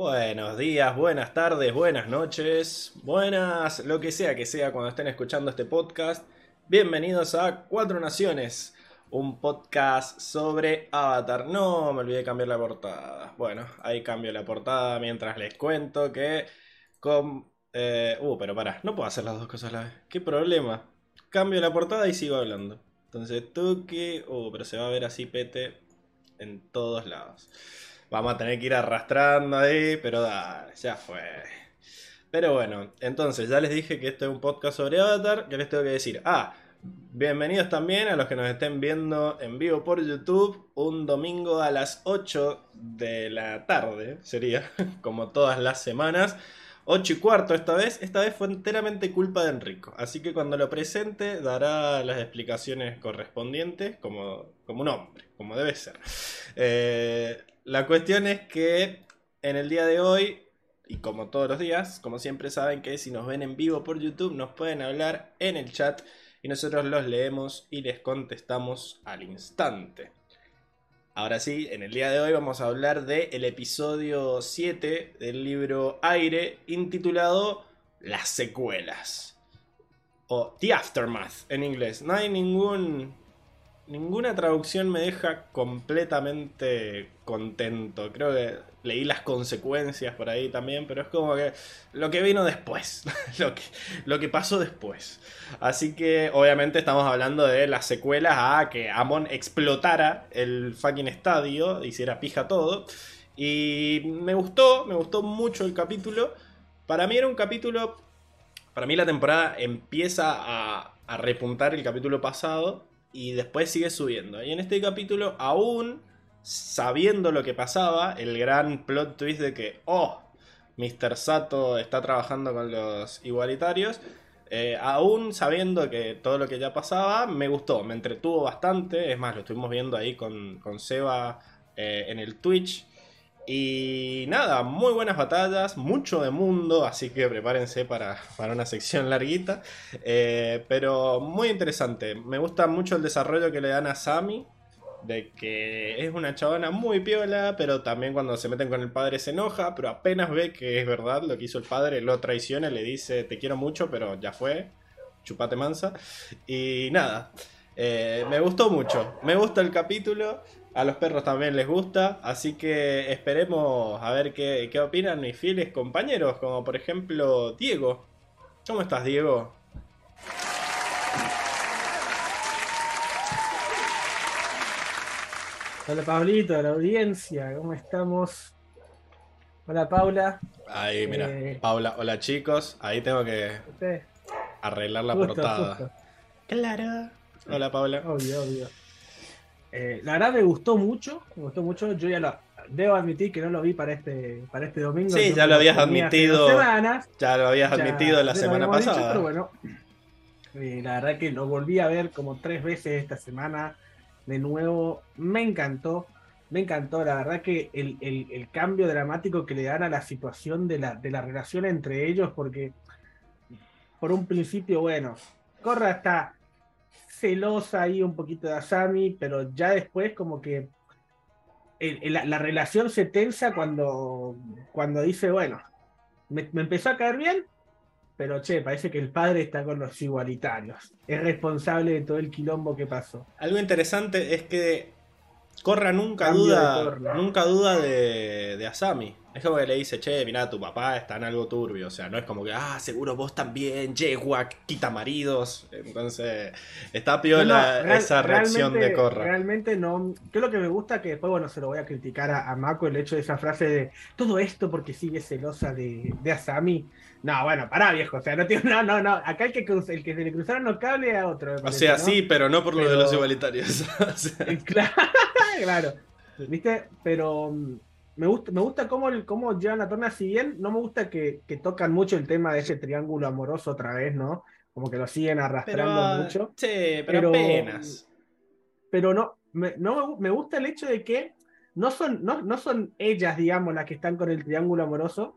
Buenos días, buenas tardes, buenas noches, buenas, lo que sea que sea cuando estén escuchando este podcast. Bienvenidos a Cuatro Naciones, un podcast sobre Avatar. No, me olvidé cambiar la portada. Bueno, ahí cambio la portada mientras les cuento que. Eh, uh, pero pará, no puedo hacer las dos cosas a la vez. ¿Qué problema? Cambio la portada y sigo hablando. Entonces, tú que... Uh, pero se va a ver así pete en todos lados. Vamos a tener que ir arrastrando ahí, pero dale, ya fue. Pero bueno, entonces ya les dije que esto es un podcast sobre Avatar, que les tengo que decir. Ah, bienvenidos también a los que nos estén viendo en vivo por YouTube un domingo a las 8 de la tarde, sería, como todas las semanas. 8 y cuarto esta vez. Esta vez fue enteramente culpa de Enrico. Así que cuando lo presente dará las explicaciones correspondientes como, como un hombre, como debe ser. Eh, la cuestión es que en el día de hoy, y como todos los días, como siempre saben que si nos ven en vivo por YouTube, nos pueden hablar en el chat y nosotros los leemos y les contestamos al instante. Ahora sí, en el día de hoy vamos a hablar del el episodio 7 del libro Aire, intitulado Las secuelas. O The Aftermath en inglés. No hay ningún ninguna traducción me deja completamente contento. Creo que leí las consecuencias por ahí también, pero es como que lo que vino después, lo, que, pasó después. Así que obviamente estamos hablando de las secuelas a que Amon explotara el fucking estadio, hiciera pija todo. Y me gustó, me gustó mucho el capítulo. Para mí era un capítulo... Para mí la temporada empieza a repuntar el capítulo pasado y después sigue subiendo. Y en este capítulo, aún sabiendo lo que pasaba, el gran plot twist de que, oh, Mr. Sato está trabajando con los igualitarios, eh, aún sabiendo que todo lo que ya pasaba, me gustó, me entretuvo bastante. Es más, lo estuvimos viendo ahí con, con Seba eh, en el Twitch. Y nada, muy buenas batallas, mucho de mundo, así que prepárense para, una sección larguita. Eh, pero muy interesante, me gusta mucho el desarrollo que le dan a Sami, de que es una chavana muy piola, pero también cuando se meten con el padre se enoja, pero apenas ve que es verdad lo que hizo el padre, lo traiciona, le dice te quiero mucho, pero ya fue, chupate mansa. Y nada, eh, me gustó mucho, me gusta el capítulo. A los perros también les gusta, así que esperemos a ver qué, opinan mis fieles compañeros, como por ejemplo Diego. ¿Cómo estás, Diego? Hola Pablito, la audiencia, ¿cómo estamos? Hola Paula. Ahí, mira, eh, Paula, hola chicos, ahí tengo que arreglar la portada. Claro. Hola Paula. Obvio, obvio. Eh, la verdad me gustó mucho, me gustó mucho. Yo ya lo debo admitir que no lo vi para este, para este domingo. Sí, ya lo habías admitido. ya lo habías admitido la semana pasada. pero bueno, eh, la verdad que lo volví a ver como tres veces esta semana. De nuevo, me encantó. Me encantó, la verdad que el, cambio dramático que le dan a la situación de la, de la relación entre ellos, porque por un principio, bueno, Corra está celosa ahí un poquito de Asami, pero ya después como que la, relación se tensa cuando, cuando dice, bueno, me, empezó a caer bien, pero che, parece que el padre está con los igualitarios. Es responsable de todo el quilombo que pasó. Algo interesante es que Corra nunca duda, nunca duda de, de Asami. Es como que le dice, che, mira, tu papá está en algo turbio. O sea, no es como que, ah, seguro vos también, Yewak, quita maridos. Entonces, está piola esa reacción de Corra. Realmente no. ¿Qué es lo que me gusta? Que después, bueno, se lo voy a criticar a, Mako el hecho de esa frase de todo esto porque sigue celosa de, de Asami. No, bueno, pará, viejo. O sea, no tiene. No, no, no. Acá el que, el que se le cruzaron los cables a otro. o sea, sí, pero no por lo de los igualitarios. claro, claro. ¿Viste? Pero me gusta, me gusta cómo, cómo llevan la torna, si bien no me gusta que, tocan mucho el tema de ese triángulo amoroso otra vez, ¿no? Como que lo siguen arrastrando mucho. Sí, pero, apenas. Pero no, me, no, me gusta el hecho de que no son, no, no son ellas, digamos, las que están con el triángulo amoroso,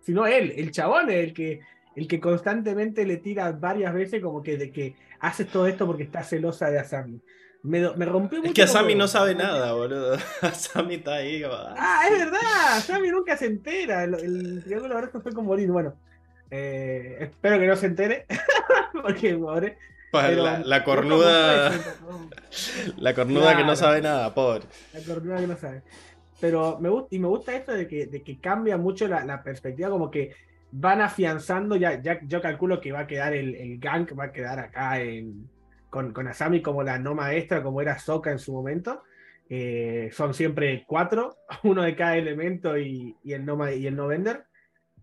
sino él, el chabón, el que, el que constantemente le tira varias veces como que de que haces todo esto porque está celosa de hacerlo. me, me rompió mucho. Es que Asami no sabe nada, boludo. Asami está ahí. como, ah, Ah, es verdad, Sammy nunca se entera. El, el triángulo abierto fue con morir. Bueno, eh, espero que no se entere, porque pobre. pero la, cornuda. La cornuda que no sabe nada, pobre. La cornuda que no sabe. Pero me gusta, y me gusta esto de que, cambia mucho la, perspectiva, como que van afianzando, ya, yo calculo que va a quedar el, el gang, va a quedar acá en, con, Asami como la no maestra, como era Soka en su momento. Eh, son siempre cuatro, uno de cada elemento y, el no, y el no vender.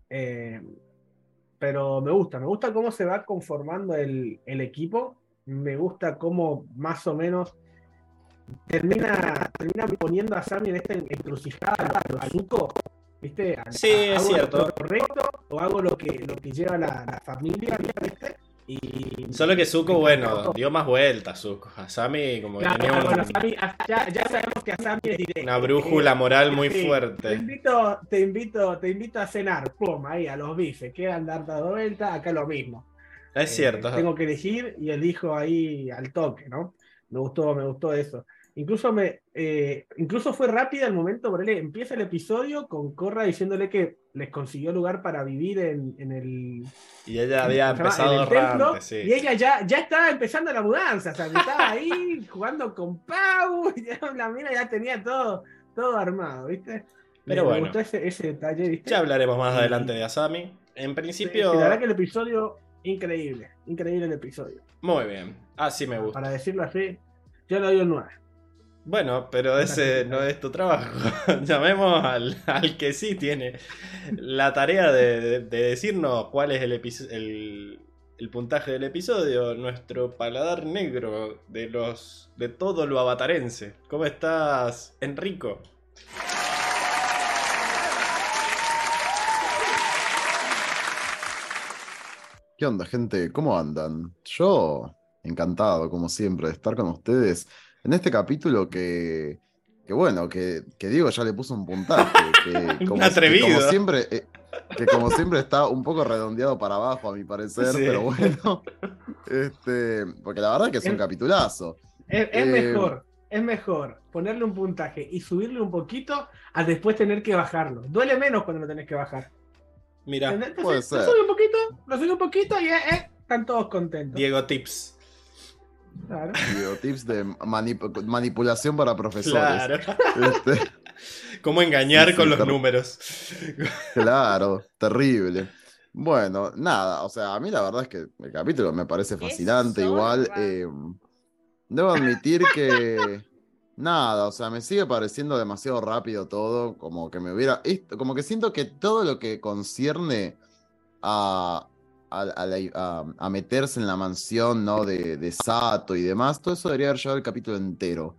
Eh, pero me gusta, me gusta cómo se va conformando el, el equipo. Me gusta cómo más o menos termina, termina poniendo a Sammy en esta encrucijada a Zuko, ¿viste? A- Sí, a- es cierto. Lo correcto o hago lo que, lo que lleva la, la familia, ¿viste? Y, Solo que Zuko, bueno, dio más vueltas, Zuko. Asami como que tenía un- bueno, Sammy- ya, ya sabemos que a Sammy es directo. una brújula moral muy Sí, Te fuerte. invito, te invito, te invito a cenar, pum, ahí a los bifes, quedan dar dado vuelta, acá lo mismo. Es Eh, cierto. tengo que elegir y elijo ahí al toque, ¿no? Me gustó, me gustó eso. Incluso me, eh, incluso fue rápida el momento, por él empieza el episodio con Corra diciéndole que les consiguió lugar para vivir en, en el, Y ella había empezado en el templo, sí. y ella ya, ya estaba empezando la mudanza, o sea, estaba ahí jugando con Pau, y ya la mina ya tenía todo, todo armado, ¿viste? Pero me, bueno. gustó ese, ese detalle, ¿viste? Ya hablaremos más adelante de Asami. En Sí, principio, La verdad que el episodio, increíble, increíble el episodio. muy bien. Así me gusta. Para decirlo así, yo le doy un 9. Bueno, pero ese no es tu trabajo. Llamemos al, al que sí tiene la tarea de, de- de decirnos cuál es el, el, el puntaje del episodio. Nuestro paladar negro de los de todo lo avatarense. ¿Cómo estás, Enrico? ¿Qué onda, gente? ¿Cómo andan? Yo encantado, como siempre, de estar con ustedes en este capítulo que, que bueno, que, que Diego ya le puso un puntaje, que como, atrevido. que como siempre, eh, que como siempre está un poco redondeado para abajo, a mi parecer, Sí. pero bueno, este, porque la verdad que es un capitulazo. Es, es Eh, mejor, es mejor ponerle un puntaje y subirle un poquito a después tener que bajarlo. Duele menos cuando lo tenés que bajar. Mira, Entonces, puede lo ser. sube un poquito, lo sube un poquito y eh, eh, están todos contentos. Diego Tips. Claro. Digo, tips de manip- manipulación para profesores. Claro. Este, ¿Cómo engañar Sí, sí, con los números? Claro, terrible. Bueno, nada, o sea, a mí la verdad es que el capítulo me parece fascinante, Eso, igual. eh, debo admitir que nada, o sea, me sigue pareciendo demasiado rápido todo, como que me hubiera, como que siento que todo lo que concierne a, a, meterse en la mansión, ¿no? De, de Sato y demás, todo eso debería haber llevado el capítulo entero.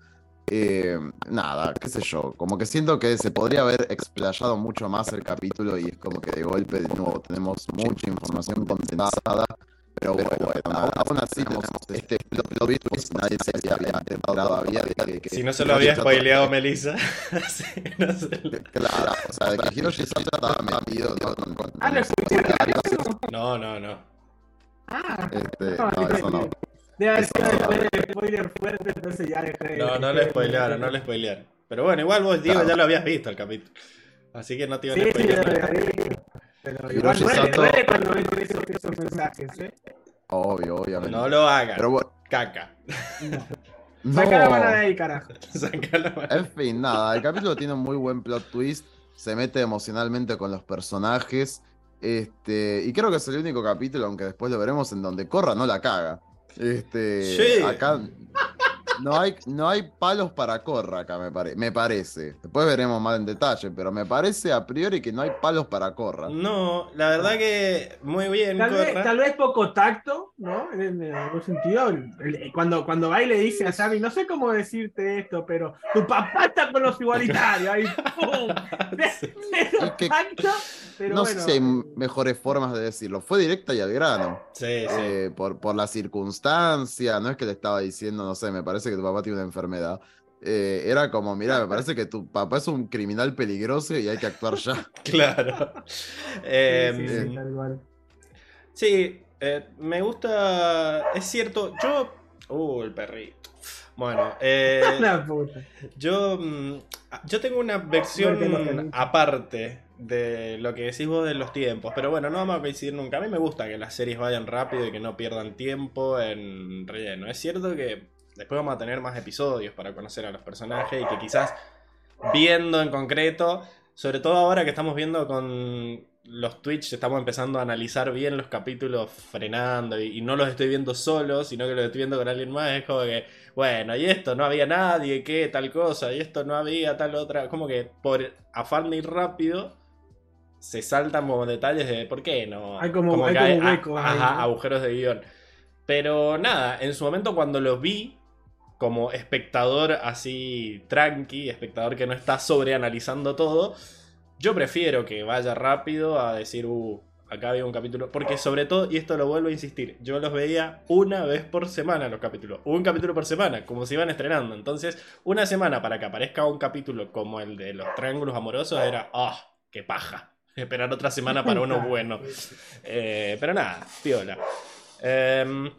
Eh, nada, qué sé yo, como que siento que se podría haber explayado mucho más el capítulo y es como que de golpe de nuevo tenemos mucha información condensada, pero bueno, aún, aún así tenemos este plot twist que nadie se había enterado todavía de que, que Si no se lo había spoileado Melissa. Sí, no se lo- Claro, o sea, de que Hiroshi Sato estaba metido ¿no? con, con- Ah, lo con- No, no, no. Ah, este, no, no, eso no. Debe haber sido del spoiler fuerte, entonces ya dejé. No, no le spoilearon, no le spoilearon. Pero bueno, igual vos, Diego, Claro. ya lo habías visto el capítulo. Así que no te iban Sí, a sí, spoilear. Pero igual duele, Sato- duele cuando ven esos, esos mensajes, ¿eh? Obvio, obviamente. No lo hagan. Pero bueno, Caca. No. Saca la mano de ahí, carajo. Saca la mano. En fin, nada, el capítulo tiene un muy buen plot twist, se mete emocionalmente con los personajes, este, y creo que es el único capítulo, aunque después lo veremos, en donde Corra no la caga. Este, Sí. acá no hay, no hay palos para Corra acá, me, pare- me parece. Después veremos más en detalle, pero me parece a priori que no hay palos para Corra. No, la verdad que muy bien, Tal vez, Corra. tal vez poco tacto, ¿no? En, en algún sentido. Cuando, cuando va y le dice a Sammy, no sé cómo decirte esto, pero tu papá está con los igualitarios. Ahí, ¡pum! Cero que- tacto, pero no bueno. sé si hay mejores formas de decirlo. Fue directa y al grano. Sí, sí. eh, por, por la circunstancia, no es que le estaba diciendo, no sé, me parece que tu papá tiene una enfermedad. Eh, era como, mira, me parece que tu papá es un criminal peligroso y hay que actuar ya. Claro. Sí, Em, sí, sí, tal cual. Sí, eh, me gusta. Es cierto, yo. Uh, el perrito. Bueno, eh, yo, mm, yo tengo una versión aparte de lo que decís vos de los tiempos, pero bueno, no vamos a coincidir nunca. A mí me gusta que las series vayan rápido y que no pierdan tiempo en relleno. Es cierto que después vamos a tener más episodios para conocer a los personajes y que quizás viendo en concreto, sobre todo ahora que estamos viendo con los Twitch, estamos empezando a analizar bien los capítulos frenando y, y no los estoy viendo solo, sino que los estoy viendo con alguien más. Es como que, bueno, y esto no había nadie, que tal cosa, y esto no había tal otra. Como que por afán de ir rápido se saltan como detalles de por qué no. Hay como- hay que como a- huecos ahí, ajá, ¿no? agujeros de guion. Pero nada, en su momento cuando los vi, como espectador así tranqui, espectador que no está sobreanalizando todo, yo prefiero que vaya rápido a decir, uh, acá había un capítulo. Porque sobre todo, y esto lo vuelvo a insistir, yo los veía una vez por semana los capítulos. Un capítulo por semana, como se iban estrenando. Entonces, una semana para que aparezca un capítulo como el de los triángulos amorosos era, ah, qué paja. Esperar otra semana para uno bueno. Eh, pero nada, piola. Em,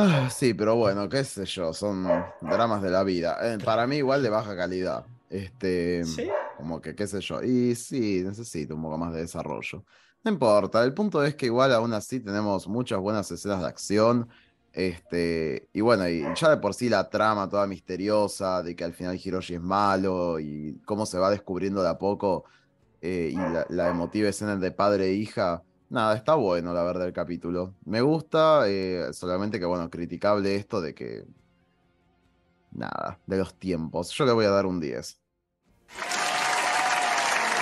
Ah, sí, pero bueno, qué sé yo, son dramas de la vida. Eh, para mí igual de baja calidad. Este, sí, como que qué sé yo. Y sí, necesito un poco más de desarrollo. No importa, el punto es que igual aún así tenemos muchas buenas escenas de acción. Este, y bueno, y ya de por sí la trama toda misteriosa de que al final Hiroshi es malo y cómo se va descubriendo de a poco eh, y la, la emotiva escena de padre e hija. Nada, está bueno la verdad el capítulo. Me gusta, eh, solamente que bueno, criticable esto de que... Nada, de los tiempos. Yo le voy a dar un 10.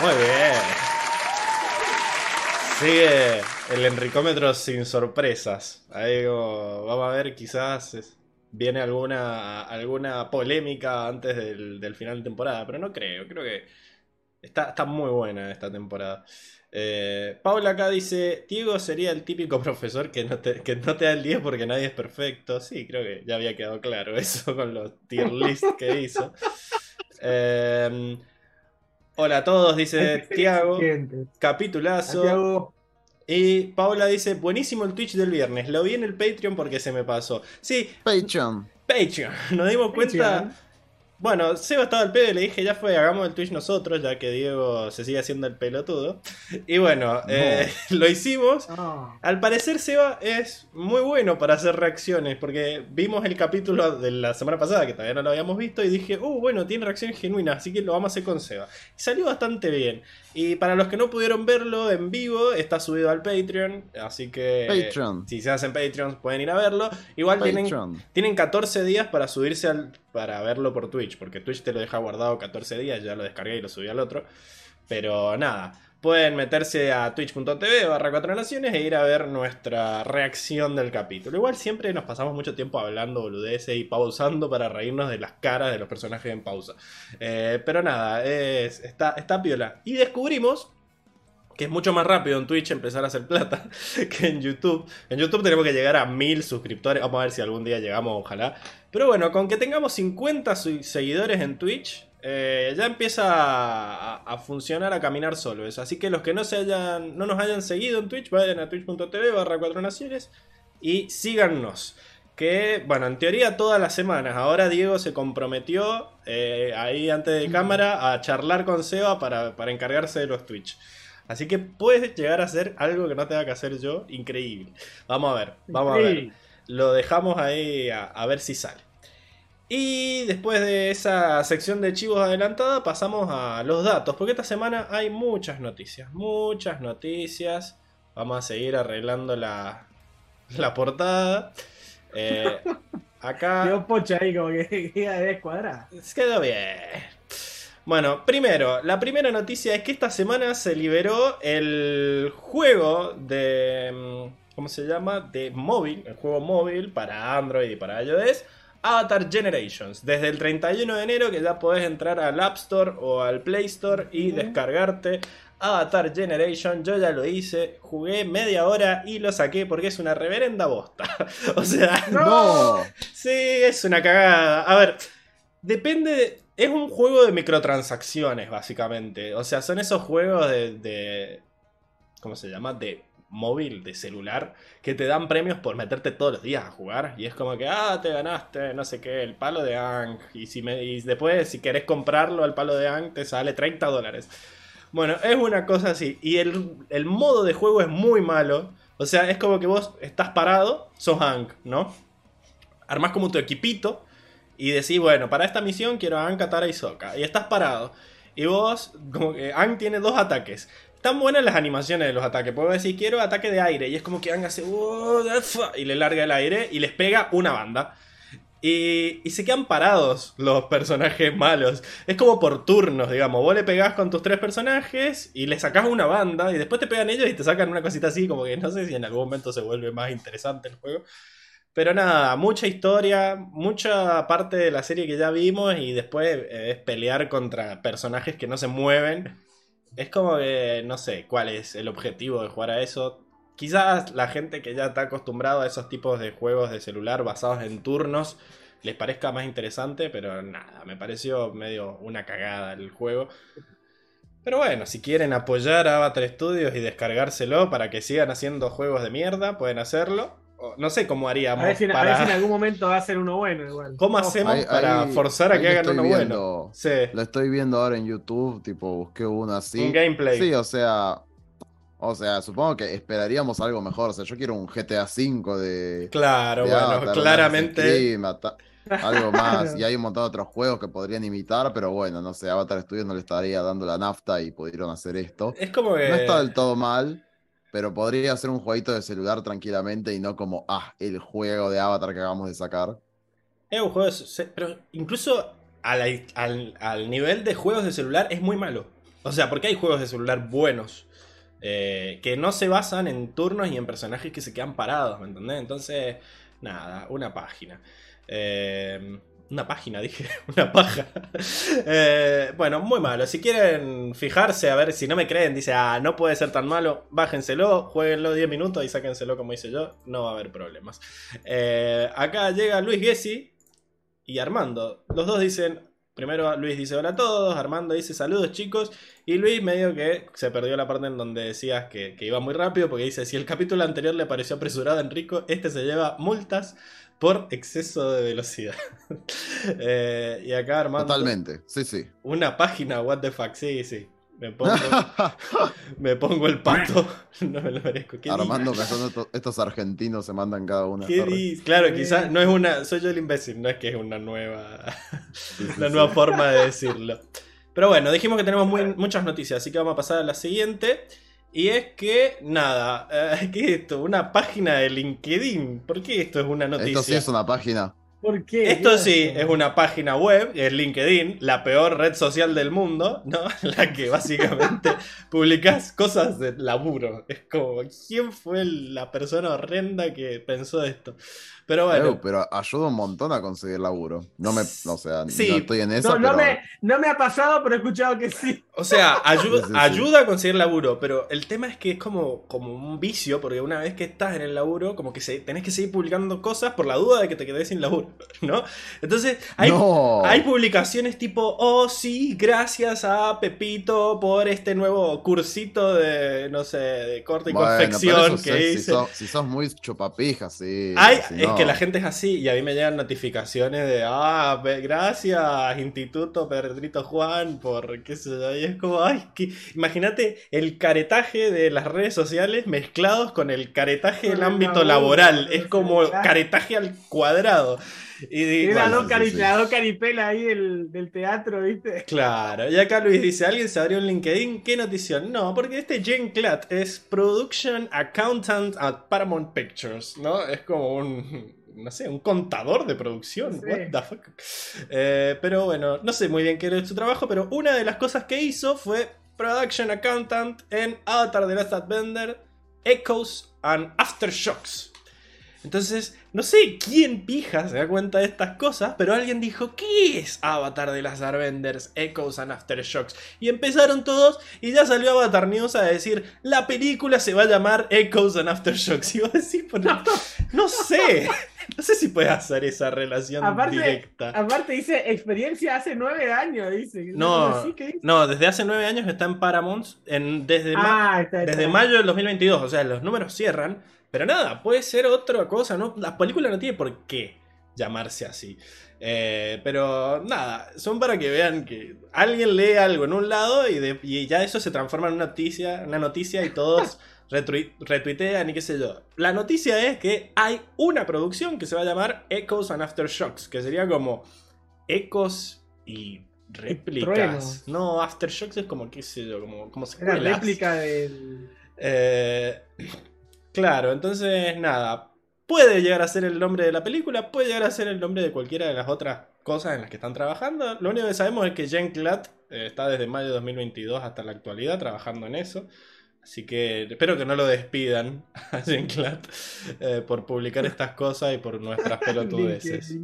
muy bien. Sigue el Enricómetro sin sorpresas. Ahí vamos a ver, quizás viene alguna, alguna polémica antes del, del final de temporada, pero no creo, creo que está, está muy buena esta temporada. Eh, Paula acá dice, Diego sería el típico profesor que no, te, que no te da el 10 porque nadie es perfecto. Sí, creo que ya había quedado claro eso con los tier list que hizo. Eh, hola a todos, dice Tiago. Capitulazo. Y Paula dice, buenísimo el Twitch del viernes. Lo vi en el Patreon porque se me pasó. Sí, Patreon. Patreon. Nos dimos cuenta. Bueno, Seba estaba al pedo y le dije, ya fue, hagamos el Twitch nosotros, ya que Diego se sigue haciendo el pelotudo. Y bueno, eh, lo hicimos. no. Al parecer Seba es muy bueno para hacer reacciones, porque vimos el capítulo de la semana pasada, que todavía no lo habíamos visto, y dije, uh, bueno, tiene reacciones genuinas, así que lo vamos a hacer con Seba. Y salió bastante bien. Y para los que no pudieron verlo en vivo, está subido al Patreon, así que... Patreon. Si se hacen Patreons pueden ir a verlo. Igual tienen, tienen 14 días para subirse al, para verlo por Twitch, porque Twitch te lo deja guardado 14 días, ya lo descargué y lo subí al otro. Pero nada, pueden meterse a twitch.tv barra 4 naciones e ir a ver nuestra reacción del capítulo. Igual siempre nos pasamos mucho tiempo hablando boludeces y pausando para reírnos de las caras de los personajes en pausa. Eh, pero nada, es, está, está piola. Y descubrimos que es mucho más rápido en Twitch empezar a hacer plata que en YouTube. En YouTube tenemos que llegar a mil suscriptores. Vamos a ver si algún día llegamos, ojalá. Pero bueno, con que tengamos 50 su- seguidores en Twitch, eh, ya empieza a, a funcionar, a caminar solo eso. Así que los que no, se hayan, no nos hayan seguido en Twitch, vayan a twitch.tv barra 4 naciones y síganos. Que, bueno, en teoría todas las semanas. Ahora Diego se comprometió eh, ahí antes de cámara a charlar con Seba para, para encargarse de los Twitch. Así que puedes llegar a hacer algo que no tenga que hacer yo, increíble. Vamos a ver, vamos a ver. Lo dejamos ahí a, a ver si sale. Y después de esa sección de chivos adelantada, pasamos a los datos, porque esta semana hay muchas noticias, muchas noticias. Vamos a seguir arreglando la, la portada. Eh, acá... Quedó pocha ahí como que queda de descuadrada. Quedó bien. Bueno, primero, la primera noticia es que esta semana se liberó el juego de. mm, ¿Cómo se llama? De móvil, el juego móvil para Android y para iOS. Avatar Generations. Desde el 31 de enero que ya podés entrar al App Store o al Play Store y descargarte Avatar Generation. Yo ya lo hice, jugué media hora y lo saqué porque es una reverenda bosta. o sea, No. Sí, es una cagada. A ver, depende. de- es un juego de microtransacciones, básicamente. O sea, son esos juegos de. de- ¿Cómo se llama? De móvil, de celular, que te dan premios por meterte todos los días a jugar. Y es como que, ah, te ganaste, no sé qué, el palo de Ang. Y, si me, y después, si querés comprarlo, el palo de Ang te sale 30 dólares. Bueno, es una cosa así. Y el, el modo de juego es muy malo. O sea, es como que vos estás parado, sos Ang, ¿no? Armás como tu equipito y decís, bueno, para esta misión quiero a Ang, Katara y Sokka. Y estás parado. Y vos, como que Ang tiene dos ataques. Están buenas las animaciones de los ataques. Puedo decir, quiero ataque de aire. Y es como que Ang hace. Y le larga el aire y les pega una banda. Y, y, se quedan parados los personajes malos. Es como por turnos, digamos. Vos le pegás con tus tres personajes y le sacás una banda y después te pegan ellos y te sacan una cosita así, como que no sé si en algún momento se vuelve más interesante el juego. Pero nada, mucha historia, mucha parte de la serie que ya vimos y después eh, es pelear contra personajes que no se mueven. Es como que no sé cuál es el objetivo de jugar a eso. Quizás la gente que ya está acostumbrado a esos tipos de juegos de celular basados en turnos les parezca más interesante, pero nada, me pareció medio una cagada el juego. Pero bueno, si quieren apoyar a Avatar Studios y descargárselo para que sigan haciendo juegos de mierda, pueden hacerlo. No sé cómo haríamos. A ver, si, para... a ver si en algún momento va a ser uno bueno igual. ¿Cómo hacemos ahí, para ahí, forzar a que hagan uno viendo, bueno? Sí. Lo estoy viendo ahora en YouTube, tipo, busqué uno así. Un gameplay. Sí, o sea. O sea, supongo que esperaríamos algo mejor. O sea, yo quiero un GTA V de. Claro, de bueno, Avatar, claramente. Clima, ta- algo más. Y hay un montón de otros juegos que podrían imitar, pero bueno, no sé, Avatar Studios no le estaría dando la nafta y pudieron hacer esto. Es como que. No está del todo mal, pero podría ser un jueguito de celular tranquilamente y no como, ah, el juego de Avatar que acabamos de sacar. Es un juego de Pero incluso al, al- al nivel de juegos de celular es muy malo. O sea, porque hay juegos de celular buenos. eh, que no se basan en turnos y en personajes que se quedan parados, ¿me entendés? Entonces, nada, una página. Eh, una página, dije, una paja. Eh, bueno, muy malo. Si quieren fijarse, a ver si no me creen, dice, ah, no puede ser tan malo, bájenselo, jueguenlo 10 minutos y sáquenselo como hice yo, no va a haber problemas. Eh, acá llega Luis Gessi y Armando. Los dos dicen, primero Luis dice hola a todos, Armando dice saludos chicos, y Luis medio que se perdió la parte en donde decías que, que iba muy rápido, porque dice, si el capítulo anterior le pareció apresurado a Enrico, este se lleva multas por exceso de velocidad. Eh, y acá Armando... Totalmente, sí, sí. Una página, what the fuck, sí, sí. Me pongo, me pongo el pato, no me lo merezco. ¿Qué Armando dices? cazando estos, argentinos se mandan cada uno. ¿Qué? Claro, quizás no es una. Soy yo el imbécil, no es que es una nueva. una nueva forma de decirlo. Pero bueno, dijimos que tenemos muy- muchas noticias, así que vamos a pasar a la siguiente. Y es que, nada, eh, ¿qué es esto? Una página de LinkedIn. ¿Por qué esto es una noticia? Esto sí es una página. ¿Por qué? Esto sí es una página web, es LinkedIn, la peor red social del mundo, ¿no? La que básicamente publicas cosas de laburo. Es como, ¿quién fue la persona horrenda que pensó esto? Pero bueno, pero ayuda un montón a conseguir laburo. No me, o sea, Sí. no estoy en esa, No, no pero me, no me ha pasado, pero he escuchado que sí. o sea, ayu- Sí, sí, sí. ayuda a conseguir laburo, pero el tema es que es como, como un vicio, porque una vez que estás en el laburo, como que se, tenés que seguir publicando cosas por la duda de que te quedes sin laburo, ¿no? Entonces, hay, no. Hay publicaciones tipo, oh sí, gracias a Pepito por este nuevo cursito de, no sé, de corte y Bueno, confección eso que hice. si, sos, si sos muy chupapija, sí. Hay- si Es no. Que la gente es así y a mí me llegan notificaciones de, ah, gracias Instituto Pedrito Juan por qué sé yo, y es como, ay, que... imagínate el caretaje de las redes sociales mezclados con el caretaje del ámbito laboral, es como caretaje al cuadrado. Y digo, Era dos cari- sí. la dos caripela ahí del, del teatro, ¿viste? Claro, y acá Luis dice, ¿alguien se abrió en LinkedIn? ¿Qué notición? No, porque este Jen Clatt es Production Accountant at Paramount Pictures, ¿no? Es como un, no sé, un contador de producción. Sí. What the fuck? Eh, pero bueno, no sé muy bien qué era su trabajo, pero una de las cosas que hizo fue Production Accountant en Avatar The Last Airbender, Echoes and Aftershocks. Entonces, No sé quién pija se da cuenta de estas cosas, pero alguien dijo, ¿qué es Avatar de las Airbenders, Echoes and Aftershocks? Y empezaron todos y ya salió Avatar News a decir, la película se va a llamar Echoes and Aftershocks. Y vos decís, no, no sé, no sé si puedes hacer esa relación directa. Aparte dice, experiencia hace nueve años, dice. No, no, desde hace nueve años está en Paramount, en, desde, ah, desde mayo del 2022, o sea, los números cierran. Pero nada, puede ser otra cosa, ¿no? La película no tiene por qué llamarse así. Eh, pero nada, son para que vean que alguien lee algo en un lado y, ya eso se transforma en una noticia, una noticia y todos retuitean y qué sé yo. La noticia es que hay una producción que se va a llamar Echoes and Aftershocks, que sería como ecos y réplicas. no, Aftershocks es como, qué sé yo, como, como se Era réplica del... Eh, Claro, entonces nada. Puede llegar a ser el nombre de la película, puede llegar a ser el nombre de cualquiera de las otras cosas en las que están trabajando. Lo único que sabemos es que Jen Klatt eh, está desde mayo de 2022 hasta la actualidad trabajando en eso. Así que espero que no lo despidan a Jen Klatt eh, por publicar estas cosas y por nuestras pelotudeces.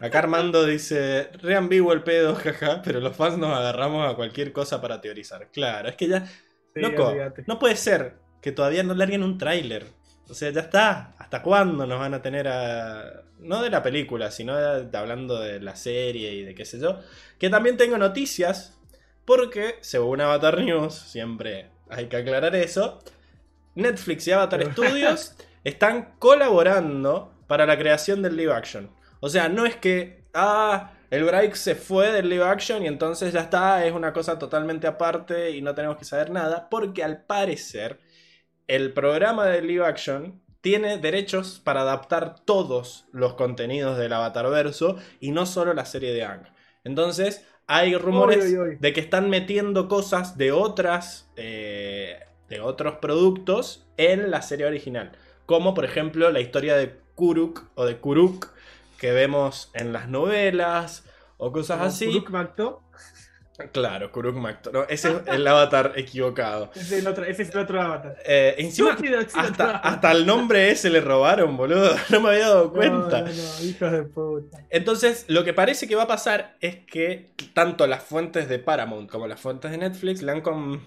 Acá Armando dice, re ambiguo el pedo, jaja, pero los fans nos agarramos a cualquier cosa para teorizar. Claro, es que ya... loco, no puede ser que todavía no larguen un tráiler. O sea, ya está. ¿Hasta cuándo nos van a tener a... No de la película, sino de, hablando de la serie y de qué sé yo. Que también tengo noticias. Porque, según Avatar News, siempre hay que aclarar eso. Netflix y Avatar Studios están colaborando para la creación del live action. O sea, no es que... Ah, el break se fue del live action y entonces ya está, es una cosa totalmente aparte y no tenemos que saber nada. Porque al parecer el programa de live action tiene derechos para adaptar todos los contenidos del Avatar verso y no solo la serie de Ang. Entonces, hay rumores de que están metiendo cosas de otras. Eh, de otros productos en la serie original. Como por ejemplo la historia de Kuruk o de Kuruk que vemos en las novelas o cosas así. Kuruk Claro, Kuruk Makto. No, ese es el avatar equivocado. Ese es el otro, ese es el otro avatar. Eh, encima, hasta, hasta, el nombre ese le robaron, boludo. No me había dado cuenta. No, no, hijos de puta. Entonces, lo que parece que va a pasar es que tanto las fuentes de Paramount como las fuentes de Netflix le han,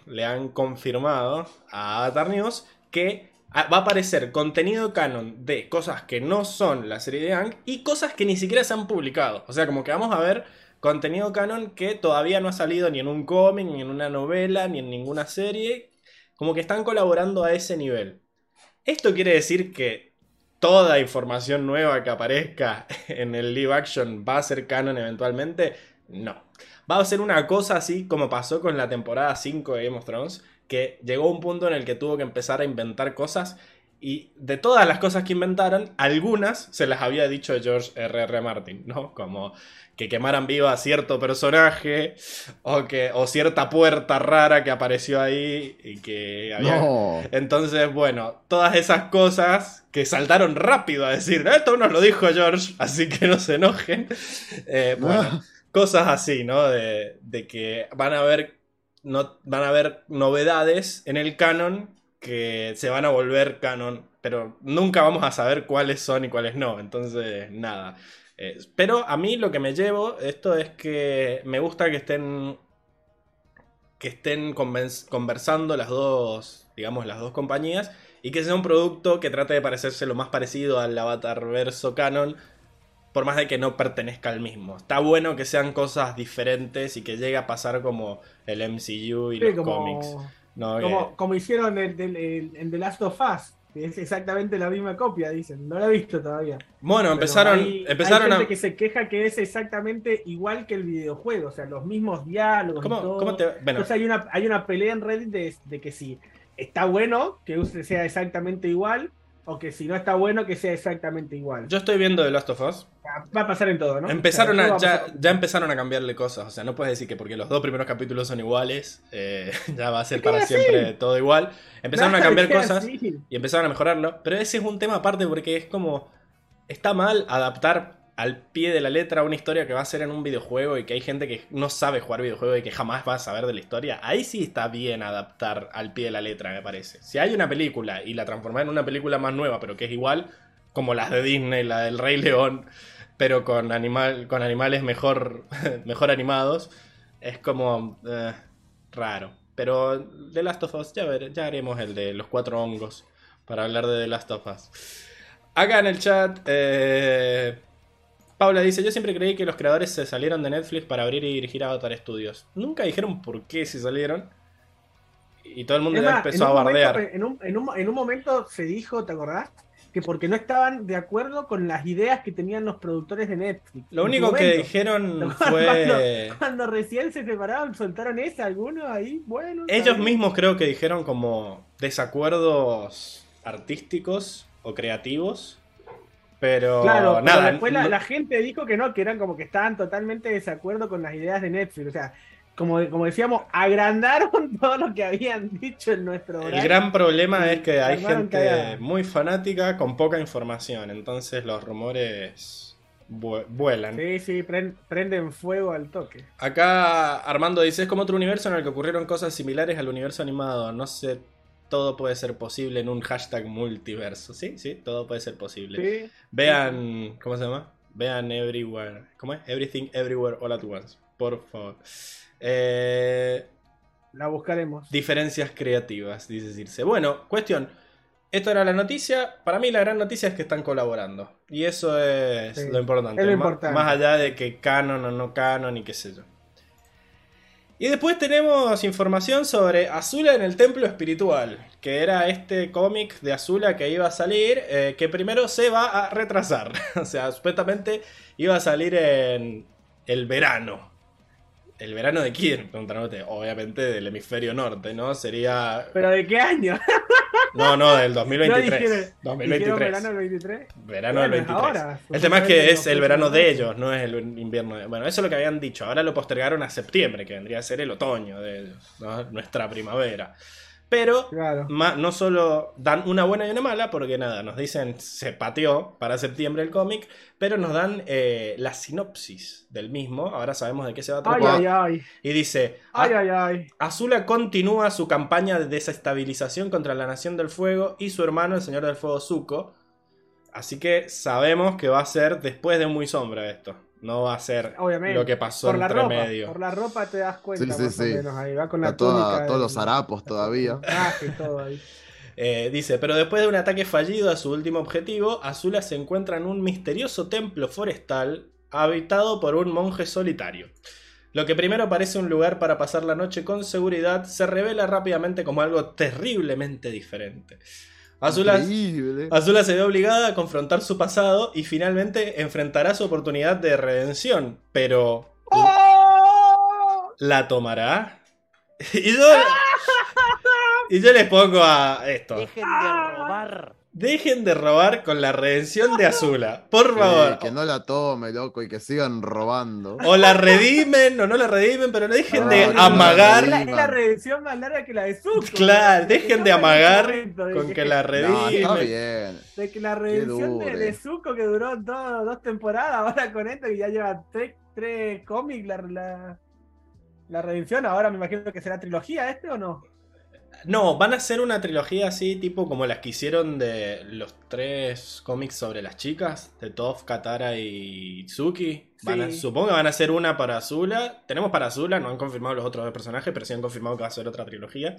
le han confirmado a Avatar News que va a aparecer contenido canon de cosas que no son la serie de Ang y cosas que ni siquiera se han publicado. O sea, como que vamos a ver contenido canon que todavía no ha salido ni en un cómic, ni en una novela, ni en ninguna serie. Como que están colaborando a ese nivel. Esto quiere decir que toda información nueva que aparezca en el live action va a ser canon eventualmente. No. Va a ser una cosa así como pasó con la temporada 5 de Game of Thrones, que llegó un punto en el que tuvo que empezar a inventar cosas y de todas las cosas que inventaron, algunas se las había dicho George R.R. Martin, ¿no? Como que quemaran viva a cierto personaje o, que, o cierta puerta rara que apareció ahí y que había... Entonces, bueno, todas esas cosas que saltaron rápido a decir, esto nos lo dijo George, así que no se enojen. Eh, bueno, cosas así, ¿no? De, de que van a haber... No, van a haber novedades en el canon que se van a volver canon, pero nunca vamos a saber cuáles son y cuáles no. Entonces, nada. Eh, pero a mí lo que me llevo esto es que me gusta que estén que estén conversando las dos, digamos, las dos compañías y que sea un producto que trate de parecerse lo más parecido al Avatar verso canon, por más de que no pertenezca al mismo. Está bueno que sean cosas diferentes y que llegue a pasar como el MCU y los cómics. como, hicieron en The Last of Us, es exactamente la misma copia, dicen. No la he visto todavía. Bueno, empezaron, empezaron hay gente que se queja que es exactamente igual que el videojuego, o sea, los mismos diálogos. Entonces hay una, hay una pelea en Reddit de, que si está bueno que sea exactamente igual, o que si no está bueno, que sea exactamente igual. Yo estoy viendo The Last of Us. Va a pasar en todo, ¿no? Empezaron ya, ya, empezaron a cambiarle cosas. O sea, no puedes decir que porque los dos primeros capítulos son iguales, eh, ya va a ser para siempre todo igual. Empezaron a cambiar cosas y empezaron a mejorarlo. Pero ese es un tema aparte porque es como. Está mal adaptar al pie de la letra una historia que va a ser en un videojuego y que hay gente que no sabe jugar videojuego y que jamás va a saber de la historia, ahí sí está bien adaptar al pie de la letra, me parece. Si hay una película y la transformar en una película más nueva, pero que es igual, como las de Disney, la del Rey León, pero con, animal, con animales mejor, mejor animados, es como eh, raro. Pero The Last of Us, ya, ver- ya haremos el de los cuatro hongos para hablar de The Last of Us. Acá en el chat, eh, Paula dice: Yo siempre creí que los creadores se salieron de Netflix para abrir y dirigir Avatar Studios. Nunca dijeron por qué se salieron. Y todo el mundo ya empezó a momento- bardear. en, un, en un- en un momento se dijo, ¿te acordás? Que porque no estaban de acuerdo con las ideas que tenían los productores de Netflix. Lo único que dijeron Cuando- fue. Cuando recién se separaron, soltaron esa, algunos ahí, bueno. Ellos mismos creo que dijeron como desacuerdos artísticos o creativos. Pero Claro, pero nada. después la, no- la gente dijo que no, que eran como que estaban totalmente de desacuerdo con las ideas de Netflix. O sea, como, como decíamos, agrandaron todo lo que habían dicho en nuestro El gran problema es que hay gente cagada. muy fanática con poca información. Entonces los rumores vu- vuelan. Sí, sí, pren- prenden fuego al toque. Acá Armando dice, es como otro universo en el que ocurrieron cosas similares al universo animado. No sé, todo puede ser posible en un hashtag multiverso. Sí, sí, todo puede ser posible. Sí. Vean, ¿cómo se llama? Vean Everywhere. ¿Cómo es? Everything Everywhere All at Once. Por favor. Eh, La buscaremos. diferencias creativas, dice Circe. Bueno, cuestión. Esto era la noticia. Para mí la gran noticia es que están colaborando. Y eso es Sí, lo importante. es lo importante. Más allá de que canon o no canon y qué sé yo. Y después tenemos información sobre Azula en el Templo Espiritual, que era este cómic de Azula que iba a salir, eh, que primero se va a retrasar. o sea, supuestamente iba a salir en el verano. ¿El verano de quién? Preguntarán ustedes. Obviamente del hemisferio norte, ¿no? Sería... ¿Pero de qué año? No, no, del 2023. dijeron- ¿Dijeron 2023. verano del 23? Verano del Bueno, es 23. ahora, el tema es que es el no verano de ellos, no es el invierno. de- Bueno, eso es lo que habían dicho. Ahora lo postergaron a septiembre, que vendría a ser el otoño de ellos, ¿no? nuestra primavera. Pero Claro. no solo dan una buena y una mala, porque nada, nos dicen se pateó para septiembre el cómic, pero nos dan eh, la sinopsis del mismo. Ahora sabemos de qué se va a tratar. ay, ay. Y dice: Ay, "A- ay, ay. Azula continúa su campaña de desestabilización contra la Nación del Fuego y su hermano, el Señor del Fuego Zuko. Así que sabemos que va a ser después de Muy Sombra esto. No va a ser Obviamente. lo que pasó Por la entre ropa. medio. Por la ropa te das cuenta Sí, sí, más sí. o menos. Ahí va con la toda- túnica. todos los harapos todavía. el traje y todo ahí. Eh, dice, pero después de un ataque fallido a su último objetivo, Azula se encuentra en un misterioso templo forestal habitado por un monje solitario. Lo que primero parece un lugar para pasar la noche con seguridad se revela rápidamente como algo terriblemente diferente. Azula, Increíble. Azula se ve obligada a confrontar su pasado y finalmente enfrentará su oportunidad de redención, pero ¡Oh! ¿la tomará? y yo, y yo les pongo a esto. Dejen de robar. Dejen de robar con la redención de Azula, por Sí, favor. que no la tome, loco, y que sigan robando. O la redimen o no la redimen, pero no dejen No, de no amagar. Es la, redención más larga que la de Zuko. Claro, De dejen no de amagar de con que la No, redimen. está bien. De que la redención de, de Zuko que duró dos, dos temporadas, ahora con esto que ya lleva tres, tres cómics la, la, la redención, ahora me imagino que será trilogía este o no. No, van a hacer una trilogía así, tipo como las que hicieron de los tres cómics sobre las chicas, de Toph, Katara y Tsuki. Van a- Sí. supongo que van a hacer una para Azula. Tenemos para Azula, no han confirmado los otros dos personajes, pero sí han confirmado que va a ser otra trilogía.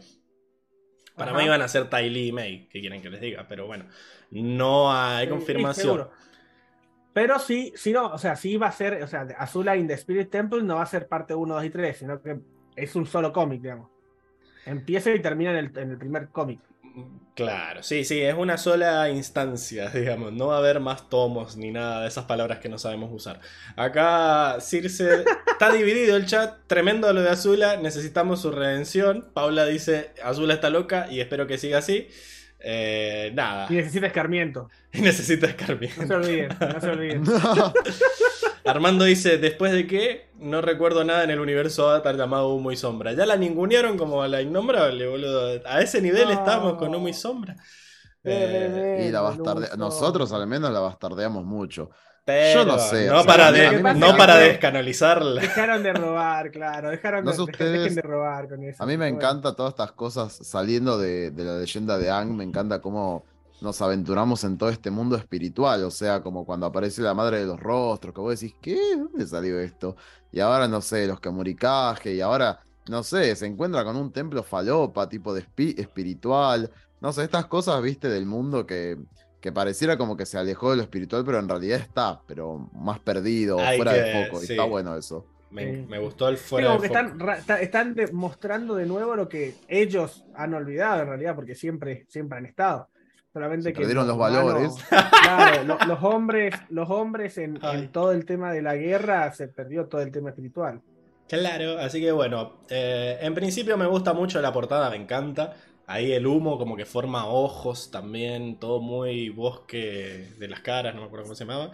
Para Ajá. mí van a ser Ty Lee y May, que quieren que les diga, pero bueno, no hay Sí, confirmación. Pero sí, sí, no, o sea, sí va a ser, o sea, Azula in the Spirit Temple no va a ser parte 1, 2 y 3, sino que es un solo cómic, digamos. Empieza y termina en el, en el primer cómic. Claro, sí, sí, es una sola instancia, digamos. No va a haber más tomos ni nada de esas palabras que no sabemos usar. Acá Circe está dividido el chat, tremendo lo de Azula, necesitamos su redención. Paula dice, Azula está loca y espero que siga así. Eh, nada, Y necesita escarmiento. necesita No se escarmiento. olviden, no se olviden. Armando dice, después de que no recuerdo nada en el universo Avatar llamado Humo y Sombra. Ya la ningunearon como a la innombrable, boludo. A ese nivel No. estamos con Humo y Sombra. Eh, Y la bastarde... no. Nosotros al menos la bastardeamos mucho. Pero Yo no sé, No o sea, para, de- no para descanonizarla. Dejaron de robar, claro. Dejaron No de, ustedes, dejen de robar con eso. A mí me Bueno. encanta todas estas cosas saliendo de, de la leyenda de Ang. Me encanta cómo nos aventuramos en todo este mundo espiritual, o sea, como cuando aparece la madre de los rostros, que vos decís, ¿qué? ¿Dónde salió esto? Y ahora, no sé, los Kemurikage, y ahora, no sé, se encuentra con un templo falopa, tipo de espiritual, no sé, estas cosas, viste, del mundo que, que pareciera como que se alejó de lo espiritual, pero en realidad está, pero más perdido, fuera de foco, y está bueno eso. Me, gustó el fuera de foco. Están, están demostrando de nuevo lo que ellos han olvidado en realidad, porque siempre, siempre han estado Solamente que perdieron los valores. claro, los, hombres, los hombres en, todo el tema de la guerra se perdió todo el tema espiritual. Claro, así que bueno, eh, en principio me gusta mucho la portada, me encanta. Ahí el humo como que forma ojos también, todo muy bosque de las caras, no me acuerdo cómo se llamaba.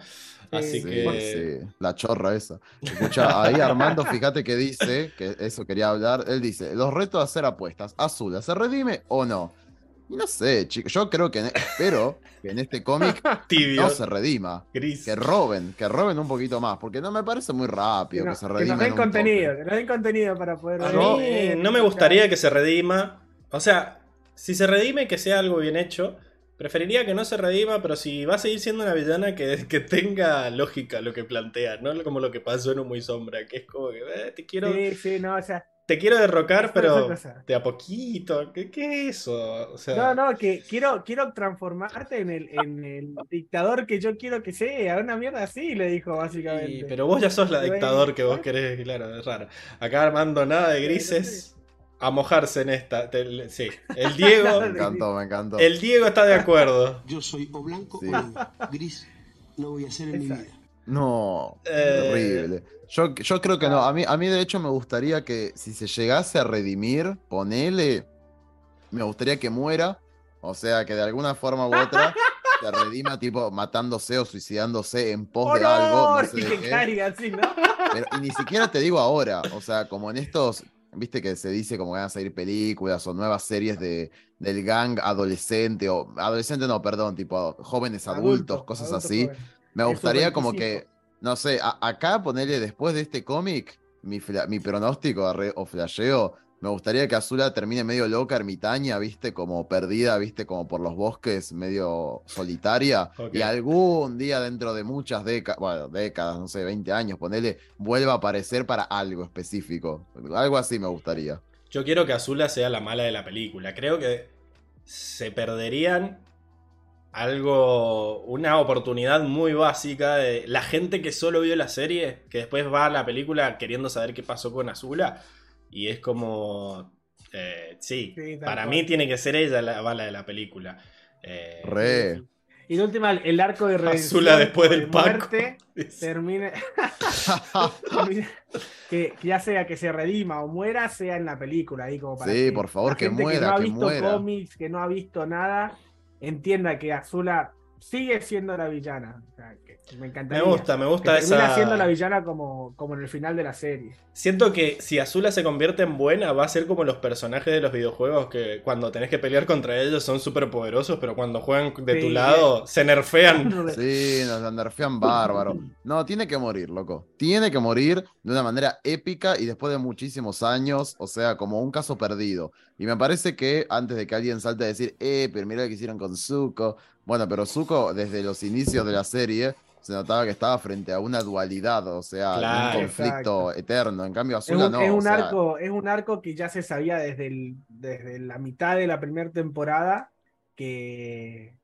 Así que... Sí, la chorra esa. Escucha, ahí Armando, fíjate que dice, que eso quería hablar, él dice, los retos a hacer apuestas, Azul, ¿se redime o no? No sé, chicos. Yo creo que espero que en este cómic no se redima. Que roben, que roben un poquito más. Porque no me parece muy rápido que, se redima. Que nos den contenido, que nos den contenido para poder. A mí no me gustaría que se redima. O sea, si se redime, que sea algo bien hecho. Preferiría que no se redima, pero si va a seguir siendo una villana que, que tenga lógica lo que plantea, no como lo que pasó en un Muy Sombra, que es como que eh, te quiero. Sí, sí, no, o sea, te quiero derrocar, pero de a poquito. ¿Qué, es eso? no, no, que quiero, quiero transformarte en el, en el dictador que yo quiero que sea. Una mierda así, le dijo básicamente. pero vos ya sos la dictador que vos querés, claro, es raro. Acá Armando nada de grises. A mojarse en esta. sí, el Diego. me encantó, me encantó. El Diego está de acuerdo. Yo soy o blanco o gris. No voy a hacer en mi vida. No, eh, horrible. Yo, yo, creo que no. A mí, a mí, de hecho, me gustaría que si se llegase a redimir, ponele. Me gustaría que muera. O sea, que de alguna forma u otra se redima, tipo matándose o suicidándose en pos de algo. No Pero, y ni siquiera te digo ahora. O sea, como en estos. Viste que se dice como que van a salir películas o nuevas series de, del gang adolescente o adolescente no, perdón, tipo jóvenes adultos, cosas así. Me gustaría como que, no sé, acá ponerle después de este cómic, mi, mi pronóstico o flasheo, me gustaría que Azula termine medio loca, ermitaña, viste, como perdida, viste, como por los bosques, medio solitaria. Y algún día dentro de muchas décadas, bueno, décadas, no sé, 20 años, ponerle, vuelva a aparecer para algo específico. Algo así me gustaría. Yo quiero que Azula sea la mala de la película. Creo que se perderían algo, una oportunidad muy básica de la gente que solo vio la serie, que después va a la película queriendo saber qué pasó con Azula, y es como, eh, sí, para mí tiene que ser ella la bala de la película. Eh, Re. Y de última, el arco de Azula después del muerte termine, que, ya sea que se redima o muera, sea en la película. Ahí como para sí, por favor, que muera. Que no ha visto cómics, que no ha visto nada, entienda que Azula sigue siendo la villana. Me encantaría. Me gusta, me gusta que esa. siendo la villana como, como en el final de la serie. Siento que si Azula se convierte en buena, va a ser como los personajes de los videojuegos que cuando tenés que pelear contra ellos son súper poderosos, pero cuando juegan de tu lado se nerfean. Sí, nos nerfean bárbaro. No, tiene que morir, loco. Tiene que morir de una manera épica y después de muchísimos años, o sea, como un caso perdido. Y me parece que antes de que alguien salte a decir, eh, pero mira lo que hicieron con Zuko. Bueno, pero Zuko desde los inicios de la serie se notaba que estaba frente a una dualidad, o sea, un conflicto eterno. En cambio, Azula no. Es un, arco, es un arco que ya se sabía desde, desde la mitad de la primera temporada que,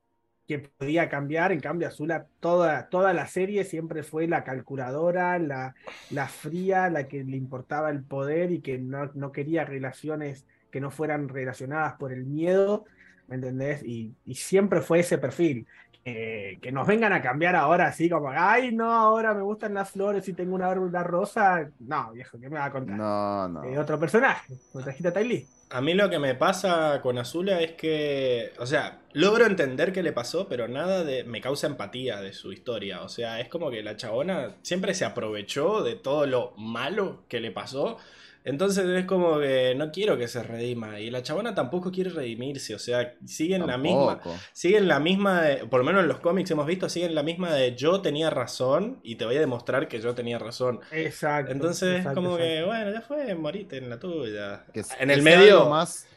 que podía cambiar. En cambio, Azula, toda, toda la serie siempre fue la calculadora, la, la fría, la que le importaba el poder y que no, no quería relaciones que no fueran relacionadas por el miedo, ¿me entendés? Y, y siempre fue ese perfil. Eh, que nos vengan a cambiar ahora así como, ay, no, ahora me gustan las flores y tengo una árbol rosa. No, viejo, ¿qué me va a contar? No, no. Eh, otro personaje, trajiste Tylee. A mí lo que me pasa con Azula es que, o sea, logro entender qué le pasó, pero nada de me causa empatía de su historia. O sea, es como que la chabona siempre se aprovechó de todo lo malo que le pasó entonces es como que no quiero que se redima. Y la chabona tampoco quiere redimirse. O sea, siguen la misma. Siguen la misma. por lo menos en los cómics hemos visto, siguen la misma de yo tenía razón y te voy a demostrar que yo tenía razón. Exacto. Entonces es como que, bueno, ya fue, morite en la tuya. en el medio. Más,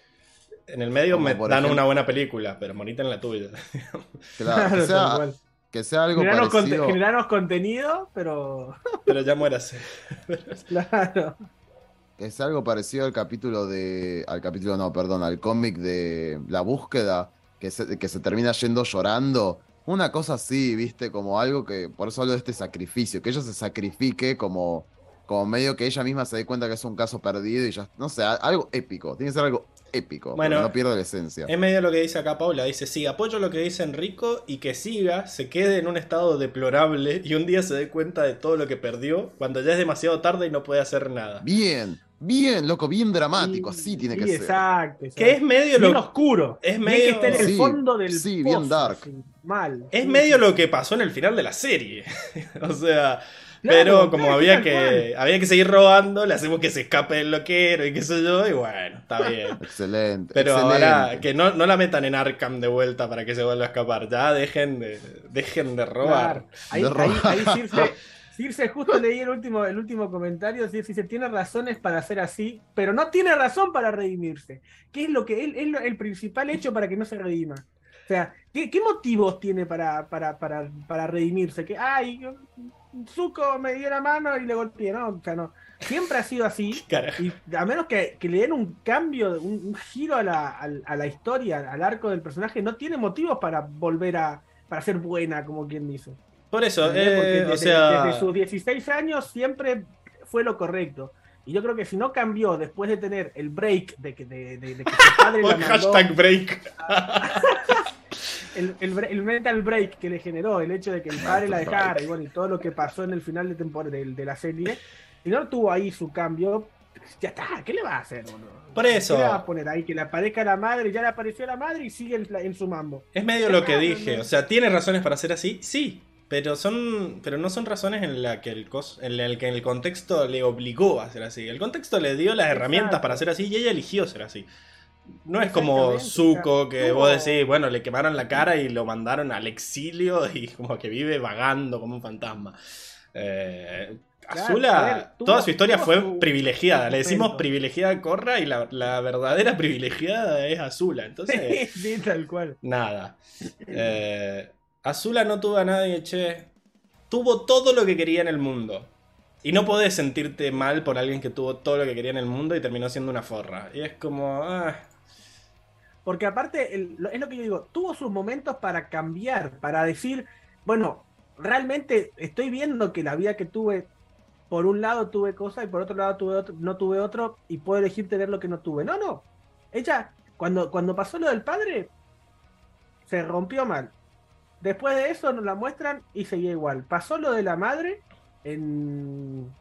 En el medio me dan ejemplo- una buena película, pero morite en la tuya. Claro, que sea, que algo Generarnos, conte- parecido. generarnos contenido, pero pero ya muérase. claro. Sea algo parecido al capítulo de. Al capítulo, no, perdón, al cómic de La búsqueda, que se, que se termina yendo llorando. Una cosa así, viste, como algo que. Por eso hablo de este sacrificio, que ella se sacrifique como. Como medio que ella misma se dé cuenta que es un caso perdido y ya. No sé, algo épico. Tiene que ser algo épico. Bueno, Bueno, no pierde la esencia. Es medio lo que dice acá Paula. Dice, sí, apoyo lo que dice Enrico y que siga, se quede en un estado deplorable y un día se dé cuenta de todo lo que perdió cuando ya es demasiado tarde y no puede hacer nada. Bien, bien, loco, bien dramático. Sí, Así tiene sí, que ser. Exacto. Que es medio bien lo, oscuro. es Bien medio- que esté en el Sí, fondo del sí, bien dark. así, mal. es Sí, medio sí. lo que pasó en el final de la serie. o sea, Claro, pero como claro, había que, había que seguir robando, le hacemos que se escape el loquero y qué sé yo, y bueno, está bien. Excelente. Pero excelente. ahora que no, no la metan en Arkham de vuelta para que se vuelva a escapar. Ya dejen de, dejen de robar. Claro. Ahí, De ahí, robar. ahí Circe, Circe justo leí el último, el último comentario, Circe dice, tiene razones para hacer así, pero no tiene razón para redimirse. ¿Qué es lo que es, es lo- el principal hecho para que no se redima? O sea, ¿qué, qué motivos tiene para, para, para, para redimirse? Que, ay, Zuko me dio la mano y le golpeé, no, o sea, no. Siempre ha sido así. Y a menos que, que le den un cambio, un, un giro a la, al- a la historia, al arco del personaje, no tiene motivos para volver a para ser buena, como quien dice. Por eso, eh, desde, o sea, desde sus 16 años siempre fue lo correcto. Y yo creo que si no cambió después de tener el break de que, de, de- de que su padre la mandó, hashtag break. el, el, el mental break que le generó, el hecho de que el padre la dejara y bueno, y todo lo que pasó en el final de temporada de, de la serie, y no tuvo ahí su cambio, ya está, ¿qué le va a hacer? boludo? Por eso. ¿Qué le va a poner ahí? Que le aparezca la madre, ya le apareció la madre y sigue en, en su mambo. Es medio lo que dije. O sea, ¿tiene razones para ser así? Sí. Pero son. Pero no son razones en la que el cos- en el que el contexto le obligó a ser así. El contexto le dio las herramientas para ser así y ella eligió ser así. No es como Zuko, que tuvo- vos decís, bueno, le quemaron la cara y lo mandaron al exilio y como que vive vagando como un fantasma. Eh, Claro, Azula, ver, toda su historia fue su- privilegiada. Le decimos privilegiada a Korra y la, la verdadera privilegiada es Azula. Entonces, sí, tal cual. Nada. Eh, Azula no tuvo a nadie, che. Tuvo todo lo que quería en el mundo. Y no podés sentirte mal por alguien que tuvo todo lo que quería en el mundo y terminó siendo una forra. Y es como. ah, Porque aparte, es lo que yo digo, tuvo sus momentos para cambiar, para decir, bueno, realmente estoy viendo que la vida que tuve, por un lado tuve cosas y por otro lado tuve otro, no tuve otro y puedo elegir tener lo que no tuve. No, no. Ella, cuando, cuando pasó lo del padre, se rompió mal. Después de eso nos la muestran y seguía igual. Pasó lo de la madre en,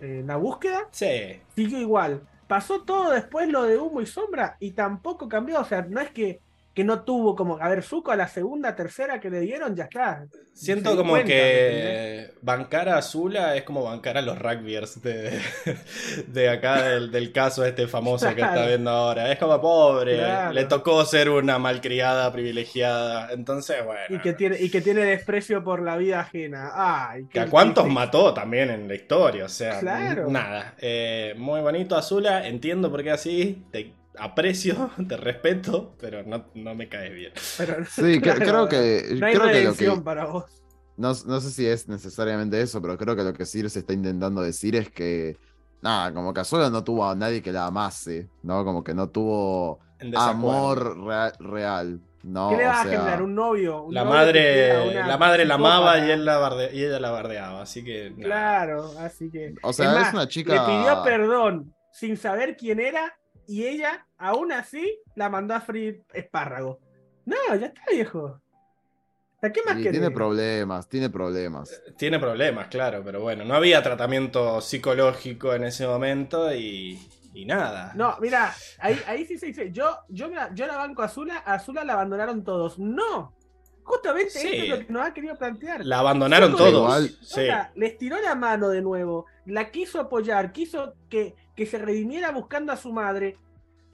en la búsqueda sí. siguió igual. Pasó todo después lo de humo y sombra y tampoco cambió. O sea, no es que, que no tuvo como. A ver, Zuko a la segunda, tercera que le dieron, ya está. Siento como cuenta, ¿me que bancar a Azula es como bancar a los rugbyers de, de acá del, del caso este famoso que está viendo ahora. Es como pobre, Claro. le tocó ser una malcriada privilegiada. Entonces, bueno. Y que tiene, y que tiene desprecio por la vida ajena. Ay, a cuántos triste. mató también en la historia, o sea, Claro. nada. Eh, muy bonito Azula, entiendo por qué así, te aprecio, te respeto, pero no, no me caes bien. Pero- Sí, claro, creo que. No hay creo que lo redención que. para vos. No, no sé si es necesariamente eso, pero creo que lo que Sir se está intentando decir es que. Nada, como que Azula no tuvo a nadie que la amase, ¿no? Como que no tuvo amor rea- real, ¿no? ¿Qué le va o a generar? Un novio. un La novio madre, la madre la amaba y, él la barde- y ella la bardeaba, así que... Claro, así que. O sea, es más, una chica- Le pidió perdón sin saber quién era y ella, aún así, la mandó a freír espárrago. No, ya está, viejo. ¿Qué más tiene problemas, tiene problemas. Tiene problemas, claro, pero bueno, no había tratamiento psicológico en ese momento y, y nada. No, mira, ahí, ahí sí se dice. Yo, yo, yo la banco a Azula, a Azula la abandonaron todos. No. Justamente Sí. esto es lo que nos ha querido plantear. La abandonaron todos. igual- Sí. Les tiró la mano de nuevo, la quiso apoyar, quiso que, que se redimiera buscando a su madre.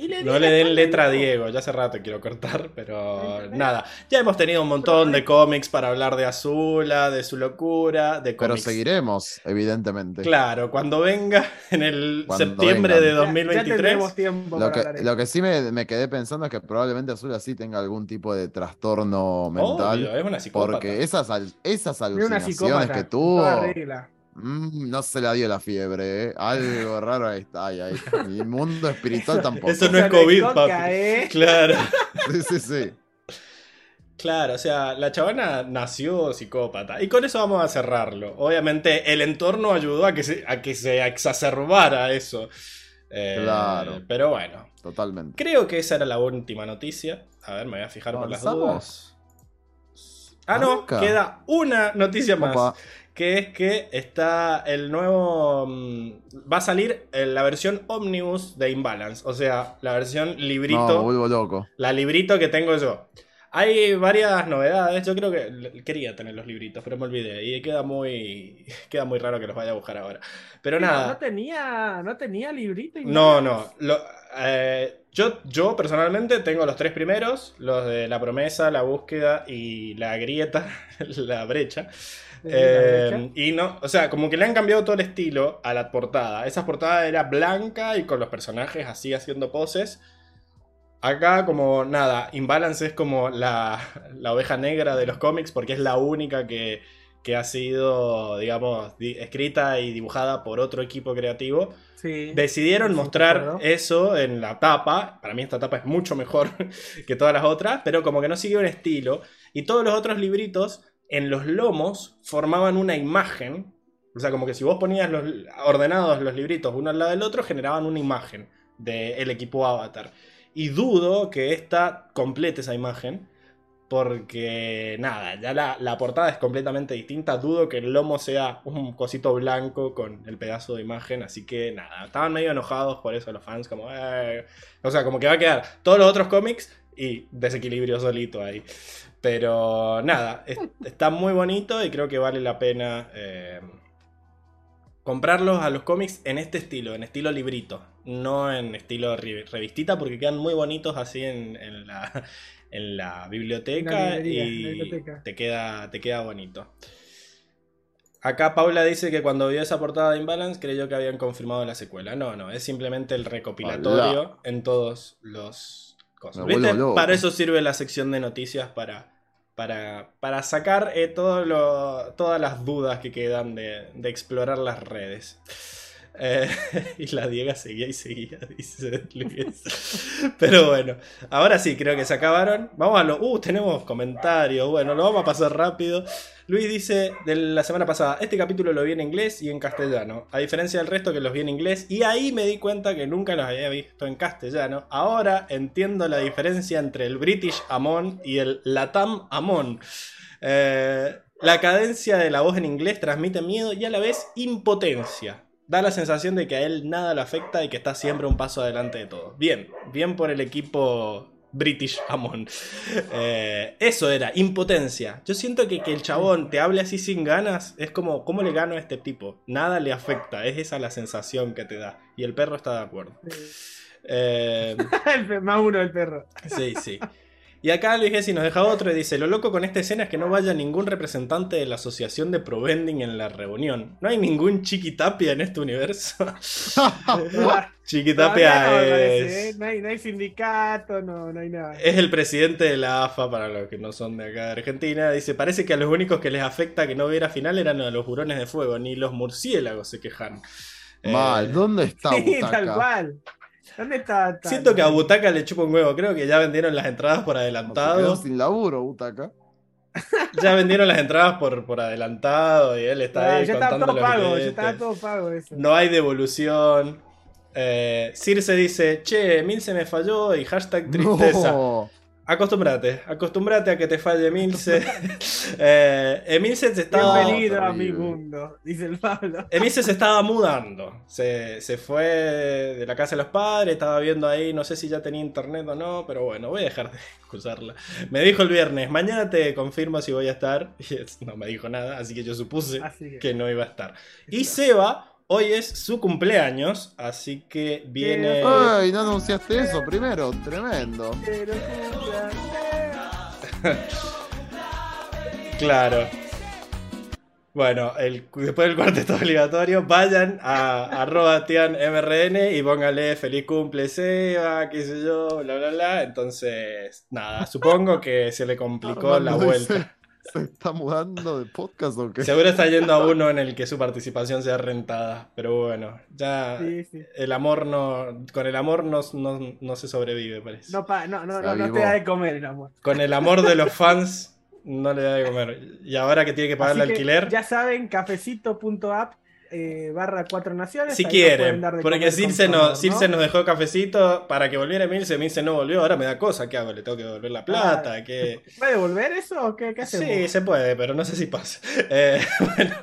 Y le No le den letra a Diego. Ya hace rato quiero cortar, pero nada. Ya hemos tenido un montón de cómics para hablar de Azula, de su locura, de Pero cómics. seguiremos, evidentemente. Claro, cuando venga en el Cuando septiembre vengan. de Ya- Ya, 2023. tendremos tiempo Lo para que, lo sí me, me quedé pensando es que probablemente Azul así tenga algún tipo de trastorno mental. Obvio, es una psicópata. porque esas, esas una alucinaciones psicópata. que tuvo, toda regla. Mm, no se la dio la fiebre, ¿eh? Algo raro ahí está. Ahí, ahí. Y el mundo espiritual tampoco. Eso no es COVID, coca, papi. ¿eh? Claro, Sí, sí, sí. claro, o sea, la chavana nació psicópata. Y con eso vamos a cerrarlo. Obviamente, el entorno ayudó a que se, a que se exacerbara eso. Eh, Claro. Pero bueno, Totalmente. creo que esa era la última noticia. A ver, me voy a fijar por las dudas. Ah, no, queda una noticia más. Que es que está el nuevo... mm, Va a salir eh, la versión Omnibus de Imbalance, o sea, la versión librito, No, vuelvo loco. la librito que tengo yo. Hay varias novedades, yo creo que quería tener los libritos, pero me olvidé y queda muy queda muy raro que los vaya a buscar ahora. Pero No, no nada, tenía, no tenía librito. y no, nada. no. lo- eh, yo, yo personalmente tengo los tres primeros, los de la promesa, la búsqueda y la grieta, la brecha. Eh, y no, o sea, como que le han cambiado todo el estilo a la portada. Esa portada era blanca y con los personajes así haciendo poses. Acá como nada, Imbalance es como la, la oveja negra de los cómics porque es la única que, que ha sido, digamos, di- escrita y dibujada por otro equipo creativo. Sí. Decidieron Sí, mostrar eso en la tapa. Para mí esta tapa es mucho mejor que todas las otras, pero como que no siguió un estilo. Y todos los otros libritos en los lomos formaban una imagen. O sea, como que si vos ponías los ordenados los libritos uno al lado del otro, generaban una imagen del equipo Avatar. Y dudo que esta complete esa imagen. Porque nada, ya la, la portada es completamente distinta. Dudo que el lomo sea un cosito blanco con el pedazo de imagen. Así que nada, estaban medio enojados por eso los fans. Como, "Eh". O sea, como que va a quedar todos los otros cómics y desequilibrio solito ahí. Pero nada, es- está muy bonito y creo que vale la pena eh, comprarlos a los cómics en este estilo, en estilo librito, no en estilo re- revistita, porque quedan muy bonitos así en, en la, en la biblioteca En la librería, y en la biblioteca. Te, queda, te queda bonito. Acá Paula dice que cuando vio esa portada de Imbalance creyó que habían confirmado la secuela. No, no, es simplemente el recopilatorio en todos los Para eso sirve la sección de noticias para, para, para sacar eh, todo lo- todas las dudas que quedan de, de explorar las redes. Eh, y la Diega seguía y seguía, dice Luis. Pero bueno, ahora sí, creo que se acabaron. Vamos a lo. Uh, tenemos comentarios. Bueno, lo vamos a pasar rápido. Luis dice de la semana pasada: Este capítulo lo vi en inglés y en castellano. A diferencia del resto que los vi en inglés. Y ahí me di cuenta que nunca los había visto en castellano. Ahora entiendo la diferencia entre el British Amon y el Latam Amon. Eh, la cadencia de la voz en inglés transmite miedo y a la vez impotencia. Da la sensación de que a él nada le afecta y que está siempre un paso adelante de todo. Bien, bien por el equipo British Amon. Eh, eso era, impotencia. Yo siento que que el chabón te hable así sin ganas es como, ¿cómo le gano a este tipo? Nada le afecta, es esa la sensación que te da. Y el perro está de acuerdo. Eh, El más uno del perro. Sí, sí. Y acá Luis Gessi nos deja otro y dice: Lo loco con esta escena es que no vaya ningún representante de la asociación de Provending en la reunión. No hay ningún Chiquitapia en este universo. Chiquitapia no, parece, ¿eh? es, no, hay, no hay sindicato, no, no hay nada. es el presidente de la AFA, para los que no son de acá de Argentina. Dice: Parece que a los únicos que les afecta que no hubiera final eran a los burones de fuego, ni los murciélagos se quejan. Eh, Mal, ¿dónde está Sí, tal cual. ¿Dónde está? tal- Siento que a Butaca le chupa un huevo. Creo que ya vendieron las entradas por No, se adelantado. quedó sin laburo, Butaca. Ya vendieron las entradas por, por adelantado y él está Ah, ahí ya estaba todo los pago, ya estaba todo pago eso. No hay devolución. Eh, Circe dice, che, Milce me falló y hashtag tristeza. No. Acostúmbrate, acostúmbrate a que te falle Milce. eh, Emilce se estaba... Bienvenido a mi mundo, dice el Pablo. Emilce se estaba mudando. Se, se fue de la casa de los padres, estaba viendo ahí, no sé si ya tenía internet o no, pero bueno, voy a dejar de excusarla. Me dijo el viernes, mañana te confirmo si voy a estar. Y no me dijo nada, así que yo supuse Así que, que no iba a estar. Y Seba hoy es su cumpleaños, así que viene... Ay, no anunciaste eso primero, tremendo. Claro. Bueno, el, después del cuarteto obligatorio, vayan a arroba tianmrn y póngale feliz cumple Seba, qué sé yo, bla bla bla. Entonces, nada, supongo que se le complicó la Armando vuelta. ¿Se está mudando de podcast o qué? Seguro está yendo a uno en el que su participación sea rentada. Pero bueno, ya Sí, sí. el amor no. Con el amor no, no, no se sobrevive, parece. No, pa- no, no, no, no te da de comer el amor. Con el amor de los fans no le da de comer. Y ahora que tiene que pagar el Así alquiler. Ya saben, cafecito.app eh, barra cuatro naciones. Si quieren, dar de porque Circe, no, Circe nos dejó cafecito para que volviera Milce, Milce no volvió, ahora me da cosa, ¿qué hago? ¿Le tengo que devolver la plata? Ah, ¿Qué? ¿Puede devolver eso o qué, qué hacemos? Sí, se puede, pero no sé si pasa. Eh, bueno.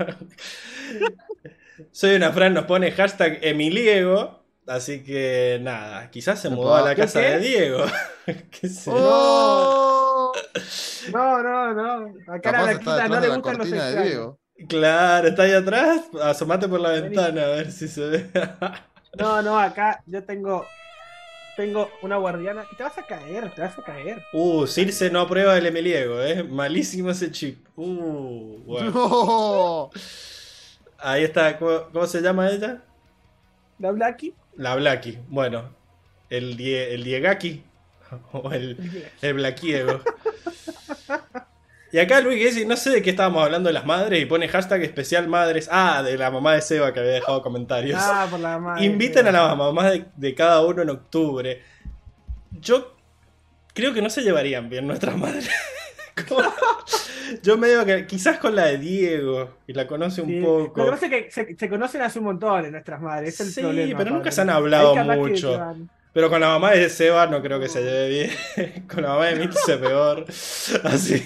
Soy una Fran, nos pone hashtag Emiliego, así que nada, quizás se mudó a la ¿Qué, casa qué? de Diego. ¿Qué sé? ¡Oh! No, no, no. Acá a la no le gustan los de. Diego. Claro, está ahí atrás, asomate por la ventana a ver si se ve. No, no, acá yo tengo tengo una guardiana y te vas a caer, te vas a caer. Uh, Circe no aprueba el Emiliego, eh. Malísimo ese chip. Uh, bueno. No. Ahí está, ¿cómo, cómo se llama ella? La Blacky. La Blacky. Bueno, el, die, el Diegaki. O el, el Blackiego. Y acá Luis Gessi, no sé de qué estábamos hablando de las madres y pone hashtag especial madres. Ah, de la mamá de Seba que había dejado comentarios. Ah, por la madre. Inviten a las mamás de, de cada uno en octubre. Yo creo que no se llevarían bien nuestras madres. Como- Yo me digo que quizás con la de Diego, y la conoce un Sí. poco. Lo que pasa es que se, se conocen hace un montón en nuestras madres, es el Sí, problema. pero nunca se han hablado mucho. Pero con la mamá de Seba no creo que se lleve bien. con la mamá de Milce peor. Así.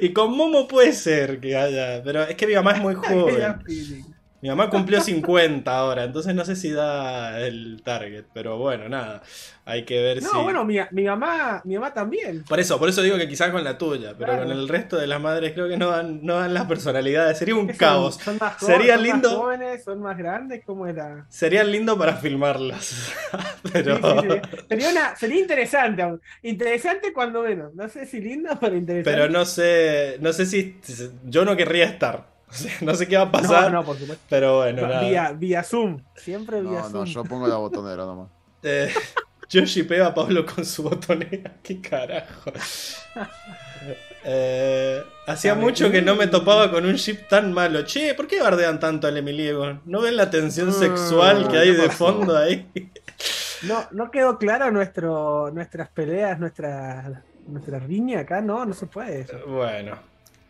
Y con Momo puede ser que haya. Pero es que mi mamá es muy joven. Mi mamá cumplió 50 ahora, entonces no sé si da el target. Pero bueno, nada. Hay que ver si. No, bueno, mi, mi mamá, mi mamá también. Por eso, por eso digo que quizás con la tuya, pero Claro. con el resto de las madres creo que no dan, no dan las personalidades. Sería un caos. Son más jo- Sería son lindo. Más jóvenes, son más grandes, ¿cómo era? Sería lindo para filmarlas. pero. Sí, sí, sí. Sería, una, sería interesante aún. Interesante cuando menos. No sé si lindo, pero interesante. Pero no sé, no sé si yo no querría estar. O sea, no sé qué va a No, pasar, no, por supuesto. pero bueno, nada. vía, vía Zoom. Siempre vía No, Zoom. no, yo pongo la botonera nomás. Eh, yo shipeo a Pablo con su botonera. ¿Qué carajo? Eh, hacía mucho que no me topaba con un ship tan malo. Che, ¿por qué bardean tanto al Emiliego? ¿No ven la tensión Mm, sexual que hay ¿qué de fondo ahí? No, no quedó claro nuestro, nuestras peleas, nuestra, nuestra riña acá, no, no se puede eso. Bueno.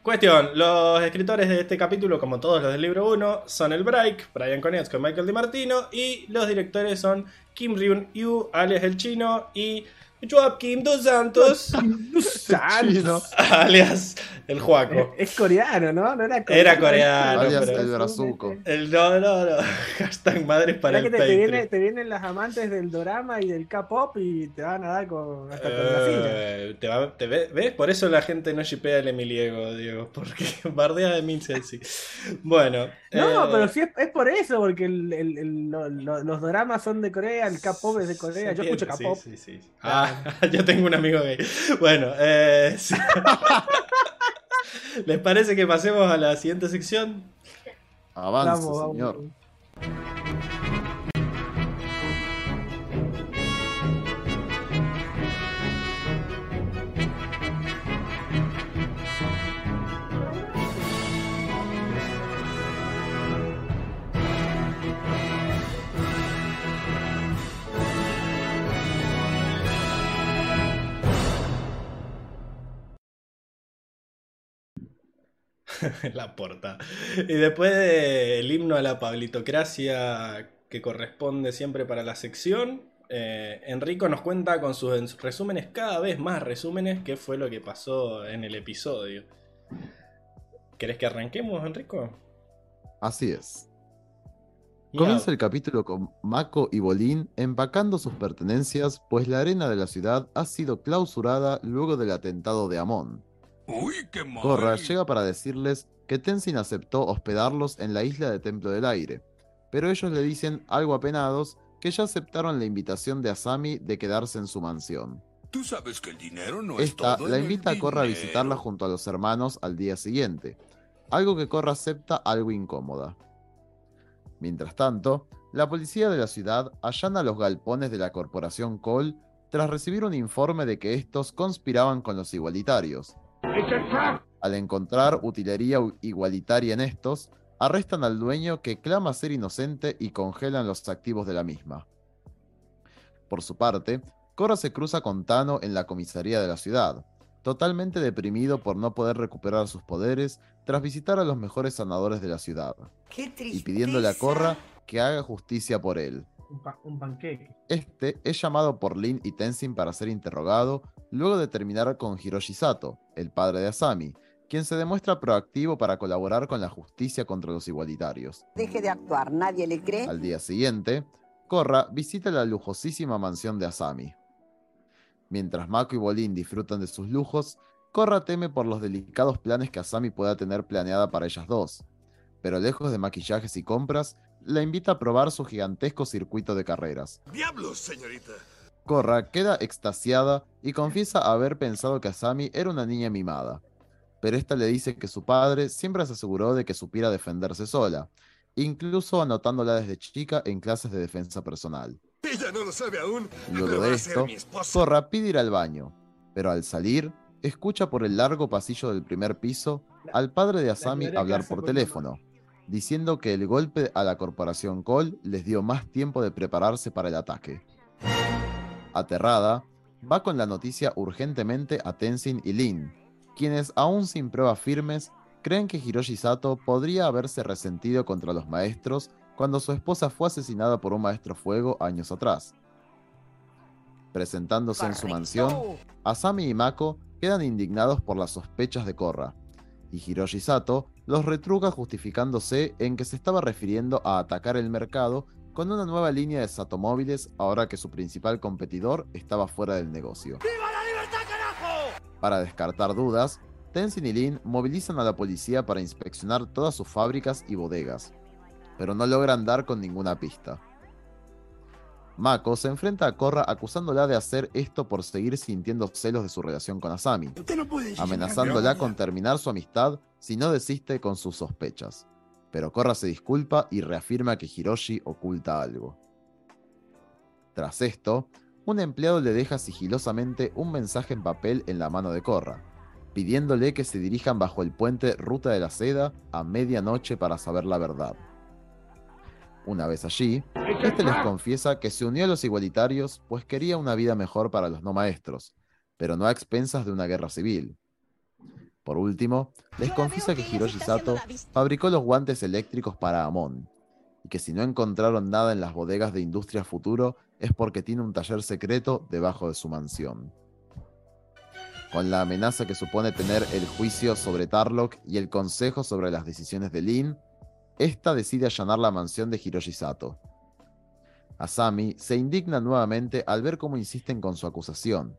Cuestión, los escritores de este capítulo, como todos los del libro 1, son el Break, Brian Konietzko y Michael DiMartino, y los directores son Kim Ryun Yu, alias el chino, y Joaquim Dos Santos, Chino. alias el Juaco. Es, es coreano, ¿no? No era Era coreano, Alias pero- el brazuco. El no, no, no. Hashtag madres para el que te, te, viene- te vienen las amantes del drama y del K-pop y te van a dar con, hasta con la silla. Eh, te va- te ve- ¿Ves? Por eso la gente no shipea el Emiliego, Diego, porque bardea de Milce así. Bueno. No, eh, pero sí es, es por eso, porque el- el- el- lo- lo- los dramas son de Corea, el K-pop es de Corea, yo escucho K-pop. Sí, sí, sí. Ah, yo tengo un amigo gay. Bueno, eh, sí. ¿les parece que pasemos a la siguiente sección? Avance, Vamos, vamos. la porta. Y después del himno a la pablitocracia que corresponde siempre para la sección, eh, Enrico nos cuenta con sus resúmenes, cada vez más resúmenes, qué fue lo que pasó en el episodio. ¿Querés que arranquemos, Enrico? Así es. Comienza el capítulo con Mako y Bolín empacando sus pertenencias, pues la arena de la ciudad ha sido clausurada luego del atentado de Amon. Uy, qué mal. Korra llega para decirles que Tenzin aceptó hospedarlos en la isla de Templo del Aire. pero ellos le dicen, algo apenados, que ya aceptaron la invitación de Asami de quedarse en su mansión. Tú sabes que el dinero no Esta es todo la invita a Korra a visitarla junto a los hermanos al día siguiente, algo que Korra acepta algo incómoda. Mientras tanto, la policía de la ciudad allana los galpones de la corporación Cole tras recibir un informe de que estos conspiraban con los igualitarios. Al encontrar utilería igualitaria en estos, arrestan al dueño que clama ser inocente y congelan los activos de la misma. Por su parte, Korra se cruza con Tano en la comisaría de la ciudad, totalmente deprimido por no poder recuperar sus poderes tras visitar a los mejores sanadores de la ciudad, y pidiéndole a Korra que haga justicia por él. Un, pa- un panqueque. Este es llamado por Lin y Tenzin para ser interrogado, luego de terminar con Hiroshi Sato, el padre de Asami, quien se demuestra proactivo para colaborar con la justicia contra los igualitarios. Deje de actuar, nadie le cree. Al día siguiente, Korra visita la lujosísima mansión de Asami. Mientras Mako y Bolin disfrutan de sus lujos, Korra teme por los delicados planes que Asami pueda tener planeada para ellas dos. Pero lejos de maquillajes y compras, la invita a probar su gigantesco circuito de carreras. ¡Diablos, señorita! Korra queda extasiada y confiesa haber pensado que Asami era una niña mimada. Pero esta le dice que su padre siempre se aseguró de que supiera defenderse sola, incluso anotándola desde chica en clases de defensa personal. Ella no lo sabe aún. Luego de esto, mi esposa. Korra pide ir al baño, pero al salir, escucha por el largo pasillo del primer piso al padre de Asami hablar por teléfono, diciendo que el golpe a la corporación Cole les dio más tiempo de prepararse para el ataque. Aterrada, va con la noticia urgentemente a Tenzin y Lin, quienes, aún sin pruebas firmes, creen que Hiroshi Sato podría haberse resentido contra los maestros cuando su esposa fue asesinada por un maestro fuego años atrás. Presentándose en su mansión, Asami y Mako quedan indignados por las sospechas de Korra, y Hiroshi Sato los retruca justificándose en que se estaba refiriendo a atacar el mercado con una nueva línea de satomóviles ahora que su principal competidor estaba fuera del negocio. Para descartar dudas, Tenzin y Lin movilizan a la policía para inspeccionar todas sus fábricas y bodegas, pero no logran dar con ninguna pista. Mako se enfrenta a Korra acusándola de hacer esto por seguir sintiendo celos de su relación con Asami, no amenazándola con terminar su amistad si no desiste con sus sospechas. Pero Korra se disculpa y reafirma que Hiroshi oculta algo. Tras esto, un empleado le deja sigilosamente un mensaje en papel en la mano de Korra, pidiéndole que se dirijan bajo el puente Ruta de la Seda a medianoche para saber la verdad. Una vez allí, este les confiesa que se unió a los igualitarios pues quería una vida mejor para los no maestros, pero no a expensas de una guerra civil. Por último, les confiesa que Hiroshi Sato fabricó los guantes eléctricos para Amon, y que si no encontraron nada en las bodegas de Industria Futuro es porque tiene un taller secreto debajo de su mansión. Con la amenaza que supone tener el juicio sobre Tarlock y el consejo sobre las decisiones de Lin, esta decide allanar la mansión de Hiroshi Sato. Asami se indigna nuevamente al ver cómo insisten con su acusación,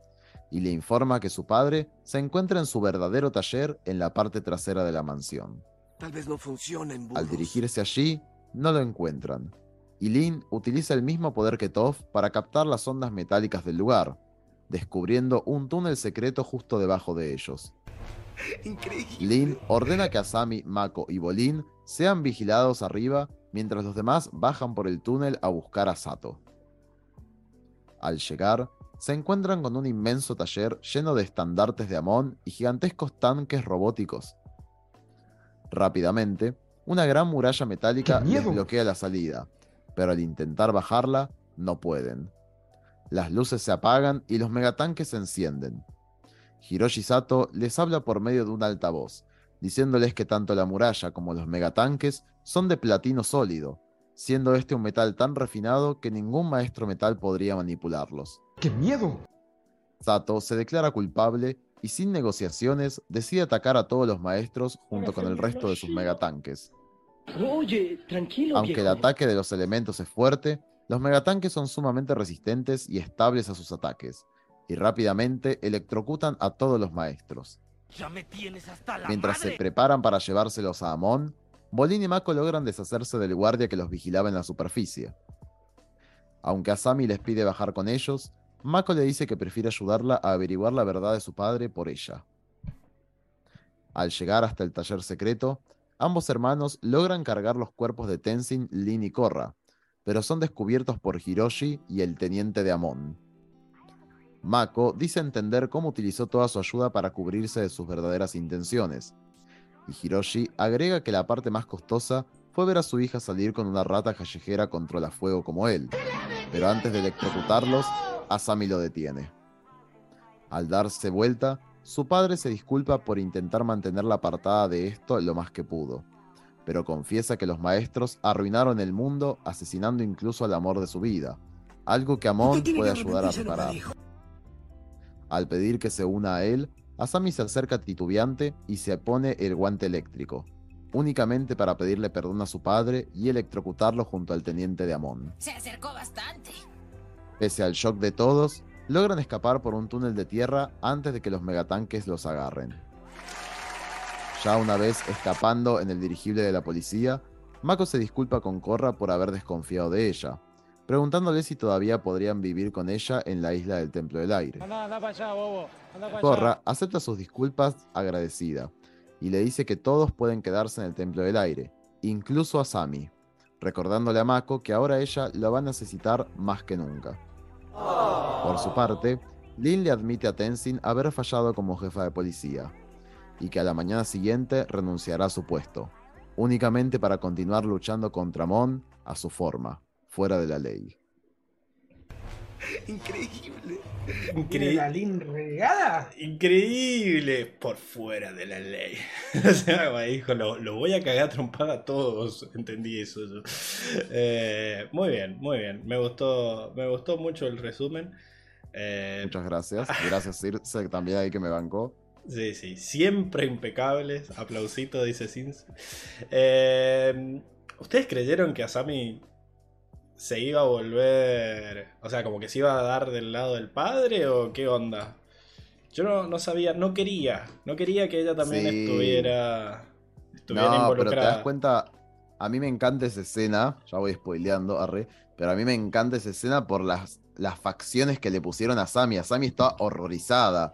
y le informa que su padre se encuentra en su verdadero taller en la parte trasera de la mansión. Tal vez no funcione en Al dirigirse allí, no lo encuentran, y Lin utiliza el mismo poder que Toph para captar las ondas metálicas del lugar, descubriendo un túnel secreto justo debajo de ellos. Increíble. Lin ordena que Asami, Mako y Bolin sean vigilados arriba mientras los demás bajan por el túnel a buscar a Sato. Al llegar, se encuentran con un inmenso taller lleno de estandartes de Amon y gigantescos tanques robóticos. Rápidamente, una gran muralla metálica ¡Qué les bloquea la salida, pero al intentar bajarla, no pueden. Las luces se apagan y los megatanques se encienden. Hiroshi Sato les habla por medio de un altavoz, diciéndoles que tanto la muralla como los megatanques son de platino sólido, siendo este un metal tan refinado que ningún maestro metal podría manipularlos. ¡Qué miedo! Sato se declara culpable y sin negociaciones decide atacar a todos los maestros junto con el resto de sus megatanques. Oye, tranquilo, Aunque el ataque de los elementos es fuerte, los megatanques son sumamente resistentes y estables a sus ataques, y rápidamente electrocutan a todos los maestros. Ya me tienes hasta la Mientras se preparan para llevárselos a Amon, Bolin y Mako logran deshacerse del guardia que los vigilaba en la superficie. Aunque Asami les pide bajar con ellos, Mako le dice que prefiere ayudarla a averiguar la verdad de su padre por ella. Al llegar hasta el taller secreto, ambos hermanos logran cargar los cuerpos de Tenzin, Lin y Korra, pero son descubiertos por Hiroshi y el teniente de Amon. Mako dice entender cómo utilizó toda su ayuda para cubrirse de sus verdaderas intenciones, y Hiroshi agrega que la parte más costosa fue ver a su hija salir con una rata callejera controla fuego como él, pero antes de electrocutarlos, Asami lo detiene. Al darse vuelta, su padre se disculpa por intentar mantenerla apartada de esto lo más que pudo, pero confiesa que los maestros arruinaron el mundo asesinando incluso al amor de su vida, algo que Amon puede ayudar a reparar. Al pedir que se una a él, Asami se acerca titubeante y se pone el guante eléctrico, únicamente para pedirle perdón a su padre y electrocutarlo junto al teniente de Amon. Se acercó bastante. Pese al shock de todos, logran escapar por un túnel de tierra antes de que los megatanques los agarren. Ya una vez escapando en el dirigible de la policía, Mako se disculpa con Korra por haber desconfiado de ella, preguntándole si todavía podrían vivir con ella en la isla del Templo del Aire. Korra acepta sus disculpas agradecida y le dice que todos pueden quedarse en el Templo del Aire, incluso Asami, recordándole a Mako que ahora ella lo va a necesitar más que nunca. Por su parte, Lin le admite a Tenzin haber fallado como jefa de policía y que a la mañana siguiente renunciará a su puesto, únicamente para continuar luchando contra Mon a su forma, fuera de la ley. Increíble. ¿Tiene la Lin regada? Increíble. Por fuera de la ley. o sea, hijo, lo, lo voy a cagar trompada a todos. Entendí eso. yo. Eh, muy bien, muy bien. Me gustó, me gustó mucho el resumen. Eh, Muchas gracias. Gracias, Circe, también ahí que me bancó. Sí, sí, siempre impecables. Aplausito, dice Sins. Eh, ¿Ustedes creyeron que Asami se iba a volver. O sea, como que se iba a dar del lado del padre o qué onda? Yo no, no sabía, no quería. No quería que ella también Sí. estuviera. Estuviera No, pero te involucrada. das cuenta, a mí me encanta esa escena, ya voy spoileando, arre, pero a mí me encanta esa escena por las, las facciones que le pusieron a Sammy. A Sammy está horrorizada.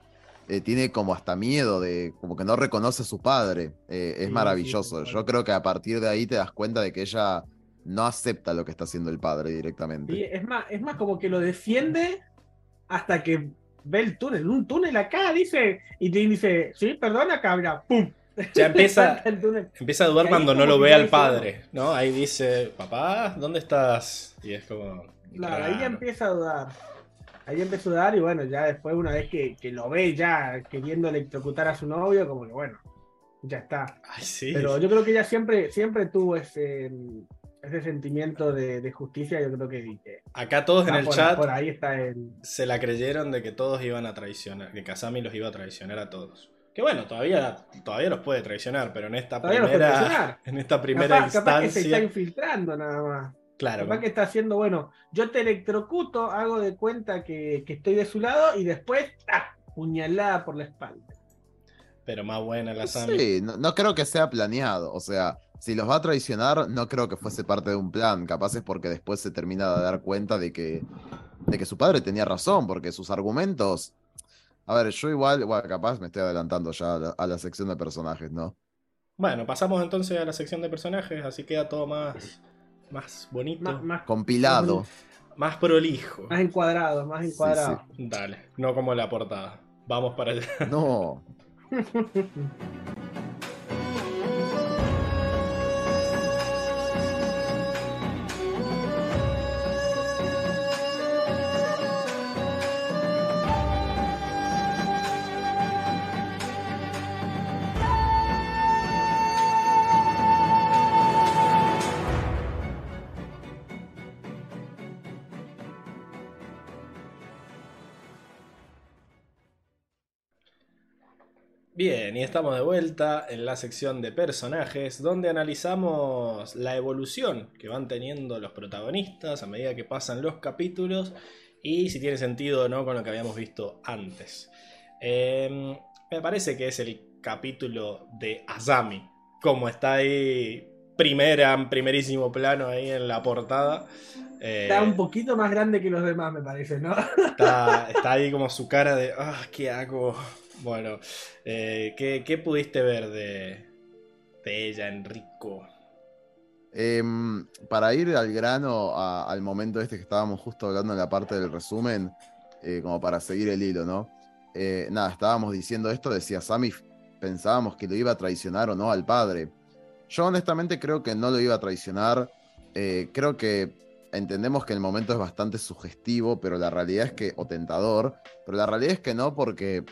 eh, tiene como hasta miedo de, como que no reconoce a su padre. Eh, es Sí, maravilloso. sí, Yo creo que a partir de ahí te das cuenta de que ella no acepta lo que está haciendo el padre directamente. Sí, es más, es más como que lo defiende hasta que ve el túnel. Un túnel acá, dice. Y te dice, sí, perdona, cabra. ¡Pum! Ya empieza, empieza a dudar cuando no lo ve al padre, ¿no? Ahí dice, papá, ¿dónde estás? Y es como... Claro, ahí ya empieza a dudar. Ahí empieza a dudar y bueno, ya después una vez que, que lo ve ya queriendo electrocutar a su novio, como que bueno, ya está. Ay, sí. Pero yo creo que ella siempre, siempre tuvo ese, ese sentimiento de, de justicia, yo creo que, que Acá todos en ah, el por, chat por ahí está el... se la creyeron de que todos iban a traicionar, que Kazami los iba a traicionar a todos. Que bueno, todavía, todavía los puede traicionar, pero en esta Todavía los puede primera, traicionar. en esta primera Capaz, capaz que se está instancia, infiltrando nada más. claro, Capaz que está haciendo, bueno, yo te electrocuto, hago de cuenta que, que estoy de su lado y después, ¡tac! puñalada por la espalda. pero más buena la Sami. Sí, no, no creo que sea planeado. O sea, si los va a traicionar, no creo que fuese parte de un plan. Capaz es porque después se termina de dar cuenta de que, de que su padre tenía razón, porque sus argumentos. A ver, yo igual, bueno, capaz me estoy adelantando ya a la, a la sección de personajes, ¿no? Bueno, pasamos entonces a la sección de personajes, así queda todo más, más bonito, Más, más, más, Compilado. prolijo. más encuadrado, más Sí, encuadrado. Dale, no como la portada. Vamos para allá. No. Bien, y estamos de vuelta en la sección de personajes, donde analizamos la evolución que van teniendo los protagonistas a medida que pasan los capítulos y si tiene sentido o no con lo que habíamos visto antes. Eh, me parece que es el capítulo de Asami, como está ahí primera, en primerísimo plano ahí en la portada. Eh, Está un poquito más grande que los demás, me parece, ¿no? está, está ahí como su cara de, ah, ¿qué hago? Bueno, eh, ¿qué, pudiste ver de, ella, Enrico? Em, para ir al grano, al momento este que estábamos justo hablando en la parte del resumen, eh, como para seguir el hilo, ¿no? Eh, nada, estábamos diciendo esto, decía Sammy, pensábamos que lo iba a traicionar o no al padre. Yo honestamente creo que no lo iba a traicionar. creo que entendemos que el momento es bastante sugestivo, pero la realidad es que, o tentador, pero la realidad es que no, porque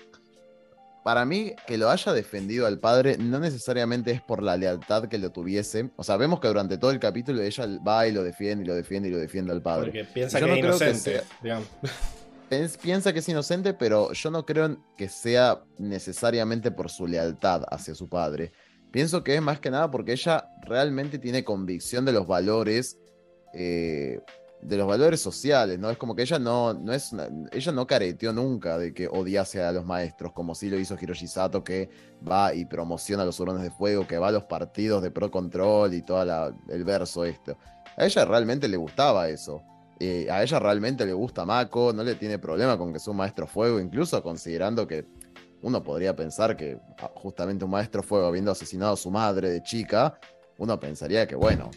para mí, que lo haya defendido al padre no necesariamente es por la lealtad que lo tuviese. O sea, vemos que durante todo el capítulo ella va y lo defiende y lo defiende y lo defiende al padre. Porque piensa Yo que no es que inocente, sea- digamos. Pens- piensa que es inocente, pero yo no creo que sea necesariamente por su lealtad hacia su padre. Pienso que es más que nada porque ella realmente tiene convicción de los valores, eh, de los valores sociales, ¿no? Es como que ella no, no es una- ella no careteó nunca de que odiase a los maestros, como sí lo hizo Hiroshi Sato, que va y promociona los hurones de fuego, que va a los partidos de pro control y todo el verso esto. A ella realmente le gustaba eso. Eh, a ella realmente le gusta Mako, no le tiene problema con que sea un maestro fuego, incluso considerando que uno podría pensar que ah, justamente un maestro fuego, habiendo asesinado a su madre de chica, uno pensaría que, bueno,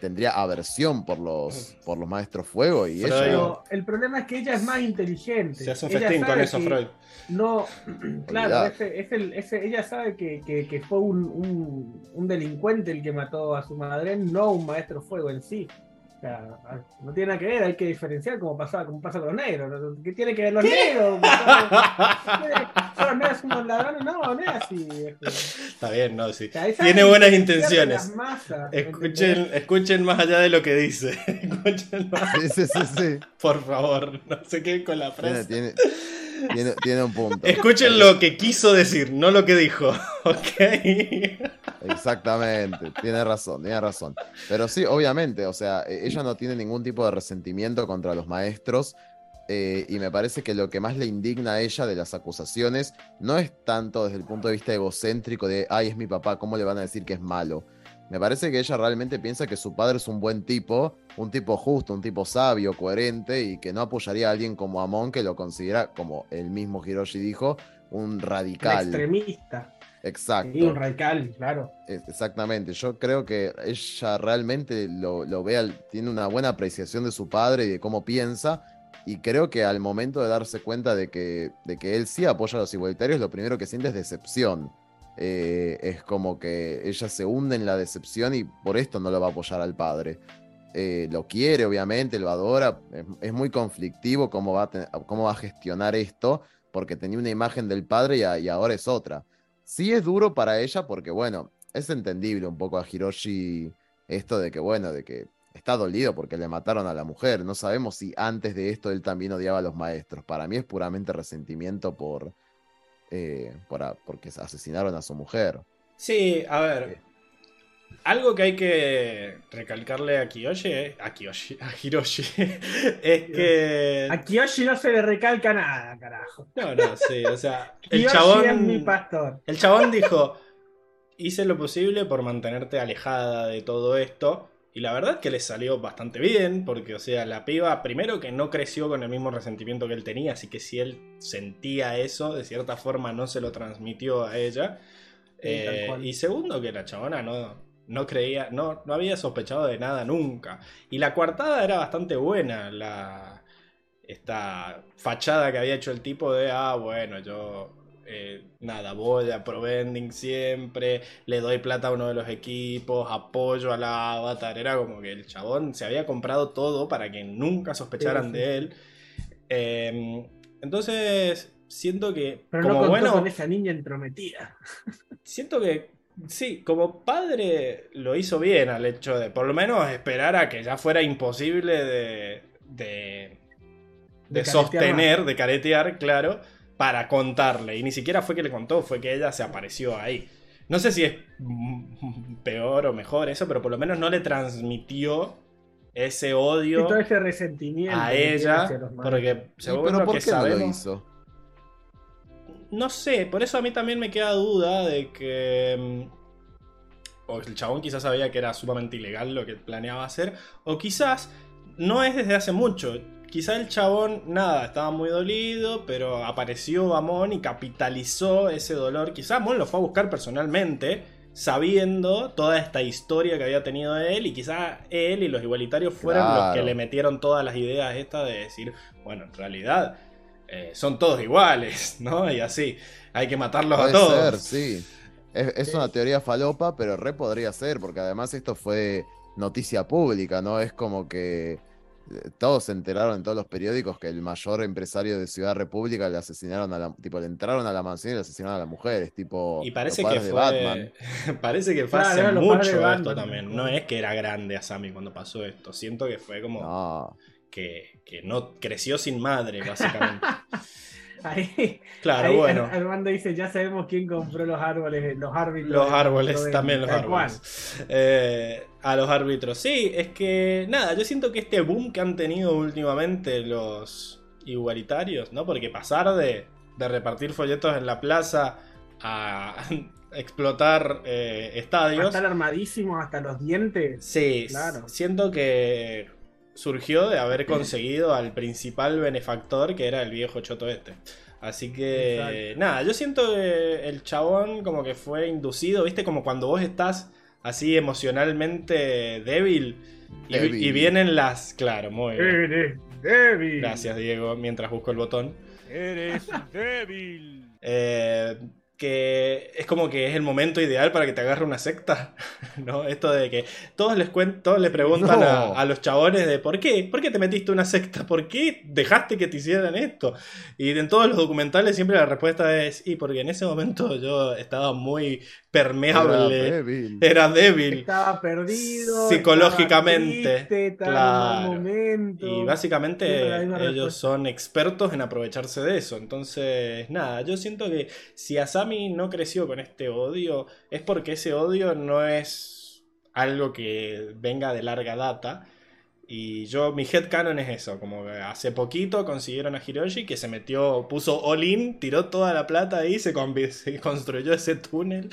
tendría aversión por los, por los maestros fuego y Freud. ella... El problema es que ella es más inteligente. Se hace un Ella festín con sabe eso, que Freud. No, claro, ese, es el- ese- ella sabe que, que- que fue un, un- un delincuente el que mató a su madre, no un maestro fuego en sí. O sea, no tiene nada que ver, hay que diferenciar como pasa, como pasa con los negros. ¿Qué tiene que ver los negros? ¿Son los negros unos ladrones? No, no es así. este. Está bien, no, sí. O sea, esa Tiene buenas intenciones. masas, Escuchen, escuchen más allá de lo que dice. Escuchen más, Sí, sí, sí, sí. por favor. No se queden con la frase. tiene, tiene- tiene un punto. Escuchen lo que quiso decir, no lo que dijo. ¿Ok? Exactamente, tiene razón, tiene razón. Pero sí, obviamente, o sea, e- ella no tiene ningún tipo de resentimiento contra los maestros eh, y me parece que lo que más le indigna a ella de las acusaciones no es tanto desde el punto de vista egocéntrico de, ay, es mi papá, ¿cómo le van a decir que es malo? Me parece que ella realmente piensa que su padre es un buen tipo, un tipo justo, un tipo sabio, coherente y que no apoyaría a alguien como Amon que lo considera, como el mismo Hiroshi dijo, un Un radical. extremista. Exacto. Y un radical, claro. Exactamente, yo creo que ella realmente lo, lo ve, al- tiene una buena apreciación de su padre y de cómo piensa, y creo que al momento de darse cuenta de que, de que él sí apoya a los igualitarios, lo primero que siente es decepción. Eh, es como que ella se hunde en la decepción y por esto no lo va a apoyar al padre. Eh, lo quiere, obviamente, lo adora, es, muy conflictivo cómo va, a cómo va a gestionar esto, porque tenía una imagen del padre y, y ahora es otra. Sí es duro para ella porque, bueno, es entendible un poco a Hiroshi esto de que, bueno, de que está dolido porque le mataron a la mujer. No sabemos si antes de esto él también odiaba a los maestros. Para mí es puramente resentimiento por, eh, por a- porque asesinaron a su mujer. Sí, a ver. Algo que hay que recalcarle a Kiyoshi, eh, a Kiyoshi, a Hiroshi, es que... A Kiyoshi no se le recalca nada, carajo. No, no, sí, o sea, el chabón... es mi pastor. El chabón dijo, hice lo posible por mantenerte alejada de todo esto. Y la verdad que le salió bastante bien, porque, o sea, la piba, primero que no creció con el mismo resentimiento que él tenía, así que si él sentía eso, de cierta forma no se lo transmitió a ella. Sí, Eh, y segundo, que la chabona no, no creía, no, no había sospechado de nada nunca. Y la coartada era bastante buena, la, esta fachada que había hecho el tipo de, ah, bueno, yo, eh, nada, voy a Provending siempre, le doy plata a uno de los equipos, apoyo al avatar, era como que el chabón se había comprado todo para que nunca sospecharan Sí, sí. de él. Eh, entonces, siento que, Pero como no contó bueno, con esa niña entrometida. siento que sí, como padre lo hizo bien al hecho de por lo menos esperar a que ya fuera imposible de, de, de sostener, de caretear, claro, para contarle. Y ni siquiera fue que le contó, fue que ella se apareció ahí. No sé si es peor o mejor eso, pero por lo menos no le transmitió ese Y odio todo ese resentimiento. a ella, porque según pero lo ¿por que qué no lo sabemos, hizo? no sé, por eso a mí también me queda duda de que. mm, o el chabón quizás sabía que era sumamente ilegal lo que planeaba hacer, o quizás no es desde hace mucho. Quizá el chabón, nada, estaba muy dolido, pero apareció Amon y capitalizó ese dolor. Quizá Amon lo fue a buscar personalmente, sabiendo toda esta historia que había tenido él, y quizá él y los igualitarios fueron los que le metieron todas las ideas estas de decir, bueno, en realidad eh, son todos iguales, ¿no? Y así, hay que matarlos a todos. ser, sí. Es, es una teoría falopa, pero re podría ser, porque además esto fue noticia pública, ¿no? Es como que todos se enteraron en todos los periódicos que el mayor empresario de Ciudad República le asesinaron a la, tipo, le entraron a la mansión y le asesinaron a las mujeres, tipo Y parece que fue. Batman. parece que fue Claro, hace mucho Batman, esto también. ¿no? Es que era grande Asami cuando pasó esto. Siento que fue como No, que, que no creció sin madre, básicamente. Ahí, Claro, ahí bueno. Ar- Armando dice, ya sabemos quién compró los árboles, los árbitros. Los árboles, de- también los árboles. Eh, a los árbitros. Sí, es que nada, yo siento que este boom que han tenido últimamente los igualitarios, ¿no? Porque pasar de, de repartir folletos en la plaza a explotar eh, estadios. estar armadísimos hasta los dientes. Sí, Claro. siento que surgió de haber conseguido al principal benefactor que era el viejo choto este. Así que, Exacto. nada, yo siento que el chabón como que fue inducido, ¿viste? Como cuando vos estás así emocionalmente débil y, Débil. y vienen las... Claro, muy bien. Eres débil. Gracias, Diego, mientras busco el botón. Eres débil. Eh, que es como que es el momento ideal para que te agarre una secta, ¿no? Esto de que todos les todos le preguntan No. a, a los chabones de ¿por qué? ¿Por qué te metiste una secta? ¿Por qué dejaste que te hicieran esto? Y en todos los documentales siempre la respuesta es y porque en ese momento yo estaba muy permeable, era débil. era débil. Estaba perdido. Psicológicamente, estaba triste, estaba claro. momento. Y básicamente ellos respuesta. son expertos en aprovecharse de eso. Entonces, nada, yo siento que si Asami no creció con este odio, es porque ese odio no es algo que venga de larga data. Y yo, mi headcanon es eso, como que hace poquito consiguieron a Hiroshi que se metió, puso all in, tiró toda la plata ahí, se, construyó ese túnel,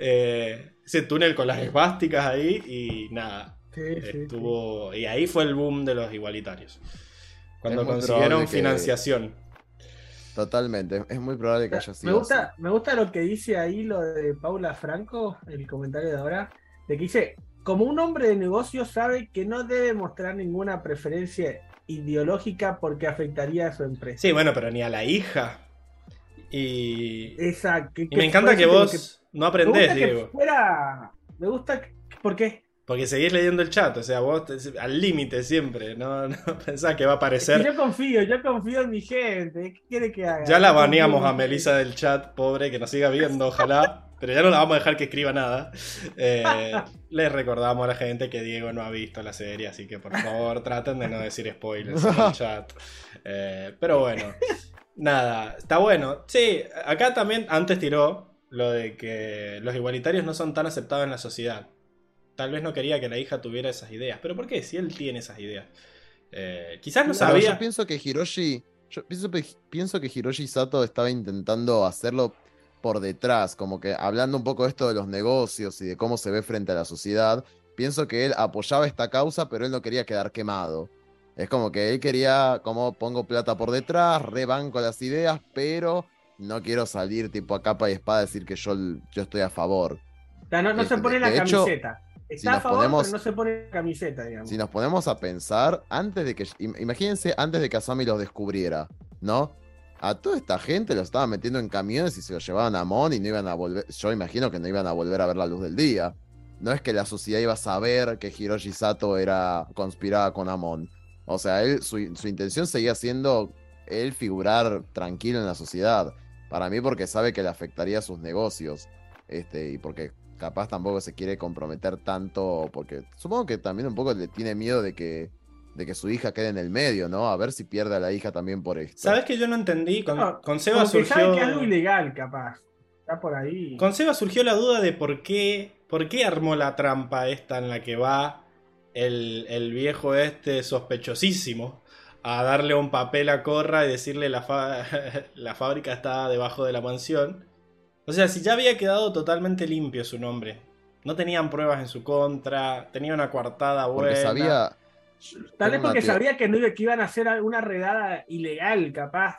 eh, ese túnel con las esvásticas ahí y nada, Sí, sí, sí. Estuvo. Y ahí fue el boom de los igualitarios. Cuando consiguieron financiación. Totalmente, es muy probable que haya Me sido gusta, así. me gusta lo que dice ahí lo de Paula Franco, el comentario de ahora, de que dice, como un hombre de negocios sabe que no debe mostrar ninguna preferencia ideológica porque afectaría a su empresa. Sí, bueno, pero ni a la hija. Y. Exacto. que- Y me que encanta que vos que- no me aprendés, gusta que Diego. fuera... Me gusta... que- ¿Por qué? Porque seguís leyendo el chat. O sea, vos te- al límite siempre. No, no pensás que va a Es que aparecer. yo confío, yo confío en mi gente. ¿Qué quiere que haga? Ya la baneamos a Melissa del chat, pobre, que nos siga viendo, ojalá. Pero ya no la vamos a dejar que escriba nada. Eh, les recordamos a la gente que Diego no ha visto la serie, así que por favor traten de no decir spoilers en el chat. Eh, pero bueno, nada, está bueno. Sí, acá también antes tiró lo de que los igualitarios no son tan aceptados en la sociedad. Tal vez no quería que la hija tuviera esas ideas. Pero ¿por qué? Si él tiene esas ideas. Eh, quizás no Pero sabía. yo pienso que Hiroshi. Yo pienso, pienso que Hiroshi Sato estaba intentando hacerlo por detrás, como que hablando un poco de esto de los negocios y de cómo se ve frente a la sociedad. Pienso que él apoyaba esta causa, pero él no quería quedar quemado. Es como que él quería, como pongo plata por detrás, rebanco las ideas, pero no quiero salir tipo a capa y espada a decir que yo, yo estoy a favor. O sea, no, no se De- pone la de hecho, camiseta. Está si a favor, ponemos- pero no se pone la camiseta, digamos. Si nos ponemos a pensar, antes de que. im- Imagínense, antes de que Asami los descubriera, ¿no? A toda esta gente los estaban metiendo en camiones y se los llevaban a Mon y no iban a volver. Yo imagino que no iban a volver a ver la luz del día. No es que la sociedad iba a saber que Hiroshi Sato era conspiraba con Amon. O sea, él, su, su intención seguía siendo él figurar tranquilo en la sociedad. Para mí, porque sabe que le afectaría a sus negocios. Este, y porque capaz tampoco se quiere comprometer tanto. Porque supongo que también un poco le tiene miedo de que, de que su hija quede en el medio, ¿no? A ver si pierde a la hija también por esto. ¿Sabes que yo no entendí? Con, No, con Seba surgió. que es algo ilegal, capaz. Está por ahí. Con Seba surgió la duda de por qué, por qué armó la trampa esta en la que va el, el viejo este sospechosísimo a darle un papel a Corra y decirle la, fa- la fábrica está debajo de la mansión. O sea, si ya había quedado totalmente limpio su nombre No tenían pruebas en su contra, tenía una coartada buena. Porque sabía. Tal vez porque sabía que, no, iba- que iban a hacer alguna redada ilegal, capaz.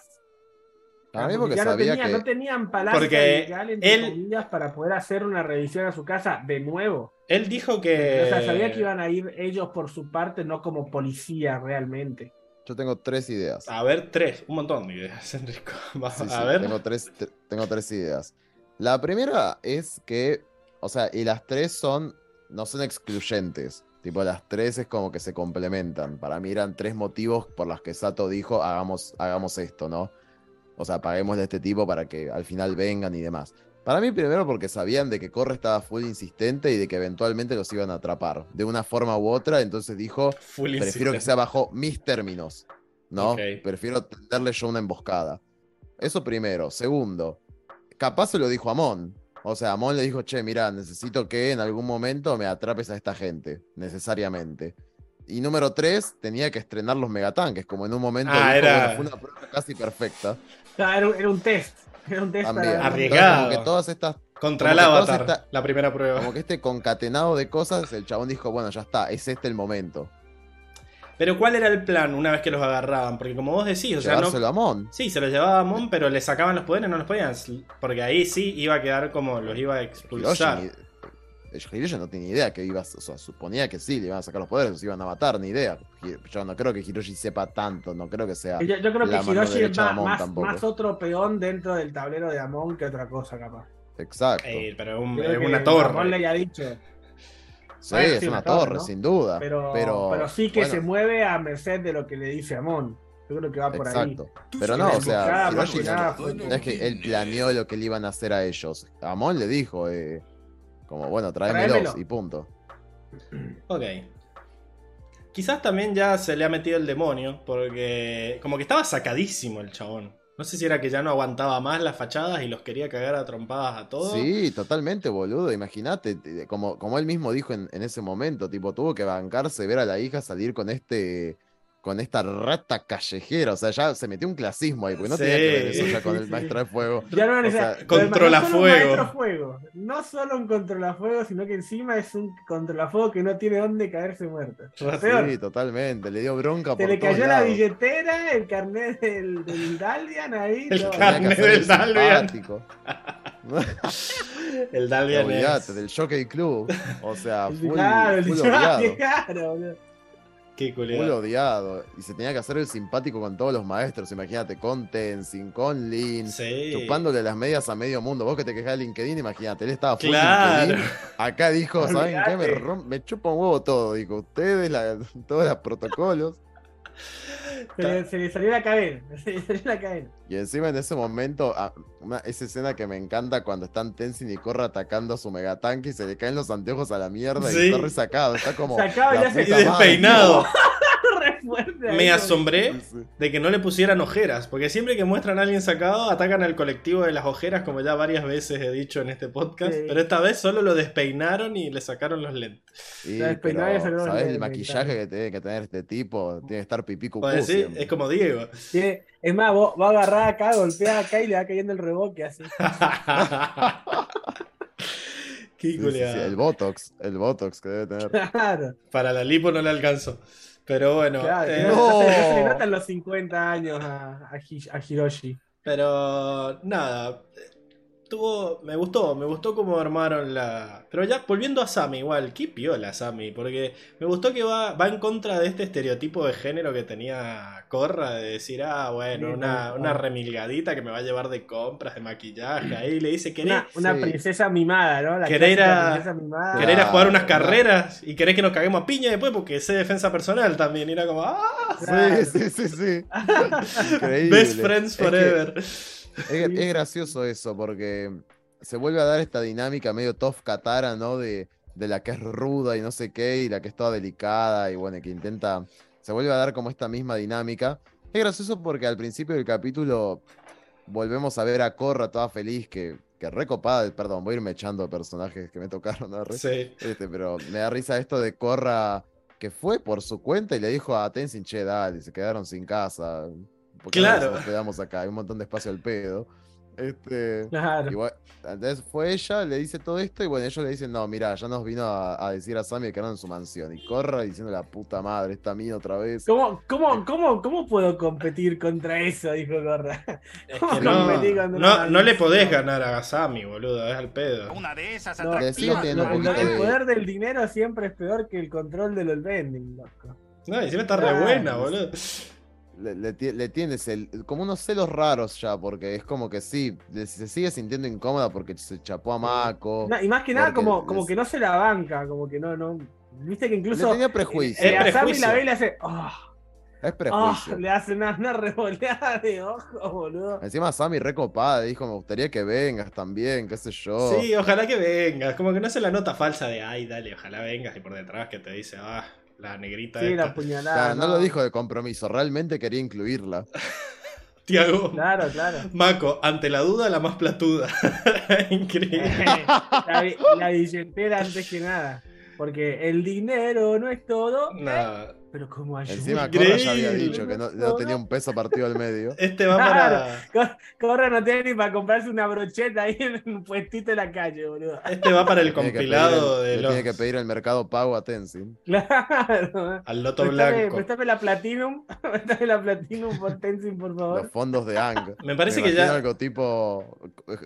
Ah, porque ya no, sabía tenía- que. no tenían palanca Porque legal, entre él- comillas, para poder hacer una revisión a su casa de nuevo. Él dijo que. O sea, sabía que iban a ir ellos por su parte, no como policía realmente. Yo tengo tres ideas. A ver, tres, un montón de ideas, Enrico. Vamos Sí, sí, a ver. Tengo tres, te- tengo tres ideas. La primera es que, o sea, y las tres son, no son excluyentes. Tipo, las tres es como que se complementan. Para mí eran tres motivos por los que Sato dijo, hagamos, hagamos esto, ¿no? O sea, paguémosle a este tipo para que al final vengan y demás. Para mí, primero porque sabían de que Corre estaba full insistente y de que eventualmente los iban a atrapar. De una forma u otra, entonces dijo, Full prefiero que sea bajo mis términos, ¿no? Prefiero tenderle yo una emboscada. Eso primero. Segundo, capaz se lo dijo a Amon. O sea, Amon le dijo, che, mira, necesito que en algún momento me atrapes a esta gente, necesariamente. Y número tres, tenía que estrenar los megatanques, como en un momento Ah, dijo, era- bueno, fue una prueba casi perfecta. Ah, era, un- era un test. Era un test También. para- Arriesgado. Entonces, como que todas estas, Contra como el que todas Avatar, esta- la primera prueba. como que este concatenado de cosas, el chabón dijo, bueno, ya está, es este el momento. Pero ¿cuál era el plan una vez que los agarraban? Porque como vos decís, o sea, no... a Amon. Sí, se los llevaba a Mon, pero le sacaban los poderes, no los podían. Porque ahí sí iba a quedar como los iba a expulsar. Hiroshi, ni- Hiroshi no tenía idea que iba, a- o sea, suponía que sí, le iban a sacar los poderes, los iban a matar, ni idea. Yo no creo que Hiroshi sepa tanto, no creo que sea. Yo, yo creo que Hiroshi es más, Amon más- tampoco. más otro peón dentro del tablero de Amon que otra cosa, capaz. Exacto. Eh, pero un- es que una Amon torre. le haya dicho. Sí, bueno, es sí, una una torre, torre, ¿no? sin duda. Pero, pero, pero, sí que bueno, se mueve a merced de lo que le dice Amon. Yo creo que va por Exacto. ahí. Pero no, o sea, Hiroshi no, es que él planeó lo que le iban a hacer a ellos. Amon le dijo, eh, como bueno, tráemelos Tráemelo. y punto. Ok. Quizás también ya se le ha metido el demonio, porque como que estaba sacadísimo el chabón. No sé si era que ya no aguantaba más las fachadas y los quería cagar a trompadas a todos. Sí, totalmente, boludo. Imagínate, te- como, como él mismo dijo en, en ese momento, tipo, tuvo que bancarse ver a la hija salir con este, con esta rata callejera. O sea, ya se metió un clasismo ahí, porque no Sí. tenía que ver eso ya con el sí. maestro de fuego. Ya no O sea, controla no solo un fuego. No solo un controlafuego, sino que encima es un controlafuego que no tiene dónde caerse muerto. Peor. Sí, totalmente. Le dio bronca Se por le cayó la billetera, el carnet del, del Daldian ahí. El que carnet del Dalvian. El Dalvian es... del Jockey Club. O sea, full, claro, full. Qué odiado. Y se tenía que hacer el simpático con todos los maestros. Imagínate, con Tenzin, con Lin. Sí. Chupándole las medias a medio mundo. Vos que te quejás de LinkedIn, imagínate, él estaba full Claro. LinkedIn. Acá dijo, ¿saben qué? Me, me chupa un huevo todo. Dijo, ustedes, la- todos los protocolos. Se le, se le salió la cadena. Se le salió la cadena. Y encima en ese momento, ah, una- esa escena que me encanta cuando están Tenzin y Korra atacando a su megatanque y se le caen los anteojos a la mierda Sí. y está resacado. Está como. Sacado y la ya se- puta Y madre. despeinado. Me asombré Sí, sí. de que no le pusieran ojeras, porque siempre que muestran a alguien sacado, atacan al colectivo de las ojeras, como ya varias veces he dicho en este podcast, Sí. pero esta vez solo lo despeinaron y le sacaron los lentes. Sí, La pero, los ¿sabes el maquillaje que tiene que tener este tipo? Tiene que estar pipí cucú decir, siempre. es como Diego. Es más, vos, va a agarrar acá, golpea acá y le va cayendo el reboque así. Qué Sí, sí, sí. El Botox, el Botox que debe tener. Claro. Para la lipo no le alcanzó. Pero bueno, claro, eh, no. se, le notan los 50 años a, a Hiroshi. pero nada. Tuvo, me gustó, me gustó cómo armaron la. Pero ya volviendo a Sammy, igual, qué piola Sammy, porque me gustó que va, va en contra de este estereotipo de género que tenía Corra, de decir, ah, bueno, Sí, una, una remilgadita que me va a llevar de compras, de maquillaje. Ahí le dice, ¿querés, Una, una Sí. princesa mimada, ¿no? La Querer clásica a- princesa mimada. querés ir a jugar unas carreras y querés que nos caguemos a piña después? Porque sé defensa personal también. Y era como, ah. Sí, sí, sí, sí. Best friends Es que- forever. Es, es gracioso eso, porque se vuelve a dar esta dinámica medio tough Katara, ¿no? De, de la que es ruda y no sé qué, y la que es toda delicada, y bueno, que intenta. Se vuelve a dar como esta misma dinámica. Es gracioso porque al principio del capítulo volvemos a ver a Korra toda feliz, que, que recopada. Perdón, voy a irme echando personajes que me tocaron. ¿no? Sí. este, pero me da risa esto de Korra que fue por su cuenta y le dijo a Tenzin, che, dale, se quedaron sin casa. ¿Por qué no Claro. nos hospedamos acá? Hay un montón de espacio al pedo. Este, Claro. y bueno, entonces fue ella, le dice todo esto y bueno, ellos le dicen, no, mira, ya nos vino a, a decir a Sammy que eran en su mansión. Y Corra diciendo la puta madre, esta mía otra vez. ¿Cómo, cómo, cómo, ¿Cómo puedo competir contra eso? Dijo Gorra. Es ¿Cómo que no, competí contra no, no le podés ganar a Sami, boludo, es al pedo. Una de esas No, no, el, poder del dinero siempre es peor que el control de los vending, loco. No, y encima está re buena, boludo. Le, le le tienes el, como unos celos raros ya, porque es como que sí, le- se sigue sintiendo incómoda porque se chapó a Mako. No, y más que nada, como, como que no se la banca, como que no, no. Viste que Le incluso. tenía prejuicio. eh, Es a Sammy prejuicio. la ve y le hace. "Oh, Es oh", prejuicio. le hace una, una revoleada de ojos, boludo. Encima Sammy recopada, dijo, me gustaría que vengas también, qué sé yo. Sí, ojalá que vengas. Como que no se la nota falsa de, ay, dale, ojalá vengas. Y por detrás que te dice, ah, la negrita Sí, la puñalada. Claro, no lo dijo de compromiso, realmente quería incluirla. Tiago. Claro, claro. Mako, ante la duda, la más platuda. Increíble. la, la billetera antes que nada. Porque el dinero no es todo, ¿eh? Nada. pero como ayuda. Encima Corra ya había dicho que no, no tenía un peso partido al medio. Este va Claro. para. Cor- Corra no tiene ni para comprarse una brocheta ahí en un puestito en la calle, boludo. Este va para el que compilado el- de le los. tiene que pedir el mercado pago a Tenzin. Claro. Al loto Préstame, blanco. préstame la Platinum. Préstame la Platinum por Tenzin, por Los favor. fondos de Ang. Me parece Me que ya. algo tipo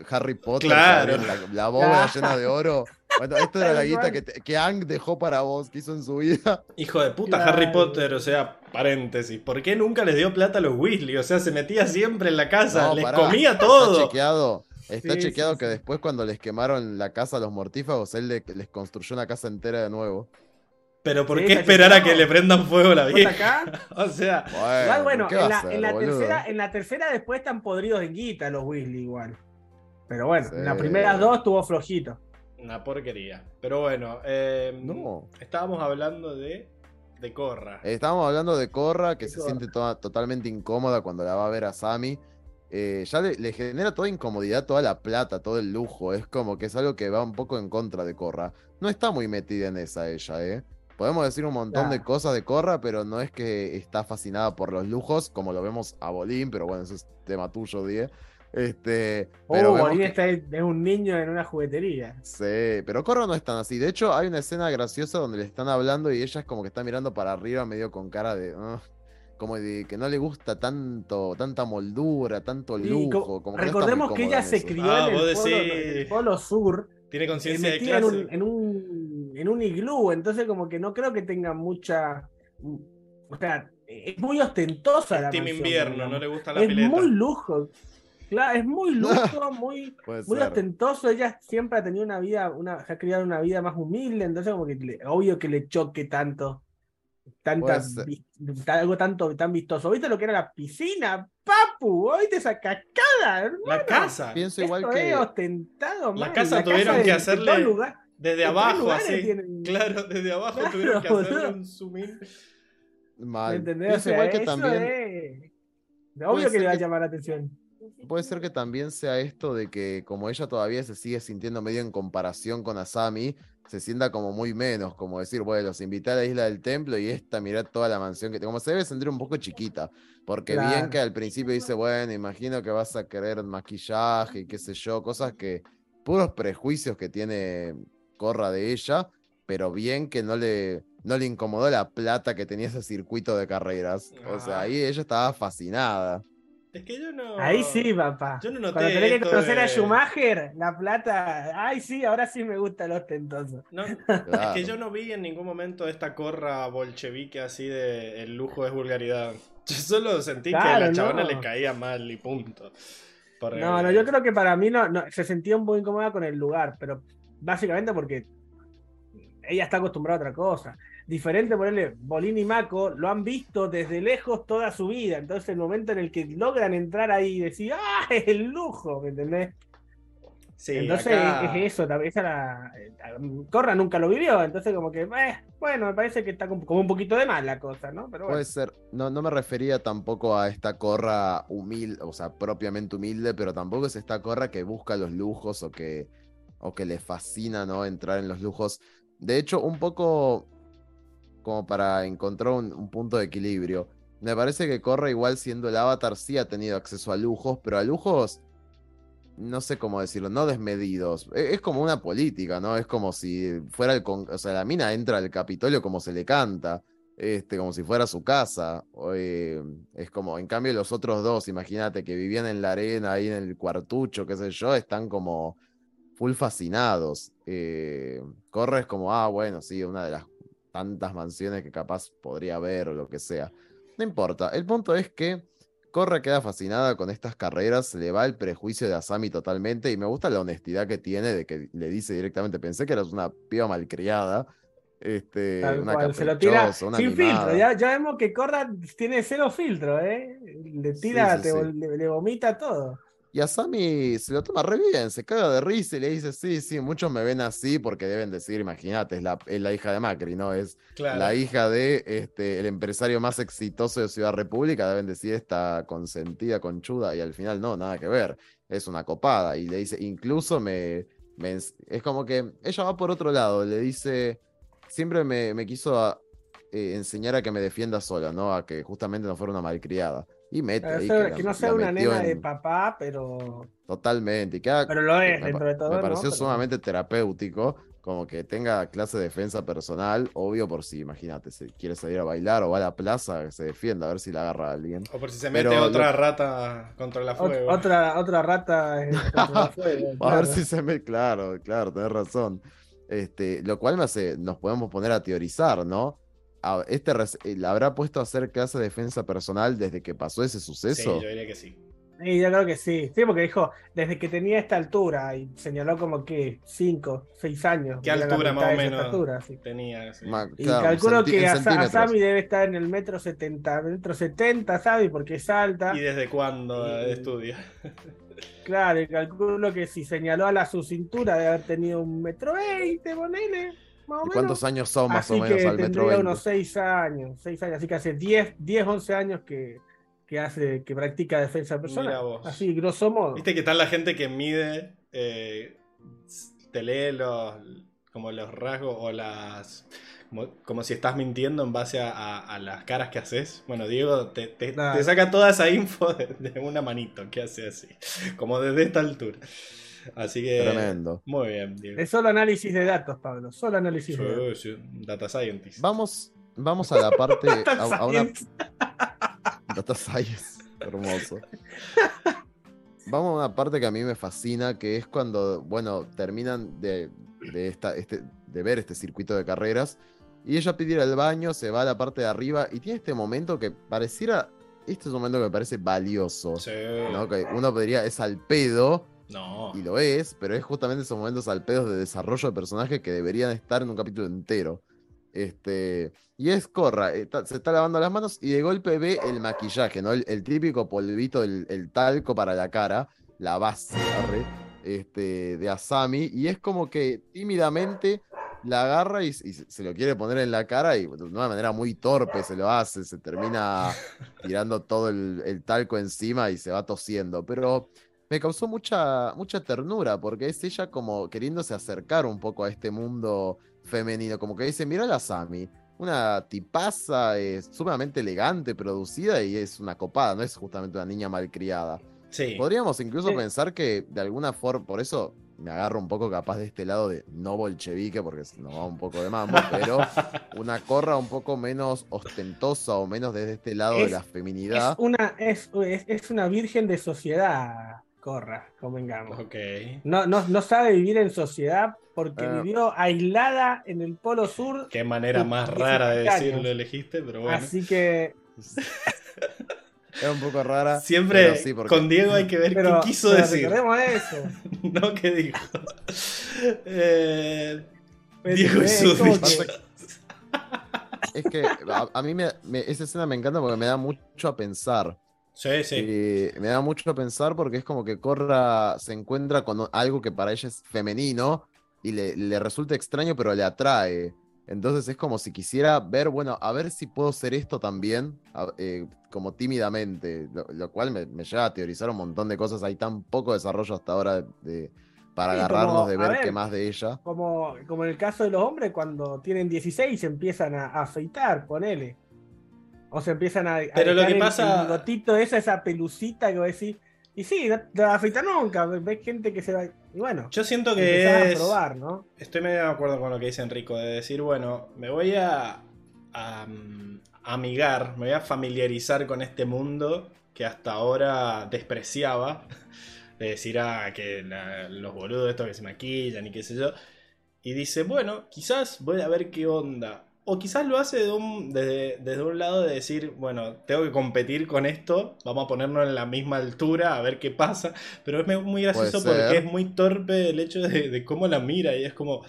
Harry Potter. Claro. La, la bóveda Claro. llena de oro. Bueno, esto era la guita que, te- que Ang dejó para vos, que hizo en su vida. Hijo de puta, Claro. Harry Potter, o sea, paréntesis. ¿Por qué nunca les dio plata a los Weasley? O sea, se metía siempre en la casa, No, les pará. comía Está todo. chequeado. Está Sí, chequeado sí, que sí. después cuando les quemaron la casa a los mortífagos, él le- les construyó una casa entera de nuevo. Pero ¿por Sí, qué está esperar a que le prendan fuego a la ¿Vos vieja? acá? O sea, Bueno, Igual, bueno, ¿qué va en la, hacer, en la boludo? tercera, en la tercera después están podridos en guita los Weasley igual. Pero bueno, en las primeras dos estuvo flojito. Una porquería. Pero bueno, eh, No. estábamos hablando de, de Corra. Estábamos hablando de Corra, que De se Korra. siente toda- totalmente incómoda cuando la va a ver a Sammy. Eh, ya le, le genera toda incomodidad, toda la plata, todo el lujo. Es como que es algo que va un poco en contra de Corra. No está muy metida en esa ella, ¿eh? Podemos decir un montón de cosas de Corra, pero no es que está fascinada por los lujos, como lo vemos a Bolín, pero bueno, eso es tema tuyo, Die. Este, pero oh, que- está- es un niño en una juguetería. Sí, pero Corra no es tan así. De hecho, hay una escena graciosa donde le están hablando y ella es como que está mirando para arriba, medio con cara de. "Ah", como de que no le gusta tanto, tanta moldura, tanto lujo. co- Como que no está muy recordemos que ella se crió Ah, en, el polo, decís- en el polo sur, Tiene eh, conciencia de metida en clase. un, en, un, en un iglú, entonces como que no creo que tenga mucha... O sea, es muy ostentosa la Es team mansión, invierno, digamos. no le gusta la Es pileta. muy lujo. Claro, es muy lujo, muy, muy ostentoso. Ella siempre ha tenido una vida, una, se ha criado una vida más humilde, entonces como que le- obvio que le choque tanto, tanta, vi- algo tanto tan vistoso. ¿Viste lo que era la piscina? Papu, ¿oíste esa cascada? hermano? La casa. Pienso Esto igual que. es ostentado, La man. casa tuvieron que hacerle- todo lugar. Desde abajo, así. tienen- Claro, desde abajo Claro, tuvieron que hacerle un zoom in. ¿Me Mal. entendés? O Pienso sea, igual que eso también. es- Obvio que ser le va a que- llamar la atención. Puede ser que también sea esto de que como ella todavía se sigue sintiendo medio en comparación con Asami, se sienta como muy menos, como decir, bueno, los invité a la isla del templo y esta, mirá toda la mansión que como se debe sentir un poco chiquita, porque bien que al principio dice, bueno, imagino que vas a querer maquillaje y qué sé yo, cosas que, puros prejuicios que tiene Corra de ella, pero bien que no le, no le incomodó la plata que tenía ese circuito de carreras. O sea, Ah. ahí ella estaba fascinada. Es que yo no. Ahí sí, papá. Yo no noté Cuando tenés que conocer a Schumacher, la plata. Ay, sí, ahora sí me gusta los tentosos. No, es que yo no vi en ningún momento esta corra bolchevique así de el lujo es vulgaridad. Yo solo sentí que a la chabona no. le caía mal y punto. Por No, el- no, yo creo que para mí no, no, se sentía un poco incómoda con el lugar, pero básicamente porque ella está acostumbrada a otra cosa. Diferente, ponerle Bolín y Mako lo han visto desde lejos toda su vida. Entonces, el momento en el que logran entrar ahí y decir, ¡ah! Es el lujo, ¿me entendés? Sí, entonces acá- es eso, también esa la, Corra nunca lo vivió, entonces como que, eh, bueno, me parece que está como como un poquito de más la cosa, ¿no? Pero bueno. Puede ser, no, no me refería tampoco a esta corra humilde, o sea, propiamente humilde, pero tampoco es esta corra que busca los lujos o que, o que le fascina, ¿no? Entrar en los lujos. De hecho, un poco como para encontrar un, un punto de equilibrio. Me parece que Corra, igual siendo el avatar, sí ha tenido acceso a lujos, pero a lujos no sé cómo decirlo, no desmedidos. E- Es como una política, ¿no? Es como si fuera el... con- O sea, la mina entra al Capitolio como se le canta, este, como si fuera su casa. eh, es como, en cambio, los otros dos, imagínate, que vivían en la arena, ahí en el cuartucho, qué sé yo, están como full fascinados. Eh, Corra es como, ah, bueno, sí, una de las tantas mansiones que capaz podría haber o lo que sea. No importa. El punto es que Corra queda fascinada con estas carreras, le va el prejuicio de Asami totalmente y me gusta la honestidad que tiene de que le dice directamente, pensé que eras una piba malcriada, este, Tal una cual, se lo tira sin filtro. Ya, ya vemos que Corra tiene cero filtro, ¿eh? Le tira, sí, te sí. vol- Le, le vomita todo. Y Asami se lo toma re bien, se caga de risa y le dice, sí, sí, muchos me ven así porque deben decir, imagínate, es la, es la hija de Macri, ¿no? Es Claro. la hija de este, el empresario más exitoso de Ciudad República, deben decir esta consentida, conchuda, y al final no, nada que ver, es una copada. Y le dice, incluso me, es como que ella va por otro lado, le dice, siempre me, me quiso a- eh, enseñar a que me defienda sola, ¿no? A que justamente no fuera una malcriada. Y mete Que ahí no sea- la- que no la sea una nena de papá, pero. Totalmente. Y queda- Pero lo es, me, dentro de todo, me ¿no? pareció Pero- sumamente terapéutico, como que tenga clase de defensa personal, obvio por si, imagínate, si quiere salir a bailar o va a la plaza, que se defienda, a ver si la agarra a alguien. O por si se Pero mete lo- otra rata contra la Ot- fuego. otra, otra rata eh, contra el fuego, A ver si se me, claro, claro, tenés razón. Este, lo cual me hace, nos podemos poner a teorizar, ¿no? A- Este eh, ¿la habrá puesto a hacer clase de defensa personal desde que pasó ese Sí, suceso? yo diría que sí. Sí, yo creo que sí. Sí, porque dijo, desde que tenía esta altura, y señaló como que 5, 6 años. ¿Qué altura más o de menos sí. tenía? sí. Ma- Y claro, calculo que Asa- centímetros. Asami debe estar en el metro 70, metro 70, ¿sabes? Porque es alta. ¿Y desde cuándo Y- estudia? Claro, y calculo que si señaló a la su cintura debe haber tenido un metro 20, ponele, ¿Y menos. cuántos años son más Así o menos que al metro tendría 20? unos 6 años, 6 años, así que hace 10, 10 11 años que, que hace, que practica defensa personal. Mira vos. Así, grosso modo. Viste que está la gente que mide, eh, te lee los, como los rasgos o las... Como, como si estás mintiendo en base a, a- a las caras que haces. Bueno, Diego te, te- Claro. te saca toda esa info de, de una manito que hace así. Como desde esta altura. Así que... Tremendo. Muy bien, Diego. Es solo análisis de datos, Pablo, solo análisis Sí, de datos. sí, Data Scientist. Vamos, vamos a la parte. a, a una. Data Science. Hermoso. Vamos a una parte que a mí me fascina, que es cuando, bueno, terminan de, de, esta, este, de ver este circuito de carreras. Y ella pide ir al baño, se va a la parte de arriba y tiene este momento que pareciera. Este es un momento que me parece valioso. Sí. ¿no? Que uno podría, es al pedo, No. y lo es, pero es justamente esos momentos al pedo de desarrollo de personaje que deberían estar en un capítulo entero. Este, y es Corra, eh, se está lavando las manos y de golpe ve el maquillaje, ¿no? El, típico polvito, el, talco para la cara, la base este, de Asami, y es como que tímidamente la agarra y, se lo quiere poner en la cara y de una manera muy torpe se lo hace, se termina tirando todo el, el talco encima y se va tosiendo, pero me causó mucha, mucha ternura porque es ella como queriéndose acercar un poco a este mundo femenino, como que dice, mira la Sami, una tipaza, es sumamente elegante, producida y es una copada, no es justamente una niña malcriada. Sí. Podríamos incluso Sí. pensar que de alguna forma, por eso me agarro un poco capaz de este lado de no bolchevique, porque nos va un poco de mambo, pero una corra un poco menos ostentosa o menos desde este lado de la Es feminidad. una, es, es, es una virgen de sociedad, Corra, convengamos. Ok. No, no, no sabe vivir en sociedad porque Ah. vivió aislada en el Polo Sur. Qué manera más 17 rara de años. decirlo elegiste, pero bueno. Así que. Es un poco rara. Siempre pero sí, porque- con Diego hay que ver Pero, qué quiso pero decir. eso. no qué dijo. Eh, Diego y sus como bichos. que- Es que a, a mí me, me- esa escena me encanta porque me da mucho a pensar. Sí, sí. Eh, me da mucho a pensar porque es como que Corra se encuentra con algo que para ella es femenino y le, le resulta extraño, pero le atrae. Entonces es como si quisiera ver, bueno, a ver si puedo ser esto también, eh, como tímidamente, lo, lo cual me, me lleva a teorizar un montón de cosas. Hay tan poco desarrollo hasta ahora de, para Sí, agarrarnos como, de a ver, ver. qué más de ella. Como, como en el caso de los hombres, cuando tienen 16 se empiezan a, a afeitar, ponele. O se empiezan a. a Pero lo que pasa- El bigotito, esa, esa pelucita que vos decís. Y sí, no te afecta nunca. Ves gente que se va. Y bueno, Yo siento que a es. probar, ¿no? Estoy medio de acuerdo con lo que dice Enrico, de decir, bueno, me voy a, a, mm, amigar, me voy a familiarizar con este mundo que hasta ahora despreciaba. De decir, ah, que la- los boludos estos que se maquillan y qué sé yo. Y dice, bueno, quizás voy a ver qué onda. O quizás lo hace de un- desde, desde un lado de decir, bueno, tengo que competir con esto, vamos a ponernos en la misma altura, a ver qué pasa. Pero es muy gracioso porque es muy torpe el hecho de, de cómo la mira y es como...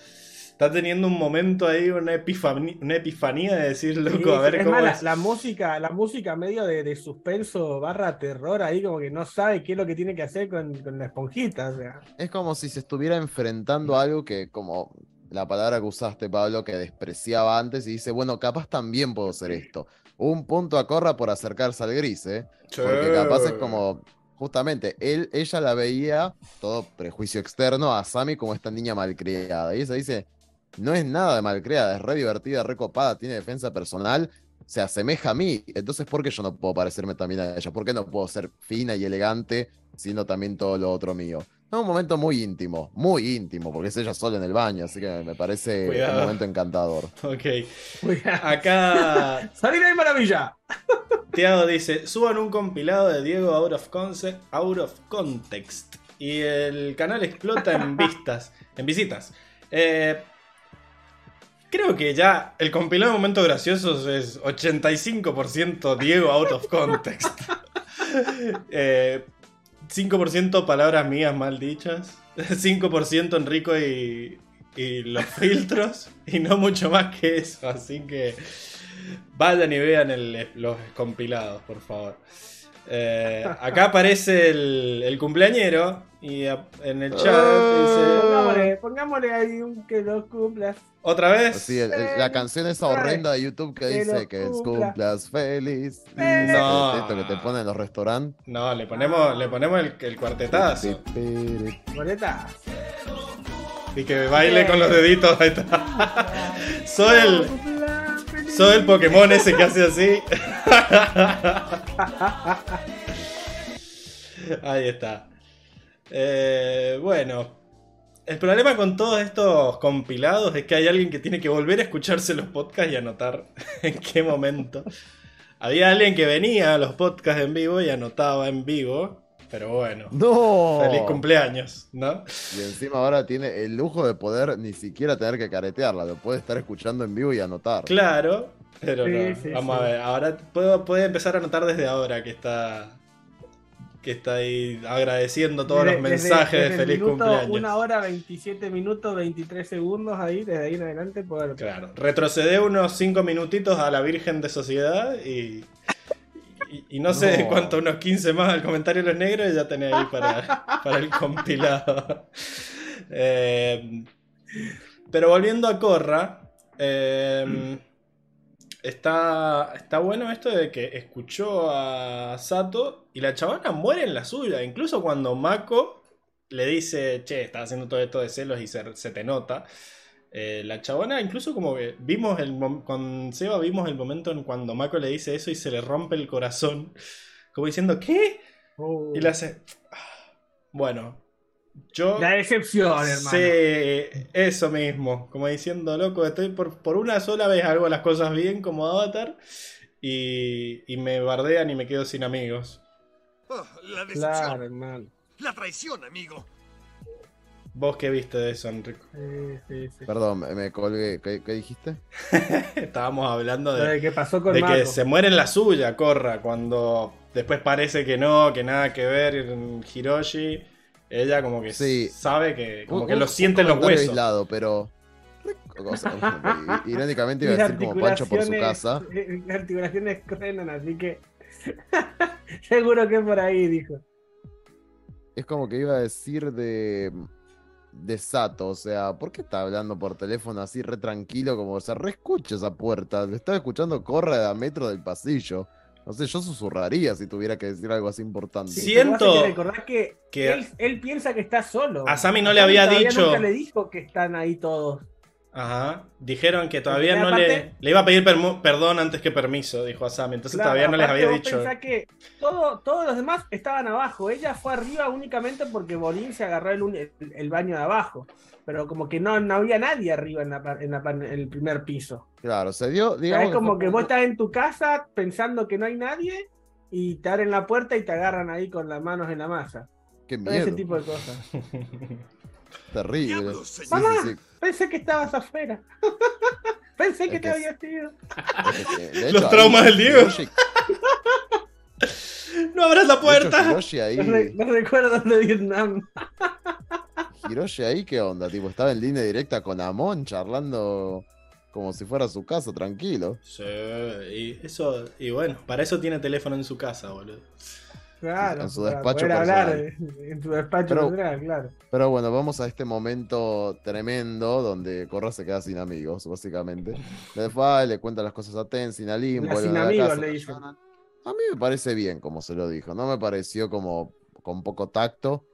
Está teniendo un momento ahí, una, epifanía, una epifanía de decir, loco, Sí, a ver es cómo más, la- es. La, música, la música medio de, de suspenso barra terror ahí, como que no sabe qué es lo que tiene que hacer con, con la esponjita. O sea. Es como si se estuviera enfrentando a algo que, como la palabra que usaste, Pablo, que despreciaba antes y dice, bueno, capaz también puedo hacer esto. Un punto a Corra por acercarse al gris, ¿eh? Porque capaz es como, justamente, él, ella la veía, todo prejuicio externo, a Sammy como esta niña malcriada. Y ella dice, no es nada de malcriada, es re divertida, re copada, tiene defensa personal, se asemeja a mí. Entonces, ¿por qué yo no puedo parecerme también a ella? ¿Por qué no puedo ser fina y elegante, siendo también todo lo otro mío? Es un momento muy íntimo, muy íntimo, porque es ella sola en el baño, así que me parece Cuidado. un momento encantador. Ok. Cuidado. Acá ¡Salir ahí, maravilla! Tiago dice, suban un compilado de Diego out of, concept, out of context. Y el canal explota en vistas, en visitas. Eh, creo que ya el compilado de momentos graciosos es 85% Diego out of context. Eh, 5% palabras mías mal dichas. 5% Enrico y, y los filtros. Y no mucho más que eso. Así que vayan y vean los compilados, por favor. Eh, acá aparece el, el cumpleañero. Y a- en el chat dice. Pongámosle, pongámosle ahí un que lo cumplas. ¿Otra vez? Así, el- el- la canción esa horrenda de YouTube que Que dice que cumpla. cumplas feliz. No. Esto que te ponen en los restaurantes. No, le ponemos, le ponemos el, el cuartetazo. Boleta. Y que baile con los deditos. Ahí está. Soy el, soy el Pokémon ese que hace así. Ahí está. Eh, bueno. El problema con todos estos compilados es que hay alguien que tiene que volver a escucharse los podcasts y anotar en qué momento. Había alguien que venía a los podcasts en vivo y anotaba en vivo. Pero bueno. ¡No! Feliz cumpleaños, ¿no? Y encima ahora tiene el lujo de poder ni siquiera tener que caretearla, lo puede estar escuchando en vivo y anotar. Claro, pero Sí, no. sí, Vamos sí. a ver, ahora puedo, puede empezar a anotar desde ahora que está que está ahí agradeciendo todos Desde- los mensajes desde de el feliz minuto, cumpleaños. Una hora, 27 minutos, 23 segundos ahí, desde ahí en adelante. Poder... Claro, retrocedé unos 5 minutitos a la Virgen de Sociedad y, y, y no sé cuánto, unos 15 más al comentario de los negros y ya tenés ahí para, para el compilado. Eh, pero volviendo a Corra, eh, está, está bueno esto de que escuchó a Sato y la chavana muere en la suya. Incluso cuando Mako le dice, che, estás haciendo todo esto de celos y se, se te nota. Eh, la chabona, incluso como que vimos el con Seba vimos el momento en cuando Mako le dice eso y se le rompe el corazón. Como diciendo, ¿qué? Oh. Y le hace. "Ah". Bueno, yo. La decepción, hermano. Sí, eso mismo. Como diciendo, loco, estoy por, por una sola vez hago las cosas bien como Avatar y, y me bardean y me quedo sin amigos. Oh, la decepción. Claro, hermano. La traición, amigo. ¿Vos qué viste de eso, Enrico? Sí, sí, sí. Perdón, me, me colgué. ¿Qué, qué dijiste? Estábamos hablando de, de que pasó con de que se muere en la suya, Corra, cuando después parece que no, que nada que ver en Hiroshi. Ella como que Sí. sabe que, como Un- que un- lo siente en un los comentario huesos. aislado, pero. o sea, irónicamente iba a decir como Pancho por su casa. articulaciones- Mis articulaciones truenan, así que. Seguro que es por ahí, dijo. Es como que iba a decir de. de Sato, o sea, ¿por qué está hablando por teléfono así re tranquilo? Como, o sea, re escucha esa puerta. Lo estaba escuchando corre a metro del pasillo. No sé, yo susurraría si tuviera que decir algo así importante. Sí. Siento que recordar que, que- él, él piensa que está solo. A Sammy no le había dicho- Nunca le dijo que están ahí todos. Ajá. Dijeron que todavía Porque no le, aparte- le iba a pedir perdón antes que permiso, dijo Asami. Entonces Claro, todavía no les había vos dicho. pensá que todo, todos los demás estaban abajo. Ella fue arriba únicamente porque Bolín se agarró el, uni- el- el baño de abajo. Pero como que no, no había nadie arriba en, la en el primer piso. Claro, se dio, O sea, digamos. es como que vos estás en tu casa pensando que no hay nadie y te abren la puerta y te agarran ahí con las manos en la masa. Qué Todo miedo, ese tipo de cosas. terrible. Sí, sí, Mamá. sí. Pensé que estabas afuera. Pensé que Es te habías ido. Es que, de Los hecho, traumas del Diego. ¡No abras la hecho, puerta! Hiroshi ahí, los recuerdos de Vietnam. Hiroshi ahí, ¿qué onda? Tipo, estaba en línea directa con Amon charlando como si fuera su casa, tranquilo. Sí, y eso, y bueno, para eso tiene teléfono en su casa, boludo. Claro, En su para despacho poder hablar eh, en su despacho Pero- personal, claro. Pero bueno, vamos a este momento tremendo donde Korra se queda sin amigos, básicamente. Le va, le cuenta las cosas a Tenzin, a Lin, La vuelven sin a amigos, casa, le lloran. A mí me parece bien como se lo dijo, no me pareció como con poco tacto.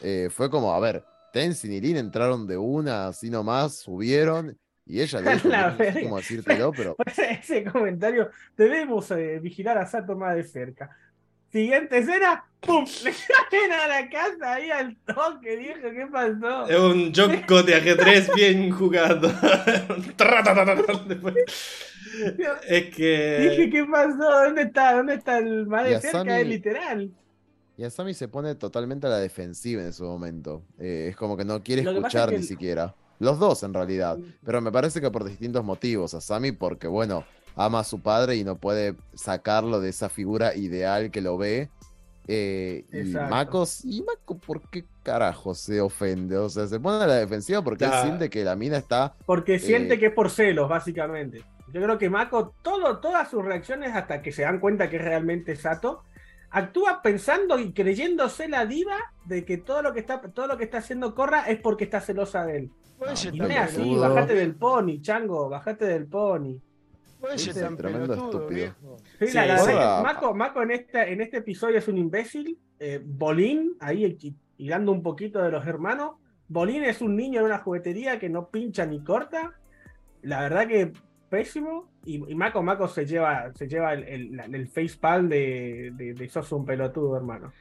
Eh, fue como, a ver, Tenzin y Lin entraron de una, así nomás, subieron, y ella le dijo, La no sé cómo decírtelo, pero Ese comentario, debemos eh, vigilar a Sato más de cerca. Siguiente escena, ¡pum! Le caen a la casa ahí al toque, viejo, ¿qué pasó? Es un Joko de ajedrez bien jugado. Es Dije, que. ¿qué pasó? ¿Dónde está? ¿Dónde está el más de cerca? Sammy- Es literal. Y Asami se pone totalmente a la defensiva en ese momento. Eh, es como que no quiere Lo escuchar es que ni el- siquiera. Los dos en realidad. Pero me parece que por distintos motivos. Asami porque, bueno, ama a su padre y no puede sacarlo de esa figura ideal que lo ve. Eh, y. Mako, ¿y Mako por qué carajo se ofende? O sea, se pone a la defensiva porque él siente que la mina está... Porque siente Eh. que es por celos, básicamente. Yo creo que Mako, todo, todas sus reacciones, hasta que se dan cuenta que es realmente Sato, actúa pensando y creyéndose la diva de que todo lo que está, todo lo que está haciendo Corra es porque está celosa de él. Puede No, así, bajate del pony, chango, bajate del pony. Ese tan tremendo pelotudo, estúpido. viejo. Sí, Sí, la, la Mako, Mako en, este, en este episodio es un imbécil. Eh, Bolín, ahí dando un poquito de los hermanos. Bolín es un niño en una juguetería que no pincha ni corta. La verdad que pésimo. Y, y Mako, Mako se lleva, se lleva el, el, el facepalm de, de, de sos un pelotudo, hermano.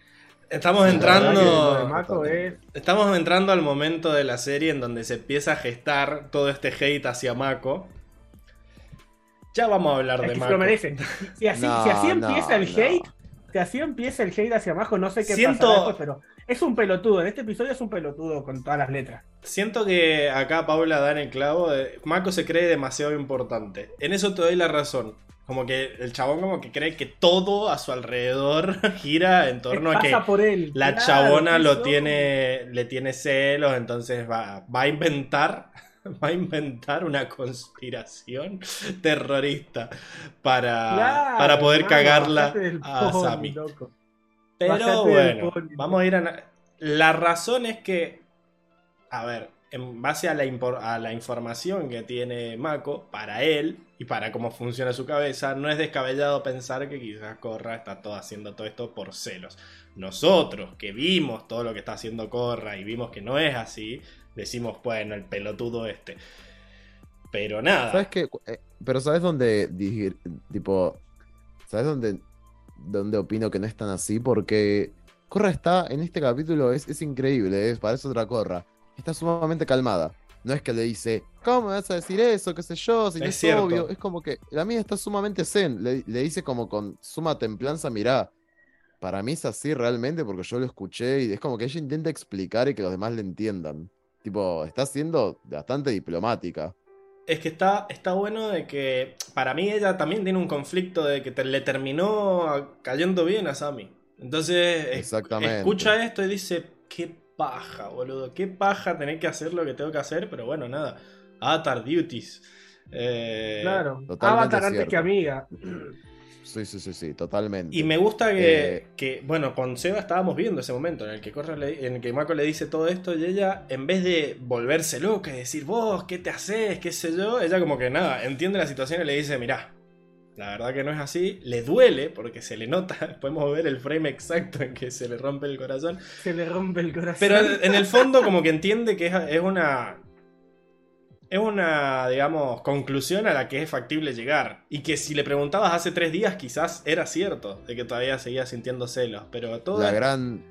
Estamos entrando. Mako es. Estamos entrando al momento de la serie en donde se empieza a gestar todo este hate hacia Mako. Ya vamos a hablar es de Mako. lo merece. Si así, No, si así no, empieza el no. hate, si así empieza el hate hacia abajo, no sé qué Siento- pasará después, pero es un pelotudo. En este episodio es un pelotudo con todas las letras. Siento que acá Paula da en el clavo. de- Mako se cree demasiado importante. En eso te doy la razón. Como que el chabón como que cree que todo a su alrededor gira en torno a que Pasa por él. la Claro, chabona ¿qué lo tiene, le tiene celos, entonces va, va a inventar, va a inventar una conspiración terrorista para, Claro, para poder cagarla a loco. Pero bueno, vamos a ir a... La razón es que, a ver, en base a la, a la información que tiene Mako, para él y para cómo funciona su cabeza, no es descabellado pensar que quizás Corra está todo haciendo todo esto por celos. Nosotros, que vimos todo lo que está haciendo Corra y vimos que no es así, decimos, bueno, el pelotudo este. Pero nada. ¿Sabes qué? Eh, Pero ¿sabes dónde, tipo, ¿sabes dónde, dónde opino que no es tan así? Porque Corra está, en este capítulo, es, es increíble, parece otra Corra. Está sumamente calmada. No es que le dice, ¿cómo me vas a decir eso? ¿Qué sé yo? Si no Es obvio. Es como que la mía está sumamente zen. Le, le dice como con suma templanza, mirá, para mí es así realmente porque yo lo escuché y es como que ella intenta explicar y que los demás le entiendan. Tipo, está siendo bastante diplomática. Es que está, está bueno de que para mí ella también tiene un conflicto de que te- le terminó cayendo bien a Sammy. Entonces es- Exactamente. escucha esto y dice, qué paja, boludo, qué paja tener que hacer lo que tengo que hacer, pero bueno, nada. Avatar Duties. Eh, Claro. Totalmente Avatar antes cierto. que amiga. Sí, sí, sí, sí, totalmente. Y me gusta que, Eh, que, bueno, con Seba estábamos viendo ese momento en el que Corra le- en el que Mako le dice todo esto y ella, en vez de volverse loca y decir, vos, ¿qué te haces? ¿Qué sé yo? Ella como que nada, entiende la situación y le dice, mirá, la verdad que no es así, le duele porque se le nota, podemos ver el frame exacto en que se le rompe el corazón, Se le rompe el corazón. pero en el fondo como que entiende que es, una... es una, digamos, conclusión a la que es factible llegar. Y que si le preguntabas hace tres días, quizás era cierto, de que todavía seguía sintiendo celos. Pero todo. La gran,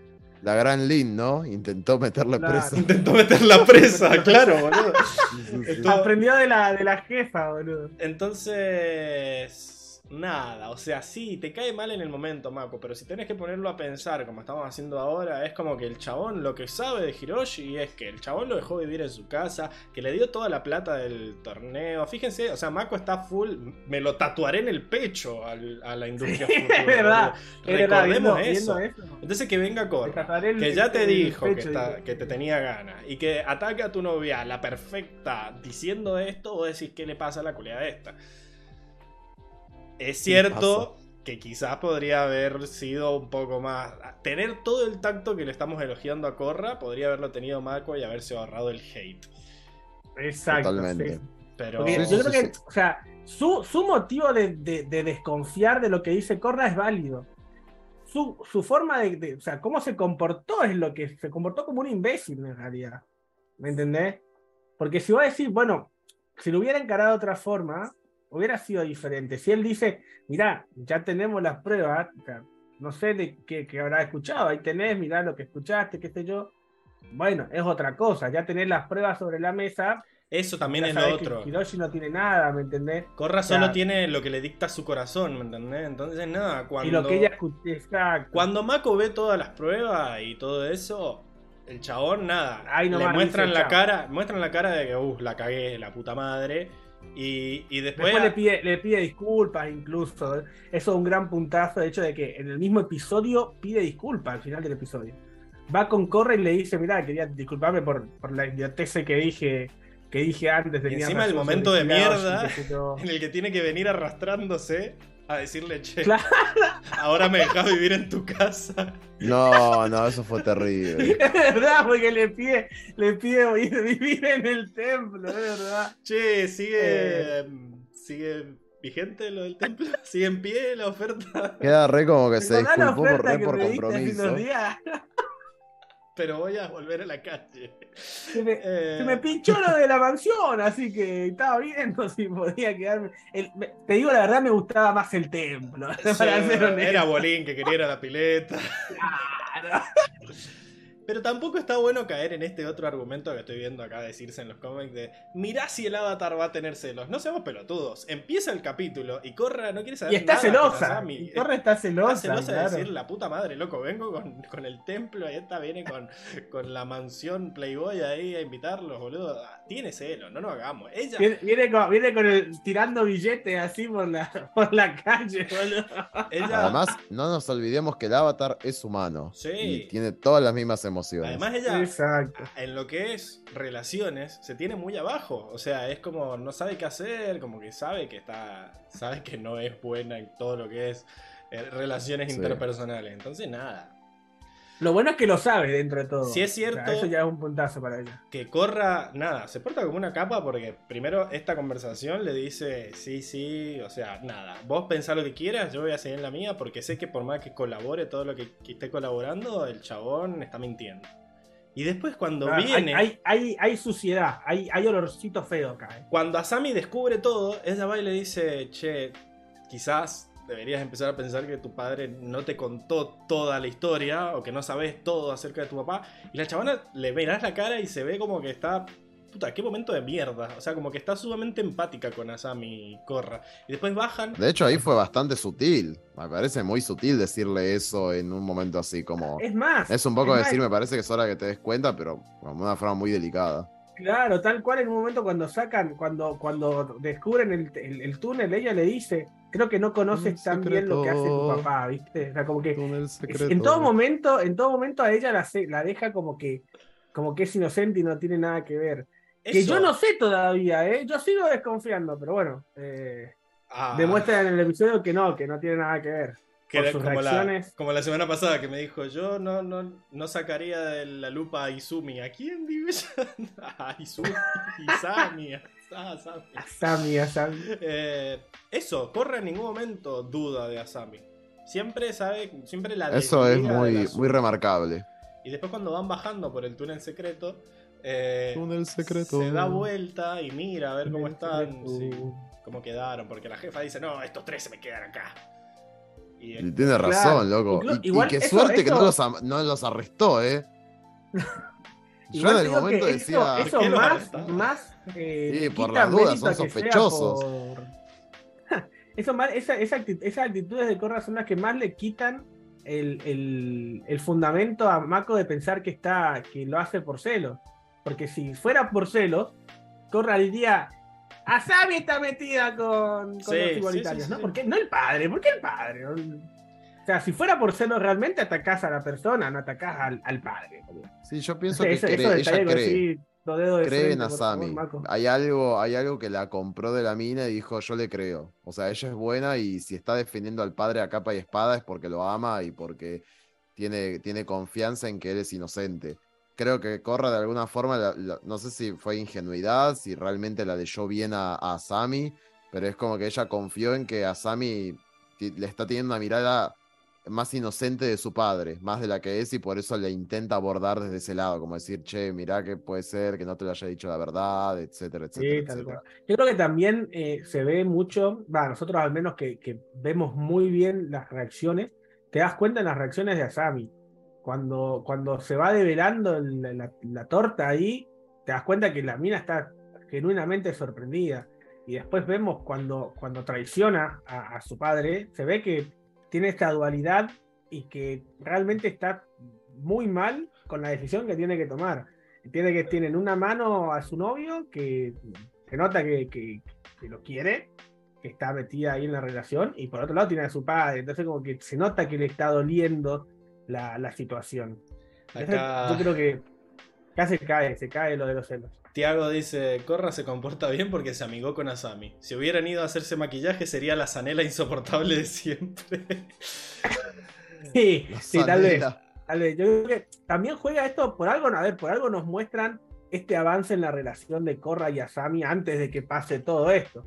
la gran Lynn, ¿no? Intentó meterle Claro. presa. Intentó meter la presa, claro, boludo. Sí, sí, sí. Esto- Aprendió de la, de la jefa, boludo. Entonces. Nada, o sea, sí, te cae mal en el momento, Mako, pero si tenés que ponerlo a pensar como estamos haciendo ahora, es como que el chabón lo que sabe de Hiroshi es que el chabón lo dejó vivir en su casa, que le dio toda la plata del torneo. Fíjense, o sea, Mako está full, me lo tatuaré en el pecho al- a la industria futura. es verdad. viendo, Recordemos eso. viendo eso. Entonces que venga el- que ya te dijo que, está- que te tenía ganas y que ataque a tu novia, la perfecta, diciendo esto, vos decís, ¿qué le pasa a la culiada esta? Es cierto que quizás podría haber sido un poco más... Tener todo el tacto que le estamos elogiando a Korra, podría haberlo tenido Mako y haberse ahorrado el hate. Exacto. Totalmente. sí. Pero... Porque Sí, sí, yo sí, creo que, sí. o sea, su, su motivo de, de- de desconfiar de lo que dice Corra es válido. Su, su forma de, de- o sea, cómo se comportó es lo que se comportó como un imbécil en realidad. ¿Me entendés? Porque si vos decís, bueno, si lo hubiera encarado de otra forma, hubiera sido diferente. Si él dice, mirá, ya tenemos las pruebas, no sé de qué, qué habrá escuchado, ahí tenés, mirá lo que escuchaste, qué sé yo. Bueno, es otra cosa, ya tenés las pruebas sobre la mesa, Eso también es lo otro. Hiroshi no tiene nada, ¿me entendés? Korra sea, solo tiene lo que le dicta su corazón, ¿me entendés? Entonces, nada, cuando... Y lo que ella escuchó, exacto. Cuando Mako ve todas las pruebas y todo eso, el chabón nada. Ahí le muestran dice, la "Chao". cara, muestran la cara de que uh, la cagué, la puta madre. Y, y después, Después le pide, le pide disculpas incluso. Eso es un gran puntazo, de hecho, de que en el mismo episodio pide disculpas al final del episodio. Va con Corre y le dice, mirá, quería disculparme por, por la idiotez que dije, que dije antes. tenía encima el momento de mierda. qué sé yo". en el que tiene que venir arrastrándose a decirle, che, Claro. ahora me dejas vivir en tu casa. No, no, eso fue terrible. Es verdad, porque le pide, le pide vivir, vivir en el templo, es verdad. Che, sigue. Eh. ¿Sigue vigente lo del templo? ¿Sigue en pie la oferta? Queda re como que se ¿Recordás la disculpó por, re por compromiso. Pero voy a volver a la calle. Se me, Eh, Se me pinchó lo de la mansión, así que estaba viendo si podía quedarme. El- me- te digo la verdad, me gustaba más el templo. sí, era Bolín que quería ir a la pileta. Claro. Pero tampoco está bueno caer en este otro argumento que estoy viendo acá decirse en los cómics de mirá si el avatar va a tener celos. No seamos pelotudos. Empieza el capítulo y Corra no quiere saber Y está nada celosa. Y Torre está celosa. Está celosa de claro. decir la puta madre, loco, vengo con, con el templo y esta viene con, con la mansión Playboy ahí a invitarlos, boludo. Tiene celos, no nos hagamos. Ella, Viene, viene con, viene con el tirando billetes así por la, por la calle, boludo. ella, Además, no nos olvidemos que el avatar es humano. Sí. Y tiene todas las mismas emociones. además ella Exacto. en lo que es relaciones se tiene muy abajo. O sea, es como no sabe qué hacer, como que sabe que está. Sabe que no es buena en todo lo que es eh, relaciones Sí. interpersonales. Entonces, nada. Lo bueno es que lo sabe dentro de todo. Sí, es O sea, cierto. eso ya es un puntazo para ella. Que corra, nada, se porta como una capa porque primero esta conversación le dice, sí, sí, o sea, nada, vos pensá lo que quieras, yo voy a seguir en la mía porque sé que por más que colabore todo lo que, que esté colaborando, el chabón está mintiendo. Y después cuando Claro, viene... hay, hay, hay, hay suciedad, hay, hay olorcito feo acá. eh. Cuando Asami descubre todo, ella va y le dice, che, quizás deberías empezar a pensar que tu padre no te contó toda la historia o que no sabes todo acerca de tu papá. Y la chabona le verás la cara y se ve como que está... Puta, qué momento de mierda. O sea, como que está sumamente empática con Asami y Korra. Y después bajan... De hecho, ahí fue bastante sutil. Me parece muy sutil decirle eso en un momento así como. Es más. Es un poco es más, decir, me parece que es hora que te des cuenta, pero como de una forma muy delicada. Claro, tal cual en un momento cuando sacan, cuando, cuando descubren el, el- el túnel, ella le dice, creo que no conoces tan bien lo que hace tu papá, ¿viste? O sea, como que en todo momento, en todo momento a ella la, se- la deja como que, como que es inocente y no tiene nada que ver. Que yo no sé todavía, ¿eh? Yo sigo desconfiando, pero bueno, eh, Ah, demuestran en el episodio que no, que no tiene nada que ver. que era sus como, la, reacciones. como la semana pasada que me dijo, yo no, no, no sacaría de la lupa a Izumi. ¿A quién vive A Izumi, Isami, a Asami. Asami, Asami. Eh, eso, Corra en ningún momento duda de Asami. Siempre sabe, siempre la Eso es muy, muy remarcable. Y después cuando van bajando por el túnel secreto, Eh, Túnel secreto. Se da vuelta y mira a ver cómo están, sí, cómo quedaron, porque la jefa dice, no, estos tres se me quedan acá. Y Y tiene Claro. razón, loco. Inclu- Y, qué eso- suerte que no los, no los arrestó, ¿eh? Yo en el momento que decía. Eso, eso ¿Por qué lo más, más eh, Sí, por quita las dudas, son sospechosos. por- eso mal, esa, esa acti- esas actitudes de Corra son las que más le quitan el, el- el fundamento a Mako de pensar que está que lo hace por celos. Porque si fuera por celos, Corra diría. Asami está metida con, con Sí, los sí, igualitarios, sí, ¿no? sí. ¿Por qué? No el padre, ¿por qué el padre? Sea, si fuera por celos realmente atacás a la persona, no atacás al, al padre. Sí, yo pienso Ese- que ese cree- detalle ella cree. de Cree en favor, Asami. Hay algo, hay algo que la compró de la mina y dijo, yo le creo. O sea, ella es buena y si está defendiendo al padre a capa y espada es porque lo ama y porque tiene, tiene confianza en que él es inocente. Creo que Corra de alguna forma, la- la- no sé si fue ingenuidad, si realmente la leyó bien a, a Asami, pero es como que ella confió en que Asami le está teniendo una mirada más inocente de su padre, más de la que es, y por eso le intenta abordar desde ese lado, como decir, che, mirá que puede ser que no te lo haya dicho la verdad, etcétera, etcétera. Sí, tal etcétera. cual. Yo creo que también eh, se ve mucho, va, nosotros al menos que, que vemos muy bien las reacciones, te das cuenta en las reacciones de Asami. Cuando, cuando se va develando el- la, la torta ahí, te das cuenta que la mina está genuinamente sorprendida. Y después vemos cuando, cuando traiciona a, a su padre, se ve que tiene esta dualidad y que realmente está muy mal con la decisión que tiene que tomar. Tiene que tiene en una mano a su novio que se nota que, que- que lo quiere, que está metida ahí en la relación, y por otro lado tiene a su padre. Entonces, como que se nota que le está doliendo la, la situación. Entonces, acá Yo creo que casi se cae, se cae lo de los celos. Tiago dice, Corra se comporta bien porque se amigó con Asami. Si hubieran ido a hacerse maquillaje sería la zanela insoportable de siempre. Sí, La sí, tal vez. Tal vez. Yo creo que también juega esto por algo, a ver, por algo nos muestran este avance en la relación de Korra y Asami antes de que pase todo esto.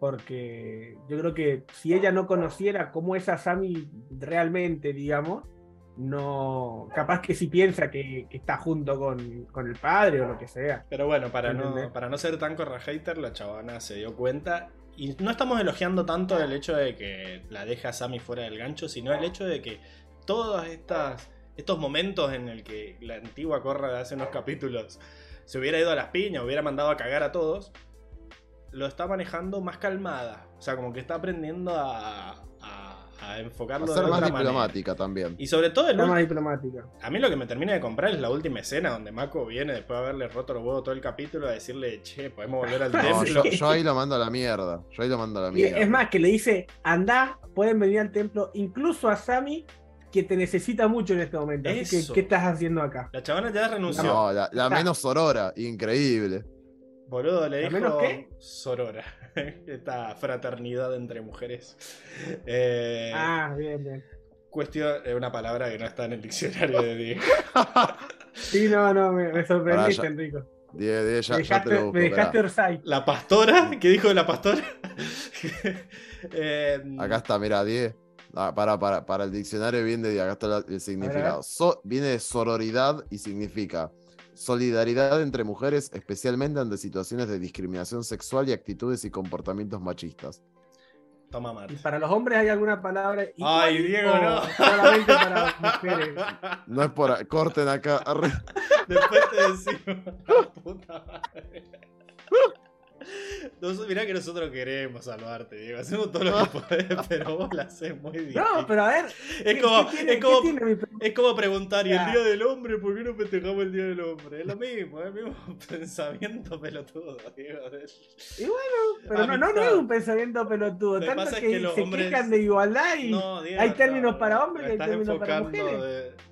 Porque yo creo que si ella no conociera cómo es Asami realmente, digamos, no. Capaz que si piensa que, que está junto con, con el padre o lo que sea. Pero bueno, para no, para no ser tan Corra hater, la chavana se dio cuenta. Y no estamos elogiando tanto el hecho de que la deja Asami fuera del gancho, sino el hecho de que todos estas, estos momentos en el que la antigua Corra de hace unos capítulos se hubiera ido a las piñas, hubiera mandado a cagar a todos, lo está manejando más calmada. O sea, como que está aprendiendo a, a- enfocarlo A de ser más otra manera. diplomática también. Y sobre todo el más diplomática. a mí lo que me termina de comprar es la última escena donde Mako viene después de haberle roto los huevos todo el capítulo a decirle, che, podemos volver al No, templo. yo, yo ahí lo mando a la mierda. Yo ahí lo mando a la Y mierda. es más, que le dice, anda, pueden venir al templo, incluso a Asami, que te necesita mucho en este momento. Así que. ¿qué estás haciendo acá? La chavana ya renunció. No, la, la menos sorora, increíble. Boludo, le ¿A dijo menos qué? Sorora. Esta fraternidad entre mujeres. Eh, Ah, bien, bien. Cuestión, es una palabra que no está en el diccionario de Diego. Sí, no, no, me, me sorprendiste, Enrico. Die- die, ya, me ya te lo dejaste, busco, me dejaste. La pastora, ¿qué dijo de la pastora? Eh, Acá está, mira, 10. para, para, para el diccionario viene de acá está el significado. So- viene de sororidad y significa solidaridad entre mujeres, especialmente ante situaciones de discriminación sexual y actitudes y comportamientos machistas. Toma ¿Y mate. para los hombres hay alguna palabra? Ay, Diego, no. Solamente para mujeres. No es por. Corten acá. Después te decimos. La puta madre. Nos- mirá que nosotros queremos salvarte, Diego. Hacemos todo lo que podemos, pero vos la haces muy difícil. No, pero a ver. es, ¿qué- como, tiene- es, como, tiene es como preguntar, ¿y el. Día del Hombre? ¿Por qué no festejamos el Día del Hombre? Es lo mismo, es el mismo pensamiento pelotudo, Diego. Y bueno, pero no, no, no es un pensamiento pelotudo. Lo que Tanto pasa es que, que los se hombres- quejan de igualdad y No, Diego, hay términos no, para hombres y hay términos para mujeres. de-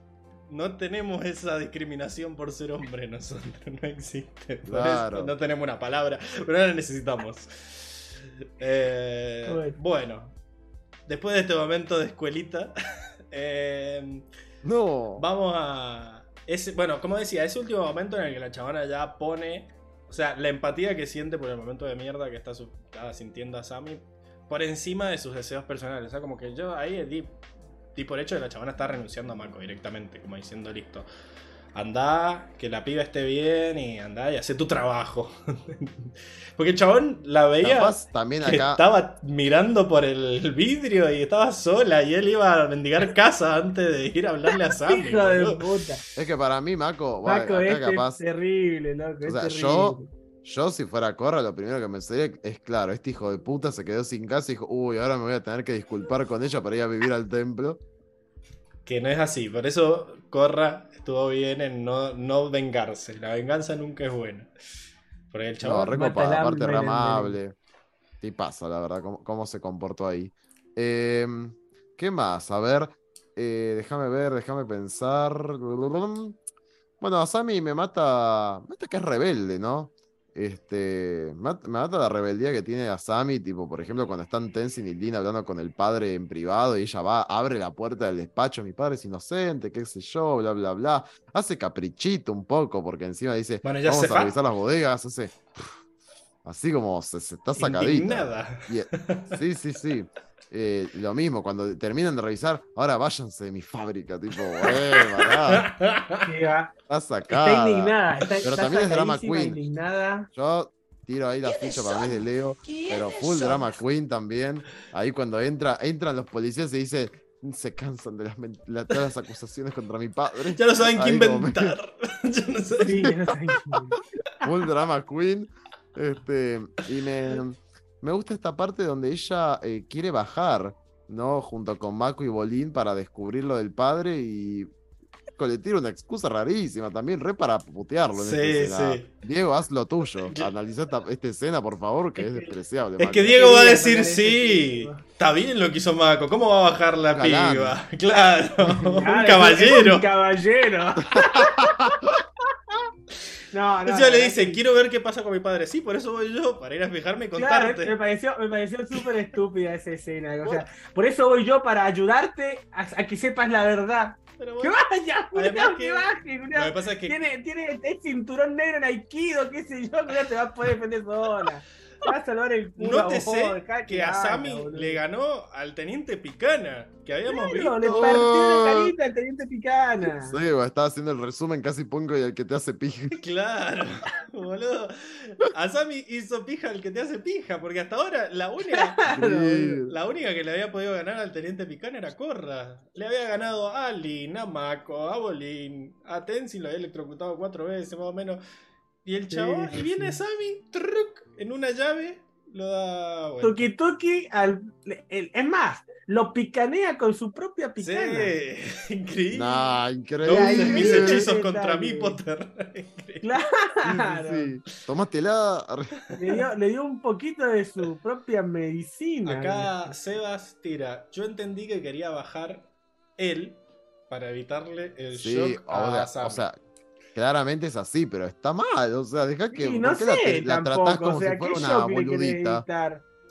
No tenemos esa discriminación por ser hombre nosotros, no existe. Por Claro. eso no tenemos una palabra, pero no la necesitamos. Eh, Bueno. después de este momento de escuelita, eh, No. vamos a... Ese, bueno, como decía, ese último momento en el que la chavana ya pone... O sea, la empatía que siente por el momento de mierda que está, su- está sintiendo a Sammy por encima de sus deseos personales. O sea, como que yo ahí di, di por hecho que la chavana está renunciando a Mako directamente, como diciendo listo. andá, que la piba esté bien y andá y hace tu trabajo. Porque el chabón la veía Capaz también que acá. estaba mirando por el vidrio y estaba sola y él iba a mendigar casa antes de ir a hablarle a Sammy. Hijo de puta. Es que para mí, bueno, este capaz. es terrible, loco. O es sea, terrible. yo, yo si fuera Corra, lo primero que me sería es claro, este hijo de puta se quedó sin casa y dijo, uy, ahora me voy a tener que disculpar con ella para ir a vivir al templo. Que no es así, por eso Corra estuvo bien en no, no vengarse. La venganza nunca es buena. Porque el No, chabón. re mata copada, el aparte re amable. Y pasa, la verdad, cómo, cómo se comportó ahí. Eh, ¿Qué más? A ver, eh, déjame ver, déjame pensar. Bueno, Asami me mata. Me mata que es rebelde, ¿no? Este. Me mata la rebeldía que tiene Asami, tipo, por ejemplo, cuando están Tenzin y Lin hablando con el padre en privado y ella va, abre la puerta del despacho, mi padre es inocente, qué sé yo, bla, bla, bla. Hace caprichito un poco, porque encima dice, Bueno, ya vamos se a revisar las bodegas, hace. Así como se, se está sacadita. Indignada. Y, eh, sí, sí, sí. Eh, lo mismo, cuando terminan de revisar, ahora váyanse de mi fábrica, tipo, eh, está sacada. Está indignada. Está, Pero está también es drama queen. indignada. Yo tiro ahí la ficha para mí de Leo, pero full drama queen también. Ahí cuando entra, entran los policías y dice, se cansan de las, men- la- todas las acusaciones contra mi padre. Ya no saben qué me- inventar. Ya no saben- Sí, no sé. full drama queen. Este, y me, me gusta esta parte donde ella eh, quiere bajar, ¿no? Junto con Mako y Bolín para descubrir lo del padre y le tira una excusa rarísima también, re para putearlo en Sí, esta sí. Diego, haz lo tuyo. Analiza esta, esta escena, por favor, que es despreciable. Es que Diego va a decir sí. Está bien lo que hizo Mako. ¿Cómo va a bajar la Galán. piba? Claro. un Claro, caballero. Un caballero. No, no. Encima le dice, quiero ver qué pasa con mi padre. Sí, por eso voy yo, para ir a fijarme y Claro, contarte. me pareció, me pareció súper estúpida esa escena. O sea, por eso voy yo para ayudarte a, a que sepas la verdad. Pero Que bueno, vaya, culiao, que- que baje, culiao. lo que pasa es que Tiene, tiene es cinturón negro en Aikido, qué sé yo, no te va a poder defender sola. Te va a salvar el culo. vos, nótese dejá que a Sammy le ganó al teniente Picana, que habíamos Claro, le visto. partió la carita al teniente Picana. Sí, güey, estaba haciendo el resumen casi pongo y el que te hace pija. Claro, boludo. A Sammy hizo pija el que te hace pija, porque hasta ahora la única, la única que le había podido ganar al teniente Picana era Corra. Le había ganado a Lin, a Mako, a Bolin, a Tenzin lo había electrocutado cuatro veces más o menos. Y el Sí, chabón, sí, y viene sí. Sammy, truc, en una llave, lo da vuelta. Tuki Tuki, al, el- es más, lo picanea con su propia Sí, picana. increíble. Nah, No increíble. uses Ahí mis hechizos contra mí. Potter. Increíble. Claro. Sí, sí. Tómatela. Le, dio, le dio un poquito de su propia medicina. Acá Sebas tira. Yo entendí que quería bajar él para evitarle el Sí, shock o a sea, Sam. o sea, claramente es así, pero está mal. O sea, deja que. Sí, no ¿por qué la sé la, tampoco, tratás como o sea, si fuera ¿qué una boludita?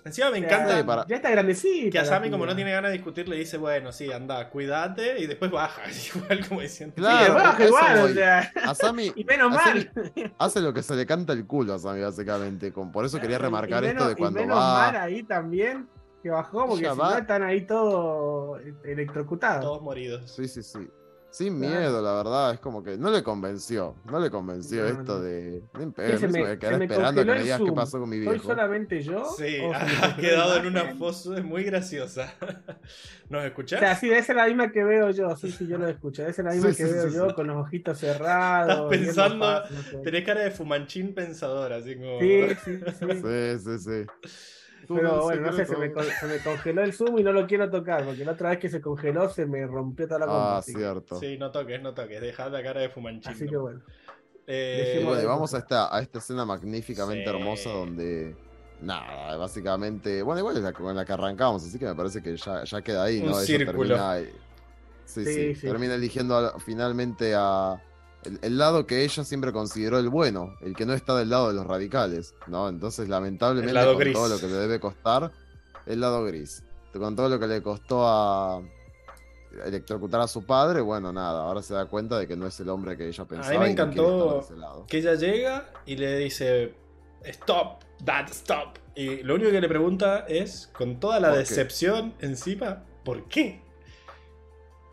Encima me O sea, encanta Sí, para- Ya está grandecita. que a la Sammy, como no tiene ganas de discutir, le dice: Bueno, sí, anda, cuídate. Y después baja. Igual como diciendo. Sí, Claro, baja eso igual, o voy. sea, A Sammy y menos mal. hace lo que se le canta el culo a Sammy, básicamente. Con, por eso quería remarcar Y esto menos- de cuando y menos va. mal ahí también que bajó, porque si va- no están ahí todos electrocutados. Todos moridos. Sí, sí, sí. Sin Claro. miedo, la verdad, es como que no le convenció, no le convenció No, esto no. de... Pedo, se me- voy a quedar se me esperando que me digas qué pasó con mi ¿Soy viejo. solamente yo? Sí, ¿O ha quedado en una es muy graciosa. ¿Nos O escuchás? sea, sí, esa es la misma que veo yo. Sí, sí, yo lo escucho. Esa es la misma Sí, que sí, veo sí, yo, sí. con los ojitos cerrados. Estás pensando- fácil, no sé. Tenés cara de fumanchín pensador, así como. Sí, sí, sí. Sí, sí, sí. Tú Pero bueno, no sé, se me, con- se me congeló el zoom y no lo quiero tocar, porque la otra vez que se congeló se me rompió toda la compu. Ah, así, que- cierto. Sí, no toques, no toques. Dejá la cara de fumanchín. así que bueno. Eh, bueno, vamos a esta, a esta escena magníficamente Sí. hermosa donde... Nada, básicamente... Bueno, igual es la con la que arrancamos, así que me parece que ya, ya queda ahí, Un ¿no? Ella círculo. termina, sí, sí, Sí, sí. termina eligiendo a- finalmente a... El, el lado que ella siempre consideró el bueno, el que no está del lado de los radicales, ¿no? Entonces, lamentablemente, lado con gris. todo lo que le debe costar, el lado gris. Con todo lo que le costó a electrocutar a su padre, bueno, nada, ahora se da cuenta de que no es el hombre que ella pensaba. me y no quiere encantó estar de ese lado. que ella llega y le dice: Stop, dad, stop. Y lo único que le pregunta es, con toda la ¿Por qué? decepción encima, ¿por qué?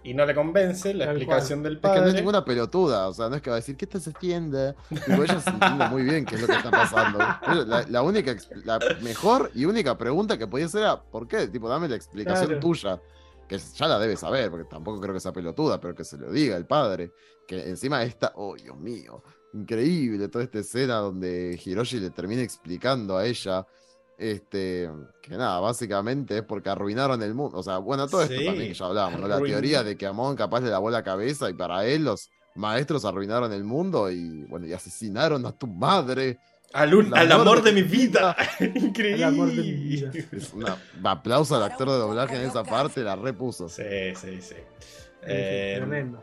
Y no le convence la Tal explicación del Es que padre. no es ninguna pelotuda, o sea, no es que va a decir, ¿qué estás haciendo? Tipo, ella se entiende muy bien qué es lo que está pasando. La, la única, la mejor y única pregunta que podía hacer era, ¿por qué? Tipo, dame la explicación Claro. tuya, que ya la debe saber, porque tampoco creo que sea pelotuda, pero que se lo diga el padre. Que encima está, oh, Dios mío, increíble toda esta escena donde Hiroshi le termina explicando a ella. Este, que nada, básicamente es porque arruinaron el mundo. O sea, bueno, todo esto Sí, también que ya hablamos, ¿no? La teoría de que Amon capaz le lavó la cabeza y para él los maestros arruinaron el mundo y bueno, y asesinaron a tu madre. Al, un- al amor amor de de mi vida. Increíble. El amor de mi vida. Es una aplauso al actor de doblaje en esa parte, la repuso. Sí, sí, sí. Sí, sí, Eh, tremendo.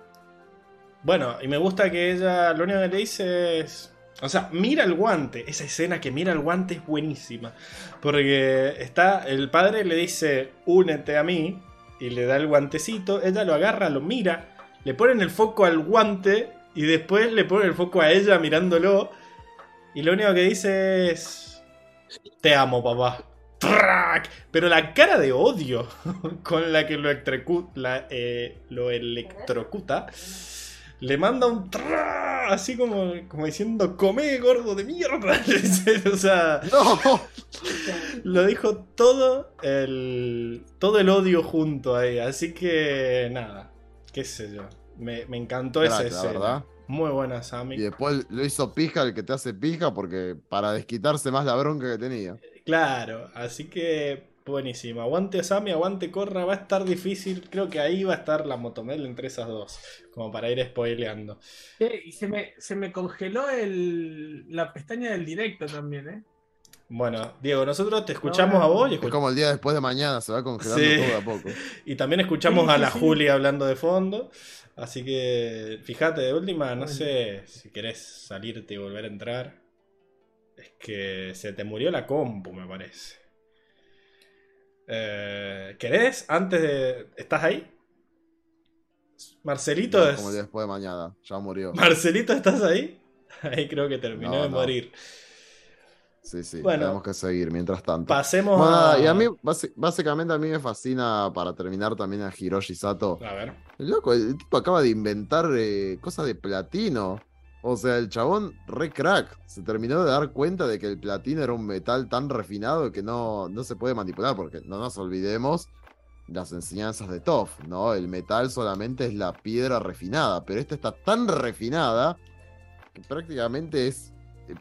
Bueno, y me gusta que ella lo único que le dice es. O sea, mira el guante. Esa escena que mira el guante es buenísima. Porque está. El padre le dice, únete a mí. Y le da el guantecito. Ella lo agarra, lo mira. Le ponen el foco al guante. Y después le ponen el foco a ella mirándolo. Y lo único que dice es. Te amo, papá. ¡Trac! Pero la cara de odio con la que lo, la, eh, lo electrocuta le manda un tra así como, como diciendo come gordo de mierda o sea ¡No! lo dijo todo el todo el odio junto ahí así que nada qué sé yo me, me encantó esa Crack, la escena verdad. muy buena Sammy Y después lo hizo pija el que te hace pija porque para desquitarse más la bronca que tenía. claro así que buenísima aguante Sammy aguante Corra va a estar difícil creo que ahí va a estar la motomel entre esas dos como para ir spoileando Eh, y se me, se me congeló el, la pestaña del directo también, ¿eh? bueno Diego nosotros te escuchamos No, a vos y Es como el día después de mañana, se va congelando Sí. todo a poco. Y también escuchamos Sí, a sí, la sí. Julia hablando de fondo. Así que fíjate, de última, no sé si querés salirte y volver a entrar. Es que se te murió la compu, me parece. Eh, ¿Querés? Antes de. ¿Estás ahí? Marcelito No, es- como después de mañana, ya murió. Marcelito, ¿estás ahí? Ahí creo que terminó No, de no. morir. Sí, sí, Bueno. tenemos que seguir mientras tanto. Pasemos Bueno, a. y a mí, básicamente a mí me fascina, para terminar también a Hiroshi Sato. A ver. El loco, el tipo acaba de inventar eh, cosas de platino. O sea, el chabón re crack. Se terminó de dar cuenta de que el platino era un metal tan refinado que no, no se puede manipular, porque no nos olvidemos las enseñanzas de Toff, ¿no? El metal solamente es la piedra refinada, pero esta está tan refinada que prácticamente es,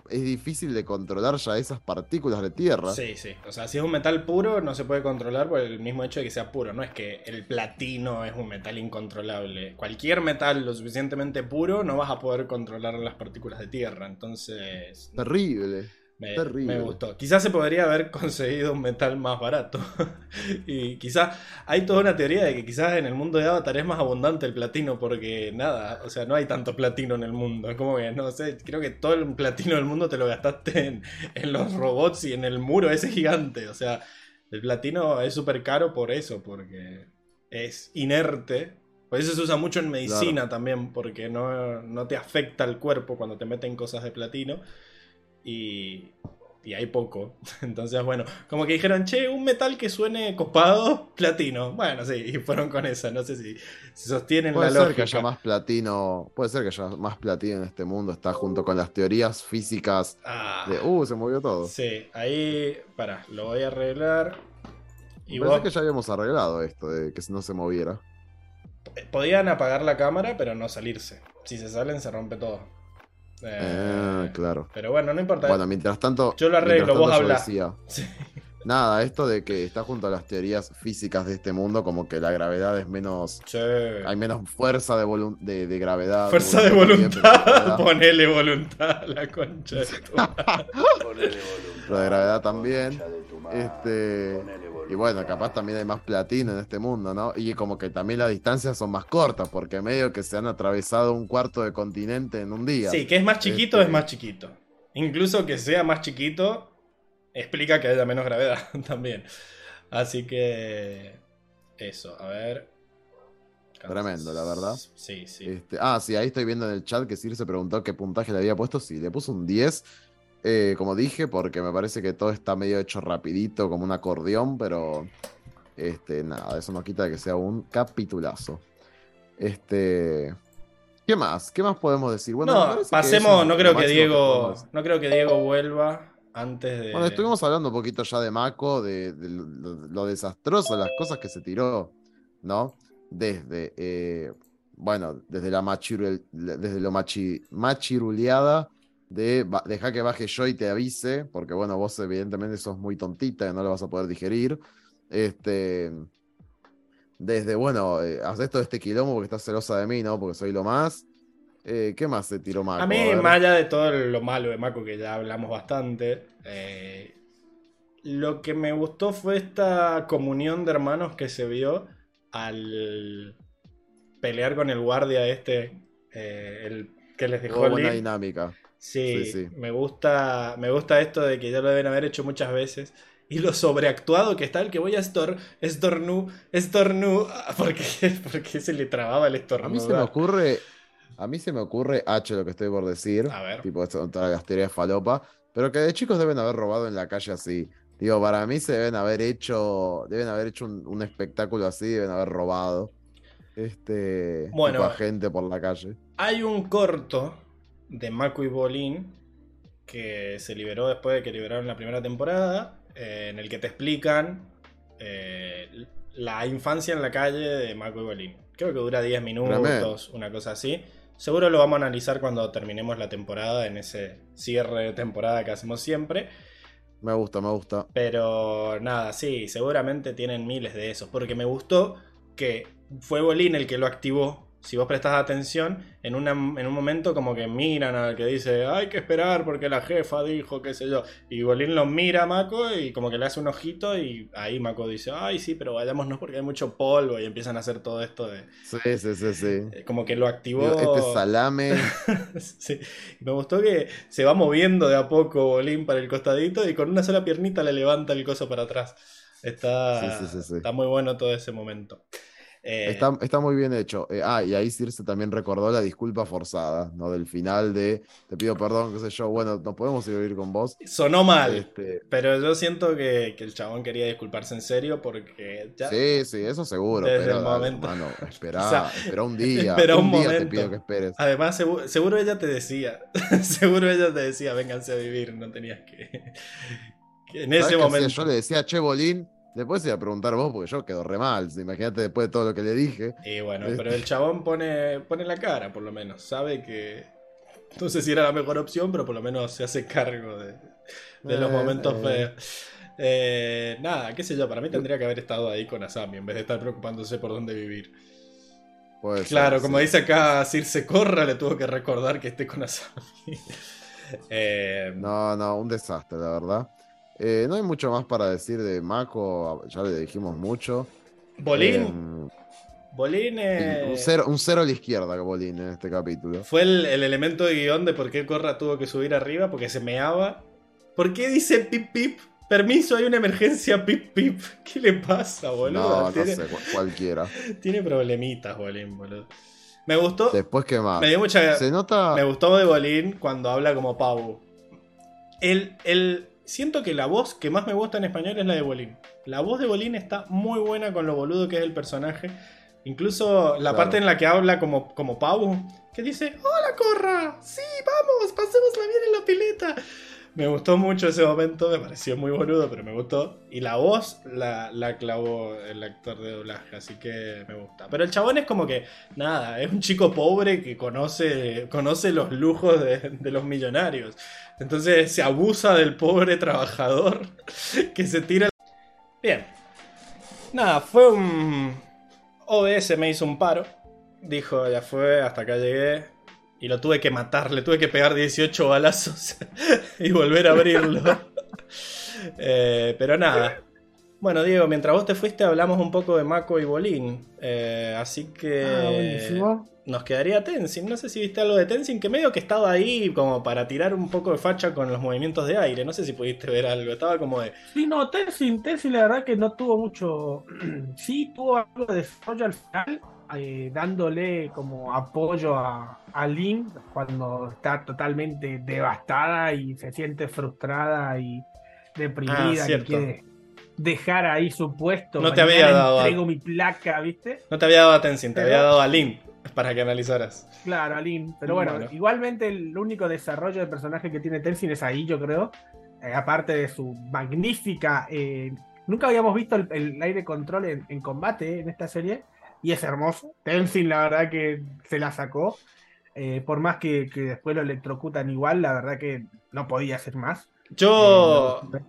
es difícil de controlar ya esas partículas de tierra. Sí, sí. O sea, si es un metal puro, no se puede controlar por el mismo hecho de que sea puro. No es que el platino es un metal incontrolable. Cualquier metal lo suficientemente puro, no vas a poder controlar las partículas de tierra. Entonces, Terrible. Me, terrible. me gustó. Quizás se podría haber conseguido un metal más barato. y quizás hay toda una teoría de que quizás en el mundo de Avatar es más abundante el platino porque nada, o sea, no hay tanto platino en el mundo. Es como que, no sé, creo que todo el platino del mundo te lo gastaste en, en los robots y en el muro ese gigante. O sea, el platino es súper caro por eso, porque es inerte. Por eso se usa mucho en medicina también, porque no, no te afecta el cuerpo cuando te meten cosas de platino. Y, y hay poco. Entonces, bueno, como que dijeron, che, un metal que suene copado, platino. Bueno, sí, y fueron con esa. No sé si, si sostienen Puede la ser lógica. que haya más platino, puede ser que haya más platino en este mundo, está junto con las teorías físicas Ah, de, uh, se movió todo. sí, ahí, para, lo voy a arreglar. Y parece vos, que ya habíamos arreglado esto de que no se moviera. podían apagar la cámara, pero no salirse. Si se salen, se rompe todo. Eh, Ah, claro. Pero bueno, no importa. Bueno, mientras tanto. Yo lo arreglo, vos tanto yo habla. decía, Sí. nada, esto de que está junto a las teorías físicas de este mundo, como que la gravedad es menos. Hay menos fuerza de, volun- de, de gravedad. Fuerza de también, voluntad. Ponele voluntad a la concha de tu madre. pero de gravedad también. Este. Y bueno, capaz también hay más platino en este mundo, ¿no? Y como que también las distancias son más cortas, porque medio que se han atravesado un cuarto de continente en un día. Sí, que es más chiquito, Este- es más chiquito. Incluso que sea más chiquito, explica que haya menos gravedad también. Así que. Eso, a ver. Tremendo, la verdad. Sí, sí. Este, ah, sí, ahí estoy viendo en el chat que Sir se preguntó qué puntaje le había puesto. Sí, le puso un 10. Eh, como dije, porque me parece que todo está medio hecho rapidito, como un acordeón, pero este, nada, eso no quita de que sea un capitulazo. Este. ¿Qué más? ¿Qué más podemos decir? Bueno, no, pasemos, no creo que Diego, no creo que Diego vuelva antes de. Bueno, estuvimos hablando un poquito ya de Mako, de, de lo, lo desastroso, las cosas que se tiró, ¿no? Desde, eh, bueno, desde la machirul- desde lo machi, machiruleada de deja que baje yo y te avise, porque bueno, vos evidentemente sos muy tontita y no lo vas a poder digerir. Este, desde, bueno, eh, haz esto de este quilombo porque estás celosa de mí, ¿no? Porque soy lo más. Eh, ¿Qué más se tiró Mako? A mí, ver. más allá de todo lo malo de Mako, que ya hablamos bastante, eh, lo que me gustó fue esta comunión de hermanos que se vio al pelear con el guardia este, el que les dejó el buena dinámica. Sí, Sí, sí. Me, gusta, me gusta esto de que ya lo deben haber hecho muchas veces. Y lo sobreactuado que está el que voy a estor, estornu, estornu, porque, porque se le trababa el A estornudo. mí se me ocurre, a mí se me ocurre H lo que estoy por decir, A ver. tipo esto todas las teorías falopa, pero que de chicos deben haber robado en la calle así. Digo, para mí se deben haber hecho, deben haber hecho un, un espectáculo así, deben haber robado. Este, Bueno. a gente por la calle. Hay un corto de Mako y Bolin que se liberó después de que liberaron la primera temporada, eh, en el que te explican eh, la infancia en la calle de Mako y Bolin. Creo que dura 10 minutos, una cosa así. Seguro lo vamos a analizar cuando terminemos la temporada, en ese cierre de temporada que hacemos siempre. Me gusta, me gusta. Pero nada, sí, seguramente tienen miles de esos. Porque me gustó que fue Bolín el que lo activó. Si vos prestás atención, en, una- en un momento como que miran al que dice, hay que esperar porque la jefa dijo, qué sé yo. Y Bolín lo mira a Mako y como que le hace un ojito y ahí Mako dice, ay sí, pero vayámonos porque hay mucho polvo y empiezan a hacer todo esto de... Sí, sí, sí, sí. eh, Como que lo activó... Este salame, Sí. Me gustó que se va moviendo de a poco Bolín para el costadito y con una sola piernita le levanta el coso para atrás. Está, Sí, sí, sí, sí. está muy bueno todo ese momento. Eh, está, está muy bien hecho. Eh, ah, y ahí Circe también recordó la disculpa forzada, ¿no? Del final de, te pido perdón, qué sé yo, bueno, no podemos ir con vos. Sonó mal, Este, pero yo siento que, que el chabón quería disculparse en serio porque ya... Sí, sí, eso seguro. Desde pero el momento. hermano, esperá, O sea, espera un día. espera un, un día te momento. pido que esperes. Además, seguro, seguro ella te decía, seguro ella te decía, vénganse a vivir, no tenías que... que en ¿Sabes ese momento... Yo le decía, che, Bolín, después iba a preguntar vos, porque yo quedo re mal. Imagínate después de todo lo que le dije. Y bueno, Este. pero el chabón pone, pone la cara, por lo menos. Sabe que. No sé si era la mejor opción, pero por lo menos se hace cargo de, de los Eh, momentos eh. feos. Eh, nada, qué sé yo, para mí tendría que haber estado ahí con Asami en vez de estar preocupándose por dónde vivir. Puede ser, Claro, como sí. dice acá Circe Corra, le tuvo que recordar que esté con Asami. Eh, No, no, un desastre, la verdad. Eh, no hay mucho más para decir de Mako, ya le dijimos mucho. Bolín, Eh, Bolín eh, un, cero, un cero a la izquierda, Bolín, en este capítulo. fue el, el elemento de guion de por qué Corra tuvo que subir arriba, porque se meaba. ¿Por qué dice pip pip? Permiso, hay una emergencia pip pip. ¿Qué le pasa, boludo? No, no tiene, sé, cu- cualquiera. tiene problemitas, Bolín, boludo. Me gustó. Después, ¿qué más? Me dio mucha. Se nota. Me gustó de Bolín cuando habla como Pau. El, el, siento que la voz que más me gusta en español es la de Bolín. La voz de Bolín está muy buena con lo boludo que es el personaje. Incluso la Claro. parte en la que habla como, como Pau, que dice, hola Corra, sí, vamos, pasémosla bien en la pileta. Me gustó mucho ese momento, me pareció muy boludo, pero me gustó. Y la voz la, la clavó el actor de doblaje, así que me gusta. Pero el chabón es como que, nada, es un chico pobre que conoce, conoce los lujos de, de los millonarios. Entonces se abusa del pobre trabajador que se tira. Bien. Nada, fue un. OBS me hizo un paro. Dijo, ya fue, hasta acá llegué. Y lo tuve que matar, le tuve que pegar 18 balazos y volver a abrirlo. Eh, pero nada. Bueno, Diego, mientras vos te fuiste hablamos un poco de Mako y Bolín. Eh, así que Ah, buenísimo. nos quedaría Tenzin. No sé si viste algo de Tenzin, que medio que estaba ahí como para tirar un poco de facha con los movimientos de aire. No sé si pudiste ver algo. Estaba como de... Sí, no, Tenzin, Tenzin la verdad que no tuvo mucho. Sí, tuvo algo de desarrollo al final, eh, dándole como apoyo a, a Lin cuando está totalmente devastada y se siente frustrada y deprimida, Ah, que quiere dejar ahí su puesto. No te Mañana había dado entrego mi placa, ¿viste? No te había dado a Tenzin, te Pero- había dado a Lin. para que analizaras. Claro, Alin. Pero bueno, Bueno. igualmente el único desarrollo de personaje que tiene Tenzin es ahí, yo creo. Eh, aparte de su magnífica. eh, nunca habíamos visto el, el aire control en, en combate en esta serie. Y es hermoso. Tenzin, la verdad que se la sacó. Eh, por más que, que después lo electrocutan igual, la verdad que no podía hacer más. Yo. Eh,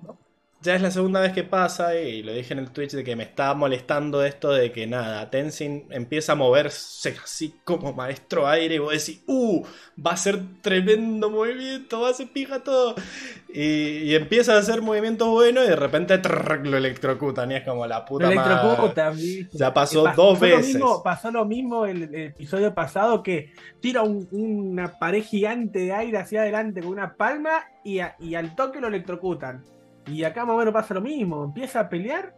Ya es la segunda vez que pasa y lo dije en el Twitch de que me está molestando esto de que nada, Tenzin empieza a moverse así como maestro aire y vos decís, ¡uh! Va a ser tremendo movimiento, va a ser pija todo. Y, y empieza a hacer movimientos buenos y de repente trrr, lo electrocutan y es como la puta madre. Ya pasó Eh, dos veces. mismo- pasó lo mismo el, el episodio pasado que tira un- una pared gigante de aire hacia adelante con una palma y, a- y al toque lo electrocutan. Y acá más o menos pasa lo mismo. Empieza a pelear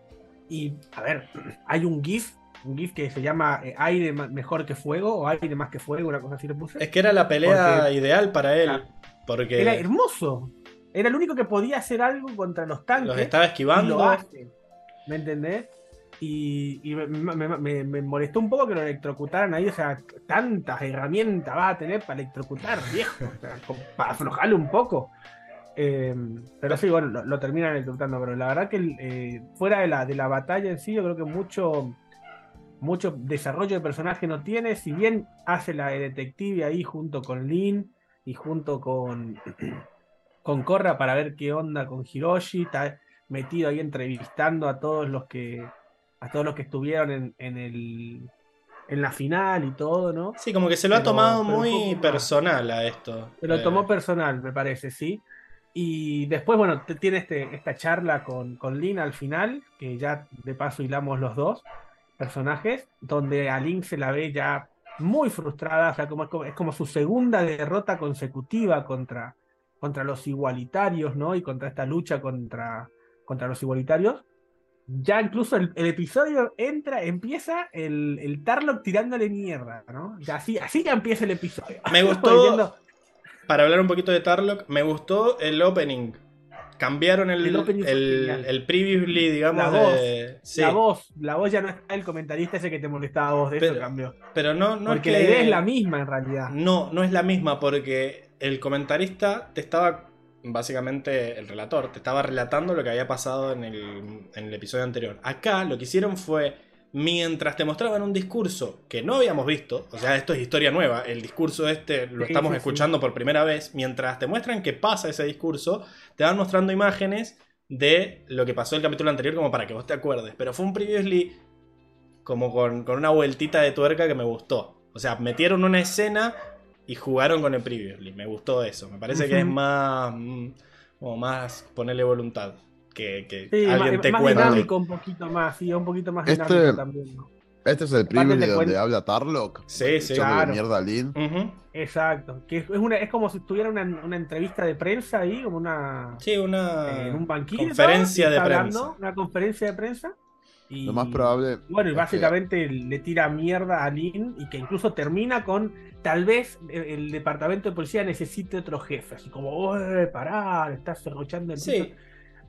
y, a ver, hay un GIF, un GIF que se llama eh, aire mejor que fuego o aire más que fuego, una cosa así le puse. Es que era la pelea Porque- ideal para él. Claro. Porque Era hermoso. Era el único que podía hacer algo contra los tanques. los estaba y esquivando. lo hace. ¿Me entendés? Y, y me, me- me- me molestó un poco que lo electrocutaran ahí. O sea, tantas herramientas vas a tener para electrocutar, viejo. O sea, para aflojarle un poco. Eh, pero sí, bueno, lo, lo terminan electrocutando. Pero la verdad que eh, fuera de la, de la batalla en sí, yo creo que mucho, mucho desarrollo de personaje no tiene. Si bien hace la de detective ahí junto con Lin y junto con, con Korra para ver qué onda con Hiroshi. Está metido ahí entrevistando a todos los que a todos los que estuvieron en, en el en la final y todo, ¿no? Sí, como que se lo ha tomado muy personal a esto. Se lo Eh, tomó personal, me parece, sí. Y después, bueno, tiene este, esta charla con, con Lin al final, que ya de paso hilamos los dos personajes, donde a Lin se la ve ya muy frustrada, o sea, como, es como- es como su segunda derrota consecutiva contra, contra los igualitarios, ¿no? Y contra esta lucha contra, contra los igualitarios. Ya incluso el, el episodio entra, empieza el, el Tarlock tirándole mierda, ¿no? Ya así, así ya empieza el episodio. Me gustó, para hablar un poquito de Tarlock, me gustó el opening. Cambiaron el, El el, el previously, digamos, La voz, de- sí, La voz, la voz ya no está el comentarista ese que te molestaba a vos, de eso cambió. Pero no, no Porque es la idea es la misma en realidad. No, no es la misma porque el comentarista te estaba, básicamente el relator, te estaba relatando lo que había pasado en el, en el episodio anterior. Acá lo que hicieron fue, mientras te mostraban un discurso que no habíamos visto, o sea, esto es historia nueva, el discurso este lo estamos sí, sí. escuchando por primera vez, mientras te muestran que pasa ese discurso, te van mostrando imágenes de lo que pasó el capítulo anterior como para que vos te acuerdes. Pero fue un previously como con, con una vueltita de tuerca que me gustó. O sea, metieron una escena y jugaron con el previously. Me gustó eso. Me parece que es más. mm, Como más ponerle voluntad. Que, que Sí, alguien más, te más cuente. dinámico un poquito más, sí, un poquito más Este- dinámico también. ¿no? Este es el te donde habla Tarlock. Sí, sí. Claro. mierda a Lin. Exacto. Que es, una, es como si tuviera una, una entrevista de prensa ahí, como una. Sí, una. eh, en un banquillo. conferencia de prensa. hablando, Una conferencia de prensa. Y, Lo más probable. Bueno, y que- básicamente le tira mierda a Lin y que incluso termina con tal vez el, el departamento de policía necesite otro jefe. Así como, oye, pará, estás cerruchando el piso". Sí.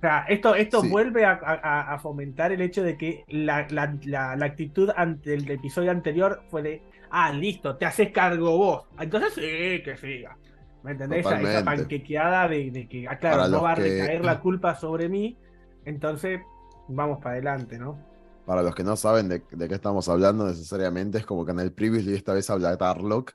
Sea, esto, esto Sí. vuelve a, a- a fomentar el hecho de que la, la- la- la actitud ante el episodio anterior fue de, ah, listo, te haces cargo vos. Entonces sí, que siga. ¿Me entendés? Esa, esa panquequeada de, de que, ah, claro, Para no va a que- recaer la culpa sobre mí. Entonces, vamos para adelante, ¿no? Para los que no saben de, de qué estamos hablando necesariamente, es como que en el previously esta vez habla Tarlock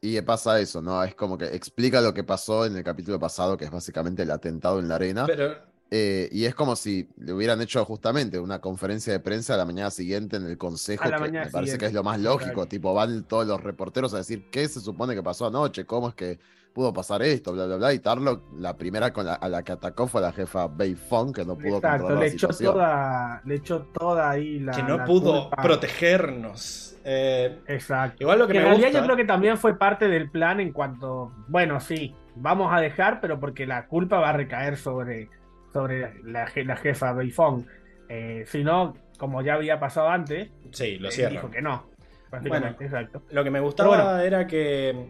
y pasa eso, ¿no? Es como que explica lo que pasó en el capítulo pasado, que es básicamente el atentado en la arena. Pero. Eh, y es como si le hubieran hecho justamente una conferencia de prensa a la mañana siguiente en el consejo, que me parece siguiente, que es lo más lógico, tipo, van todos los reporteros a decir qué se supone que pasó anoche, cómo es que pudo pasar esto, bla, bla, bla, y Tarlock, la primera con la- a la que atacó fue a la jefa Bei Fong, que no pudo Exacto, controlar le la echó situación. toda, le echó toda ahí la. que no la pudo culpa. protegernos. Eh, Exacto. igual lo que, Que en realidad gusta. yo creo que también fue parte del plan en cuanto, bueno, sí, vamos a dejar, pero porque la culpa va a recaer sobre, sobre la, je- la jefa Beifong. Eh, si no, como ya había pasado antes, Sí, lo cierran. dijo que no. Exacto. Lo que me gustaba bueno. era que,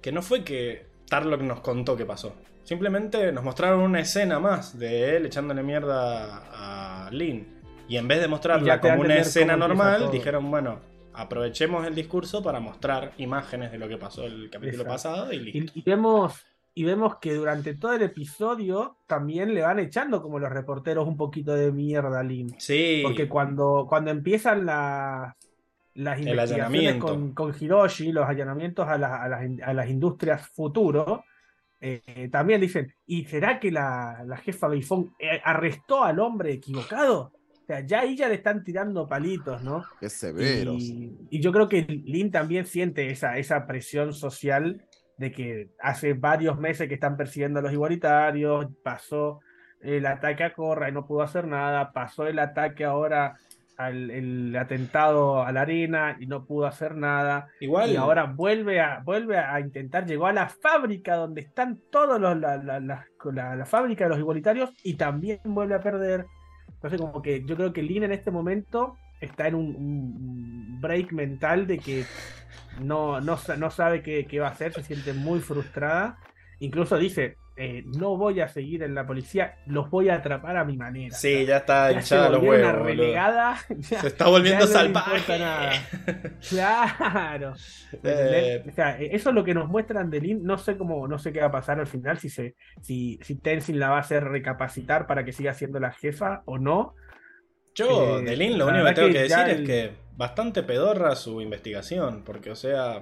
que no fue que Tarlock nos contó qué pasó. Simplemente nos mostraron una escena más de él echándole mierda a Lin. Y en vez de mostrarla como una escena normal, dijeron, bueno, aprovechemos el discurso para mostrar imágenes de lo que pasó el capítulo Exacto. pasado y listo. Y, y vemos, y vemos que durante todo el episodio también le van echando como los reporteros un poquito de mierda a Lin. Sí, Porque cuando, cuando empiezan las las investigaciones con, con Hiroshi, los allanamientos a, las- a las, a las industrias futuro, eh, también dicen, ¿y será que la, la jefa Beifong eh, arrestó al hombre equivocado? O sea, ya ahí ya le están tirando palitos, ¿no? Qué severos. Y, y yo creo que Lin también siente esa, esa presión social de que hace varios meses que están persiguiendo a los igualitarios, pasó el ataque a Corra y no pudo hacer nada, pasó el ataque ahora al el atentado a la arena y no pudo hacer nada, igual. y ahora vuelve a, vuelve a intentar, llegó a la fábrica donde están todos los, la, la, la- la- la fábrica de los igualitarios y también vuelve a perder. Entonces como que yo creo que Lin en este momento está en un, un break mental de que no, no, no sabe qué, qué va a hacer, se siente muy frustrada. Incluso dice, eh, no voy a seguir en la policía, los voy a atrapar a mi manera. Sí, ya está Ya hinchada los una huevos. relegada. ya- Se está volviendo no salvaje. nada. Claro. ¿Me Eh? O sea, e- eso es lo que nos muestran de Lin. No sé cómo, no sé qué va a pasar al final, si se, si, si Tenzin la va a hacer recapacitar para que siga siendo la jefa o no. Yo, Eh, de Lin, lo único que tengo que, que decir es que bastante pedorra su investigación, porque, o sea.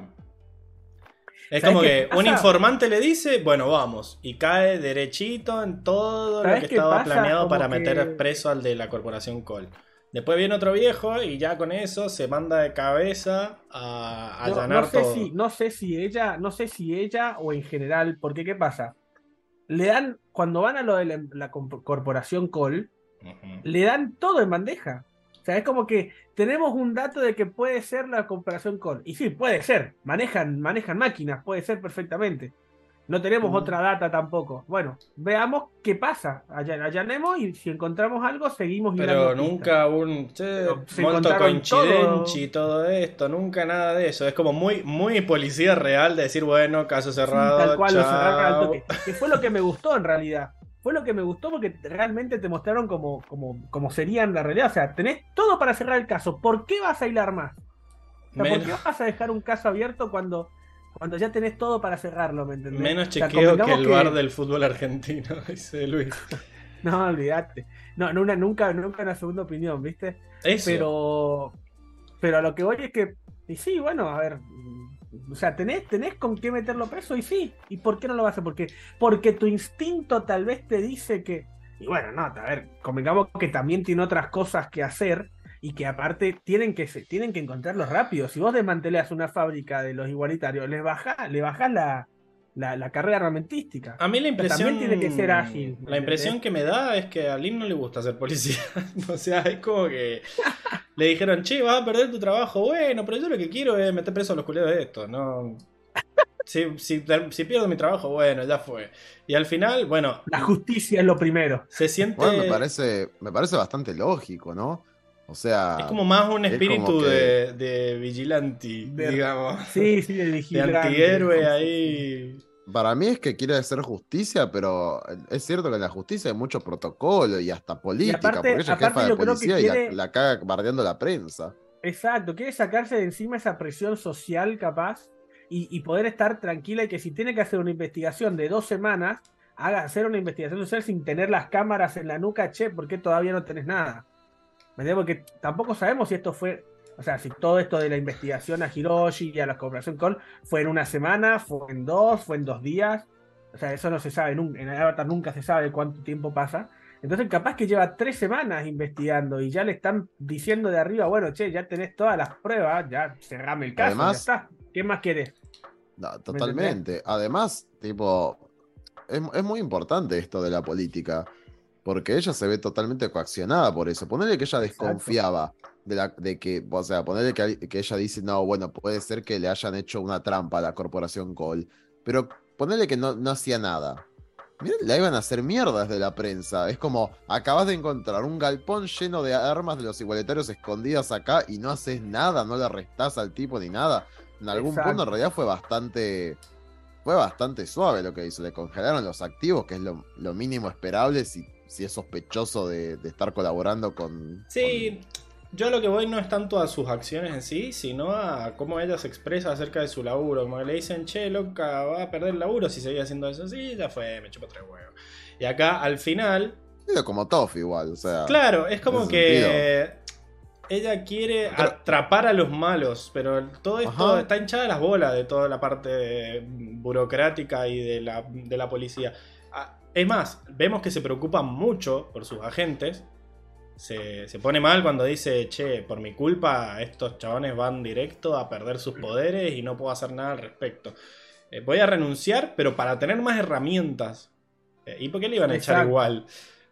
Es ¿Sabes como que un informante le dice, bueno, vamos, y cae derechito en todo lo ¿Sabes que estaba pasa? planeado Como para que- meter preso al de la corporación Col. Después viene otro viejo y ya con eso se manda de cabeza a No, allanar no sé todo. si, no sé si ella, no sé si ella o en general, porque ¿qué pasa? Le dan, cuando van a lo de la, la corp- corporación Le dan todo en bandeja. O sea, es como que tenemos un dato de que puede ser la corporación Col. Y sí, puede ser. Manejan, manejan máquinas, puede ser perfectamente. No tenemos otra data tampoco. Bueno, veamos qué pasa. Alla- Allanemos y si encontramos algo, seguimos Pero nunca un che, encontraron coincidenci, todo esto, nunca nada de eso. Es como muy, muy policía real de decir, bueno, caso cerrado. tal cual, lo cerraron al toque. Que fue lo que me gustó en realidad. Fue lo que me gustó porque realmente te mostraron como, como, como sería en la realidad. O sea, tenés todo para cerrar el caso. ¿Por qué vas a hilar más? O sea, ¿Por qué vas a dejar un caso abierto cuando, cuando ya tenés todo para cerrarlo? ¿Me entendés? Menos O sea, chequeo que el bar del fútbol argentino, dice Luis. No, olvídate. No, no, una, nunca, nunca una segunda opinión, ¿viste? Eso. Pero, pero a lo que voy es que, y sí, bueno, a ver, o sea, tenés, tenés con qué meterlo preso y sí, ¿y por qué no lo vas a hacer? Porque, porque tu instinto tal vez te dice que, y bueno, no, a ver, convengamos que también tiene otras cosas que hacer y que aparte tienen que, tienen que encontrarlos rápido. Si vos desmantelás una fábrica de los igualitarios, les bajás, le bajás la, la, la carrera armamentística. A mí la impresión. También tiene que ser ágil, ¿me La impresión que me da es que a Lynn no le gusta ser policía. o sea, es como que. le dijeron, che, vas a perder tu trabajo. Bueno, pero yo lo que quiero es meter preso a los culeros de esto. No. Si, si, si pierdo mi trabajo, bueno, ya fue. Y al final, bueno, La justicia es lo primero. se siente. Bueno, me parece, me parece bastante lógico, ¿no? O sea, Es como más un es espíritu que- de, de vigilante, De- digamos. Sí, sí, de De vigilante. antihéroe ahí. Para mí es que quiere hacer justicia, pero es cierto que en la justicia hay mucho protocolo y hasta política, aparte- porque ella es jefa de policía y la, la caga bardeando la prensa. Exacto, quiere sacarse de encima esa presión social capaz y, y poder estar tranquila y que si tiene que hacer una investigación de dos semanas, haga hacer una investigación social sin tener las cámaras en la nuca, che, ¿por qué todavía no tenés nada? ¿Me entiendes? Porque tampoco sabemos si esto fue, o sea, si todo esto de la investigación a Hiroshi y a la cooperación Call fue en una semana, fue en dos, fue en dos días. O sea, eso no se sabe, en Avatar nunca se sabe cuánto tiempo pasa. Entonces, capaz que lleva tres semanas investigando y ya le están diciendo de arriba, bueno, che, ya tenés todas las pruebas, ya cerrame el caso, Además- ya está. ¿Qué más querés? No, totalmente. Además, tipo, es, es muy importante esto de la política, porque ella se ve totalmente coaccionada por eso. Ponerle que ella desconfiaba de, la, de que, o sea, ponerle que, que ella dice, no, bueno, puede ser que le hayan hecho una trampa a la corporación Cole, pero ponerle que no, no hacía nada. Mira, la iban a hacer mierdas de la prensa. Es como, acabas de encontrar un galpón lleno de armas de los igualitarios escondidas acá y no haces nada, no le arrestás al tipo ni nada. En algún Exacto. punto en realidad fue bastante fue bastante suave lo que hizo. Le congelaron los activos, que es lo, lo mínimo esperable si, si es sospechoso de, de estar colaborando con. Sí, yo a lo que voy no es tanto a sus acciones en sí, sino a cómo ella se expresa acerca de su laburo. Como que le dicen, che, loca, va a perder el laburo si sigue haciendo eso. Sí, ya fue, me chupo tres huevos. Y acá, al final, Medio como Toff igual, o sea. Claro, es como que ella quiere Pero- atrapar a los malos, pero todo esto Ajá. está hinchada las bolas de toda la parte burocrática y de la, de la policía. Ah, Es más, vemos que se preocupa mucho por sus agentes. Se, se pone mal cuando dice, che, por mi culpa estos chabones van directo a perder sus poderes y no puedo hacer nada al respecto. Eh, voy a renunciar, pero para tener más herramientas. Eh, ¿Y por qué le iban a echar Exacto. igual?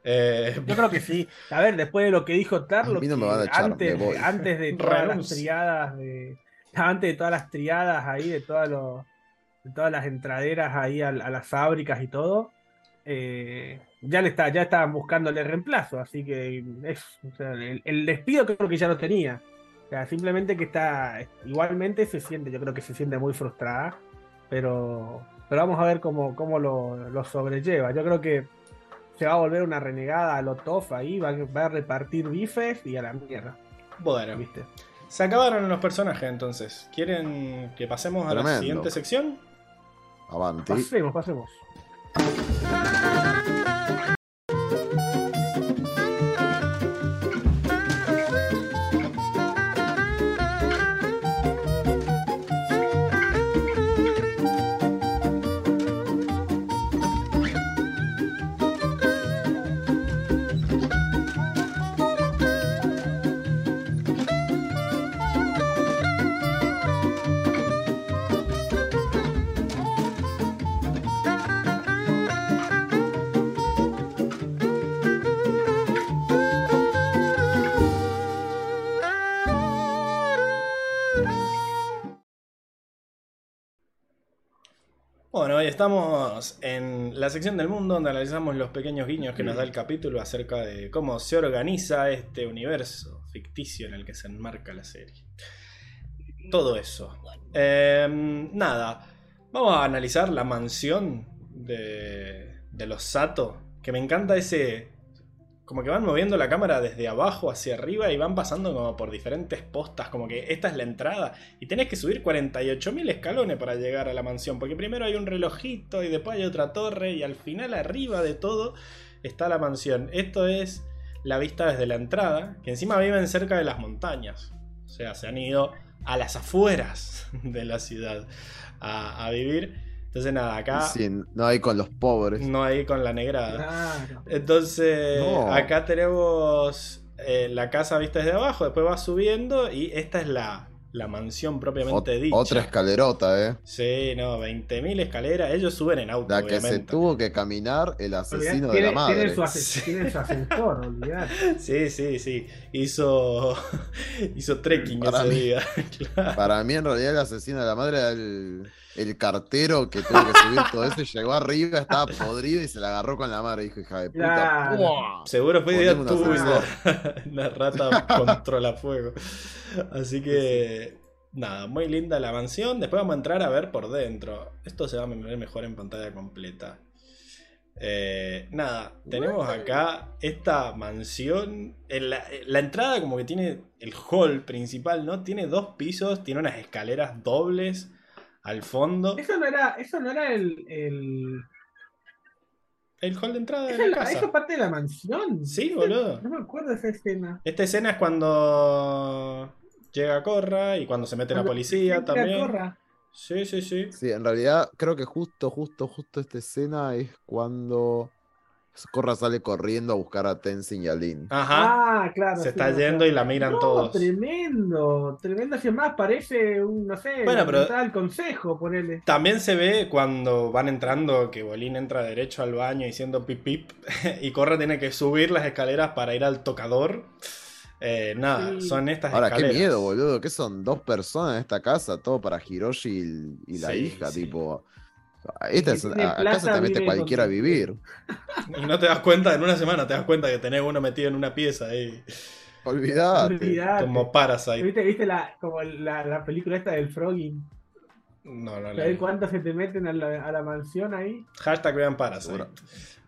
Eh, Yo creo que sí. A ver, después de lo que dijo Tarlo, mí no me que van a echar, antes, antes de todas las triadas de. Antes de todas las triadas ahí, de todas los. de todas las entraderas ahí a, a las fábricas y todo. eh, ya le está, ya estaban buscándole reemplazo, así que es, o sea, el, el despido creo que ya lo tenía. O sea, simplemente que está. Igualmente se siente, yo creo que se siente muy frustrada. Pero. Pero vamos a ver cómo, cómo lo, lo sobrelleva. Yo creo que se va a volver una renegada a lo tof ahí, va, a- va a repartir bifes y a la mierda, bueno, ¿viste? se acabaron los personajes entonces. ¿Quieren que pasemos a la siguiente sección? Avanti. Pasemos, pasemos. Bueno, hoy estamos en la sección del mundo donde analizamos los pequeños guiños que nos da el capítulo acerca de cómo se organiza este universo ficticio en el que se enmarca la serie. Todo eso. Eh, nada, vamos a analizar la mansión de, de los Sato, que me encanta ese... Como que van moviendo la cámara desde abajo hacia arriba y van pasando como por diferentes postas, como que esta es la entrada y tenés que subir 48.000 escalones para llegar a la mansión, porque primero hay un relojito y después hay otra torre y al final arriba de todo está la mansión. Esto es la vista desde la entrada, que encima viven cerca de las montañas. O sea, se han ido a las afueras de la ciudad a, a vivir. Entonces nada, acá Sí, no hay con los pobres. no hay con la negrada. Claro. Entonces, No. acá tenemos eh, la casa vista desde abajo, después va subiendo y esta es la, la mansión propiamente Ot- dicha. otra escalerota, ¿eh? Sí, no, 20.000 escaleras. Ellos suben en auto, La que se obviamente. tuvo que caminar el asesino de Tiene- la madre. Tienen su, ase- tienen su ascensor, olvidate. Sí, sí, sí. Hizo, hizo trekking Para ese mí. día. Claro. Para mí, en realidad, el asesino de la madre era el, el cartero que tuvo que subir todo eso y llegó arriba, estaba podrido y se la agarró con la madre. Dijo, hija de puta. Seguro fue idea tuya. La rata controla fuego. Así que, nada, muy linda la mansión. Después vamos a entrar a ver por dentro. Esto se va a ver mejor en pantalla completa. Eh, nada, tenemos acá esta mansión. En la, la entrada, como que tiene el hall principal, ¿no? Tiene dos pisos, tiene unas escaleras dobles al fondo. Eso no era, eso no era el. el... El hall de entrada de Eso, la eso es casa. parte de la mansión. Sí, boludo. No me acuerdo de esa escena. Esta escena es cuando llega Corra y cuando se mete la policía también. Corra. Sí, sí, sí. Sí, en realidad, creo que justo, justo, justo esta escena es cuando Corra sale corriendo a buscar a Tenzin y a Lin. Ajá. Ah, claro. Se sí, está yendo y la miran No, todos. Tremendo, tremendo. Si más parece un, no sé, Bueno, pero- al consejo, ponele. También se ve cuando van entrando que Bolín entra derecho al baño diciendo pip pip y Corra tiene que subir las escaleras para ir al tocador. Eh, nada, Sí. son estas Ahora, qué miedo, boludo. Que son dos personas en esta casa, todo para Hiroshi y, y la Sí, hija, sí. tipo. Esta es, tiene a- acá se te mete cualquiera a vivir. Y no te das cuenta, en una semana te das cuenta que tenés uno metido en una pieza ahí. Olvidate. Olvidate. Como Parasite. ¿Viste, viste la, como la, la película esta del Frogging? No, no, no. ¿Sabés cuántos se te meten a la, a la mansión ahí? Hashtag vean Parasite.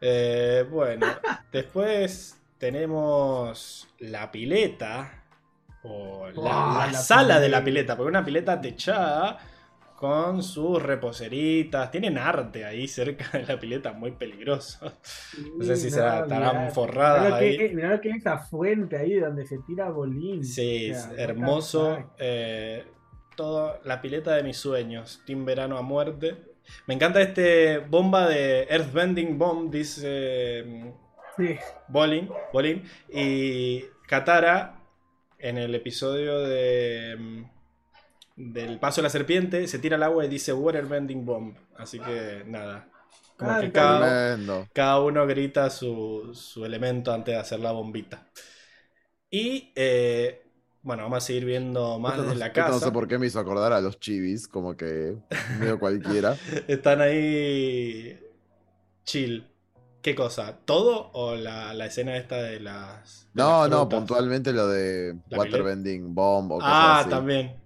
Eh, bueno, después tenemos la pileta. o la, la sala de la pileta. porque una pileta techada con sus reposeritas, tienen arte ahí cerca de la pileta, muy peligroso. No sé si se No, estarán mirá. forradas Mirá lo ahí. que- mirá que es esa fuente ahí donde se tira bolín. Sí, O sea, hermoso. eh, todo, la pileta de mis sueños. Team Verano a muerte. Me encanta este bomba de Earthbending Bomb, dice Sí. Bolin, Bolin. Y Katara, en el episodio de mm, del paso de la serpiente, se tira al agua y dice Waterbending Bomb. Así que nada. Como Ah, que cada, uno grita su, su elemento antes de hacer la bombita. Y eh, bueno, vamos a seguir viendo más Esto no- de la esto No casa. sé por qué me hizo acordar a los chivis, como que medio cualquiera. Están ahí chill. ¿Qué cosa? ¿Todo o la, la escena esta de las. de No, las no, puntualmente lo de Waterbending Bomb o cosas Ah, así. también.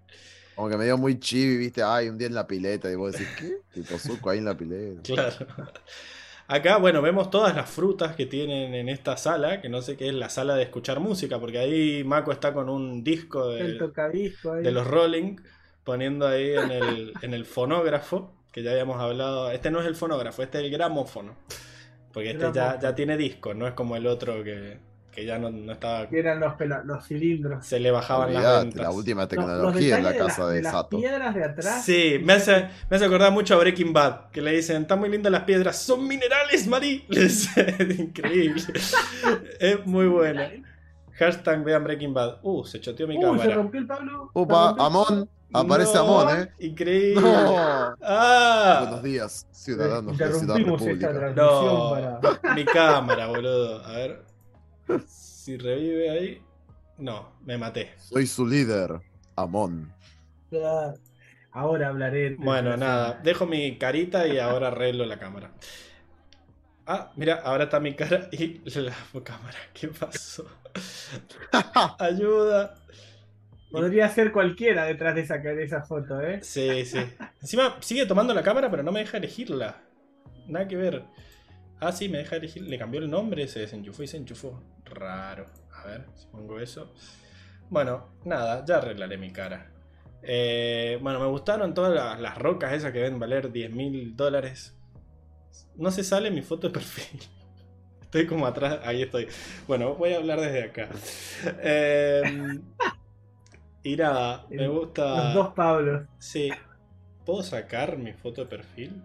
Como que me dio muy chivi, viste, ay, un día en la pileta, y vos decís, ¿qué? Tipo suco ahí en la pileta. Claro. Acá, bueno, vemos todas las frutas que tienen en esta sala, que no sé qué es la sala de escuchar música, porque ahí Mako está con un disco de, El tocadisco ahí. de los Rolling, poniendo ahí en el, en el fonógrafo, que ya habíamos hablado. Este no es el fonógrafo, este es el gramófono. Porque este ya, ya tiene disco, no es como el otro que, que ya no, no estaba. Eran los, los cilindros. Se le bajaban las ventas. la última tecnología en la casa de, de, las Sato. piedras de atrás. Sí, me hace, me hace acordar mucho a Breaking Bad, que le dicen, están muy lindas las piedras, son minerales, Mari. Le dice, Increíble. es muy buena. Hashtag vean Breaking Bad. Uh, se choteó mi Uh, se cámara. rompió el Pablo. se Upa, el- Amon, aparece No, Amon, ¿eh? Increíble. No. Ah, Buenos días, ciudadanos de Ciudad Interrumpimos esta No, para. mi cámara, boludo. A ver. Si revive ahí. No, me maté. Soy su líder, Amon. Ahora hablaré. de Bueno, nada. Dejo mi carita y ahora arreglo la cámara. Ah, mira, ahora está mi cara y la cámara. ¿Qué pasó? Ayuda. Podría ser cualquiera detrás de esa, de esa foto, ¿eh? Sí, sí. Encima sigue tomando la cámara, pero no me deja elegirla. Nada que ver. Ah, sí, me deja elegir. Le cambió el nombre, se desenchufó y se enchufó. Raro. A ver, si pongo eso. Bueno, nada, ya arreglaré mi cara. Eh, bueno, me gustaron todas las, las rocas esas que deben valer 10 mil dólares. No se sale mi foto de perfil. Estoy como atrás, ahí estoy. Bueno, voy a hablar desde acá. Eh, y nada, me gusta. Los dos Pablos. Sí. ¿Puedo sacar mi foto de perfil?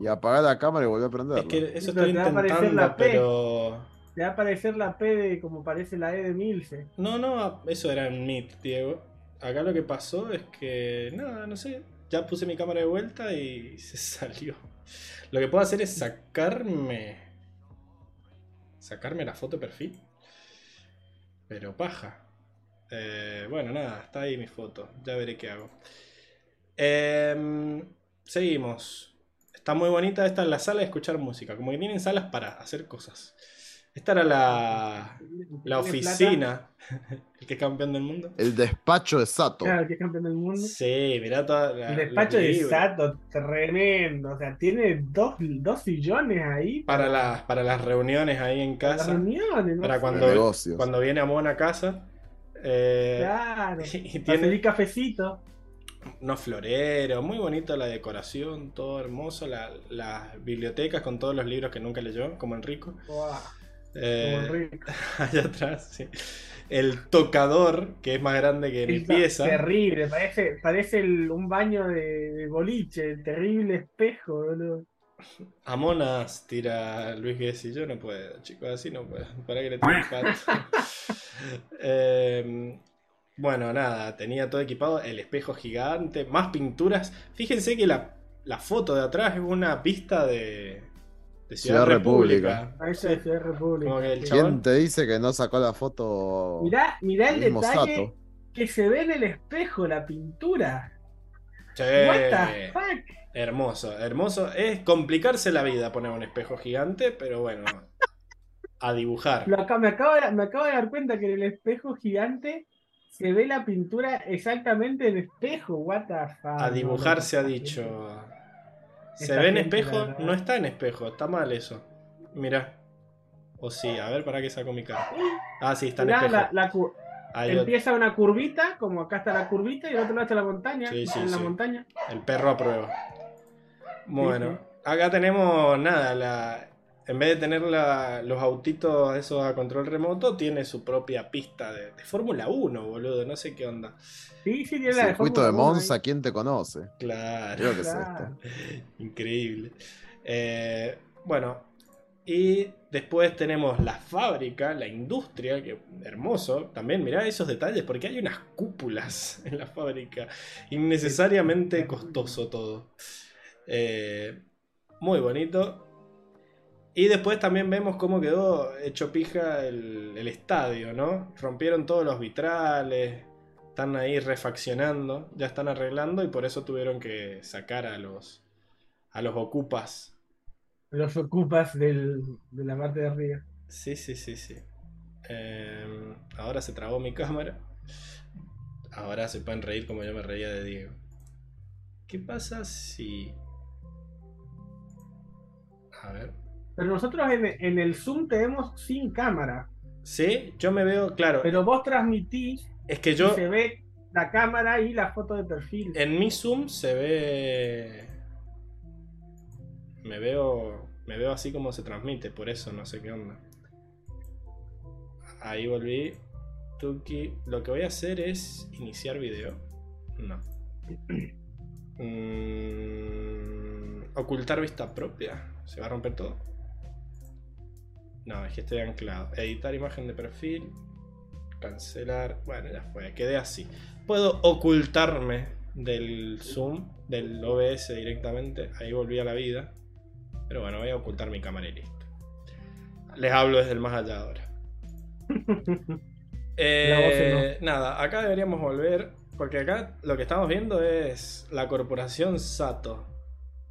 Y apagar la cámara y volver a prenderla. Es que eso estoy intentando, la P. pero. Te va a aparecer la P de como parece la E de Milce. No, no, eso era en Meet, Diego. Acá lo que pasó es que. Nada, no sé. Ya puse mi cámara de vuelta y se salió. Lo que puedo hacer es sacarme. Sacarme la foto perfil. Pero paja. Eh, bueno, nada, está ahí mi foto. Ya veré qué hago. Em, seguimos. Está muy bonita esta en la sala de escuchar música. Como que tienen salas para hacer cosas. Esta era la, la ¿Tiene oficina. El que es campeón del mundo. El despacho de? Sato. Claro, que es campeón del mundo. Sí, mirá toda la, El despacho de. Sato, tremendo. O sea, tiene dos, dos sillones ahí Para las, para las reuniones ahí en para las casa. reuniones. ¿no? Para cuando, negocios. cuando viene Amon a casa. eh, Claro. y tiene cafecito. unos floreros, muy bonito la decoración, todo hermoso. la- las bibliotecas con todos los libros que nunca leyó, como Enrico. Buah, Eh, allá atrás, sí. El tocador, que es más grande que mi pieza. Terrible, parece, parece el- un baño de, de boliche, el terrible espejo, boludo. Amonas tira Luis Gessi. Yo no puedo, chicos, así no puedo. Para que le tire el pato. Eh, bueno, nada, tenía todo equipado. El espejo gigante, más pinturas. Fíjense que la, la foto de atrás es una pista de, de Ciudad, Ciudad República. República. De Ciudad República. Como que el chabón- ¿Quién te dice que no sacó la foto Mirá, mirá el detalle Sato? que se ve en el espejo, la pintura. Sí, What the fuck? hermoso, hermoso. Es complicarse la vida poner un espejo gigante, pero bueno, a dibujar. Lo acá- me, acabo de, me acabo de dar cuenta que en el espejo gigante se ve la pintura exactamente en espejo. What the fuck. A no, se no, ha dicho. ¿Se ve en espejo? No está en espejo, está mal eso. Mira. O sí, a ver para qué saco mi cara. Ah, sí, está en Mirá espejo. la, cu- Empieza una curvita, como acá está la curvita, y el otro lado está la montaña. Sí, sí, en la sí. montaña. el perro a prueba. Bueno, acá tenemos nada, la, en vez de tener la- los autitos esos a control remoto, tiene su propia pista de, de Fórmula 1, boludo, no sé qué onda. Sí, sí, tiene la de Circuito de Monza, ahí. ¿quién te conoce? Claro. Creo que es esto. Increíble. Eh, bueno, y después tenemos la fábrica, la industria, que hermoso. También mirá esos detalles, porque hay unas cúpulas en la fábrica. Innecesariamente costoso todo. Eh, muy bonito. Y después también vemos cómo quedó hecho pija el, el estadio, ¿no? Rompieron todos los vitrales, están ahí refaccionando, ya están arreglando y por eso tuvieron que sacar a los, a los ocupas. Los ocupas del, de la parte de arriba. Sí, sí, sí, sí. Eh, ahora se trabó mi cámara. Ahora se pueden reír como yo me reía de Diego. ¿Qué pasa si... A ver. Pero nosotros en, en el Zoom tenemos sin cámara. Sí, yo me veo, claro. Pero vos transmitís es que y yo... se ve la cámara y la foto de perfil. En mi Zoom se ve. Me veo. Me veo así como se transmite, por eso no sé qué onda. Ahí volví. Tuki. Lo que voy a hacer es iniciar video. No. Mm, ocultar vista propia. ¿Se va a romper todo? No, es que estoy anclado. Editar imagen de perfil. Cancelar. Bueno, ya fue. Quedé así. Puedo ocultarme del Zoom, del OBS directamente. Ahí volví a la vida. Pero bueno, voy a ocultar mi cámara y listo. Les hablo desde el más allá ahora. Eh, Nada, acá deberíamos volver. Porque acá lo que estamos viendo es la corporación Sato.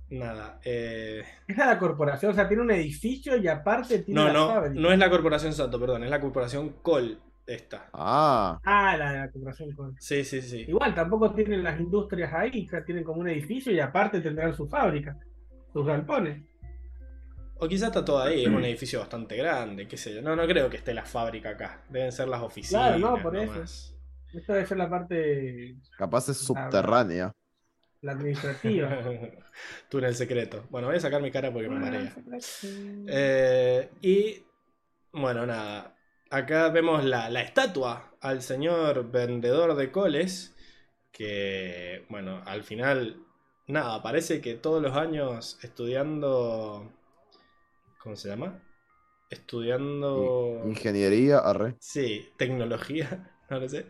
Nada. Eh... Es la corporación, o sea, tiene un edificio y aparte tiene No, la no, fábrica. no es la corporación Sato, perdón, es la corporación Col. Esta. Ah, Ah, la de la corporación. con- Sí, sí, sí. Igual, tampoco tienen las industrias ahí, o sea, tienen como un edificio y aparte tendrán su fábrica, sus galpones. O quizás está todo ahí, es un edificio bastante grande, qué sé yo. No, no creo que esté la fábrica acá. Deben ser las oficinas. Claro, no, por eso. nomás. Esto debe ser la parte capaz es subterránea. La administrativa. Túnel secreto. Bueno, voy a sacar mi cara porque me marea. Eh, y bueno, nada. Acá vemos la, la estatua al señor vendedor de coles. Que, bueno, al final, nada, parece que todos los años estudiando. ¿Cómo se llama? Estudiando. Ingeniería, arre. Sí, tecnología, no lo sé.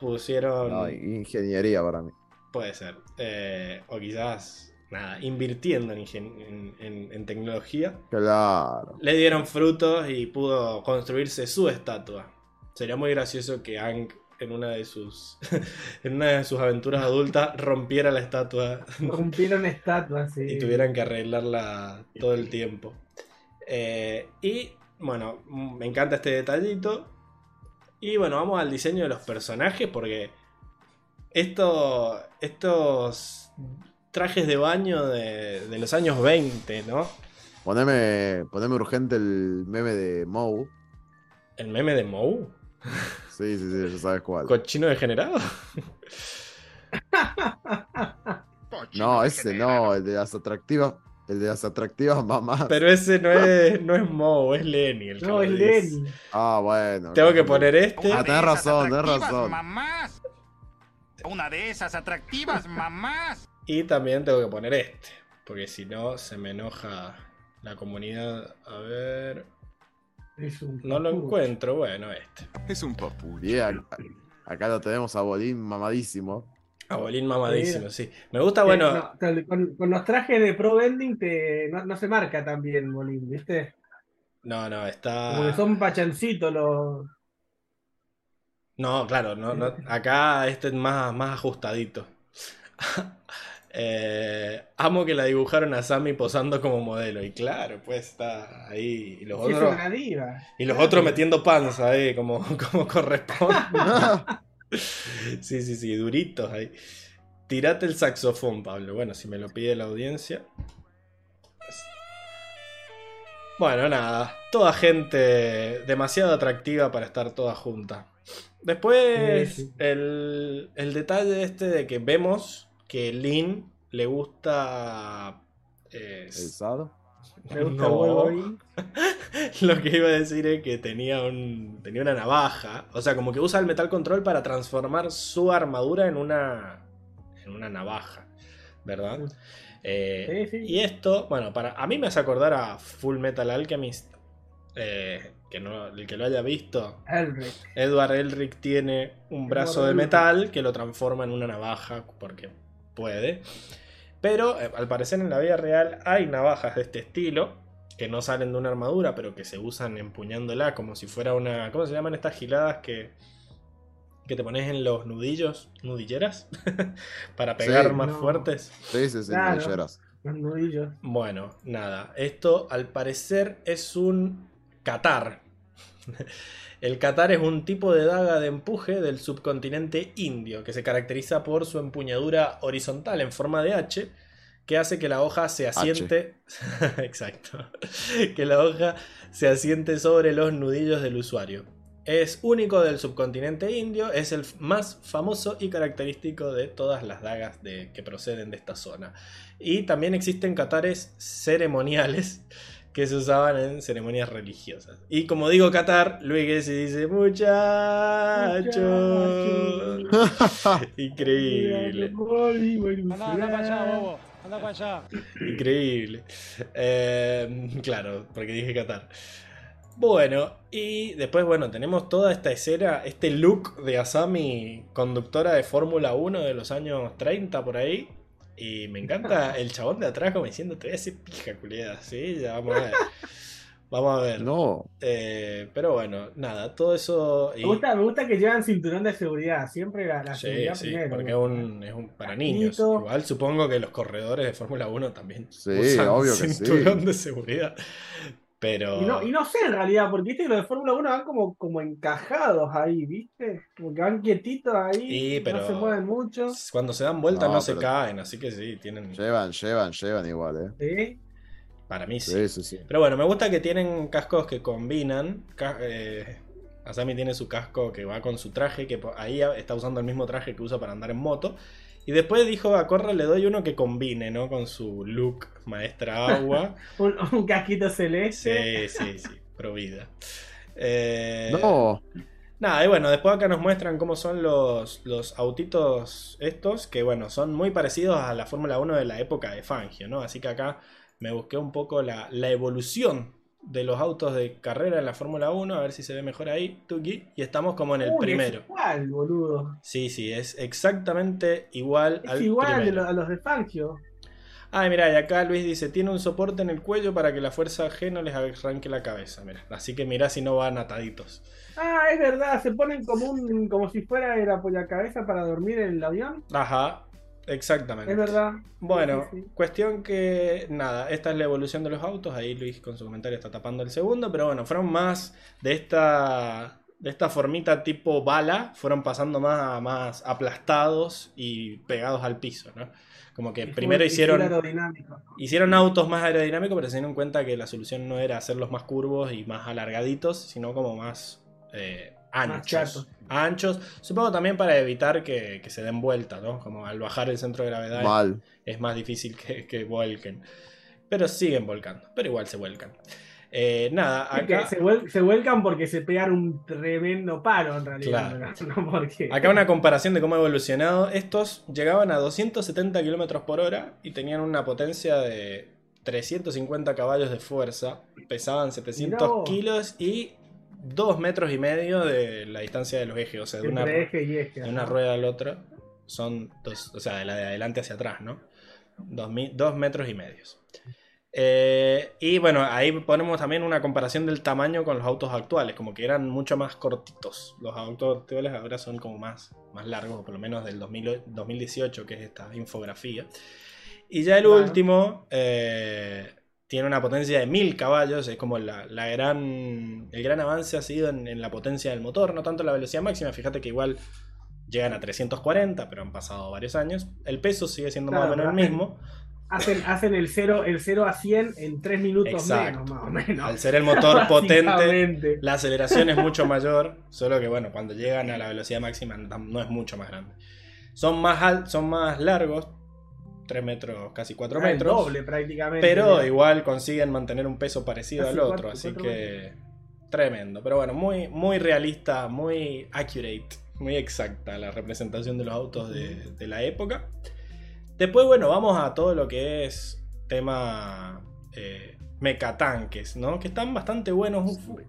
Pusieron. No, ingeniería para mí. Puede ser. Eh, o quizás, nada, invirtiendo en, ingen- en- en- en tecnología. Claro. Le dieron frutos y pudo construirse su estatua. Sería muy gracioso que Ang en una de sus en una de sus aventuras adultas rompiera la estatua Rompieron estatuas, sí. y tuvieran que arreglarla todo el tiempo. Eh, y bueno, me encanta este detallito. Y bueno, vamos al diseño de los personajes porque esto, estos trajes de baño de, de los años 20, ¿no? Poneme, poneme urgente el meme de Moe. El meme de Moe, Sí, sí, sí, ya sabes cuál. cochino degenerado. No, ese no, el de las atractivas. El de las atractivas mamás. Pero ese no es, no es Moe, es Lenny el No, es. Lenny. Ah, bueno. Tengo que poner este. Ah, tenés razón, tenés razón. mamás. Una de esas atractivas mamás. Y también tengo que poner este. Porque si no, se me enoja la comunidad. A ver. Es un No lo encuentro. Bueno, este. Es un papucho. Bien, acá, acá lo tenemos a Bolín mamadísimo. Abolín mamadísimo, Mira. sí. Me gusta, Eh, bueno. no, con, los trajes de Pro Vending te, no, no se marca tan bien, Bolín, ¿viste? No, no, Como que está. son pachancitos los. No, claro, no, no, acá este es más, más ajustadito. Eh, amo que la dibujaron a Sammy posando como modelo. Y claro, pues está ahí. Y los Sí, otros, y los otros metiendo panza ahí, como, como corresponde. Sí, sí, sí, duritos ahí. Tirate el saxofón, Pablo. Bueno, si me lo pide la audiencia. Bueno, nada. Toda gente demasiado atractiva para estar toda junta. Después, Sí, sí. El, el detalle este de que vemos que Lin le gusta. eh, ¿El sado? Me gusta no. Lo que iba a decir es que tenía un tenía una navaja, o sea, como que usa el metal control para transformar su armadura en una en una navaja, ¿verdad? Eh, Sí, sí. Y esto, bueno, para a mí me hace acordar a Full Metal Alchemist, eh, que no el que lo haya visto, Elric. Edward Elric tiene un brazo de Elric. metal que lo transforma en una navaja porque puede. Pero eh, al parecer en la vida real hay navajas de este estilo que no salen de una armadura, pero que se usan empuñándola como si fuera una. ¿Cómo se llaman estas giladas que, que te pones en los nudillos? ¿Nudilleras? Para pegar Sí. más No. fuertes. Sí, sí, sí, Claro. nudilleras. Los nudillos. Bueno, nada. Esto al parecer es un Qatar. El Qatar es un tipo de daga de empuje del subcontinente indio que se caracteriza por su empuñadura horizontal en forma de H que hace que la hoja se asiente. Exacto. que la hoja se asiente sobre los nudillos del usuario. Es único del subcontinente indio, es el más famoso y característico de todas las dagas de, que proceden de esta zona. Y también existen Qatares ceremoniales que se usaban en ceremonias religiosas. Y como digo Qatar, Luis Gessi dice muchachos. Increíble. Anda, anda para allá, bobo. Anda para allá. Increíble. Eh, claro, porque dije Qatar. Bueno, y después, bueno, tenemos toda esta escena, este look de Asami, conductora de Fórmula 1 de los años 30 por ahí. Y me encanta el chabón de atrás como diciendo, te voy a hacer pija, culiada, ¿sí? Ya vamos a ver. Vamos a ver. No, Eh, pero bueno, nada, todo eso... y- Me gusta, me gusta que llevan cinturón de seguridad. Siempre la, la Sí, seguridad sí, primero. porque un, es un para niños. Igual supongo que los corredores de Fórmula 1 también Sí, usan obvio que sí. cinturón de seguridad. Pero Y no, y no sé en realidad, porque viste que los de Fórmula 1 van como, como encajados ahí, ¿viste? Como que van quietitos ahí, pero- no se mueven mucho. cuando se dan vuelta no, No, se caen, así que sí, tienen... llevan, llevan, llevan igual, ¿eh? ¿sí? Para mí sí. Sí, sí, sí. Pero bueno, me gusta que tienen cascos que combinan. eh, Asami tiene su casco que va con su traje, que ahí está usando el mismo traje que usa para andar en moto. Y después dijo a Corra le doy uno que combine, ¿no? Con su look maestra agua. Un, un casquito celeste. Sí, sí, sí, pro vida. Eh, No, Nada, y bueno, después acá nos muestran cómo son los, los autitos estos, que bueno, son muy parecidos a la Fórmula 1 de la época de Fangio, ¿no? Así que acá me busqué un poco la, la evolución de los autos de carrera en la Fórmula 1, a ver si se ve mejor ahí, Tuki, y estamos como en el Uy, primero. Es igual, boludo. Sí, sí, es exactamente igual Es al igual primero. a los de Fangio. Ah, mira, y acá Luis dice, tiene un soporte en el cuello para que la fuerza G no les arranque la cabeza, mira. Así que mira si no van ataditos. Ah, es verdad, se ponen como un como si fuera el apoyacabeza para dormir en el avión. Ajá, exactamente. Es verdad. Bueno, Sí, sí, sí. cuestión que nada, esta es la evolución de los autos. Ahí Luis con su comentario está tapando el segundo, pero bueno, fueron más de esta de esta formita tipo bala, fueron pasando más a más aplastados y pegados al piso, ¿no? Como que Y primero hicieron hicieron autos más aerodinámicos, pero se dieron cuenta que la solución no era hacerlos más curvos y más alargaditos, sino como más eh, anchos. Anchos, supongo también para evitar que, que se den vuelta, ¿no? Como al bajar el centro de gravedad mal. es más difícil que, que vuelquen. Pero siguen volcando, pero igual se vuelcan. Eh, nada, acá, se, vuel- se vuelcan porque se pegan un tremendo palo en realidad. Claro. No porque. acá una comparación de cómo ha evolucionado. Estos llegaban a 270 kilómetros por hora y tenían una potencia de 350 caballos de fuerza. Pesaban Mirá 700 vos. kilos y 2 metros y medio de la distancia de los ejes. O sea, de una, eje y eje. de una rueda al otro son dos, o sea, de la de adelante hacia atrás, ¿no? Dos, dos metros y medios. Eh, y bueno, ahí ponemos también una comparación del tamaño con los autos actuales, como que eran mucho más cortitos. Los autos actuales ahora son como más, más largos, o por lo menos del 2000 2018, que es esta infografía. Y ya el Claro. último eh, tiene una potencia de 1000 caballos, es como la, la gran, el gran avance ha sido en, en la potencia del motor, no tanto la velocidad máxima, fíjate que igual llegan a 340, pero han pasado varios años. El peso sigue siendo más o menos el mismo, hacen, hacen el 0 el a 100 en 3 minutos Exacto. menos, más o menos. Al ser el motor potente, la aceleración es mucho mayor, solo que bueno, cuando llegan a la velocidad máxima no es mucho más grande. Son más, al- son más largos, 3 metros, casi 4 Ah, el metros. doble prácticamente. Pero igual consiguen mantener un peso parecido Casi al otro, así que tremendo. Pero bueno, muy, muy realista, muy accurate, muy exacta la representación de los autos de, de la época. Después, bueno, vamos a todo lo que es tema eh, mecatanques, ¿no? Que están bastante buenos. Hu-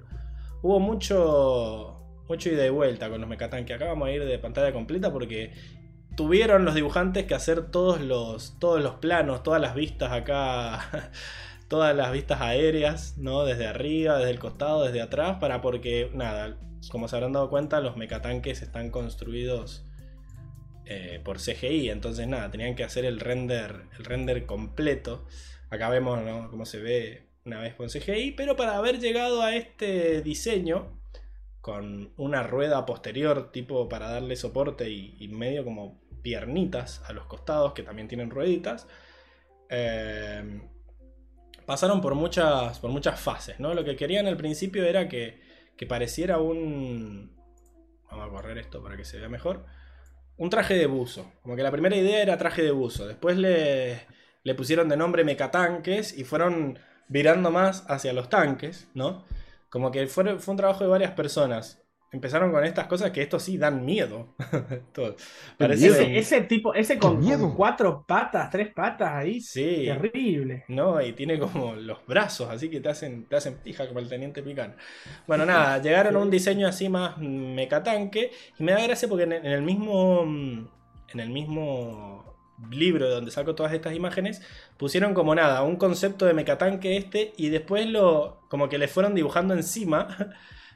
Hubo mucho, mucho ida y vuelta con los mecatanques. Acá vamos a ir de pantalla completa porque tuvieron los dibujantes que hacer todos los, todos los planos, todas las vistas acá, todas las vistas aéreas, ¿no? Desde arriba, desde el costado, desde atrás, para porque, nada, como se habrán dado cuenta, los mecatanques están construidos eh, por CGI, entonces nada, tenían que hacer el render, el render completo. Acá vemos ¿no? cómo se ve una vez con CGI, pero para haber llegado a este diseño, con una rueda posterior tipo para darle soporte y, y medio como piernitas a los costados que también tienen rueditas. eh, pasaron por muchas, por muchas fases, ¿no? Lo que querían al principio era que, que pareciera un... Vamos a correr esto para que se vea mejor. Un traje de buzo. Como que la primera idea era traje de buzo. Después le, le pusieron de nombre mecatanques y fueron virando más hacia los tanques, ¿no? Como que fue, fue un trabajo de varias personas. Empezaron con estas cosas que esto sí dan miedo. Todo. Parece miedo. Ese, ese tipo, ese con, Qué miedo. con cuatro patas, tres patas ahí, Sí. terrible. No, y tiene como los brazos, así que te hacen, te hacen pija como el teniente Picán. Bueno, nada, llegaron a un diseño así más mecatanque. Y me da gracia porque en, en el mismo. En el mismo libro de donde saco todas estas imágenes. Pusieron como nada, un concepto de mecatanque este. Y después lo. como que le fueron dibujando encima.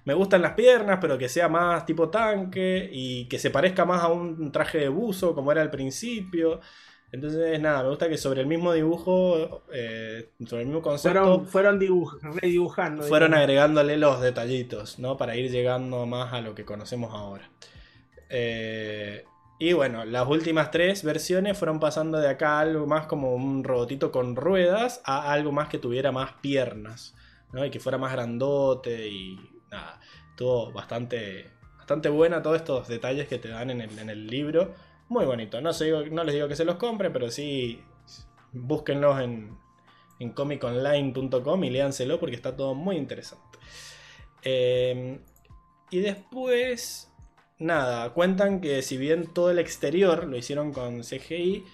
Me gustan las piernas, pero que sea más tipo tanque. Y que se parezca más a un traje de buzo, como era al principio. Entonces, nada, me gusta que sobre el mismo dibujo, eh, sobre el mismo concepto, Fueron, fueron dibuj- redibujando. fueron digamos. agregándole los detallitos, ¿no? Para ir llegando más a lo que conocemos ahora. Eh, y bueno, las últimas tres versiones fueron pasando de acá a algo más como un robotito con ruedas a algo más que tuviera más piernas, ¿no? Y que fuera más grandote y nada. Estuvo bastante, bastante buena todos estos detalles que te dan en el, en el libro. Muy bonito. No, se no les digo que se los compren, pero sí búsquenlos en, en comiconline.com y léanselo porque está todo muy interesante. Eh, y después, nada, cuentan que si bien todo el exterior lo hicieron con CGI,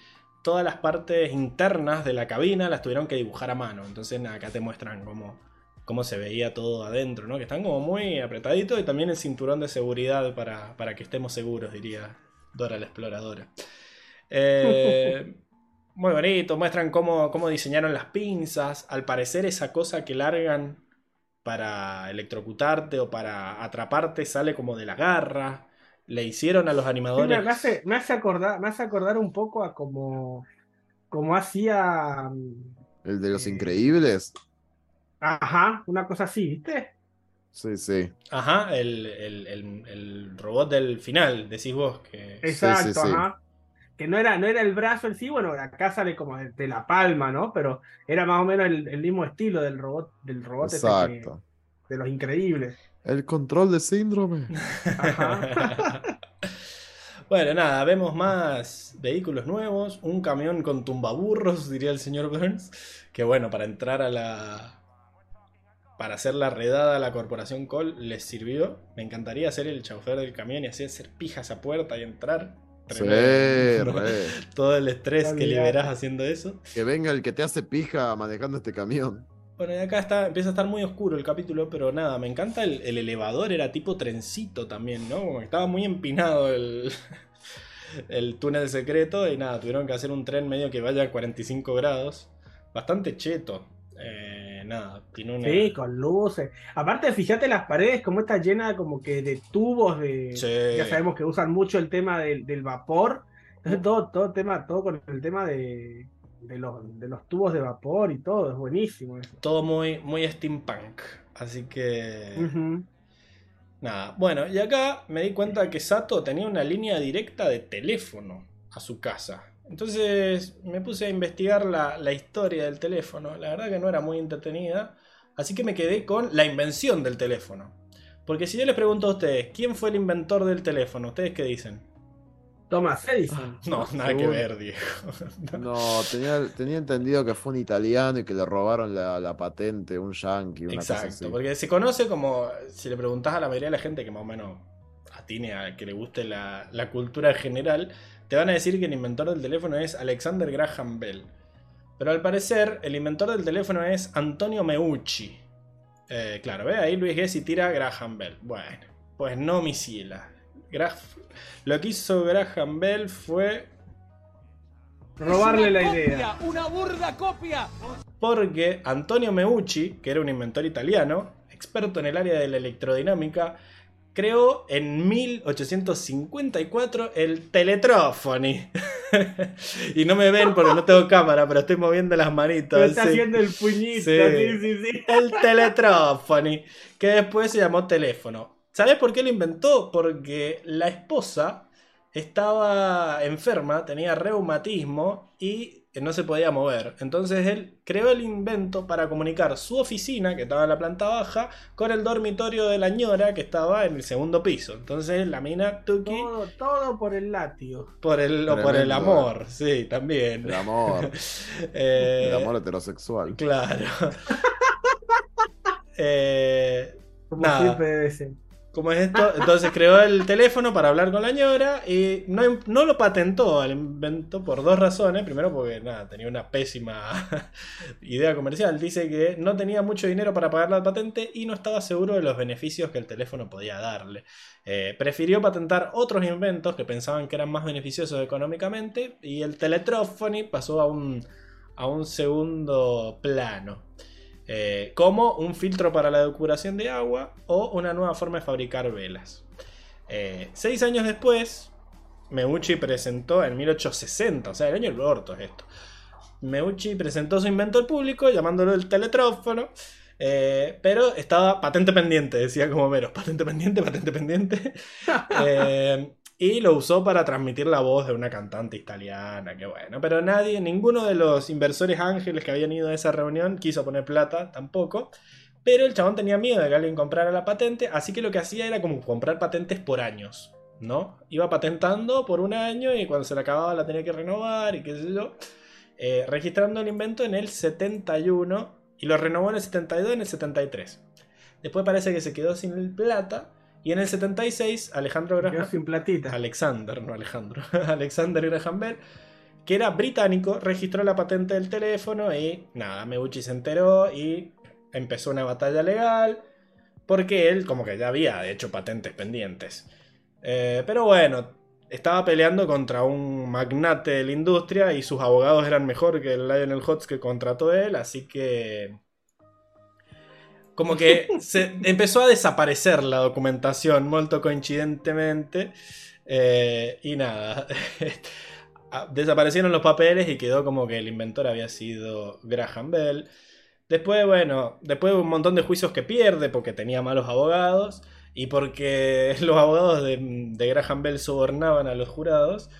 todas las partes internas de la cabina las tuvieron que dibujar a mano. Entonces, acá te muestran cómo, cómo se veía todo adentro, ¿no? Que están como muy apretaditos y también el cinturón de seguridad para, para que estemos seguros, diría Dora la exploradora. Eh, muy bonito, muestran cómo, cómo diseñaron las pinzas. Al parecer esa cosa que largan para electrocutarte o para atraparte sale como de la garra. Le hicieron a los Sí, me, animadores... me hace, me, hace acordar, me hace acordar un poco a como, como hacía. El de los Eh, increíbles. Ajá, una cosa así, ¿viste? Sí, sí. Ajá, el, el- el- el robot del final, decís vos que... Exacto, sí. ajá. Que no era, no era el brazo en sí, bueno, acá sale como de, de la palma, ¿no? Pero era más o menos el, el mismo estilo del robot, del robot ese que- Exacto. de los increíbles. El control de síndrome. Ajá. Bueno, nada, vemos más vehículos nuevos, un camión con tumbaburros, diría el señor Burns, que bueno, para entrar a la... Para hacer la redada a la corporación Cole les sirvió. Me encantaría ser el chofer del camión y así hacer pija esa puerta y entrar. Sí, Tremendo. re. Todo el estrés que liberás haciendo eso. Que venga el que te hace pija manejando este camión. Bueno, y acá está, empieza a estar muy oscuro el capítulo, pero nada, me encanta el, el elevador, era tipo trencito también, ¿no? Como que estaba muy empinado el, el túnel secreto y nada, tuvieron que hacer un tren medio que vaya a 45 grados. Bastante cheto. Eh, nada, tiene una... Sí, con luces. Aparte, fíjate las paredes, como está llena como que de tubos de. Sí. Ya sabemos que usan mucho el tema del, del vapor. Todo, todo tema, todo con el tema de, de los, de los tubos de vapor y todo, es buenísimo eso. Todo muy, muy steampunk. Así que... Ujú. Nada, bueno, y acá me di cuenta que Sato tenía una línea directa de teléfono a su casa. Entonces me puse a investigar la, la historia del teléfono. La verdad que no era muy entretenida. Así que me quedé con la invención del teléfono. Porque si yo les pregunto a ustedes, ¿quién fue el inventor del teléfono? ¿Ustedes qué dicen? Thomas Edison. No, nada que ver, Diego. No, tenía, tenía entendido que fue un italiano y que le robaron la, la patente, un yankee, una cosa así. Exacto, porque se conoce como, si le preguntás a la mayoría de la gente que más o menos atine a que le guste la, la cultura en general, te van a decir que el inventor del teléfono es Alexander Graham Bell. Pero al parecer, el inventor del teléfono es Antonio Meucci. Eh, claro, ve ahí Luis Gessi tira Graham Bell. Bueno, pues no, mi ciela. Graf- Lo que hizo Graham Bell fue Robarle la idea. ¡Una burda copia! porque Antonio Meucci, que era un inventor italiano, experto en el área de la electrodinámica, creó en 1854 el Teletrófoni. y no me ven porque no tengo cámara, pero estoy moviendo las manitos. Pero está sí. haciendo el puñito. Sí. Sí. El Teletrófoni, que después se llamó teléfono. ¿Sabes por qué lo inventó? Porque la esposa estaba enferma, tenía reumatismo y no se podía mover. Entonces él creó el invento para comunicar su oficina, que estaba en la planta baja, con el dormitorio de la ñora, que estaba en el segundo piso. Entonces la mina Tuki, Todo, todo por el látigo. por el, o por el amor, sí, también. El amor, Eh, el amor heterosexual. Claro. Eh, Como Nada. siempre debe ser. ¿Cómo es esto? Entonces creó el teléfono para hablar con la ñora y no, no lo patentó al invento por dos razones. Primero porque nada, tenía una pésima idea comercial. Dice que no tenía mucho dinero para pagar la patente y no estaba seguro de los beneficios que el teléfono podía darle. Eh, prefirió patentar otros inventos que pensaban que eran más beneficiosos económicamente y el teletrófono pasó a un, a un segundo plano. Eh, como un filtro para la depuración de agua o una nueva forma de fabricar velas. Eh, seis años después, Meucci presentó en 1860, o sea, el año del orto es esto. Meucci presentó su invento al público llamándolo el teletrófono. eh, pero estaba patente pendiente, decía como meros, patente pendiente, patente pendiente. Y lo usó para transmitir la voz de una cantante italiana, que bueno. Pero nadie, ninguno de los inversores ángeles que habían ido a esa reunión quiso poner plata tampoco. Pero el chabón tenía miedo de que alguien comprara la patente, así que lo que hacía era como comprar patentes por años, ¿no? Iba patentando por un año y cuando se le acababa la tenía que renovar y qué sé yo. Eh, registrando el invento en el 71 y lo renovó en el 72 y en el 73. Después parece que se quedó sin plata y en el 76 Alejandro Graham... sin platita. Alexander, no Alejandro. Alexander Graham Bell, que era británico, registró la patente del teléfono y nada, Meucci se enteró y empezó una batalla legal porque él como que ya había hecho patentes pendientes. Eh, pero bueno, estaba peleando contra un magnate de la industria y sus abogados eran mejor que el Lionel Hutz que contrató él, así que como que se empezó a desaparecer la documentación, molto coincidentemente. eh, y nada, desaparecieron los papeles y quedó como que el inventor había sido Graham Bell. Después, bueno, después de un montón de juicios que pierde porque tenía malos abogados y porque los abogados de, de Graham Bell sobornaban a los jurados,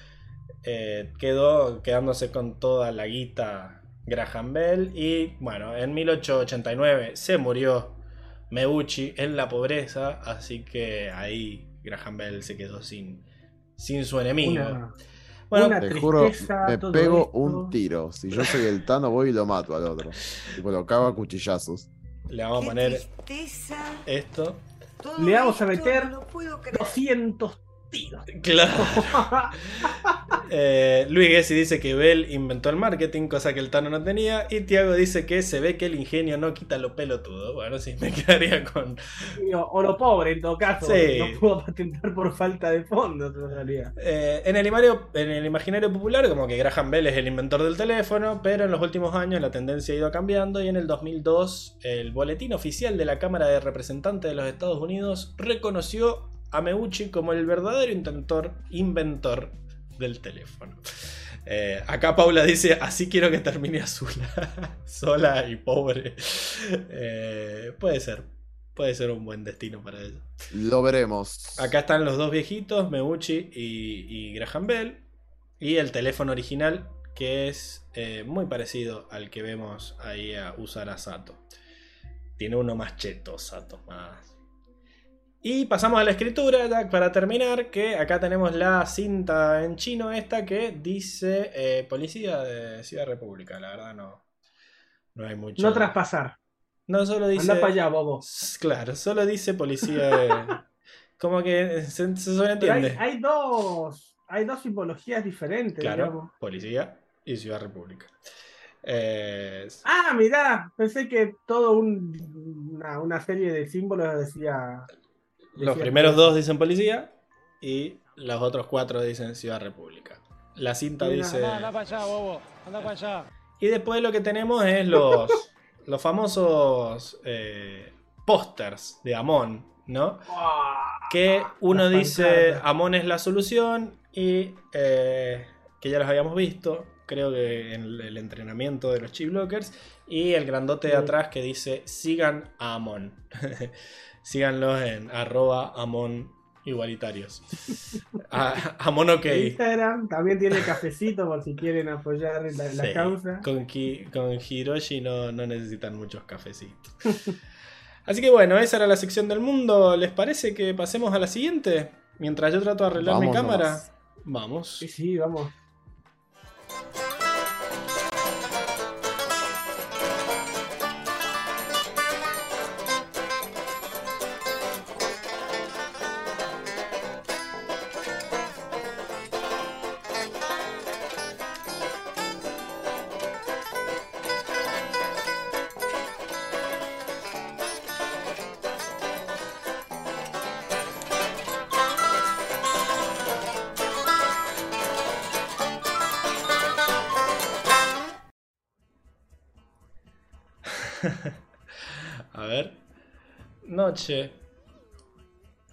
eh, quedó quedándose con toda la guita Graham Bell y bueno, en 1889 se murió Meucci en la pobreza, así que ahí Graham Bell se quedó sin, sin su enemigo. Una, Bueno, una Te juro, tristeza, me todo pego esto. un tiro. Si yo soy el Tano, voy y lo mato al otro. Tipo, lo cago a cuchillazos. le vamos a poner esto. Le vamos a meter 200 Claro. Eh, Luis Gessi dice que Bell inventó el marketing, cosa que el Tano no tenía. Y Tiago dice que se ve que el ingenio no quita lo pelotudo. Bueno, sí, me quedaría con. O, lo pobre en todo caso. Sí. No puedo patentar por falta de fondos en realidad. Eh, en, el imaginario, en el imaginario popular, como que Graham Bell es el inventor del teléfono, pero en los últimos años la tendencia ha ido cambiando y en el 2002 el boletín oficial de la Cámara de Representantes de los Estados Unidos reconoció a Meucci como el verdadero inventor, inventor del teléfono. Eh, acá Paula dice, así quiero que termine Azula, sola y pobre. Eh, puede ser, puede ser un buen destino para ella. Lo veremos. Acá están los dos viejitos, Meucci y, y Graham Bell. Y el teléfono original, que es eh, muy parecido al que vemos ahí a usar a Sato. Tiene uno más cheto, Sato, más. Y pasamos a la escritura, para terminar, que acá tenemos la cinta en chino esta que dice eh, Policía de Ciudad República. La verdad no, no hay mucho. No traspasar. No, solo dice... Anda para allá, bobo. Claro, solo dice policía de... Como que se, se hay, sobreentiende. hay dos. Hay dos simbologías diferentes, Claro, digamos. policía y Ciudad República. Eh, Ah, mirá, pensé que todo un- una, una serie de símbolos decía. Los primeros dos dicen policía y los otros cuatro dicen Ciudad República. La cinta Mira, dice... Anda, anda para allá, bobo. Anda para allá. Y después lo que tenemos es los, los famosos eh, pósters de Amon, ¿no? ¡Ah! Que uno dice. Amon es la solución y eh, que ya los habíamos visto, creo que en el, entrenamiento de los Chip Blockers. Y el grandote de atrás que dice sigan a Amon. Síganlos en arroba Amon igualitarios. A- Amon ok. Instagram también tiene cafecito por si quieren apoyar la, causa. Con, Ki- con Hiroshi no, no necesitan muchos cafecitos. Así que bueno, esa era la sección del mundo. ¿Les parece que pasemos a la siguiente? Mientras yo trato de arreglar mi cámara. nomás. Vamos. Sí, sí, vamos. Noche.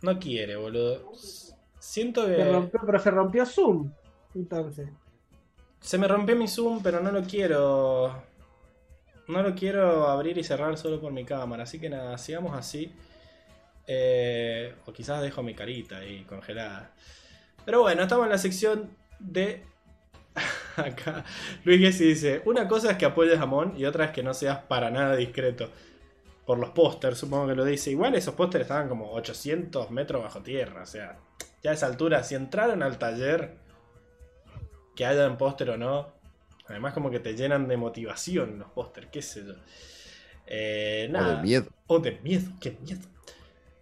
No quiere, boludo. Siento que. Se rompió, pero se rompió Zoom. Entonces. Se me rompió mi zoom, pero no lo quiero. No lo quiero abrir y cerrar solo por mi cámara. Así que nada, sigamos así. Eh, o quizás dejo mi carita ahí congelada. Pero bueno, estamos en la sección de. Acá Luis Gessi dice: Una cosa es que apoyes a Mon y otra es que no seas para nada discreto. Por los pósters, supongo que lo dice. Igual esos pósters estaban como 800 metros bajo tierra. O sea, ya a esa altura, si entraron al taller, que hayan póster o no, además como que te llenan de motivación los pósters, qué sé yo. Eh, O nada. de miedo. O de miedo, qué miedo.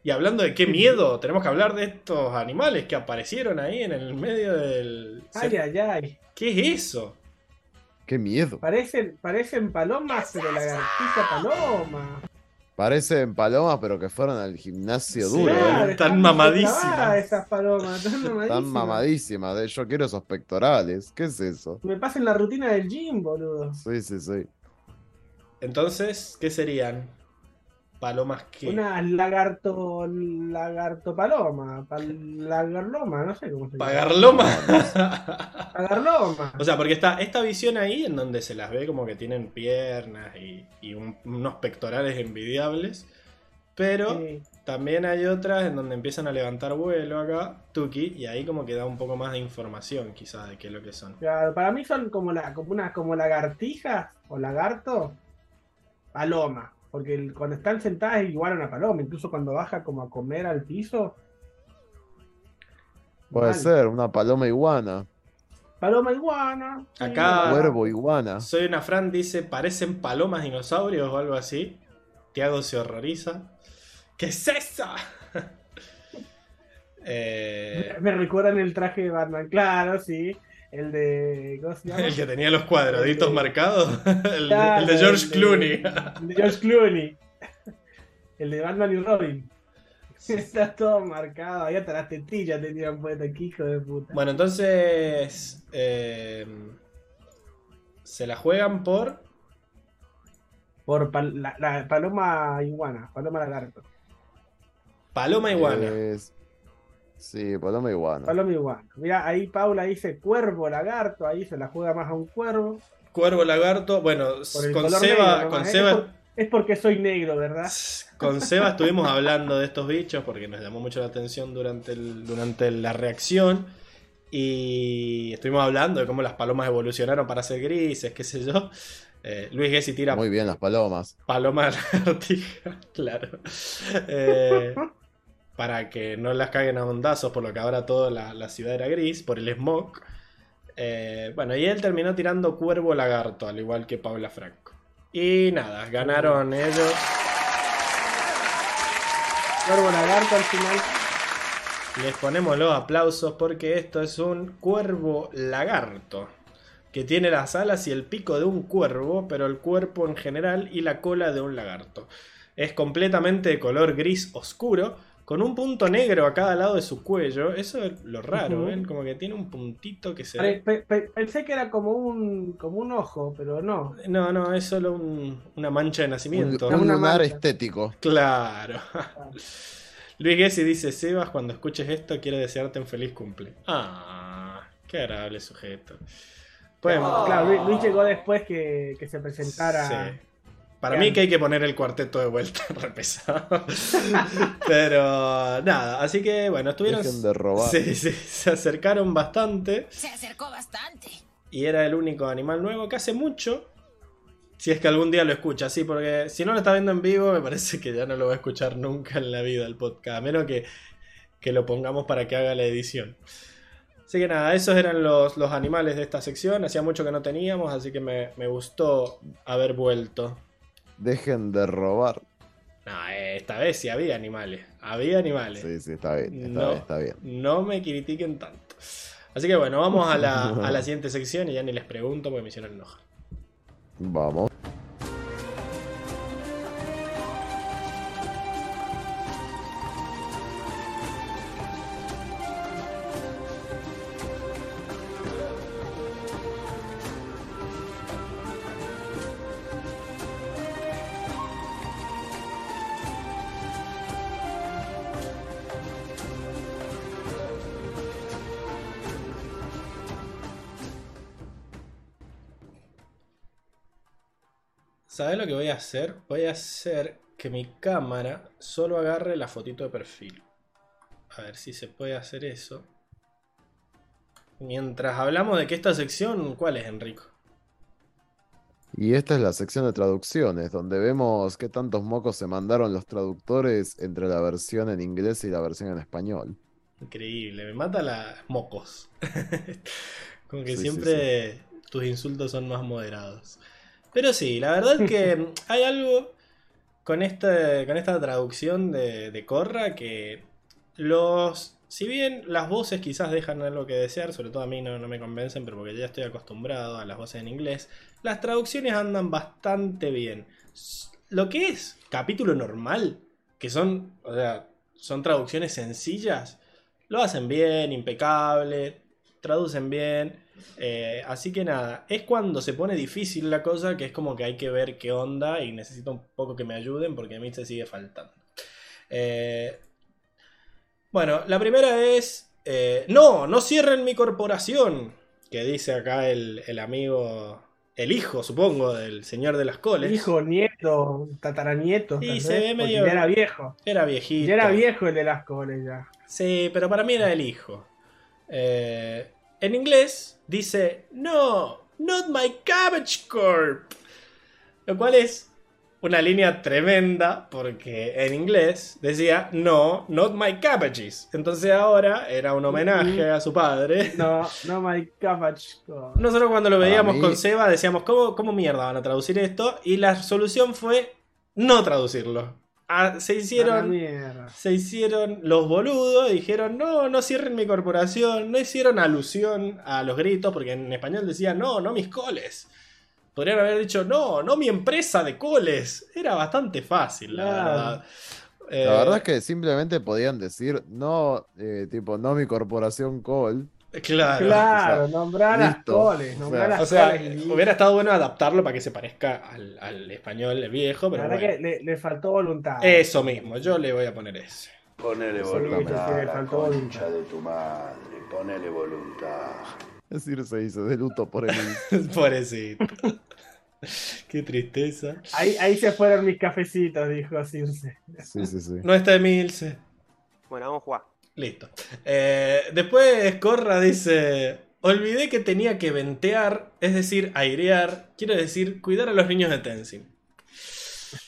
Y hablando de qué miedo, tenemos que hablar de estos animales que aparecieron ahí en el medio del... Ay, ay, ay. ¿Qué es eso? Qué miedo. Parecen, parecen palomas, pero lagartija paloma. Parecen palomas, pero que fueron al gimnasio Sí, duro. Claro, ¿eh? están están mamadísimas. clavadas Esas palomas, están mamadísimas. Están mamadísimas. de- Yo quiero esos pectorales. ¿Qué es eso? Me pasen la rutina del gym, boludo. Sí, sí, sí. Entonces, ¿qué serían? Palomas que... Una lagarto, lagarto paloma, pal- lagarloma, no sé cómo se llama. Pagarloma. Lagarloma. o sea, porque está esta visión ahí en donde se las ve como que tienen piernas y, y un- unos pectorales envidiables. Pero Sí. También hay otras en donde empiezan a levantar vuelo acá, Tuki, y ahí como que da un poco más de información quizás de qué es lo que son. Claro, para mí son como, la, como, una, como lagartijas o lagarto, paloma. Porque el- cuando están sentadas es igual a una paloma, incluso cuando baja como a comer al piso. Puede mal. ser, una paloma iguana. Paloma iguana. Acá- Cuervo iguana. Soy una Fran dice, parecen palomas dinosaurios o algo así. Tiago se horroriza. ¿Qué es eso? Eh, Me recuerdan el traje de Batman, claro, sí. El de. ¿Cómo se llama? el que tenía los cuadraditos El de- marcados. El, Claro, el de George el de- Clooney. El de George Clooney. El de Batman y Robin. Está todo marcado. Ahí hasta las tetillas tenían puestas, qué hijo de puta. Bueno, entonces... eh, se la juegan por... Por pal- la, la paloma iguana, paloma lagarto. Paloma iguana. Es- Sí, paloma iguana. Paloma iguana. Mira, ahí Paula dice cuervo lagarto, ahí se la juega más a un cuervo. Cuervo lagarto. Bueno, con Seba, negro con ¿eh? Seba Es, por- es porque soy negro, ¿verdad? Con Seba estuvimos hablando de estos bichos porque nos llamó mucho la atención durante, el- durante la reacción. Y estuvimos hablando de cómo las palomas evolucionaron para ser grises, qué sé yo. Eh, Luis Gessi tira Muy bien, las palomas. paloma lagartija, claro. Eh, para que no las caguen a ondazos, por lo que ahora toda la, la ciudad era gris, por el smog. Eh, bueno, y él terminó tirando cuervo lagarto, al igual que Paula Franco. Y nada, ganaron ellos. Cuervo lagarto al final. Les ponemos los aplausos porque esto es un cuervo lagarto. Que tiene las alas y el pico de un cuervo, pero el cuerpo en general y la cola de un lagarto. Es completamente de color gris oscuro, con un punto negro a cada lado de su cuello. Eso es lo raro. ¿ven? Como que tiene un puntito que se Pe- ve. pe- pe- pensé que era como un, como un ojo, pero no. No, no, es solo un- una mancha de Un, nacimiento. un Una lunar mancha. estético. Claro. Luis Gessi dice, Sebas, cuando escuches esto quiero desearte un feliz cumple. Ah, qué agradable sujeto. Podemos- Claro, Luis, Luis llegó después que, que se presentara. Sí. Para Bien. mí que hay que poner el cuarteto de vuelta, re pesado. Pero nada, así que bueno, estuvieron... Dejen de robar. Sí, sí, se acercaron bastante. Se acercó bastante. Y era el único animal nuevo que hace mucho. Si es que algún día lo escucha, sí, porque si no lo está viendo en vivo, me parece que ya no lo va a escuchar nunca en la vida el podcast, a menos que, que lo pongamos para que haga la edición. Así que nada, esos eran los, los animales de esta sección. Hacía mucho que no teníamos, así que me, me gustó haber vuelto. Dejen de robar. No, eh, esta vez sí había animales. Había animales. Sí, sí, está bien, está No. bien, está bien. No me critiquen tanto. Así que bueno, vamos a la, a la siguiente sección y ya ni les pregunto porque me hicieron enojar. Vamos. ¿Sabes lo que voy a hacer? Voy a hacer que mi cámara solo agarre la fotito de perfil. A ver si se puede hacer eso. Mientras hablamos de que esta sección, ¿cuál es, Enrico? Y esta es la sección de traducciones, donde vemos qué tantos mocos se mandaron los traductores entre la versión en inglés y la versión en español. Increíble, me mata las mocos. Como que Sí, sí, siempre tus insultos son más moderados. Pero sí, la verdad es que hay algo con, este, con esta traducción de, de Corra que los... Si bien las voces quizás dejan algo que desear, sobre todo a mí no, no me convencen, pero porque ya estoy acostumbrado a las voces en inglés, las traducciones andan bastante bien. Lo que es capítulo normal, que son, o sea, son traducciones sencillas, lo hacen bien, impecable, traducen bien. Eh, así que nada, es cuando se pone difícil la cosa que es como que hay que ver qué onda y necesito un poco que me ayuden porque a mí se sigue faltando. Eh, bueno, la primera es... eh, no, no cierren mi corporación. Que dice acá el, el amigo, el hijo, supongo, del señor de las coles. Hijo, nieto, tataranieto. Y se ve medio- Ya era viejo. Era viejito. Ya era viejo el de las coles ya. Sí, pero para mí era el hijo. Eh, en inglés dice, no, not my cabbage corp. Lo cual es una línea tremenda porque en inglés decía, no, not my cabbages. Entonces ahora era un homenaje a su padre. No, no my cabbage. corp. Nosotros cuando lo veíamos con Seba decíamos, ¿cómo, ¿cómo mierda van a traducir esto? Y la solución fue no traducirlo. Ah, se hicieron se hicieron los boludos y dijeron, no, no cierren mi corporación, no hicieron alusión a los gritos, porque en español decían, no, no mis coles. Podrían haber dicho, no, no mi empresa de coles. Era bastante fácil, la Claro. verdad. La Eh, verdad es que simplemente podían decir, no, eh, tipo, no mi corporación Cole. Claro. Claro, o sea, nombrar listo. coles. O Nombrar O sea, coles. y- hubiera estado bueno adaptarlo para que se parezca al, al español viejo, La pero verdad bueno. que le, le faltó voluntad. Eso mismo, yo le voy a poner ese. Ponele voluntad Sí, a le la faltó concha voluntad. de tu madre. Ponele voluntad. Es decir, se hizo de luto por el Pobrecito. Qué tristeza. Ahí, ahí se fueron mis cafecitos, dijo Circe. Sí, sí, sí. No está Emilce. Bueno, vamos a jugar. Listo. Eh, después Corra dice: Olvidé que tenía que ventear, es decir, airear, quiero decir, cuidar a los niños de Tenzin.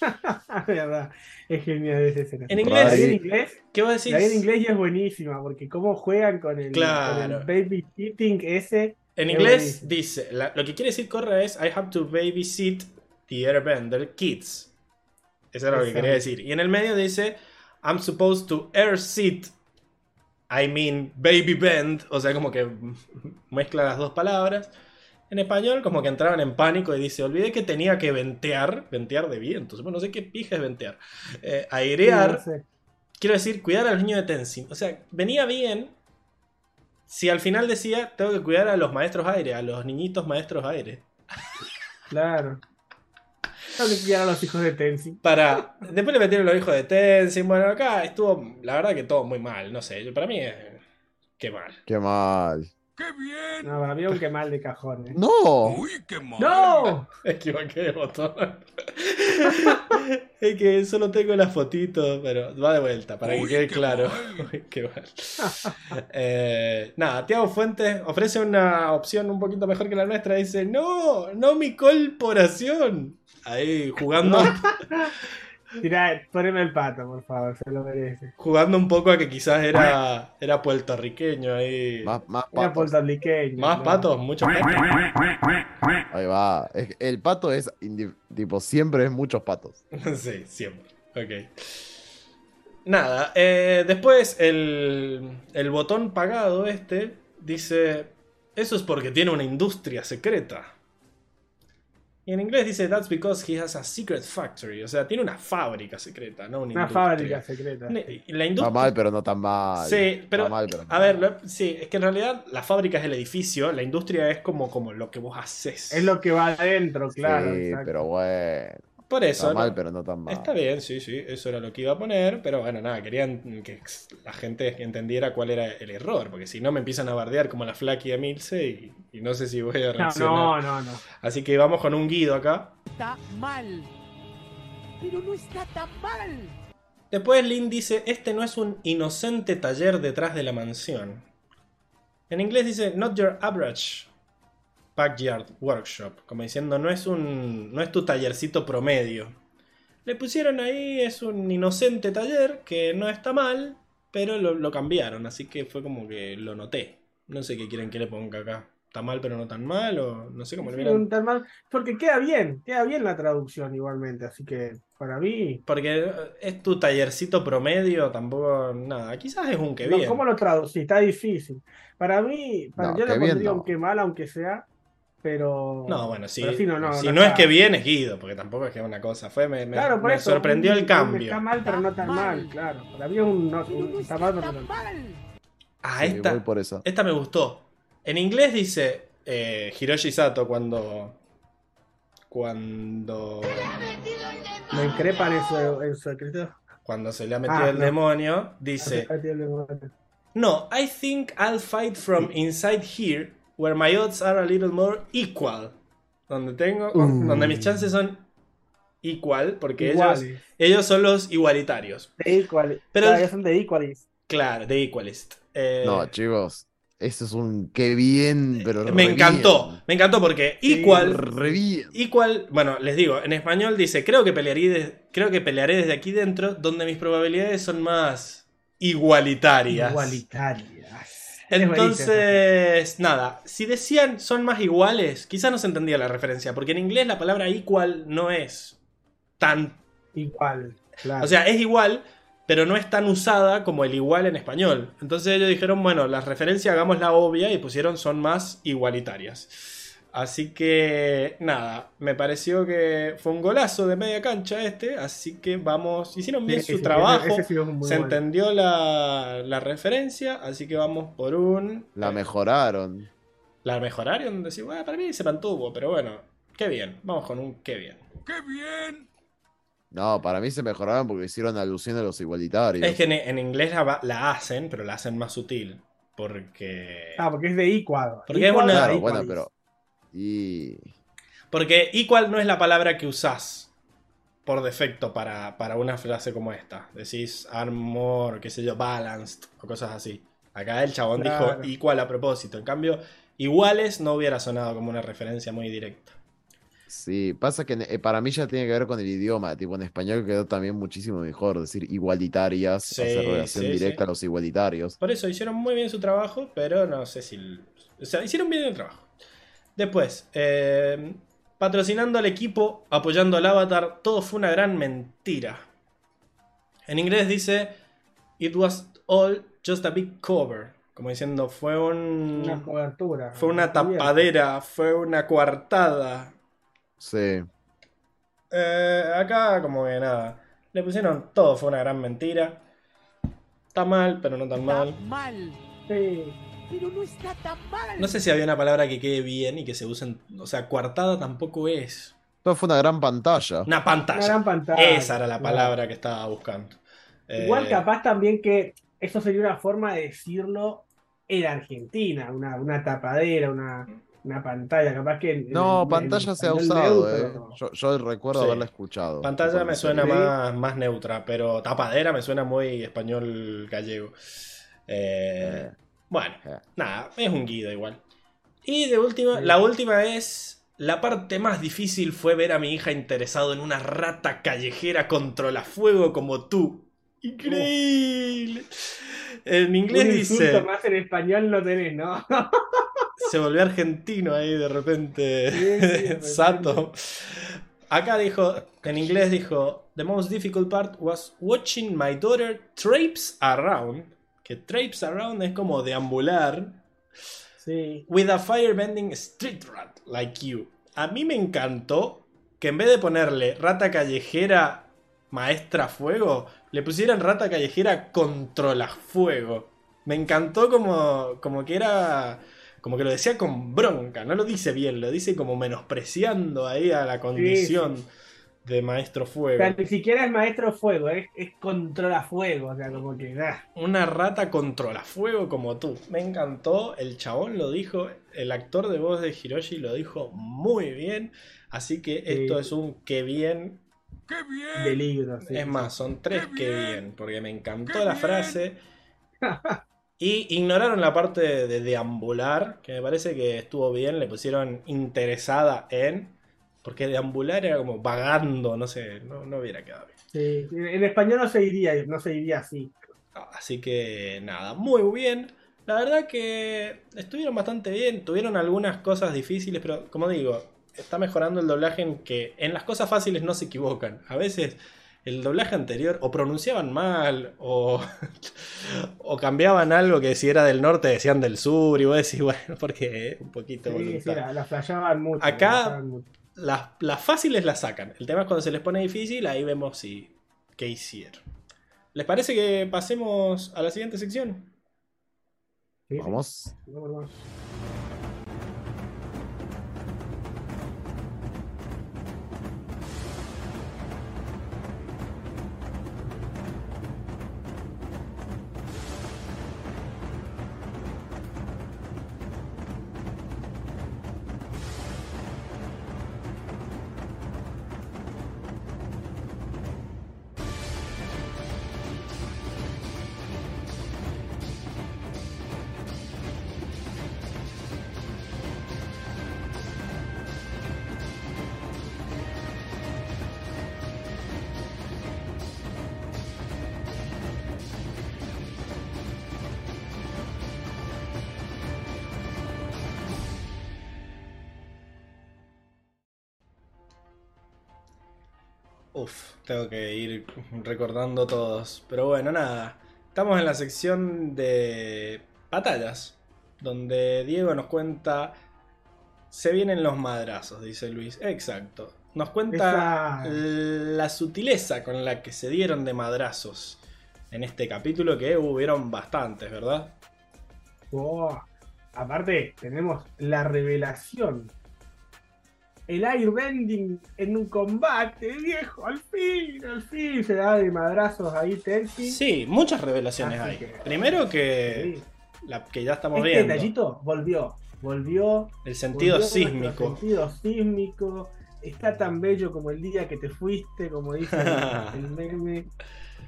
Verdad, es genial esa escena. En La inglés, en inglés, ¿qué vos la vi en decís? inglés y es buenísima, porque cómo juegan con el, Claro. con el baby sitting ese. En Es inglés buenísimo. dice: la- Lo que quiere decir Corra es: I have to babysit the airbender kids. Eso era lo que quería decir. Y en el medio dice: I'm supposed to air sit. I mean baby bend. O sea, como que mezcla las dos palabras. En español, como que entraban en pánico y dice: Olvidé que tenía que ventear. Ventear de viento. Bueno, no sé qué pija es ventear. Eh, airear. No sé. Quiero decir, cuidar a los niños de Tenzin. O sea, venía bien si al final decía, tengo que cuidar a los maestros aire, a los niñitos maestros aire. Claro. Tengo que cuidar a los hijos de Tenzin. Para. Después le metieron los hijos de Tenzin. Bueno, acá estuvo, la verdad que todo muy mal. No sé, para mí es. Qué mal. Qué mal. ¡Qué bien! No, para mí es un quemal de cajones. No. ¡Uy, qué mal! ¡No! Equivoqué de botón. es que solo tengo las fotitos, pero va de vuelta, para que quede qué claro. mal. Uy, qué mal. Eh, nada, Tiago Fuentes ofrece una opción un poquito mejor que la nuestra. Dice: No, no mi corporación. Ahí jugando, Tirá, poneme el pato, por favor, se lo merece. jugando un poco a que quizás era, era puertorriqueño ahí. Más, más Era patos. puertorriqueño. Más ¿no? patos, muchos patos. Ahí va. El pato es tipo siempre es muchos patos. Sí, siempre. Ok. Nada, eh, después el, el botón pagado este dice, eso es porque tiene una industria secreta. Y en inglés dice, that's because he has a secret factory. O sea, tiene una fábrica secreta, no una, Una industria. fábrica secreta. La Está industria... mal, pero no tan mal. Sí, pero Está mal, pero no a ver, lo- sí, es que en realidad la fábrica es el edificio, la industria es como, como lo que vos haces. Es lo que va adentro, claro. Sí, exacto. pero bueno. Por eso, Está ¿no? mal, pero no tan mal. Está bien, sí, sí, eso era lo que iba a poner, pero bueno, nada, querían que la gente entendiera cuál era el error, porque si no me empiezan a bardear como la Flaky de Milce y, y no sé si voy a No, reaccionar. no, no, no. Así que vamos con un Guido acá. Está mal. Pero no está tan mal. Después Lynn dice, este no es un inocente taller detrás de la mansión. En inglés dice, not your average backyard workshop, como diciendo, no es un no es tu tallercito promedio. Le pusieron ahí, es un inocente taller que no está mal, pero lo, lo cambiaron, así que fue como que lo noté. No sé qué quieren que le ponga acá. ¿Está mal pero no tan mal? O no sé cómo le Sí, vieron. un tal mal- Porque queda bien, queda bien la traducción igualmente, así que para mí. Porque eh, es tu tallercito promedio, tampoco nada. Quizás es un que no, bien. ¿Cómo lo traducís? Está difícil. Para mí, para, No, yo le pondría no. un que mal, aunque sea, pero. No, bueno, sí. no, no, si no no, es que bien, es Guido, porque tampoco es que es una cosa. Fue, me, me- Claro, por me eso, sorprendió un- el cambio. Está mal, pero no tan mal, claro. Para mí es un. Un- está mal, pero no mal. Ah, Sí, esta, por esta me gustó. En inglés dice eh, Hiroshi Sato cuando. Cuando. Me increpan en su, en su escrito. Cuando se le ha metido Ah, el no. demonio, dice. No, I think I'll fight from inside here, where my odds are a little more equal. Donde tengo. Uh. Donde mis chances son equal, porque ellos, ellos son los igualitarios. De equal. Pero- Pero son de equalis. Claro, de equalist. Eh, No, chicos. Eso es un qué bien, pero me re encantó, bien. me encantó porque Sí, equal. Equal, bueno, les digo, en español dice, creo que pelearé, de- creo que pelearé desde aquí dentro, donde mis probabilidades son más igualitarias. Igualitarias. Entonces, nada, si decían son más iguales, quizás no se entendía la referencia, porque en inglés la palabra equal no es tan... Igual. Claro. O sea, es igual, pero no es tan usada como el igual en español. Entonces ellos dijeron, bueno, la referencia hagamos la obvia y pusieron son más igualitarias. Así que, nada, me pareció que fue un golazo de media cancha este, así que vamos, hicieron bien Sí, su sí, trabajo. Se bueno. entendió la, la referencia, así que vamos por un. La eh, mejoraron. La mejoraron. Decir, bueno, para mí se mantuvo, pero bueno, qué bien. Vamos con un qué bien. ¡Qué bien! No, para mí se mejoraron porque hicieron alusión a los igualitarios. Es que en, en inglés la, hacen, pero la hacen más sutil. Porque. Ah, porque es de equal. Porque es una- a Claro, equalis. bueno, pero. Y. Porque equal no es la palabra que usás. por defecto para, para una frase como esta. Decís armor, qué sé yo, balanced o cosas así. Acá el chabón Claro. dijo igual a propósito. En cambio, iguales no hubiera sonado como una referencia muy directa. Sí, pasa que eh, para mí ya tiene que ver con el idioma, tipo en español quedó también muchísimo mejor decir igualitarias, Sí, hacer relación sí, directa sí. a los igualitarios. Por eso hicieron muy bien su trabajo, pero no sé si. O sea, hicieron bien el trabajo. Después, eh, patrocinando al equipo, apoyando al avatar, todo fue una gran mentira. En inglés dice: It was all just a big cover. Como diciendo, fue un. Una cobertura. Fue una tapadera, fue una coartada. Sí, Eh, acá, como que nada. Le pusieron todo, fue una gran mentira. Está mal, pero no tan Está mal. mal, Sí. Pero no está tan mal. No sé si había una palabra que quede bien y que se usen. O sea, coartada tampoco es. todo fue una gran pantalla. Una pantalla. Una gran pantalla. Esa era la palabra que estaba buscando. Eh, Igual capaz también que eso sería una forma de decirlo en Argentina, una, una tapadera, una, una pantalla, capaz que en- No, en- pantalla en se ha usado, neutro, eh. no. Yo, yo recuerdo Sí. haberla escuchado. Pantalla me en suena más, más neutra, pero tapadera me suena muy español gallego. Eh, Eh. Bueno, Eh. nada, es un guido igual. Y de última, la última es. La parte más difícil fue ver a mi hija interesado en una rata callejera contra fuego como tú. Increíble. En inglés Un dice. más en español no tenés, ¿no? Se volvió argentino ahí de repente. Sí, sí, de repente. Sato. Acá dijo, en inglés dijo, The most difficult part was watching my daughter traipse around. Que around es como deambular. Sí. With a firebending street rat like you. A mí me encantó que en vez de ponerle rata callejera maestra fuego, le pusieran rata callejera controla fuego. Me encantó como, como que era. Como que lo decía con bronca, no lo dice bien, lo dice como menospreciando ahí a la condición de maestro O fuego. sea, ni siquiera es maestro fuego, es, es controla fuego, o sea, como que. ah, Una rata controla fuego como tú. Me encantó, el chabón lo dijo, el actor de voz de Hiroshi lo dijo muy bien. Así que esto es un que bien. ¡Qué bien! peligro. sí, Es sí. más, son tres ¡Qué que bien! bien, porque me encantó ¡Qué la bien! frase. Y ignoraron la parte de, de deambular, que me parece que estuvo bien, le pusieron interesada en. Porque deambular era como vagando, no sé, no, no hubiera quedado bien. Sí, En español no se diría, no se diría así. Así que nada, muy bien. La verdad que estuvieron bastante bien. Tuvieron algunas cosas difíciles, pero como digo, está mejorando el doblaje en que en las cosas fáciles no se equivocan. A veces el doblaje anterior o pronunciaban mal o, o cambiaban algo que si era del norte decían del sur y vos decís, bueno, porque un poquito Sí, sí, la, la flasheaban mucho. Acá- la mucho. Las, las fáciles las sacan. El tema es cuando se les pone difícil, ahí vemos si qué hicieron. ¿Les parece que pasemos a la siguiente sección? Vamos. Vamos, tengo que ir recordando todos. Pero bueno, nada. Estamos en la sección de batallas. Donde Diego nos cuenta. Se vienen los madrazos, dice Luis. Exacto. Nos cuenta Esa- la sutileza con la que se dieron de madrazos en este capítulo, que hubieron bastantes, ¿verdad? Oh, aparte, tenemos la revelación. El airbending en un combate, viejo, al fin, al fin se da de madrazos ahí Tenchi. Sí, muchas revelaciones Así hay. que- Primero que, Sí. la que ya estamos Este viendo. detallito volvió, volvió. El sentido volvió sísmico. Sentido sísmico. está tan bello como el día que te fuiste, como dice el, el meme.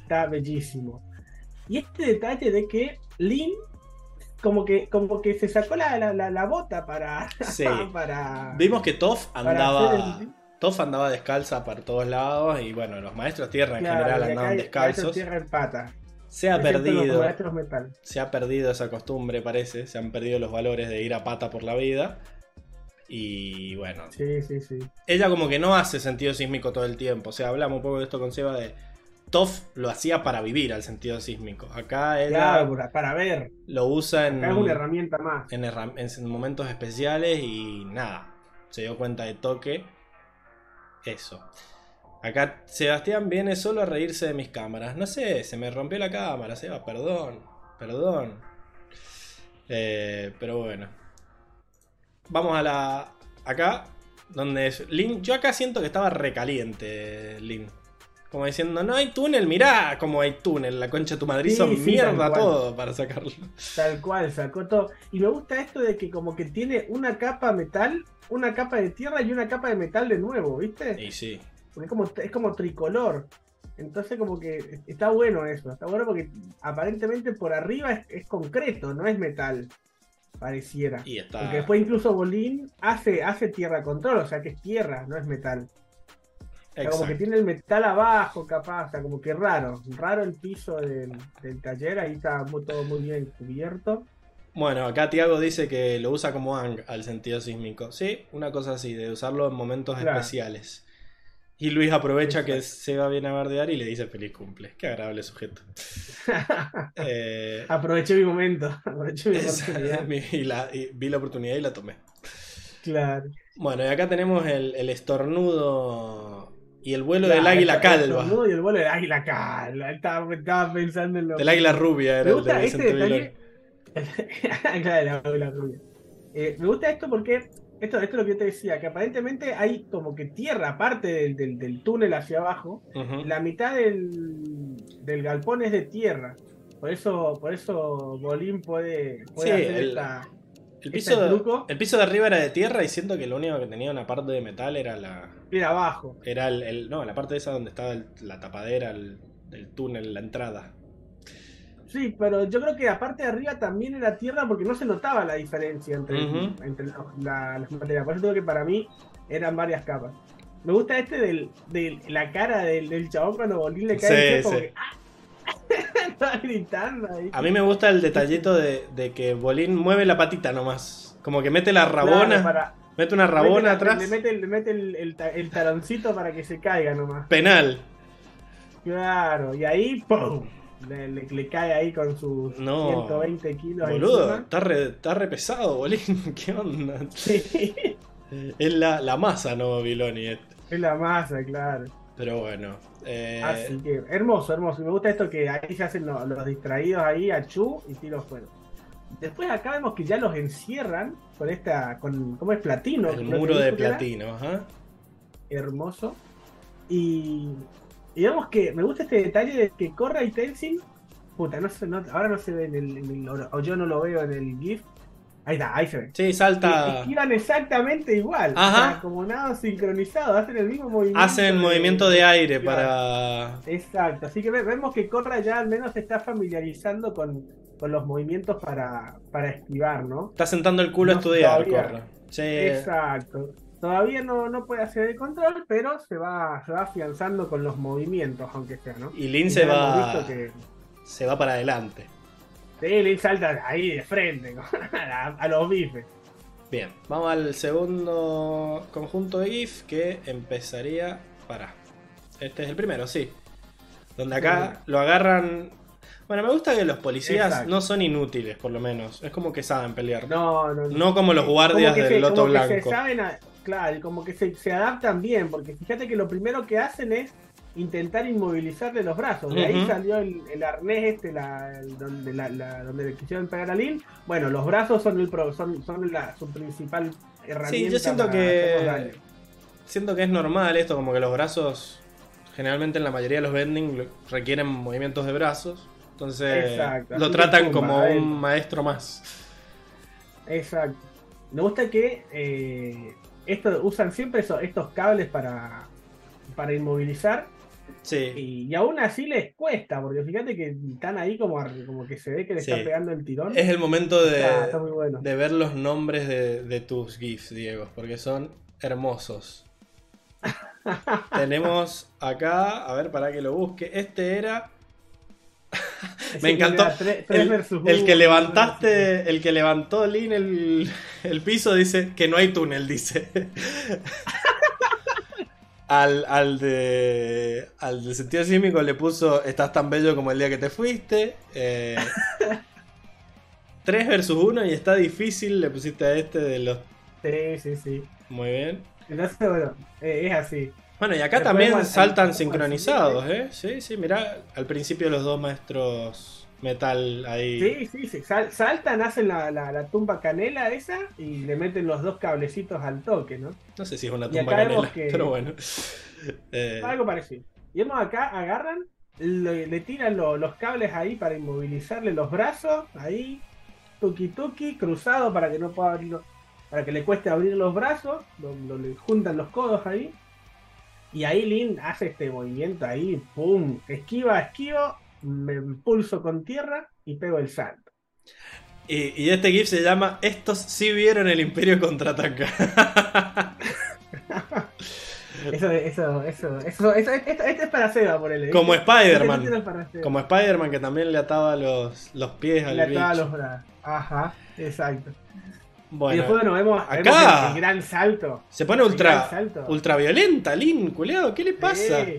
Está bellísimo. Y este detalle de que Lin como que, como que se sacó la, la, la- la bota para, Sí. para, Vimos que Toff para andaba. el- Toff andaba descalza por todos lados y bueno, los maestros tierra en Claro, general andaban hay descalzos. maestros tierra en pata. Se ha perdido. se ha perdido esa costumbre, parece. Se han perdido los valores de ir a pata por la vida. Y bueno, Sí, sí, sí. ella como que no hace sentido sísmico todo el tiempo. O sea, hablamos un poco de esto con Seba de. Toff lo hacía para vivir al sentido sísmico. Acá ella Claro, para- para ver. lo usa en, Acá es una herramienta más. en, herram- en momentos especiales y nada. Se dio cuenta de toque. Eso. Acá Sebastián viene solo a reírse de mis cámaras. No sé, se me rompió la cámara, Seba, perdón. Perdón. Eh, pero bueno. Vamos a la. Acá, donde es Lin. Yo acá siento que estaba recaliente, Lin. Como diciendo, no hay túnel, mirá cómo hay túnel. La concha de tu madre hizo sí, mierda todo para sacarlo. Tal cual, sacó todo. Y me gusta esto de que como que tiene una capa metal, una capa de tierra y una capa de metal de nuevo, ¿viste? Y sí. Porque es como, es como tricolor. Entonces como que está bueno eso, está bueno porque aparentemente por arriba es, es concreto, no es metal, pareciera. Y está. Porque después incluso Bolín hace, hace tierra control, o sea que es tierra, no es metal. O sea, como que tiene el metal abajo, capaz, o sea, como que raro, raro el piso del, del taller, ahí está muy- todo muy bien cubierto. Bueno, acá Tiago dice que lo usa como ang al sentido sísmico. Sí, una cosa así, de usarlo en momentos Claro. especiales. Y Luis aprovecha que se va bien a bardear y le dice feliz cumple. Qué agradable sujeto. Eh, Aproveché mi momento, aproveché mi oportunidad. y la- y vi la oportunidad y la tomé. Claro. Bueno, y acá tenemos el, el estornudo y el vuelo Claro, del águila el calva. Y el vuelo del águila calva. Estaba, estaba pensando en lo Del águila rubia era Me el gusta de este detalle. Claro, la águila rubia. Eh, me gusta esto porque esto, esto es lo que yo te decía, que aparentemente hay como que tierra aparte del, del- del túnel hacia abajo. Ujú. La mitad del, del galpón es de tierra. Por eso, por eso Bolín puede, puede Sí, hacer el- esta. El ¿Este piso, de, truco? el piso de arriba era de tierra y siento que lo único que tenía una parte de metal era la. Ir abajo. Era el, el- no, la parte esa donde estaba el- la tapadera, el, el túnel, la entrada. Sí, pero yo creo que aparte de arriba también era tierra porque no se notaba la diferencia entre, entre la- las materias. Por eso digo que para mí eran varias capas. Me gusta este del, de la cara del, del chabón cuando Bolín le cae Sí, el sí. que ¡ah! Gritando ahí. A mí me gusta el detallito de, de que Bolín mueve la patita nomás. Como que mete la rabona, Claro, para- mete una mete rabona la- atrás. Le mete, le mete el, el ta- el taloncito para que se caiga nomás. Penal. Claro, y ahí ¡pum! Le, le- le cae ahí con sus No, 120 kilos Boludo, está re, está re pesado, Bolín. ¿Qué onda? Sí, Es la, la masa, ¿no, Viloni? es la masa, claro. Pero bueno. eh, Así que, hermoso, hermoso. Me gusta esto que ahí se hacen los, los distraídos ahí a Chu y tiro fuego. Después acá vemos que ya los encierran con esta, con, ¿cómo es? Platino. el muro de platino, ajá. Hermoso. Y, y vemos que me gusta este detalle de que Korra y Tenzin, puta, no sé, no- ahora no se ve en el, en el- o yo no lo veo en el GIF. Ahí está, ahí se ve. Sí, salta. Esquivan exactamente igual. Ajá. O sea, como nada sincronizado, hacen el mismo movimiento. Hacen movimiento de aire Claro. para. Exacto, así que ve- vemos que Corra ya al menos se está familiarizando con, con los movimientos para, para esquivar, ¿no? Está sentando el culo a No, estudiar, todavía. Corra. Sí. Exacto. Todavía no, no puede hacer el control, pero se va, se va afianzando con los movimientos, aunque sea, ¿no? Y Lin Y se va. que Se va para adelante. Sí, Lin salta ahí de frente, ¿no? a, los bifes. Bien, vamos al segundo conjunto de GIF que empezaría para. Este es el primero, sí. Donde acá lo agarran. Bueno, me gusta que los policías Exacto. no son inútiles, por lo menos. Es como que saben pelear. No, No, no, como los guardias del se- Loto como que se Blanco. saben a- claro, como que se, se adaptan bien, porque fíjate que lo primero que hacen es intentar inmovilizarle los brazos. De ahí salió el, el arnés este, la, el- donde, la, la- donde le quisieron pegar a Lin. Bueno, los brazos son, el pro- son, son la, su principal herramienta. Sí, yo siento que. Siento que es normal esto, como que los brazos. Generalmente en la mayoría de los vending lo- requieren movimientos de brazos. Entonces Exacto, lo tratan como adentro. un maestro más. Exacto. Me gusta que eh, esto, usan siempre eso- estos cables para, para inmovilizar Sí. y, y aún así les cuesta, porque fíjate que están ahí como, como que se ve que le Sí. está pegando el tirón. Es el momento de, Está- está muy bueno. de ver los nombres de, de tus GIFs, Diego, porque son hermosos. Tenemos acá, a ver, para que lo busque. Este era me encantó. era el, el que levantaste, el que levantó Lin el, el piso dice que no hay túnel, dice. Al, al de al de sentido sísmico le puso estás tan bello como el día que te fuiste. Eh, 3 versus 1 y está difícil, le pusiste a este de los... Sí, sí, sí. Muy bien. Entonces, bueno, eh, es así. Bueno, y acá Después, también saltan al- sincronizados, ¿eh? Sí, sí, mirá, al principio los dos maestros metal ahí. Sí, sí, sí. sal- saltan, hacen la, la, la tumba canela esa y le meten los dos cablecitos al toque, ¿no? No sé si es una tumba canela, que- pero bueno. Eh, Algo parecido. Y vemos acá, agarran, le, le tiran lo- los cables ahí para inmovilizarle los brazos, ahí, tuki tuki, cruzado para que no pueda abrir, los- para que le cueste abrir los brazos, lo, lo- le juntan los codos ahí. Y ahí Lin hace este movimiento ahí, pum, esquiva, esquivo, me impulso con tierra y pego el salto. y, y este GIF se llama Estos sí vieron el Imperio contraataca. Eso, eso, eso, eso, eso, esto, esto es para Seba, por el Como Spider-Man. Este es. Como Spider-Man que también le ataba los, los pies al Le ataba bicho. los brazos. Ajá, exacto. y después bueno, vemos, acá. vemos el, el gran salto. se pone ultra, ultra violenta, Lin, culeado, ¿qué le pasa?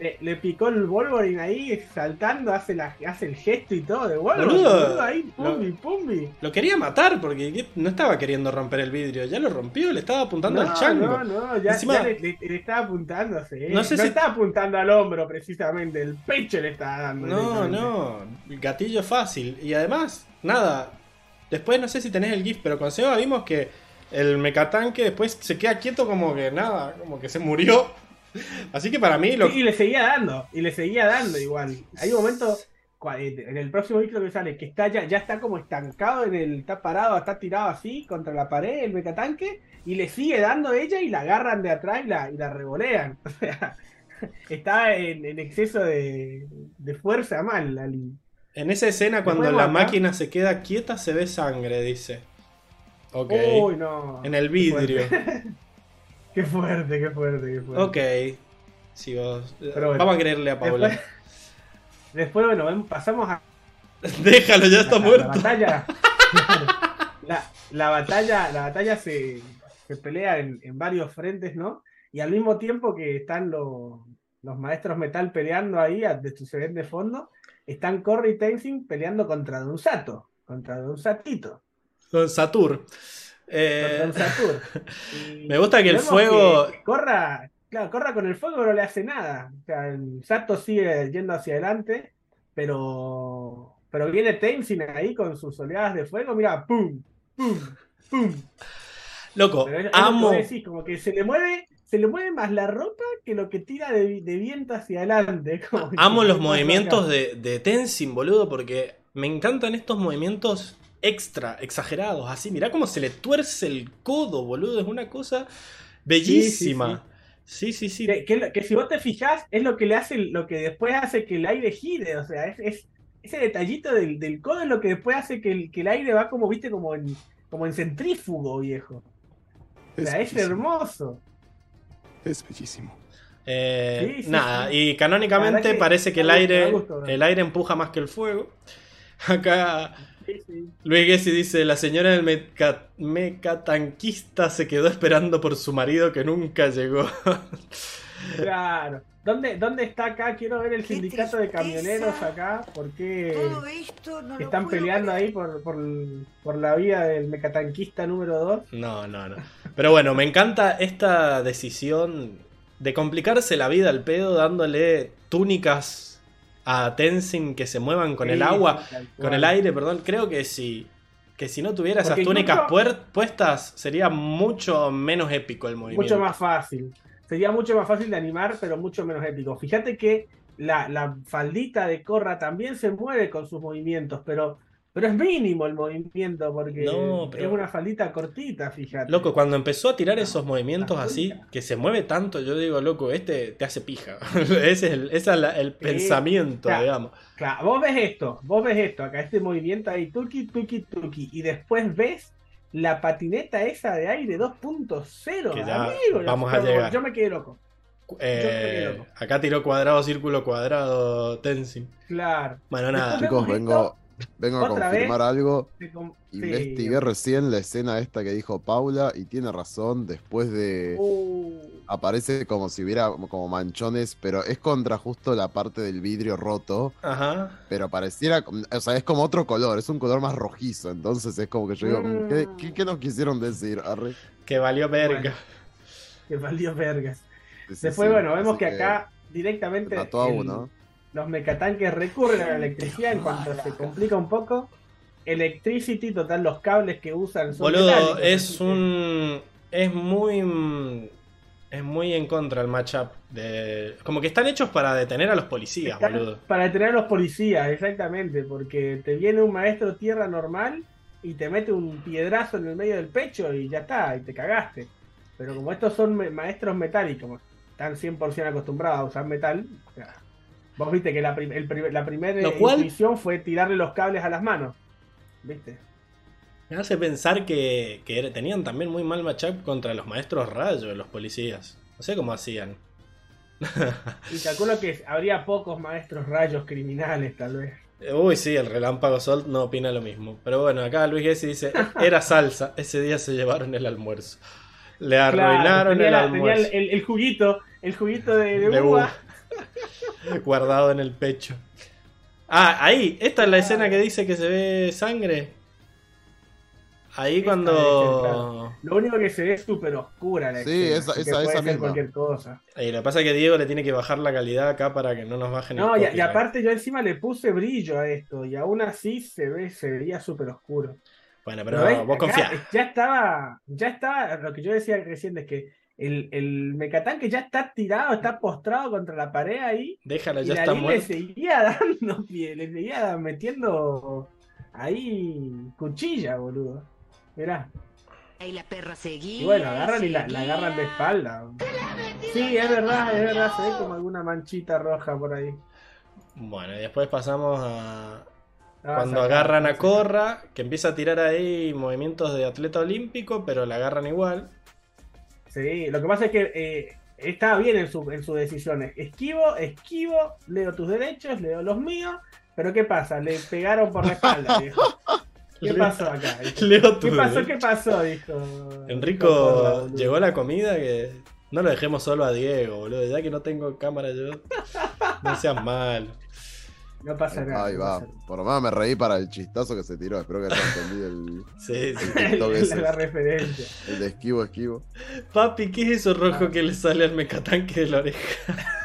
Le, le picó el Wolverine ahí saltando, hace, la, hace el gesto y todo de Wolverine. Boludo, boludo, ahí, pumbi, lo- pumbi. Lo quería matar porque no estaba queriendo romper el vidrio, ya lo rompió, le estaba apuntando No, al chango. no, no, ya, Encima- ya le, le- le estaba apuntando, sí. No sé si- No, directamente. no, gatillo fácil. Y además, nada, después no sé si tenés el GIF, pero con Seba vimos que el mecatanque después se queda quieto como que nada, como que se murió. Así que para mí lo... Sí, y le seguía dando, y le seguía dando igual. Hay un momento, eh, en el próximo vídeo que sale, que está ya, ya está como estancado en el, está parado, está tirado así contra la pared, el mecatanque, y le sigue dando ella y la agarran de atrás y la, y la revolean. O sea, está en, en exceso de, de fuerza mal, la Lin. En esa escena cuando la máquina se queda quieta se ve sangre, dice. Ok. Uy, no. en el vidrio. Qué fuerte, qué fuerte, qué fuerte. Ok. Si vos... Pero bueno. Vamos a creerle a Paula. Después, después, bueno, ven- pasamos a Déjalo, ya está la, muerto. La batalla. la, la batalla, la batalla se, se pelea en, en varios frentes, ¿no? Y al mismo tiempo que están los, los maestros metal peleando ahí, se ven de fondo, están Corey y Tenzin peleando contra Don Sato, contra Don Satito, Don Satur. Eh, me gusta que el fuego... que corra, claro, corra con el fuego, pero no le hace nada. O sea, el Sato sigue yendo hacia adelante, pero, pero viene Tenzin ahí con sus oleadas de fuego, mira, pum, pum, pum. Loco, Pero es- amo... decís, como que se le mueve, se le mueve más la ropa que lo que tira de, de viento hacia adelante. como Amo los movimientos de, de Tenzin, boludo, porque me encantan estos movimientos extra, exagerados. Así, mirá cómo se le tuerce el codo, boludo. Es una cosa bellísima. Sí, sí, sí. Que, que- que si vos te fijás, es lo que le hace, lo que después hace que el aire gire. O sea, es, es- ese detallito del, del codo es lo que después hace que el, que el aire va como, viste, como en, como en centrífugo, viejo. O sea, es, hermoso. Es bellísimo. Eh, Sí, sí, nada, sí. y canónicamente que parece que el aire, gusto, el aire empuja más que el fuego. Acá. Luis Gessi dice, la señora del meca- mecatanquista se quedó esperando por su marido que nunca llegó. Claro. ¿Dónde, ¿Dónde está acá? Quiero ver el Qué sindicato de camioneros acá. ¿Por qué Todo esto no están peleando creer. ahí por, por, por la vía del mecatanquista número 2? No, no, no. Pero bueno, me encanta esta decisión de complicarse la vida al pedo dándole túnicas a Tenzin que se muevan con el agua, con el aire, perdón. Creo que si, que si no tuviera esas túnicas incluso- puestas sería mucho menos épico el movimiento. Mucho más fácil. Sería mucho más fácil de animar, pero mucho menos épico. Fíjate que la, la faldita de Corra también se mueve con sus movimientos, pero Pero es mínimo el movimiento porque No, pero- es una faldita cortita, fíjate. Loco, cuando empezó a tirar esos movimientos así, que se mueve tanto, yo digo, loco, este te hace pija. Ese es el, ese es la- el pensamiento, claro. digamos. Claro, vos ves esto, vos ves esto, acá este movimiento ahí, tuki, tuki, tuki, y después ves la patineta esa de aire 2.0, Que ya amigo, vamos a llegar. Yo me quedé loco, Eh, quedé loco. acá tiró cuadrado, círculo, cuadrado, Tenzin. claro. Bueno, nada. Chicos, vengo, vengo a confirmar algo. Com- Investigué sí. recién la escena esta que dijo Paula y tiene razón. Después de. Uh, Aparece como si hubiera como manchones, pero es contra justo la parte del vidrio roto. Ajá. Pero pareciera. O sea, es como otro color, es un color más rojizo. Entonces es como que yo digo, Mm. ¿qué, qué, qué nos quisieron decir? Arre. Que valió verga. que valió vergas. Sí, sí, Después, sí, bueno, vemos que acá directamente Mató a el- uno. Los mecatanques recurren a la electricidad en cuanto se complica un poco. Electricity, total, los cables que usan son Boludo, es un. Es muy. Es muy en contra el matchup. De... Como que están hechos para detener a los policías, Están boludo. Para detener a los policías, exactamente, porque te viene un maestro tierra normal y te mete un piedrazo en el medio del pecho y ya está, y te cagaste. Pero como estos son me- maestros metálicos, están 100% acostumbrados a usar metal, o sea, vos viste que la, prim- el la primera cual- intuición fue tirarle los cables a las manos, ¿viste? Me hace pensar que, tenían también muy mal matchup contra los maestros rayos, los policías. No sé cómo hacían. Y calculo que habría pocos maestros rayos criminales, tal vez. Uy, sí, el relámpago Sol no opina lo mismo. Pero bueno, acá Luis Gessi dice: Era salsa, ese día se llevaron el almuerzo. Le Claro, arruinaron tenía el la- tenía almuerzo. el, el- el juguito, el juguito de, de De uva. uva. Guardado en el pecho. Ah, ahí, esta es la escena que dice que se ve sangre. Ahí Esta cuando. Lo único que se ve es súper oscura la Sí, escena, esa- esa- puede esa ser misma. cualquier cosa. Ahí, lo que pasa es que Diego le tiene que bajar la calidad acá para que no nos bajen el No, y, y aparte yo encima le puse brillo a esto y aún así se ve, se vería súper oscuro. Bueno, Pero pero ves, vos confía. Ya estaba, ya estaba, lo que yo decía recién es que el, el mecatanque ya está tirado, está postrado contra la pared ahí Déjala, y ya la está le muerto. seguía dando pie, le seguía metiendo ahí cuchilla, boludo. Mirá. Y la perra seguía. Y bueno, agarran y la, la agarran de espalda. Sí, es verdad, es verdad, se ve como alguna manchita roja por ahí. Bueno, y después pasamos a. Ah, Cuando agarran a. Corra, que empieza a tirar ahí movimientos de atleta olímpico, pero la agarran igual. Sí, lo que pasa es que eh, estaba bien en, su, en sus decisiones. Esquivo, esquivo, leo tus derechos, leo los míos. Pero ¿qué pasa? Le pegaron por la espalda, viejo. ¿Qué pasó acá? Leo ¿Qué tu pasó? ¿Qué pasó? Dijo. Enrico, llegó la comida que no lo dejemos solo a Diego, boludo. Ya que no tengo cámara yo. No seas mal. No pasa nada. Ahí no va. nada. Por lo menos me reí para el chistazo que se tiró. Espero que haya entendido el, Sí, sí. el la, ese. la referencia. El de esquivo, esquivo. Papi, ¿qué es eso rojo que le sale al mecatanque de la oreja?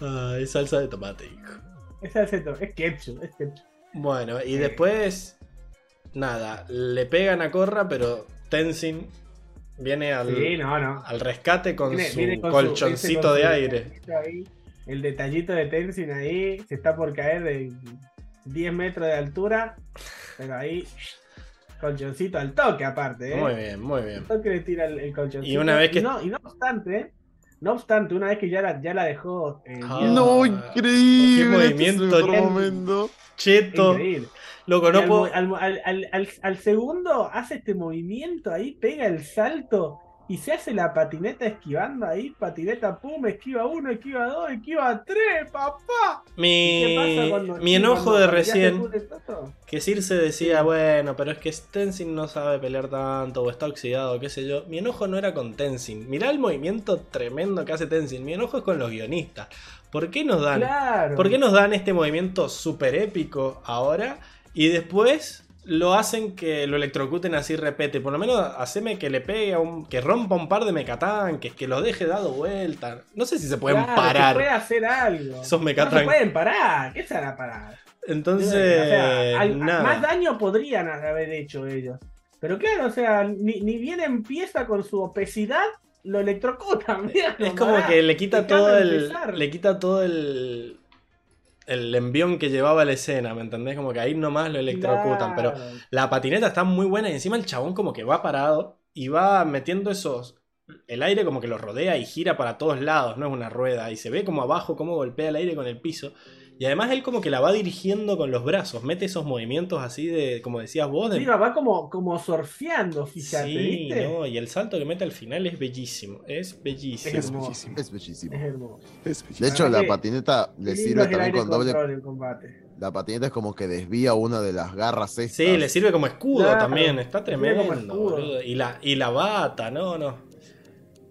Ah, es salsa de tomate, hijo. Es, salseto, es ketchup, es ketchup. Bueno, y después. Nada, le pegan a Corra, pero Tenzin viene al, Sí, no, no. al rescate con Viene- su viene con su- colchoncito con de su aire. ahí, el detallito de Tenzin ahí se está por caer de 10 metros de altura, pero ahí colchoncito al toque aparte, ¿eh? Muy bien, muy bien. Al toque le tira el, el colchoncito. Y una vez que- no, y no obstante, no obstante, una vez que ya la, ya la dejó eh, Ah. No, increíble. qué este movimiento es el mejor bien. momento. Cheto, increíble. loco, no al, puedo. al segundo hace este movimiento ahí, pega el salto y se hace la patineta esquivando ahí, patineta pum, esquiva uno, esquiva dos, esquiva tres, papá. ¿Y Mi, qué pasa cuando- mi enojo de recién, que Circe decía, bueno, pero es que Tenzin no sabe pelear tanto o está oxidado, qué sé yo. Mi enojo no era con Tenzin. Mirá el movimiento tremendo que hace Tenzin. Mi enojo es con los guionistas. ¿Por qué nos dan Claro. ¿Por qué nos dan este movimiento súper épico ahora y después lo hacen que lo electrocuten así repete? Por lo menos haceme que le pegue a un. que rompa un par de mecatanques, que los deje dado vuelta. No sé si se pueden Claro, que parar puede hacer algo. esos No se mecatanques. pueden parar. ¿Qué se van a parar? Entonces, O sea, nada. más daño podrían haber hecho ellos. Pero claro, o sea, ni, ni bien empieza con su obesidad, lo electrocutan. mirá Es como que le quita todo el. Le quita todo el. El envión que llevaba la escena, ¿me entendés? Como que ahí nomás lo electrocutan, pero la patineta está muy buena y encima el chabón como que va parado y va metiendo esos... El aire como que lo rodea y gira para todos lados, no es una rueda. Y se ve como abajo cómo golpea el aire con el piso. Y además él como que la va dirigiendo con los brazos, mete esos movimientos así de, como decías vos, de... Sí, va como, como surfeando, fíjate, Sí, ¿viste? no, y el salto que mete al final es bellísimo, es bellísimo. Es bellísimo. Es bellísimo. Es hermoso. Es De bellísimo. hecho, la patineta le sirve también con doble. combate. La patineta es como que desvía una de las garras estas. Sí, le sirve como escudo Claro, también, está tremendo. escudo. Y la, y la bata, no, no.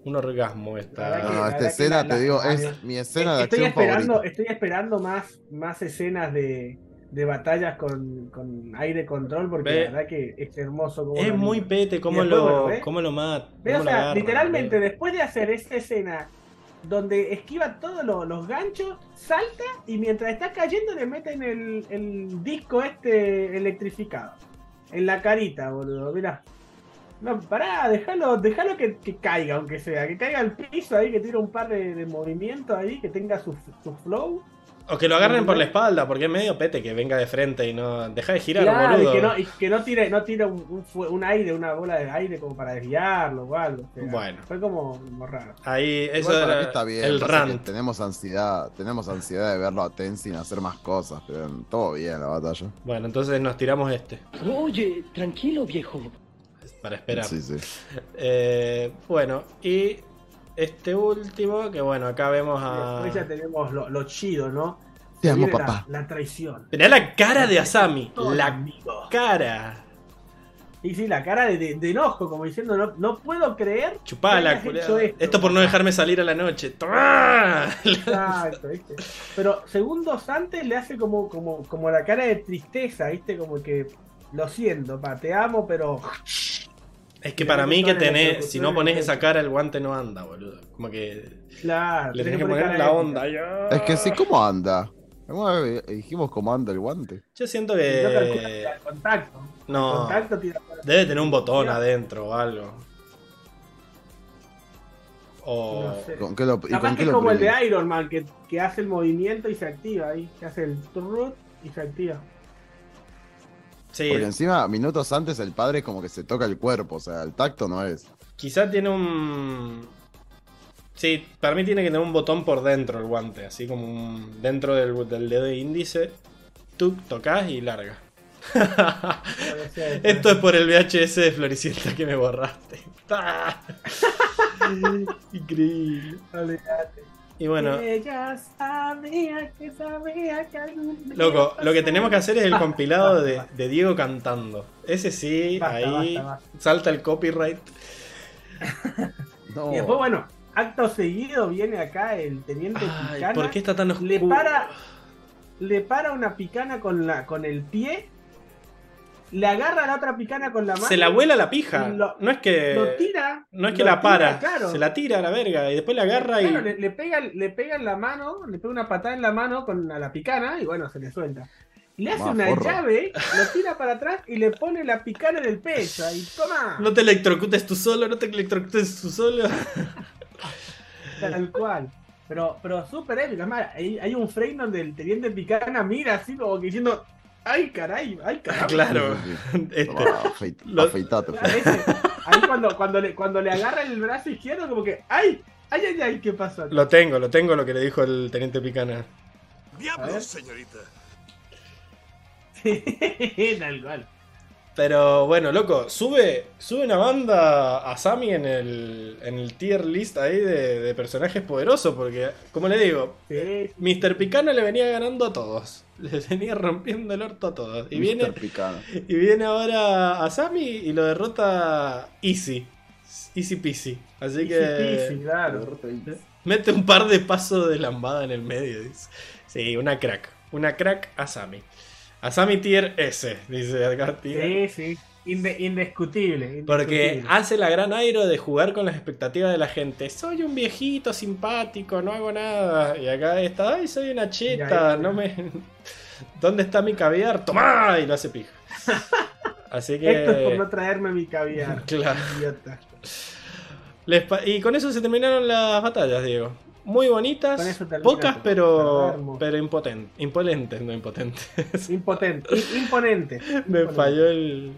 Un orgasmo esta. No, la esta escena, la- te digo, la- es mi escena de estoy acción esperando, favorita. estoy esperando más, más escenas de, de batallas con, con aire control porque Ve. la verdad que es hermoso como Es muy pete cómo después, lo, bueno, lo mata. Cómo o sea, literalmente después de hacer esta escena donde esquiva todos los, los ganchos, salta y mientras está cayendo le meten el, el disco este electrificado. En la carita, boludo, mira. No, pará, déjalo, déjalo que, que caiga, aunque sea, que caiga al piso ahí, que tire un par de, de movimientos ahí, que tenga su, su flow. O que lo agarren por la espalda, porque es medio pete que venga de frente y no. Deja de girar, Claro, y boludo. que no, y que no tire, no tire un, un fue- un aire, una bola de aire como para desviarlo o algo. o sea, Bueno. Fue como, como raro. Ahí, eso Igual para era mí está bien. el rant. Tenemos ansiedad, tenemos ansiedad de verlo a Tenzin hacer más cosas, pero todo bien la batalla. Bueno, entonces nos tiramos este. Oye, tranquilo, viejo. Para esperar. Sí, sí. Eh, bueno, y este último, que bueno, acá vemos a. Después ya tenemos lo, lo chido, ¿no? Te amo, la- papá. La, traición. Mirá la cara de Asami. La amigo. cara. Y sí, la cara de, de- de enojo, como diciendo, no, no puedo creer. Chupá que hayas hecho Esto. esto. por no dejarme salir a la noche. Exacto, ¿viste? Pero segundos antes le hace como, como, como la cara de tristeza, ¿viste? Como que lo siento, pa, te amo, pero. Es que para mí que tenés, si no el pones esa cara, el guante no anda, boludo. Como que Claro, le tenés que poner la onda. ya. Es que sí, ¿cómo anda? ¿Alguna vez dijimos cómo anda el guante? Yo siento que que. al contacto. No. Al contacto tira para- Debe tener un botón No adentro o algo. O. No sé. ¿Con qué lo, ¿Y Capaz con que qué es lo como el de? Iron Man, que, que hace el movimiento y se activa ahí. Que hace el turrut y se activa. Sí, Porque encima, minutos antes, el padre como que se toca el cuerpo, o sea, el tacto no es. quizá tiene un. Sí, para mí tiene que tener un botón por dentro el guante, así como un- dentro del, del dedo índice. Tú tocas y larga. Esto es por el VHS de Floricienta que me borraste. Increíble. olvídate. Y bueno, Ella sabía que sabía que algún día loco, lo que tenemos que hacer es el Basta, compilado basta, de, basta. de Diego cantando. Ese sí, Basta, ahí basta, basta. salta el copyright. No. Y después, bueno, acto seguido viene acá el teniente Ay, picana. ¿por qué está tan oscuro? le para, le para una picana con la, con el pie, le agarra a la otra picana con la mano. Se la vuela la pija. Lo- no es que. Lo tira. No es que la tira, para, claro. se la tira a la verga y después la agarra Claro, y. le, le pega, le pega en la mano, le pega una patada en la mano con a la picana y bueno, se le suelta. Le hace Más una forro. llave, lo tira para atrás y le pone la picana en el pecho. Y toma. No te electrocutes tú solo, no te electrocutes tú solo. Tal cual. Pero, pero súper épico. Es más, hay, hay un frame donde el teniente picana mira así como que diciendo. ¡Ay, caray! ¡Ay, caray! claro. Este, Toma, afeit- Lo- afeitate, ese. Ahí cuando, cuando, le, cuando le agarra el brazo izquierdo, como que. ¡Ay! ¡Ay, ay, ay! ¿Qué pasó? lo tengo, lo tengo lo que le dijo el teniente Picana. Diablos, señorita. Tal cual. Pero bueno, loco, sube, sube una banda a Sammy en el, en el tier list ahí de, de personajes poderosos, porque, como le digo, Sí, Mr. Picana le venía ganando a todos. Le venía rompiendo el orto a todos. Y viene, y viene ahora a Sammy y lo derrota Easy. Easy peasy. Así Easy que peasy, claro. mete un par de pasos de lambada en el medio. Dice. Sí, una crack. Una crack a Sammy. A Sammy tier S, dice acá. tier. Sí, sí. Inde- indiscutible. Porque hace la gran airo de jugar con las expectativas de la gente. Soy un viejito simpático, no hago nada. Y acá está, ay, soy una cheta, no me. ¿Dónde está mi caviar? ¡Tomá! Y lo hace pija. Así que. Esto es por no traerme mi caviar. Claro. Idiota. Les pa- Y con eso se terminaron las batallas, Diego. Muy bonitas, pocas pero, pero impotentes, impolentes, no impotentes. Impotente, imponente. Me Imponente. falló el,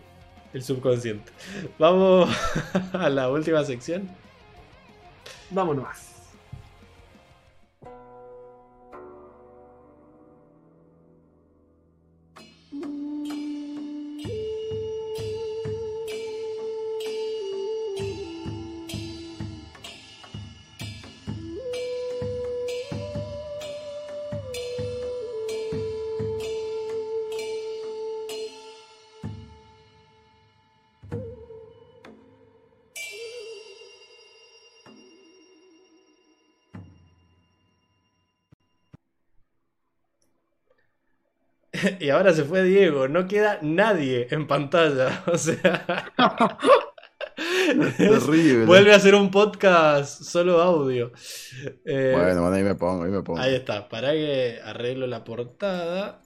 el subconsciente. Vamos a la última sección. Vámonos Y ahora se fue Diego, no queda nadie en pantalla. O sea. Terrible. Vuelve a ser un podcast solo audio. Eh, Bueno, bueno, ahí me pongo, ahí me pongo. Ahí está, para que arreglo la portada.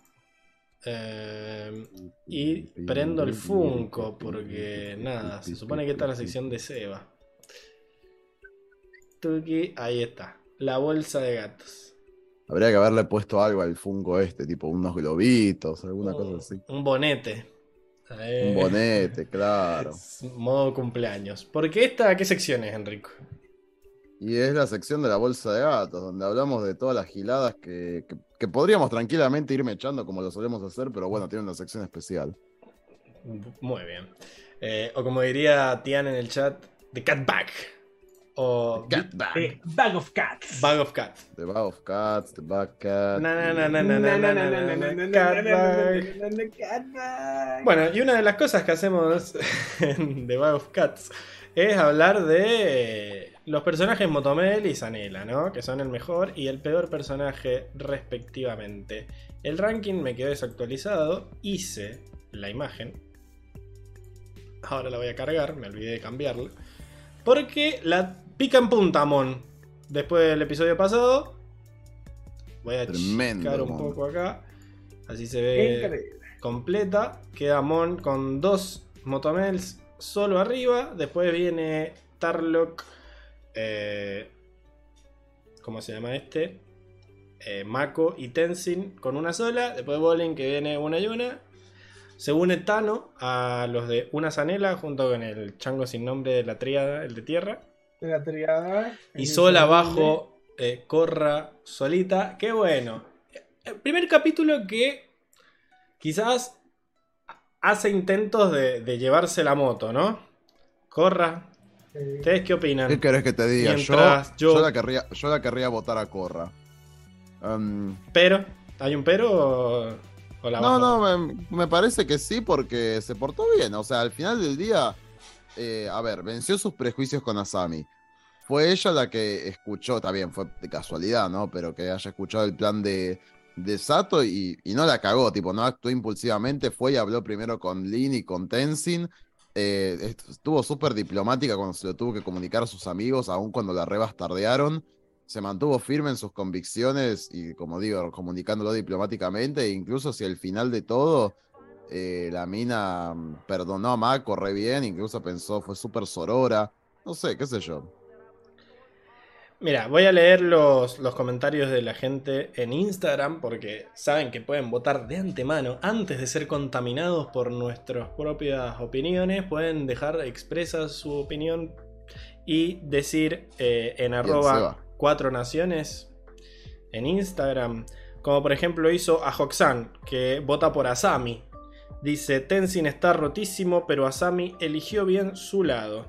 eh, y prendo el Funko, porque nada, se supone que está en la sección de Seba. Tuki, ahí está. La bolsa de gatos. Habría que haberle puesto algo al Funko este, tipo unos globitos, alguna cosa así. Un bonete. Eh, Un bonete, claro. Modo cumpleaños. Porque esta, ¿qué sección es, Enrico? Y es la sección de la bolsa de gatos, donde hablamos de todas las giladas que, que- que podríamos tranquilamente irme echando como lo solemos hacer, pero bueno, tiene una sección especial. Muy bien. Eh, o como diría Tian en el chat, The Cat Bag o Cat Bag. Bag of Cats. Bag of Cats. The Bag of Cats, The Bag Cat. Bueno, y una de las cosas que hacemos en The Bag of Cats es hablar de los personajes Motomel y Zanela, ¿no? Que son el mejor y el peor personaje respectivamente. El ranking me quedó desactualizado, hice la imagen. Ahora la voy a cargar, me olvidé de cambiarla. Porque la pica en punta, Mon. Después del episodio pasado. Voy a Tremendo, checar un poco acá. Así se ve Increíble. completa. Queda Mon con dos Motomels solo arriba. Después viene Tarlock. eh, ¿Cómo se llama este? Eh, Mako y Tenzin con una sola. Después Bolin que viene una y una. Se une Tano a los de una zanela junto con el chango sin nombre de la tríada, el de tierra. De la triada. Y sola abajo, eh, Corra solita. Qué bueno. El primer capítulo que quizás hace intentos de, de llevarse la moto, ¿no? Corra, Eh, ¿ustedes qué opinan? ¿Qué querés que te diga? Yo, yo- yo la querría, yo la querría votar a Corra. Um, Pero, ¿hay un pero o, no, no, me, me parece que sí, porque se portó bien. O sea, al final del día, eh, a ver, venció sus prejuicios con Asami. Fue ella la que escuchó, bien, fue de casualidad, ¿no? Pero que haya escuchado el plan de, de Sato y, y no la cagó, tipo, no actuó impulsivamente, fue y habló primero con Lin y con Tenzin. Eh, est- estuvo súper diplomática cuando se lo tuvo que comunicar a sus amigos, aun cuando la rebastardearon. Se mantuvo firme en sus convicciones y, como digo, comunicándolo diplomáticamente. E incluso si al final de todo eh, la mina mm, perdonó a Mako re bien, incluso pensó, fue súper sorora. No sé, qué sé yo. Mira, voy a leer los, los comentarios de la gente en Instagram porque saben que pueden votar de antemano antes de ser contaminados por nuestras propias opiniones. Pueden dejar expresa su opinión y decir eh, en arroba. Cuatro naciones en Instagram. Como por ejemplo hizo a Hoxan, que vota por Asami. Dice, Tenzin está rotísimo, pero Asami eligió bien su lado.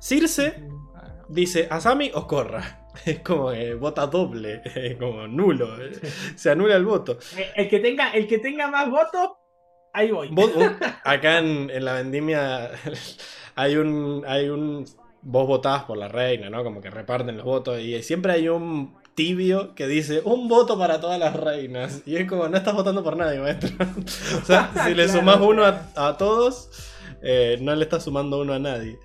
Circe dice Asami o Corra. Es como que vota doble, como nulo. eh, Se anula el voto. Eh, El que tenga, el que tenga más votos, ahí voy. Acá en, en la vendimia hay un, hay un. Vos votás por la reina, ¿no? Como que reparten los votos. Y siempre hay un tibio que dice un voto para todas las reinas. Y es como, no estás votando por nadie, maestro. o sea, si le Claro, sumás uno a, a todos, eh, no le estás sumando uno a nadie.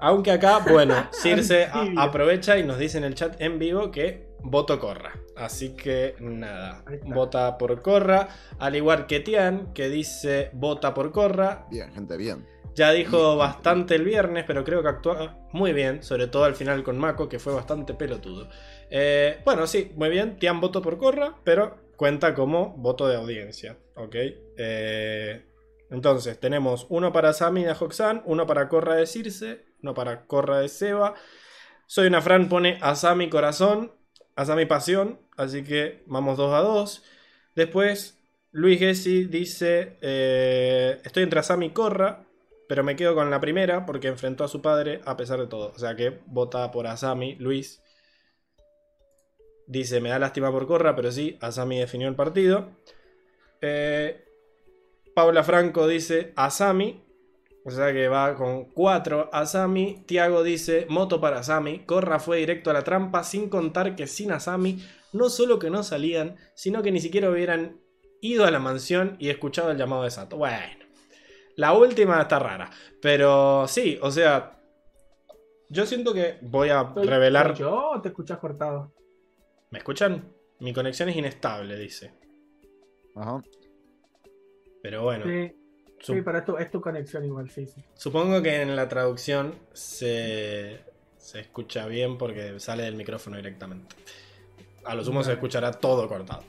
Aunque acá, bueno, Circe aprovecha y nos dice en el chat en vivo que voto Corra. Así que nada, vota por Corra. Al igual que Tian, que dice vota por Corra. Bien, gente, bien. Ya dijo bastante el viernes, pero creo que actúa muy bien, sobre todo al final con Mako, que fue bastante pelotudo. Eh, bueno, sí, muy bien, Tian voto por Corra, pero cuenta como voto de audiencia, ¿ok? Eh, entonces, tenemos uno para Sami de Hoxan, uno para Corra de Circe, uno para Corra de Seba. Soy una Fran pone Asami Corazón, Asami Pasión, así que vamos 2 a 2. Después, Luis Gessi dice: eh, Estoy entre Asami y Corra, pero me quedo con la primera porque enfrentó a su padre a pesar de todo. O sea que vota por Asami, Luis. Dice: Me da lástima por Corra, pero sí, Asami definió el partido. Eh, Paula Franco dice Asami. O sea que va con 4 Asami. Tiago dice Moto para Asami. Corra fue directo a la trampa sin contar que sin Asami no solo que no salían, sino que ni siquiera hubieran ido a la mansión y escuchado el llamado de Sato. Bueno, la última está rara. Pero sí, o sea, yo siento que voy a ¿Soy- revelar... soy ¿Yo o te escuchas cortado? ¿Me escuchan? Mi conexión es inestable, dice. Ajá. Pero bueno. Sí, Sup- sí, pero es tu, es tu conexión igual, sí, sí. Supongo que en la traducción se, se escucha bien porque sale del micrófono directamente. A lo sumo se escuchará todo cortado.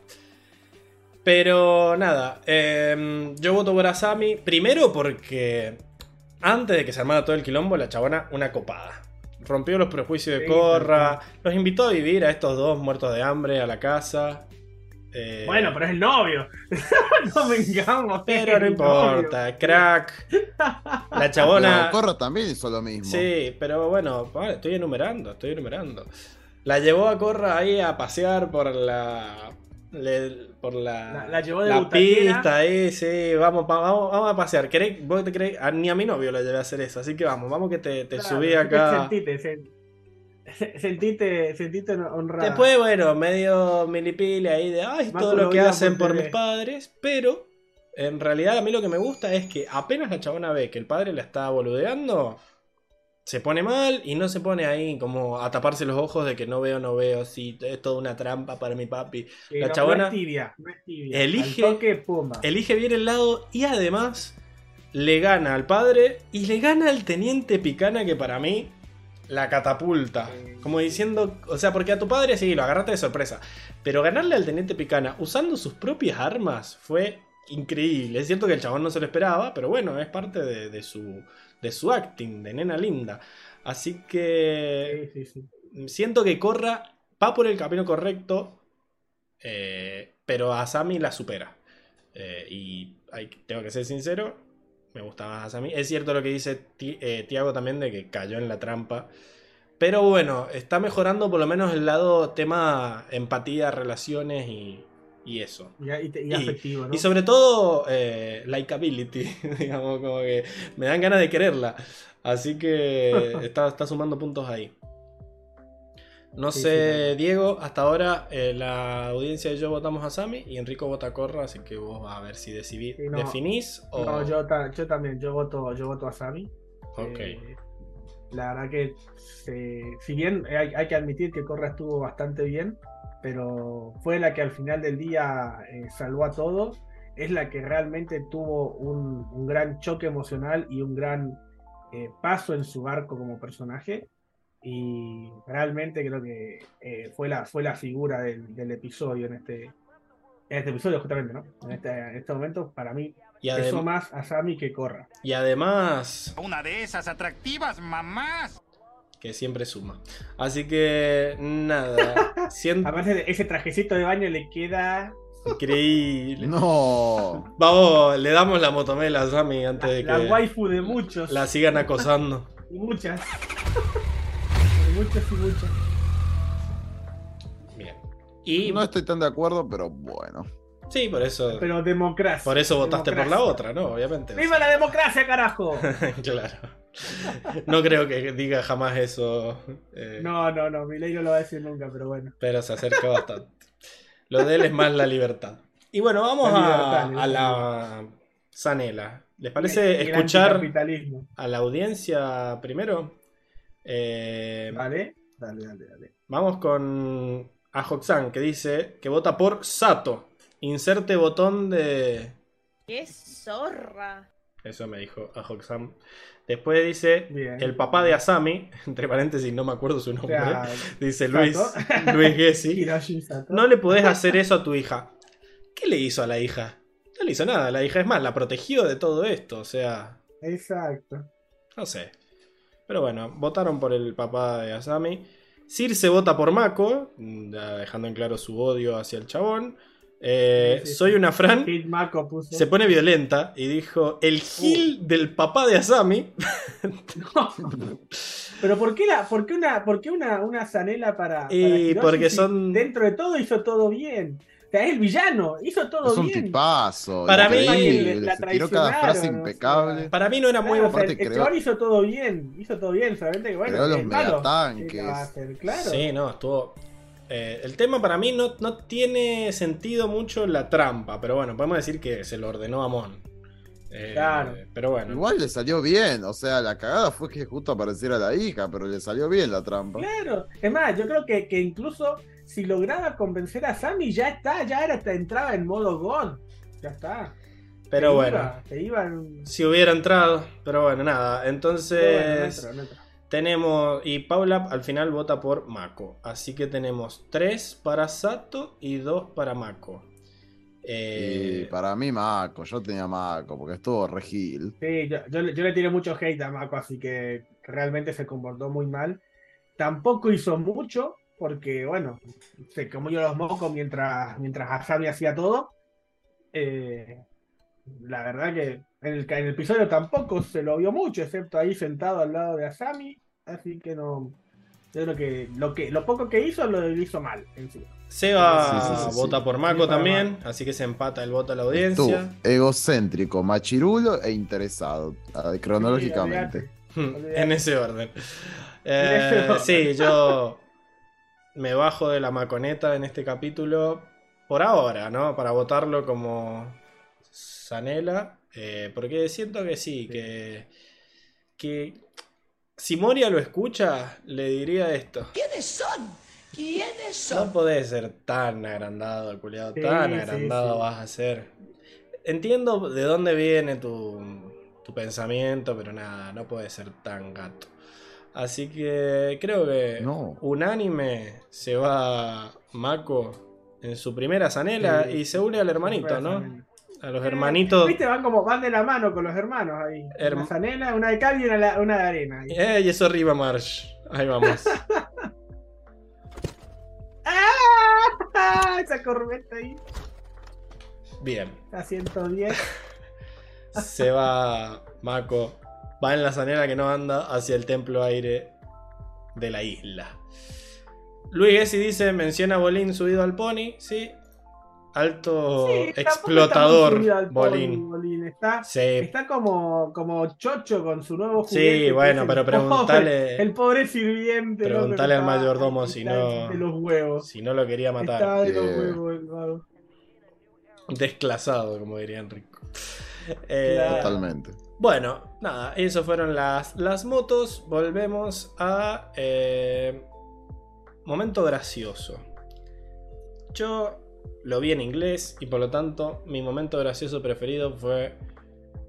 Pero nada, em, yo voto por Asami. Primero porque antes de que se armara todo el quilombo, la chabona una copada. Rompió los prejuicios de Sí, Corra. Los invitó a vivir a estos dos muertos de hambre a la casa. eh, Bueno, pero es el novio. no vengamos. pero no importa, crack. La chabona. Pero Corra también hizo lo mismo. Sí, pero bueno, vale, estoy enumerando, estoy enumerando. La llevó a Corra ahí a pasear por la. Le- por la. La- la llevó de la pista ahí, sí, vamos, vamos, vamos a pasear. ¿Querés- vos te creés? A- ni a mi novio le llevé a hacer eso, así que vamos, vamos que te, te subí acá. Sentite, sen- sentite, sentite honrado. Después, bueno, medio milipile ahí de, ay, todo lo que hacen por por TV. mis padres, pero en realidad a mí lo que me gusta es que apenas la chabona ve que el padre la está boludeando, se pone mal y no se pone ahí como a taparse los ojos de que no veo, no veo, sí, es toda una trampa para mi papi. Sí, la no, chabona no es tibia, no es tibia. elige- toque. Elige bien el lado y además le gana al padre y le gana al teniente Picana que para mí la catapulta. Como diciendo, o sea, porque a tu padre sí, lo agarraste de sorpresa. Pero ganarle al teniente Picana usando sus propias armas fue increíble. Es cierto que el chabón no se lo esperaba, pero bueno, es parte de, de su, de su acting, de nena linda. Así que Sí, sí, sí. siento que Corra va por el camino correcto, eh, pero Asami la supera. Eh, y hay- tengo que ser sincero, me gusta más Asami. Es cierto lo que dice Ti- eh, Tiago también de que cayó en la trampa. Pero bueno, está mejorando por lo menos el lado tema empatía, relaciones y, y eso. Y, y- y Y- afectivo, ¿no? Y sobre todo, eh, likability, digamos, como que me dan ganas de quererla. Así que está, está sumando puntos ahí. No Sí, sé, sí, Diego, hasta ahora eh, la audiencia y yo votamos a Sami y Enrico vota a Corra, así que vos a ver si decidí- Sí, no. definís o... No, yo, ta- yo también, yo voto, yo voto a Sami. Ok. Eh, la verdad que se- si bien hay, hay que admitir que Corra estuvo bastante bien, pero fue la que al final del día eh, salvó a todos, es la que realmente tuvo un, un gran choque emocional y un gran eh, paso en su arco como personaje. Y realmente creo que eh, fue, la, fue la figura del, del episodio en este, en este episodio, justamente, ¿no? En este, en este momento, para mí, Y, pesó más a Sami que Corra. y además, Una de esas atractivas mamás. Que siempre suma. Así que, nada, siento Además, ese- ese trajecito de baño le queda increíble. No. Vamos, le damos la motomela a Sami antes de la que waifu de muchos. la sigan acosando. Y muchas. De muchos y muchas. Bien. Y No estoy tan de acuerdo, pero bueno. sí, por eso. Pero democracia. Por eso votaste por la otra, ¿no? Obviamente. ¡Viva la democracia, carajo! claro. No creo que diga jamás eso. eh, No, no, no, mi ley no lo va a decir nunca, pero bueno. Pero se acerca bastante. Lo de él es más la libertad. Y bueno, vamos La a, libertad, a la la Sanela. ¿Les parece el escuchar a la audiencia primero? Eh, ¿Vale? Dale, dale, dale. Vamos con Ajoxan, que dice que vota por Sato. Inserte botón de. ¡Qué zorra! Eso me dijo a. Después dice Bien. el papá de Asami, entre paréntesis, no me acuerdo su nombre. dice Sato. Luis, Luis Gessi. No le podés hacer eso a tu hija. ¿Qué le hizo a la hija? No le hizo nada. La hija es más, la protegió de todo esto. O sea, Exacto. no sé. Pero bueno, votaron por el papá de Asami. Circe vota por Mako, ya dejando en claro su odio hacia el chabón. Eh, Sí, sí, soy una Fran. Se pone violenta y dijo: El gil del papá de Asami. Pero ¿por qué, la, por qué una, por qué una, una zanela para, para Y porque si son- Dentro de todo hizo todo bien. O sea, es el villano, hizo todo Es un bien. tipazo. Para mí- increíble, La se tiró cada frase o impecable. sea. Para mí no era muy. Claro, o sea, aparte el, el creó- chabón hizo todo bien, hizo todo bien, solamente que bueno, Creó los es malo. megatanques. ¿Qué va a hacer? Claro. Sí, no, estuvo. Eh, el tema para mí no, no tiene sentido mucho la trampa, pero bueno, podemos decir que se lo ordenó a Mon. Eh, Claro. Pero bueno. Igual le salió bien, o sea, la cagada fue que justo apareciera la hija, pero le salió bien la trampa. Claro. Es más, yo creo que, que incluso si lograba convencer a Sammy, ya está, ya era, entraba en modo God. Ya está. pero bueno. iba, se iba en- Si hubiera entrado, pero bueno, nada. Entonces. Pero bueno, no entró, no entró. Tenemos. Y Paula al final vota por Mako. Así que tenemos 3 para Sato y 2 para Mako. Eh, Y para mí, Mako, yo tenía Mako, porque estuvo regil. Sí, yo, yo, le- yo le tiré mucho hate a Mako, así que realmente se comportó muy mal. Tampoco hizo mucho, porque bueno, se comió los mocos mientras, mientras Asami hacía todo. Eh, la verdad que en el, en el episodio tampoco se lo vio mucho, excepto ahí sentado al lado de Asami. Así que no. Yo creo que lo que lo poco que hizo lo hizo mal en sí. Seba Sí, sí, sí, sí. vota por Mako también. Así que se empata el voto a la Tú, audiencia. egocéntrico, machirulo e interesado, ah, cronológicamente. en ese orden. Eh, ese orden. sí, yo me bajo de la maconeta en este capítulo por ahora, ¿no? Para votarlo como Sanela. Eh, porque siento que sí, que, que si Moria lo escucha, le diría esto. ¿Quiénes son? ¿Quiénes No son? podés ser tan agrandado, culiado. Sí, tan agrandado sí. vas a ser. Entiendo de dónde viene tu, tu pensamiento, pero nada, no puede ser tan gato. Así que creo que No. unánime se va Mako en su primera zanela Sí. y se une al hermanito, ¿no? A los hermanitos. Viste, van como van de la mano con los hermanos ahí. Herm- Una zanela, una de cal y una, una de arena. ahí. ¡Eh! Y eso arriba, Marsh. Ahí vamos. ¡Ah! Esa corveta ahí. Bien. A 110. Se va Mako. Va en la zanela que no anda hacia el templo aire de la isla. Luis Gessi dice: menciona a Bolín subido al pony. Sí. Alto Sí, está explotador, pony, Bolín. Bolín. Está, Sí. está como, como chocho con su nuevo juguete. Sí, bueno, pero el pobre- preguntale. El pobre sirviente. Preguntale al está- mayordomo si está no- De los huevos. Si no lo quería matar. Está de los huevos. Desclasado, como diría Enrico. Eh. Totalmente. Bueno, nada, eso fueron las, las motos. Volvemos a. eh, momento gracioso. Yo lo vi en inglés y por lo tanto mi momento gracioso preferido fue.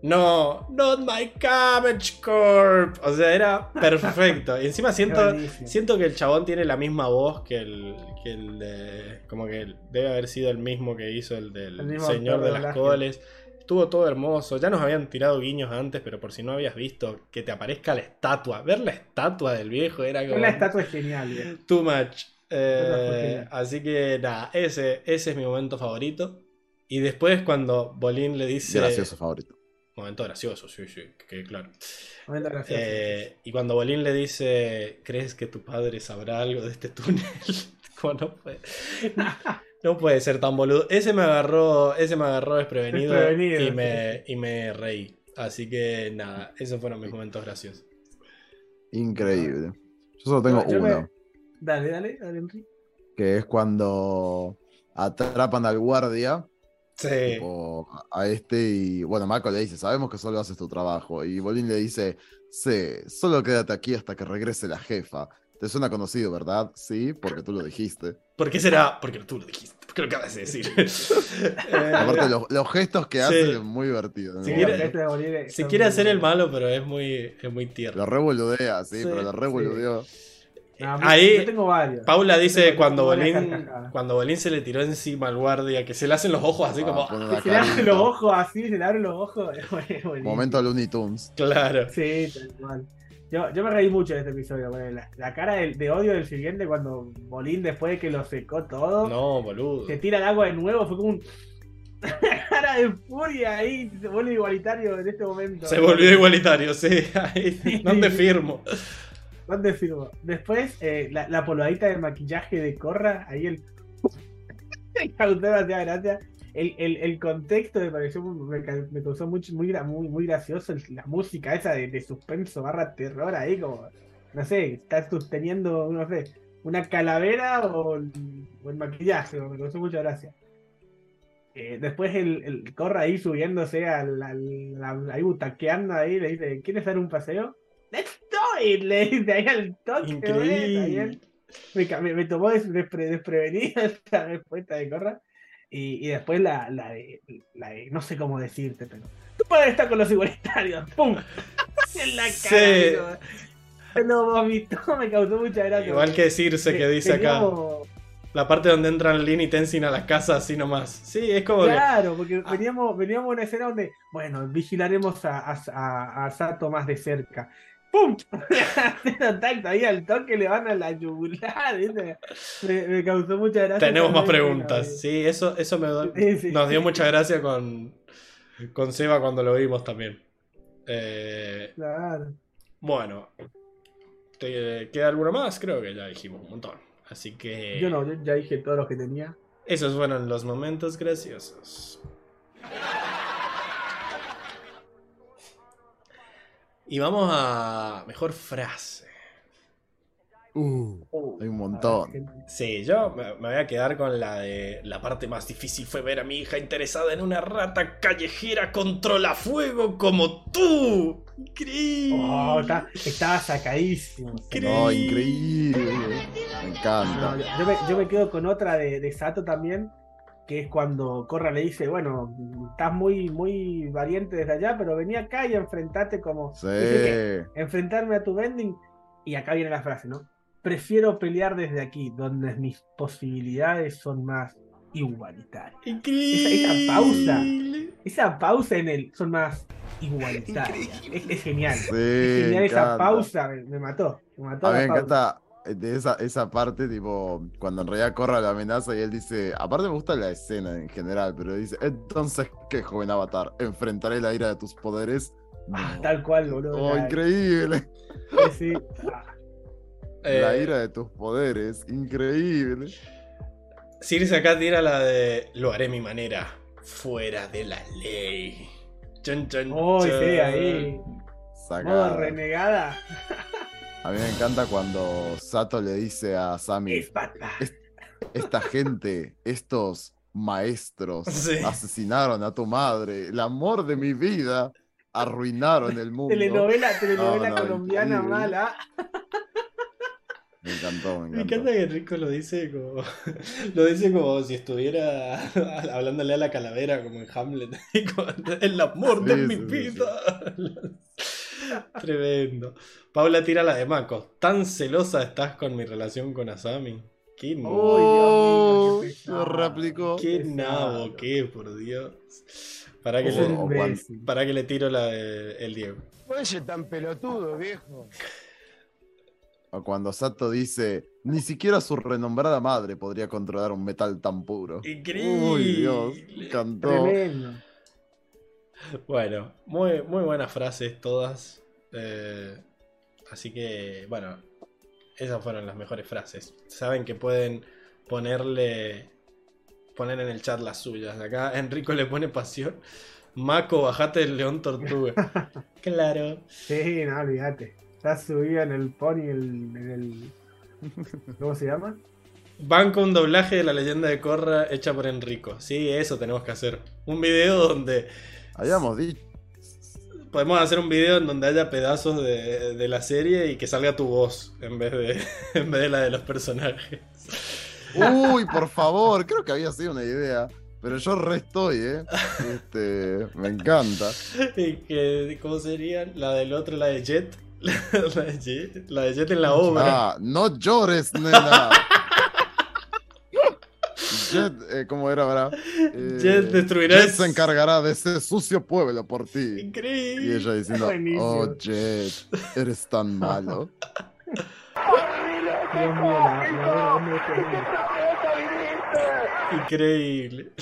No, not my cabbage corp. O sea, era perfecto. Y encima siento, siento que el chabón tiene la misma voz que el, que el de. Como que debe haber sido el mismo que hizo el del El Señor de las. Coles. Estuvo todo hermoso. Ya nos habían tirado guiños antes, pero por si no habías visto, que te aparezca la estatua. Ver la estatua del viejo era como. La estatua es genial. bien. Too much. Eh, así que nada, ese, ese es mi momento favorito. Y después cuando Bolín le dice... Gracioso favorito. Momento gracioso, sí, sí, que claro. Momento gracioso. Eh, y cuando Bolín le dice, ¿crees que tu padre sabrá algo de este túnel? Como no puede, no puede ser tan boludo. Ese me agarró, ese me agarró desprevenido, Desprevenido, y, me, y me reí. Así que nada, esos fueron mis momentos graciosos. Increíble. Yo solo tengo Yo me- uno, Dale, dale, dale, Enrique. que es cuando atrapan al guardia Sí. tipo, a este y bueno, Marco le dice, sabemos que solo haces tu trabajo. Y Bolín le dice, sí, solo quédate aquí hasta que regrese la jefa. Te suena conocido, ¿verdad? Sí, porque tú lo dijiste. ¿Por qué será? Porque tú lo dijiste. Porque lo acabas de decir. Eh, Aparte, los, los gestos que Sí. hace es muy divertido. ¿no? Si Sí, quiere- muy hacer el malo, pero es muy, es muy tierno. Lo revoludea, sí, Sí, pero lo revoludeó. No, a mí- Ahí, yo tengo varios. Paula dice Tengo- cuando Bolín, cuando Bolín se le tiró encima al guardia, que se le hacen los ojos así Ah, como. una Se le abren carita. los ojos así, se le abren los ojos. Momento Looney Tunes. Claro. Sí, tal cual. Yo, yo me reí mucho de este episodio. güey. La, la cara de, odio del siguiente cuando Bolín, después de que lo secó todo, No, boludo. se tira el agua de nuevo, fue como un. Una cara de furia ahí, se vuelve igualitario en este momento. Se volvió igualitario, sí. Ahí, ¿Dónde firmo? Después, eh, la, la polvadita de maquillaje de Corra, ahí el. me causó demasiada gracia. El, el, el contexto me pareció me, me causó muy, muy, muy gracioso. la música esa de, suspenso barra terror ahí, como. No sé, está sosteniendo, no sé, una calavera o el maquillaje. Me causó mucha gracia. Eh, después el, el Corra ahí subiéndose al, al- al- ahí butaqueando ahí, le dice, ¿quieres dar un paseo? ¡Let's do it! Le dice ahí al toque. Increíble. Me, me, me tomó des- despre- desprevenida esta respuesta de Corra. Y, y después la, la, de, la de, no sé cómo decirte, pero. Tu padre está con los igualitarios. ¡Pum! En la cara. Sí. lo vomitó, me causó mucha gracia. Igual que decirse que dice acá. veníamos- La parte donde entran Lin y Tenzin a la casa así nomás. Sí, es como que. Claro, porque veníamos, veníamos a una escena donde, bueno, vigilaremos a, a, a- a Sato más de cerca. ¡Pum! Tacto ahí al toque le van a la yugular. Me, me causó mucha gracia. Tenemos más preguntas. ¿no? Sí, eso, eso me do- Sí, sí. nos dio mucha gracia con, con Seba cuando lo vimos también. Eh, Claro. bueno, ¿te queda alguno más? Creo que ya dijimos un montón. Así que Yo no, yo ya dije todos los que tenía. esos fueron los momentos graciosos. Y vamos a mejor frase. Uh, hay un montón. Sí, yo me, voy a quedar con la de la parte más difícil fue ver a mi hija interesada en una rata callejera controla fuego como tú. Increíble. Oh, está- estaba sacadísimo. No, increíble. Me encanta. yo, yo me, yo me quedo con otra de, de Sato también, que es cuando Corra le dice, bueno, estás muy, muy valiente desde allá, pero vení acá y enfrentate como... Sí. Dice que enfrentarme a tu vending. Y acá viene la frase, ¿no? Prefiero pelear desde aquí, donde mis posibilidades son más igualitarias. Increíble. Esa, esa pausa, esa pausa en el son más igualitarias. Es, es genial. Sí, es genial esa pausa, me, me mató. Me mató A mí me encanta de esa, esa parte, tipo, cuando en realidad corra la amenaza y él dice, aparte me gusta la escena en general, pero dice, entonces, ¿qué joven avatar? ¿Enfrentaré la ira de tus poderes? Ah, No. tal cual, boludo. Oh, increíble. sí, sí. La Eh, ira de tus poderes, increíble. Circe acá tira la de lo haré mi manera, fuera de la ley. Chun, chun, Oh, sí, chun. ahí. Modo Sacada. renegada. A mí me encanta cuando Sato le dice a Espada. esta gente, estos maestros, Sí. asesinaron a tu madre, el amor de mi vida, arruinaron el mundo. Telenovela, telenovela No, no, colombiana increíble. mala. Me encantó, me Me encantó. encanta que Rico lo dice como. Lo dice como si estuviera hablándole a la calavera, como en Hamlet. El amor de Sí, mi vida. Tremendo. Paula tira la de Mako. ¿Tan celosa estás con mi relación con Asami? Qué, Oh, Dios mío, qué lo pesado. replicó. qué nabo, qué, por Dios. Para que, Es le, un o cuando- imbécil. para que le tiro la de el Diego. Puede ser tan pelotudo, viejo. O cuando Sato dice, ni siquiera su renombrada madre podría controlar un metal tan puro. Increíble. Uy, Dios, me encantó. Tremendo. Bueno, muy, muy buenas frases todas. Eh, así que, bueno, esas fueron las mejores frases. Saben que pueden ponerle. Poner en el chat las suyas. Acá Enrico le pone pasión. Maco, bajate del león tortuga. claro. Sí, no, olvídate. Está subido en el pony, el- en el. ¿Cómo se llama? Banco un doblaje de la leyenda de Korra hecha por Enrico. Sí, eso tenemos que hacer. Un video donde Habíamos dicho. Podemos hacer un video en donde haya pedazos de, de la serie y que salga tu voz en vez de, en vez de la de los personajes. Uy, por favor, creo que había sido una idea. Pero yo re estoy, ¿eh? Este, me encanta. Y que, ¿Cómo sería? La del otro, la de Jet. La de Jet, la de Jet en la obra. Ah, no llores, nena. Jet, eh, ¿cómo era, verdad? Eh, Jet destruirá Jet se encargará de ese sucio pueblo por ti. Increíble. Y ella diciendo, Buenísimo. oh Jet, eres tan malo. Increíble.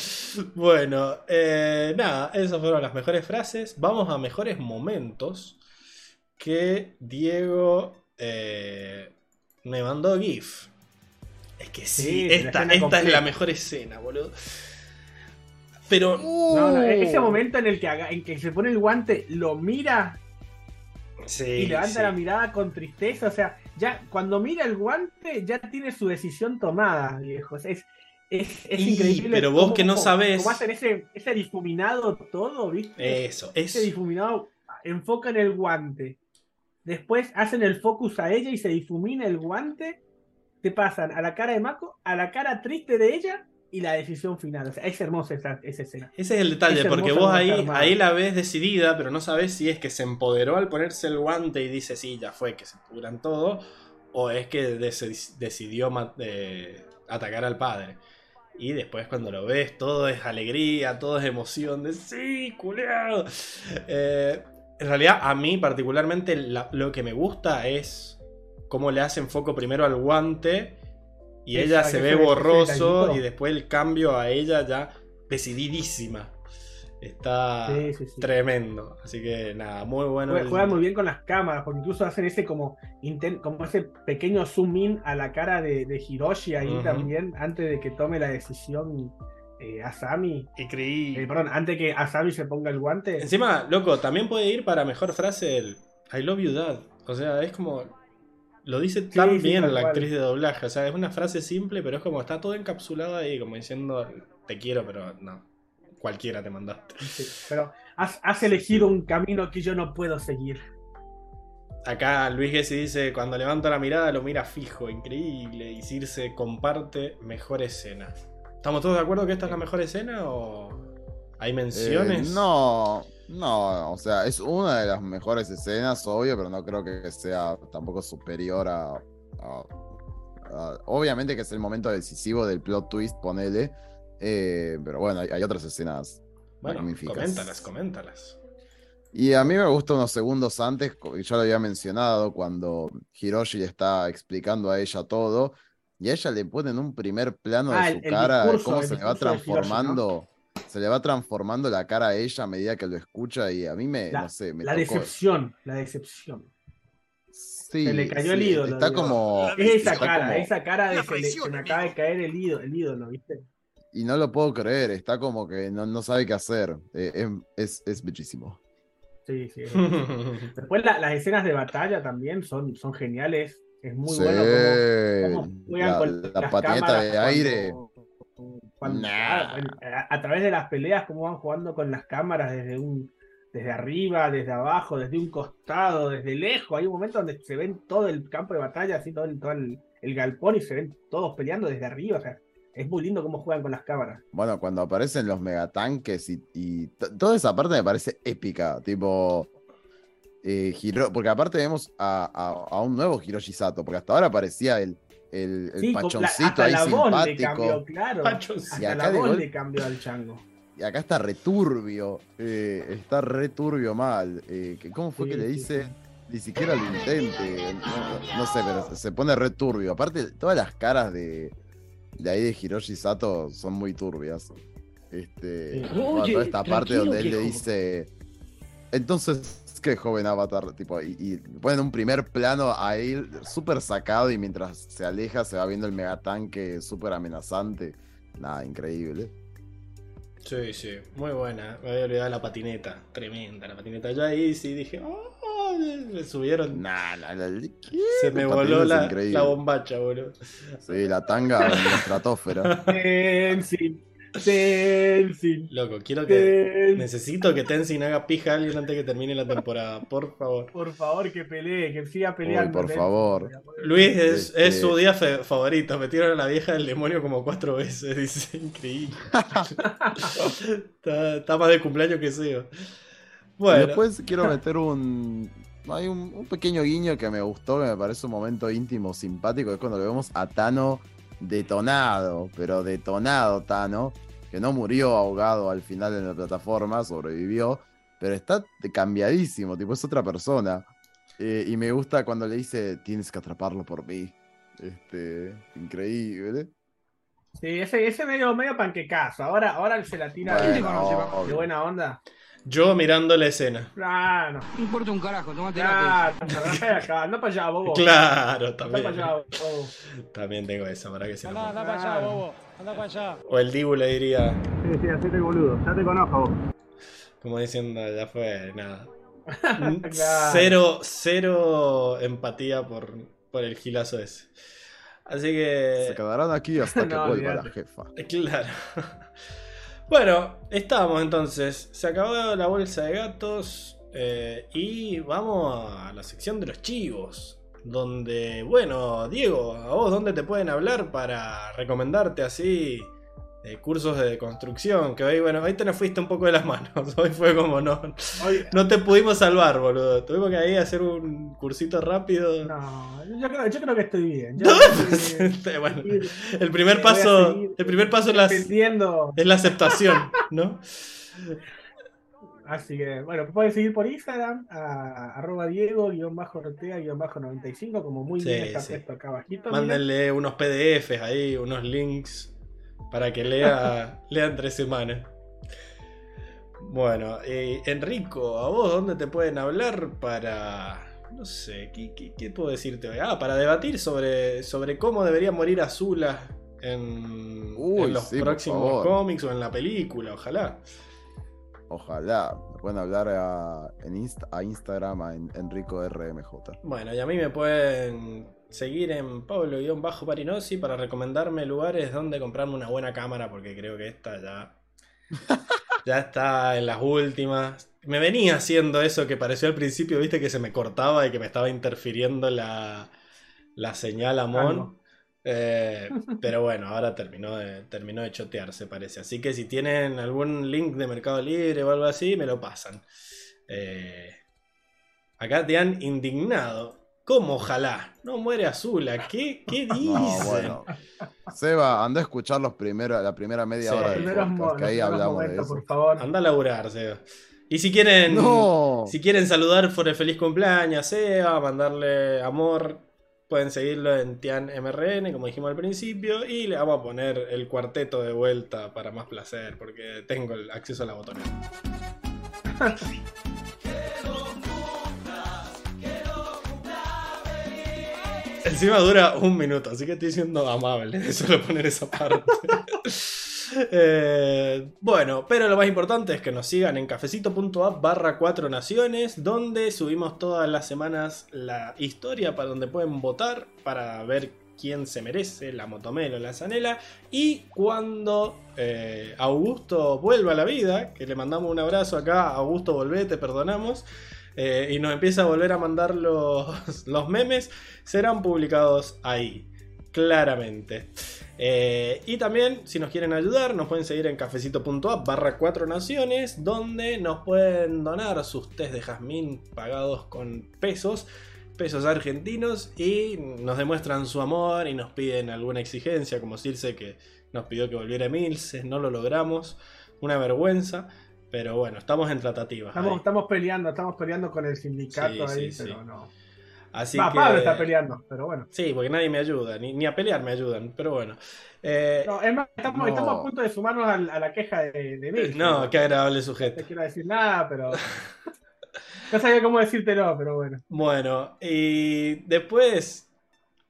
Bueno, eh, nada, esas fueron las mejores frases. Vamos a mejores momentos que Diego eh, me mandó GIF. Es que sí, esta, esta es la mejor escena, boludo. Pero No, no, ese momento en el que, haga- en que se pone el guante, lo mira sí, y levanta sí. la mirada con tristeza. O sea, ya cuando mira el guante, ya tiene su decisión tomada, viejo. Es, es, es Y, increíble. pero vos cómo- que no cómo- sabés- Cómo hacen ese, ese difuminado todo, ¿viste? Eso, Ese eso. difuminado enfocan el guante. Después hacen el focus a ella y se difumina el guante. Te pasan a la cara de Mako, a la cara triste de ella y la decisión final. O sea, es hermosa esa, esa escena. Ese es el detalle, Es porque vos ahí, ahí la ves decidida, pero no sabes si es que se empoderó al ponerse el guante y dice, sí, ya fue, que se pudran todo, o es que decidió eh, atacar al padre. Y después cuando lo ves, todo es alegría, todo es emoción de, sí, culeado. Eh, en realidad, a mí particularmente la- lo que me gusta es cómo le hacen foco primero al guante y Esa- ella se ve borroso y después el cambio a ella ya decididísima. Está Sí, sí, sí. tremendo. Así que nada, muy bueno. Juega- el- Juegan muy bien con las cámaras, porque incluso hacen ese como, como ese pequeño zoom in a la cara de, de Hiroshi ahí también, antes de que tome la decisión eh, Asami. Increíble. Eh, perdón, antes que Asami se ponga el guante. Encima, loco, también puede ir para mejor frase el I love you dad. O sea, es como. Lo dice tan sí, bien la cual. actriz de doblaje. O sea, es una frase simple, pero es como está todo encapsulado ahí, como diciendo te quiero, pero no. Cualquiera te mandaste. Sí, pero has, has elegido un camino que yo no puedo seguir. Acá Luis Gessi dice: Cuando levanta la mirada lo mira fijo, increíble. Y Circe comparte mejor escena. ¿Estamos todos de acuerdo que esta es la mejor escena o hay menciones? Eh, no, no, o sea, es una de las mejores escenas, obvio, pero no creo que sea tampoco superior a. a- a- obviamente que es el momento decisivo del plot twist, ponele. eh, pero bueno, hay, hay otras escenas Bueno, magníficas. coméntalas, coméntalas. Y a mí me gusta unos segundos antes, ya lo había mencionado, cuando Hiroshi le está explicando a ella todo, y a ella le ponen un primer plano Ah, de el- su el cara, discurso, cómo el se le va Hiroshi, ¿no? Se le va transformando la cara a ella a medida que lo escucha, y a mí me, La, no sé, me la tocó. decepción, la decepción. Sí, se le cayó el ídolo, Está digo. como. Es esa está cara, como- esa cara de La se, me acaba de caer el ídolo, el ídolo, ¿viste? Y no lo puedo creer, está como que no, no sabe qué hacer. Eh, es, es, es bellísimo. Sí, sí. es- Después la- las escenas de batalla también son, son geniales. Es muy Sí, bueno cómo, cómo juegan la, con la las patineta cámaras de cuando- aire. cuando- Nah. a, a través de las peleas, cómo van jugando con las cámaras desde un desde arriba, desde abajo, desde un costado, desde lejos. Hay un momento donde se ven todo el campo de batalla, así todo el, todo el, el galpón y se ven todos peleando desde arriba. O sea, es muy lindo cómo juegan con las cámaras. Bueno, cuando aparecen los megatanques y, toda esa parte me parece épica. Tipo. eh, Hiro- porque aparte vemos a, a- a un nuevo Hiroshi Sato, porque hasta ahora aparecía el, el, el Sí, la- pachoncito ahí la voz le simpático. cambió, claro. Pachoncito. Y Hasta acá la voz gol- le cambió al chango. Y acá está returbio. eh, está returbio mal. eh, ¿Cómo fue Sí, que le sí, dice? Ni siquiera lo intente. No, no sé, pero se pone returbio. Aparte, todas las caras de, de ahí de Hiroshi Sato son muy turbias. Este, Sí. Oye, toda esta parte donde él le dice. Entonces, ¿qué joven avatar? Tipo, y, y ponen un primer plano a él súper sacado y mientras se aleja se va viendo el megatanque súper amenazante. Nada, increíble. Sí, sí, muy buena. Me había olvidado la patineta. Tremenda la patineta. Yo ahí sí dije, oh, me subieron. Nah, la- la- Se me voló es la, bombacha, boludo. Sí, la tanga en la estratosfera. En sí. Tenzin. Loco, quiero que. Tenzin. Necesito que Tenzin haga pija a alguien antes que termine la temporada, por favor. Por favor, que pelee, que siga peleando. por Tenzin. favor. Luis es, Este- es su día favorito. Metieron a la vieja del demonio como cuatro veces. Dice, increíble. está, está más de cumpleaños que Seo. Y Bueno, después quiero meter un. Hay un, un pequeño guiño que me gustó, que me parece un momento íntimo, simpático, es cuando le vemos a Tano detonado, pero detonado Tano, que no murió ahogado al final en la plataforma, sobrevivió, pero está cambiadísimo, tipo es otra persona. Eh, y me gusta cuando le dice, tienes que atraparlo por mí. Este, increíble. Sí, ese, ese medio, medio panquecazo. Ahora, ahora se la tira Bueno, de, obvio. de buena onda. Yo mirando la escena. Claro, No importa un carajo, tomate claro, anda acá, anda para allá, bobo. Claro, Anda también. para allá, bobo. También tengo esa, para que se Anda, anda para allá, bobo. Anda para allá. O el Dibu le diría, Sí, sí, hacete el boludo, ya te conozco vos. como diciendo, ya fue, nada. Claro. Cero, cero empatía por, por el gilazo ese. Así Se que. quedarán aquí hasta que No, vuelva la jefa. Claro. Bueno, estamos entonces. Se acabó la bolsa de gatos. eh, y vamos a la sección de los chivos. Donde, bueno, Diego, ¿a vos dónde te pueden hablar para recomendarte así eh, cursos de construcción? Que hoy, bueno, hoy te nos fuiste un poco de las manos. Hoy fue como no. No te pudimos salvar, boludo. Tuvimos que ahí hacer un cursito rápido. no, yo creo, yo creo que estoy bien. Yo estoy bien. bueno, el primer paso, el primer paso es la, es la aceptación, ¿no? Así que, bueno, pueden seguir por Instagram, a, arroba Diego-Ortega-95, como muy Sí, bien está sí. puesto acá abajito. mira. Mándenle unos PDFs ahí, unos links para que lea, lea entre semanas. Bueno, eh, Enrico, ¿a vos dónde te pueden hablar para... No sé, ¿qué, qué- qué puedo decirte hoy? Ah, para debatir sobre, sobre cómo debería morir Azula en, Uy, en los sí, próximos cómics o en la película, ojalá. Ojalá. Me pueden hablar a, en Insta- a Instagram a en- Enrico RMJ. Bueno, y a mí me pueden seguir en Pablo-Parinosi para recomendarme lugares donde comprarme una buena cámara, porque creo que esta ya, ya está en las últimas. Me venía haciendo eso que pareció al principio, viste, que se me cortaba y que me estaba interfiriendo la, la señal a Mon. Algo. Eh, pero bueno, ahora terminó de, terminó de chotearse, parece. Así que si tienen algún link de Mercado Libre o algo así, me lo pasan. Eh, acá te han indignado. ¿Cómo ojalá? No muere Azula. ¿Qué, qué? No, bueno. Seba, anda a escuchar los primeros, la primera media Sí. hora del podcast, que los ahí primeros hablamos de momentos, eso. por favor. Anda a laburar, Seba. Y si quieren, No. si quieren saludar por el feliz cumpleaños a Seba, mandarle amor, pueden seguirlo en TianMRN, como dijimos al principio, y le vamos a poner el cuarteto de vuelta para más placer, porque tengo el acceso a la botonera. Encima dura un minuto, así que estoy siendo amable de solo poner esa parte. Eh, bueno, pero lo más importante es que nos sigan en cafecito.app barra 4 naciones, donde subimos todas las semanas la historia para donde pueden votar para ver quién se merece, la Motomelo, la Zanela. Y cuando eh, Augusto vuelva a la vida, que le mandamos un abrazo acá, Augusto volvé, te perdonamos. Eh, y nos empieza a volver a mandar los, los memes, serán publicados ahí, claramente. Eh, y también, si nos quieren ayudar, nos pueden seguir en cafecito.app barra 4 naciones, donde nos pueden donar sus test de jazmín pagados con pesos, pesos argentinos, y nos demuestran su amor y nos piden alguna exigencia, como Circe que nos pidió que volviera Emilce, no lo logramos, una vergüenza, pero bueno, estamos en tratativas. Estamos, estamos peleando, estamos peleando con el sindicato Sí, ahí, sí, pero sí. no. Así Va, que... Pablo está peleando, pero bueno. Sí, porque nadie me ayuda, ni, ni a pelear me ayudan, pero bueno. Eh, No, es más, estamos, No. estamos a punto de sumarnos a, la queja de, de Mil. no, qué agradable No sujeto. te quiero decir nada, pero. No sabía cómo decírtelo, pero bueno. Bueno, y después,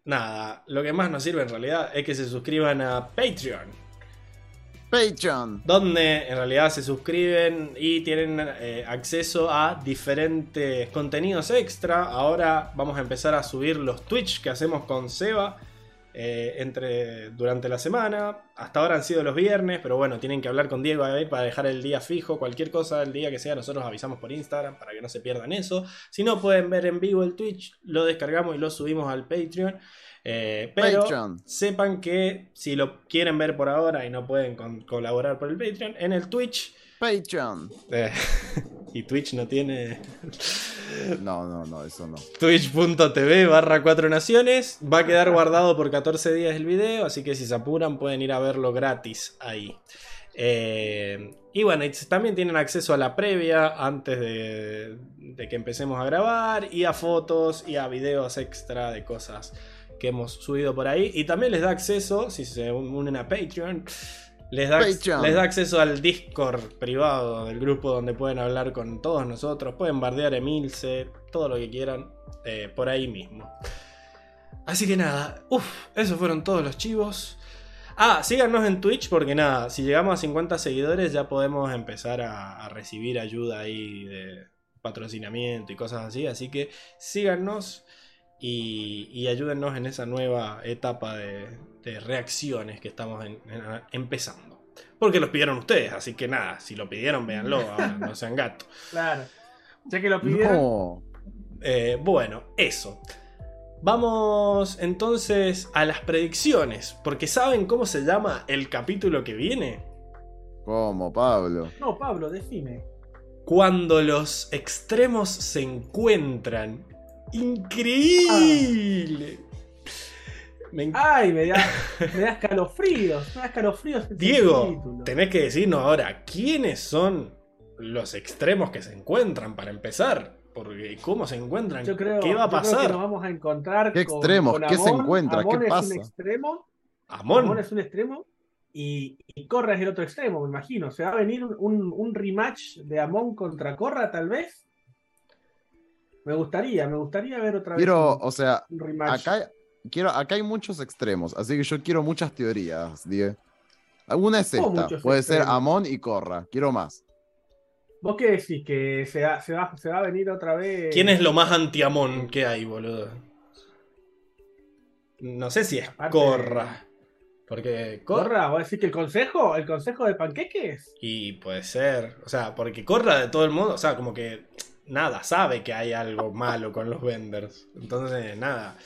nada, lo que más nos sirve en realidad es que se suscriban a Patreon, Patreon. donde en realidad se suscriben y tienen eh, acceso a diferentes contenidos extra. Ahora vamos a empezar a subir los Twitch que hacemos con Seba. eh, entre, durante la semana. Hasta ahora han sido los viernes, pero bueno, tienen que hablar con Diego a para dejar el día fijo. Cualquier cosa, el día que sea, nosotros avisamos por Instagram para que no se pierdan eso. Si no, pueden ver en vivo el Twitch, lo descargamos y lo subimos al Patreon. Eh, pero Patreon. sepan que si lo quieren ver por ahora y no pueden colaborar por el Patreon, en el Twitch. Patreon. eh, y Twitch no tiene. No, no, no, eso no. Twitch.tv barra 4 naciones. Va a quedar guardado por 14 días el video, así que si se apuran pueden ir a verlo gratis ahí. Eh, y bueno, también tienen acceso a la previa antes de, de que empecemos a grabar y a fotos y a videos extra de cosas que hemos subido por ahí. Y también les da acceso, si se unen a Patreon, les da, Patreon. les da acceso al Discord privado del grupo donde pueden hablar con todos nosotros. Pueden bardear Emilce, todo lo que quieran, eh, por ahí mismo. Así que nada, uff, esos fueron todos los chivos. Ah, síganos en Twitch porque nada, si llegamos a 50 seguidores ya podemos empezar a, a recibir ayuda ahí de patrocinamiento y cosas así. Así que síganos y, y ayúdennos en esa nueva etapa de, de reacciones que estamos en- en- empezando. Porque los pidieron ustedes, así que nada, si lo pidieron, véanlo, ahora no sean gatos. Claro. Ya que lo pidieron. No. Eh, bueno, eso. Vamos entonces a las predicciones, porque ¿saben cómo se llama el capítulo que viene? ¿Cómo, Pablo? No, Pablo, decime. Cuando los extremos se encuentran. ¡Increíble! Me en- Ay, me da, me da escalofríos. Me da escalofríos. Diego, título. tenés que decirnos ahora quiénes son los extremos que se encuentran para empezar. Porque cómo se encuentran, Yo creo, qué va a yo creo que pasar. nos vamos a encontrar ¿Qué con- extremos? con ¿Qué se Amon. encuentra? ¿Qué Amon es pasa? un extremo. Amon. Amon es un extremo. Y, y Corra es el otro extremo, me imagino. ¿Se va a venir un, un- un rematch de Amon contra Corra, tal vez? Me gustaría, me gustaría ver otra vez Quiero, o sea, un rematch. acá, quiero, acá hay muchos extremos, así que yo quiero muchas teorías, Diego. Alguna es ¿Cómo esta, puede ser? Amon y Corra, quiero más. ¿Vos qué decís? ¿Que se va, se va, se va a venir otra vez? ¿Quién es lo más anti-Amon que hay, boludo? No sé si es Aparte- Corra. Porque Corra. ¿Corra? ¿Vos decís que el consejo? ¿El consejo de panqueques? Y puede ser. O sea, porque Corra de todo el mundo. O sea, como que nada, sabe que hay algo malo con los vendors. Entonces, nada.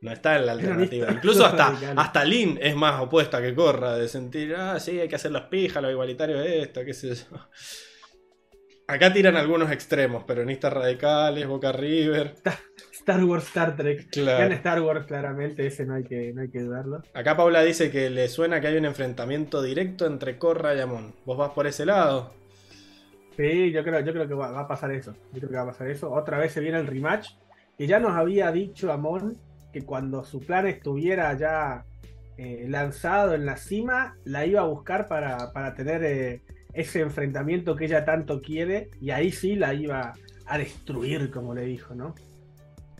No está en la alternativa. Incluso hasta, hasta Lin es más opuesta que Corra. De sentir, ah, sí, hay que hacer las pijas, lo igualitario es esto, qué sé yo. Acá tiran algunos extremos, peronistas radicales, Boca River. Star Wars, Star Trek. Claro. Star Wars, claramente, ese no hay que, no hay que dudarlo. Acá Paula dice que le suena que hay un enfrentamiento directo entre Corra y Amon. ¿Vos vas por ese lado? Sí, yo creo, yo creo que va, a pasar eso. Yo creo que va a pasar eso. Otra vez se viene el rematch. Que ya nos había dicho Amon que cuando su plan estuviera ya eh, lanzado en la cima, la iba a buscar para, para tener eh, ese enfrentamiento que ella tanto quiere. Y ahí sí la iba a destruir, como le dijo, ¿no?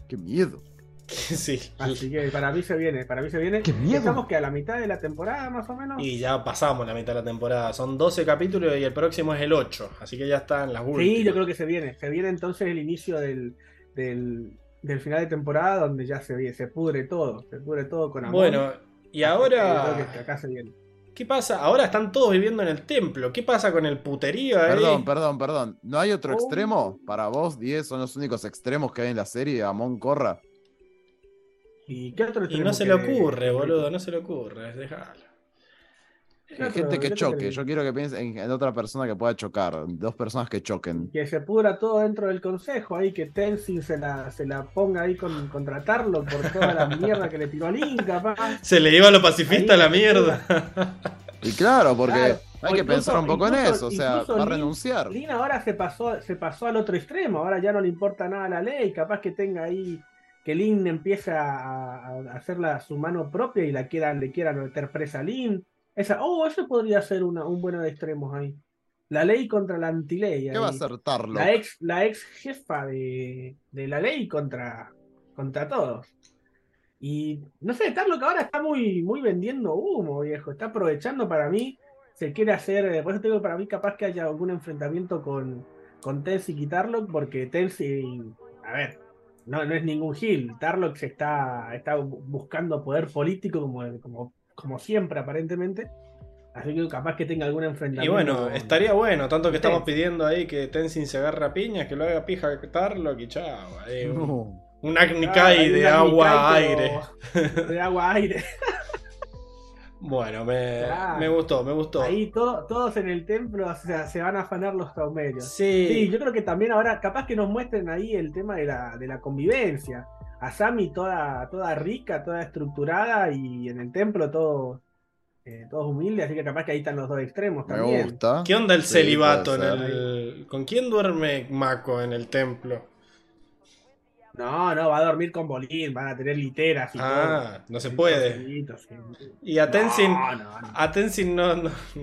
Qué miedo. sí. Así que para mí se viene, para mí se viene. ¡Qué miedo! Estamos que a la mitad de la temporada, más o menos. Y ya pasamos la mitad de la temporada. Son 12 capítulos y el próximo es el 8. Así que ya está en las últimas. Sí, yo creo que se viene. Se viene entonces el inicio del, del, del final de temporada donde ya se, se pudre todo. Se pudre todo con amor. Bueno, y Yo ahora. creo que acá se viene. ¿Qué pasa? Ahora están todos viviendo en el templo. ¿Qué pasa con el puterío ahí? Perdón, perdón, perdón. ¿No hay otro Oh. extremo? Para vos, 10 son los únicos extremos que hay en la serie, Amon Corra. ¿Y qué otro Y extremo no se le ocurre, boludo. No se le ocurre. Déjalo. ¿Qué Hay gente que choque. que- Yo quiero que piensen en, otra persona que pueda chocar. Dos personas que choquen. Que se pudra todo dentro del consejo ahí, que Tenzin se la, se la ponga ahí con contratarlo por toda la mierda que le tiró a Link, capaz. Se le iba a lo pacifista Ahí a la mierda. Y claro, porque Claro. hay O que incluso- pensar un poco en eso. O sea, va a renunciar. Lin ahora se pasó, se pasó al otro extremo, ahora ya no le importa nada la ley, capaz que tenga ahí, que Lin empiece a, a hacer la, su mano propia y la quieran, le quieran meter presa a Lin. Esa, oh, eso podría ser una, un bueno de extremos ahí. La ley contra la antiley. ¿Qué va a Tarlo? La ex, la ex jefa de, de la ley contra, contra todos. Y no sé, Tarlo que ahora está muy, muy vendiendo humo, viejo. Está aprovechando para mí. Se quiere hacer. eh, Por eso tengo para mí capaz que haya algún enfrentamiento con, con Tensi y quitarlo. Porque Tensi. A ver. No, no es ningún Gil. Tarlock se está, está buscando poder político como, como, como siempre, aparentemente. Así que capaz que tenga algún Y enfrentamiento. bueno, con- estaría bueno, tanto que estamos pidiendo ahí que Tenzin se agarre a piñas, que lo haga pija Tarlock y chao. ahí un, No. un Agni Ah, de un agua Agni Kai, aire. De agua aire. Bueno, me, Claro. me gustó, me gustó. Ahí to- todos en el templo o sea, se van a afanar los saumerios. Sí, Sí, yo creo que también ahora, capaz que nos muestren ahí el tema de la, de la convivencia. A Sami toda, toda rica, toda estructurada y en el templo todo, eh, todos humildes, así que capaz que ahí están los dos extremos Me también. gusta. ¿Qué onda el Sí, celibato en el... ¿Con quién duerme Mako en el templo? No, no, va a dormir con Bolín, van a tener literas y Ah, todo. no se Sí, puede. sí. Y a Tenzin, No, no, no. a Tenzin no,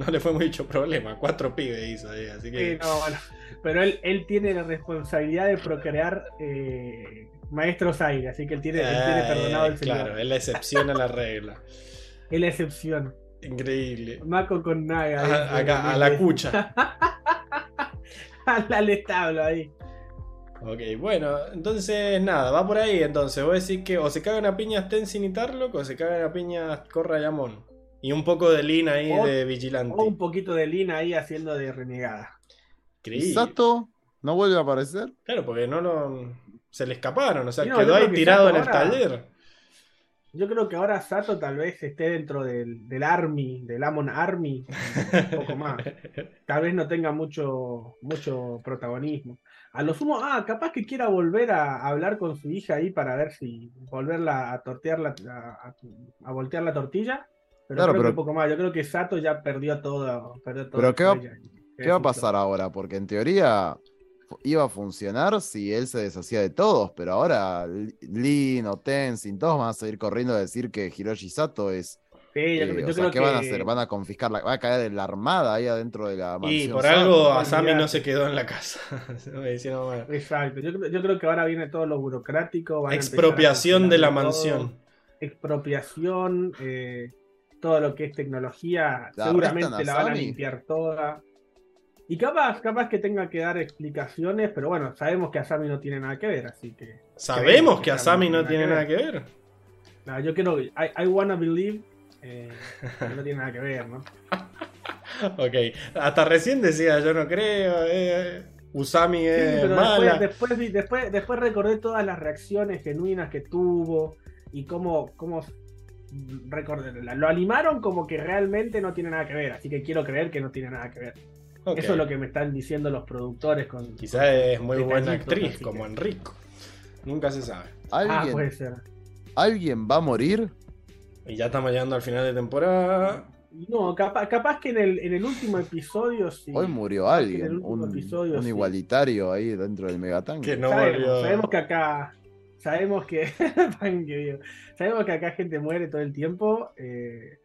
le fue mucho problema. Cuatro pibes hizo ahí, así Sí, que... no, bueno. Pero él, él tiene la responsabilidad de procrear eh, maestros aire, así que él tiene, él tiene Eh, perdonado el señor. Claro, es la excepción a la regla. Es la excepción. Increíble. Mako con Naga. A- acá, a la cucha. Al al establo ahí. Ok, bueno, entonces nada, va por ahí entonces. Vos decís que o se cagan a piñas Tenzin y Tarlock o se cagan a piñas Corra y Amon. Y un poco de Lin ahí O- de vigilante. O un poquito de Lina ahí haciendo de renegada. ¿Y Increíble. Sato no vuelve a aparecer? Claro, porque no lo. Se le escaparon, o sea, no, quedó ahí que tirado en el ahora- taller. Yo creo que ahora Sato tal vez esté dentro del, del Army, del Amon Army, un poco más. Tal vez no tenga mucho, mucho protagonismo. A lo sumo, ah, capaz que quiera volver a hablar con su hija ahí para ver si volverla a tortear la, a, voltear la tortilla. Pero Claro, creo pero- que un poco más. Yo creo que Sato ya perdió todo. Perdió todo Pero ¿qué va-. ¿Qué va a pasar ahora? Porque en teoría iba a funcionar si él se deshacía de todos, pero ahora Li- Lin o Tenzin, todos van a seguir corriendo a decir que Hiroshi Sato es. Sí, yo, eh, yo o sea, creo ¿qué que van a hacer? ¿Van a confiscar la, va a caer la armada ahí adentro de la Y mansión? por Sato? algo Asami no se quedó en la casa. Me decían, bueno, Exacto. Yo, creo- yo creo que ahora viene todo lo burocrático. van a empezar a Expropiación de la todo. mansión. expropiación, eh, todo lo que es tecnología, ¿La seguramente la van a limpiar toda. Y capaz, capaz que tenga que dar explicaciones, pero bueno, sabemos que Asami no tiene nada que ver, así que. Sabemos creemos que Asami no tiene nada que ver. No, yo quiero, I, I wanna believe eh, no tiene nada que ver, ¿no? Ok, hasta recién decía, yo no creo, eh, Usami Sí, es pero mala. después, después, después, después recordé todas las reacciones genuinas que tuvo y cómo, cómo recordé, la- lo animaron como que realmente no tiene nada que ver, así que quiero creer que no tiene nada que ver. Eso es lo que me están diciendo los productores con. Quizás es muy buena actriz, como que- Enrico. Nunca se sabe. Ah, ¿Alguien, puede ser. ¿Alguien va a morir? Y ya estamos llegando al final de temporada. No, capaz, capaz que en el, en el último episodio sí. Hoy murió Capaz alguien, un, episodio, un sí. igualitario ahí dentro del megatanque. Que no sabemos, sabemos que acá. Sabemos que. Sabemos que acá gente muere todo el tiempo. eh,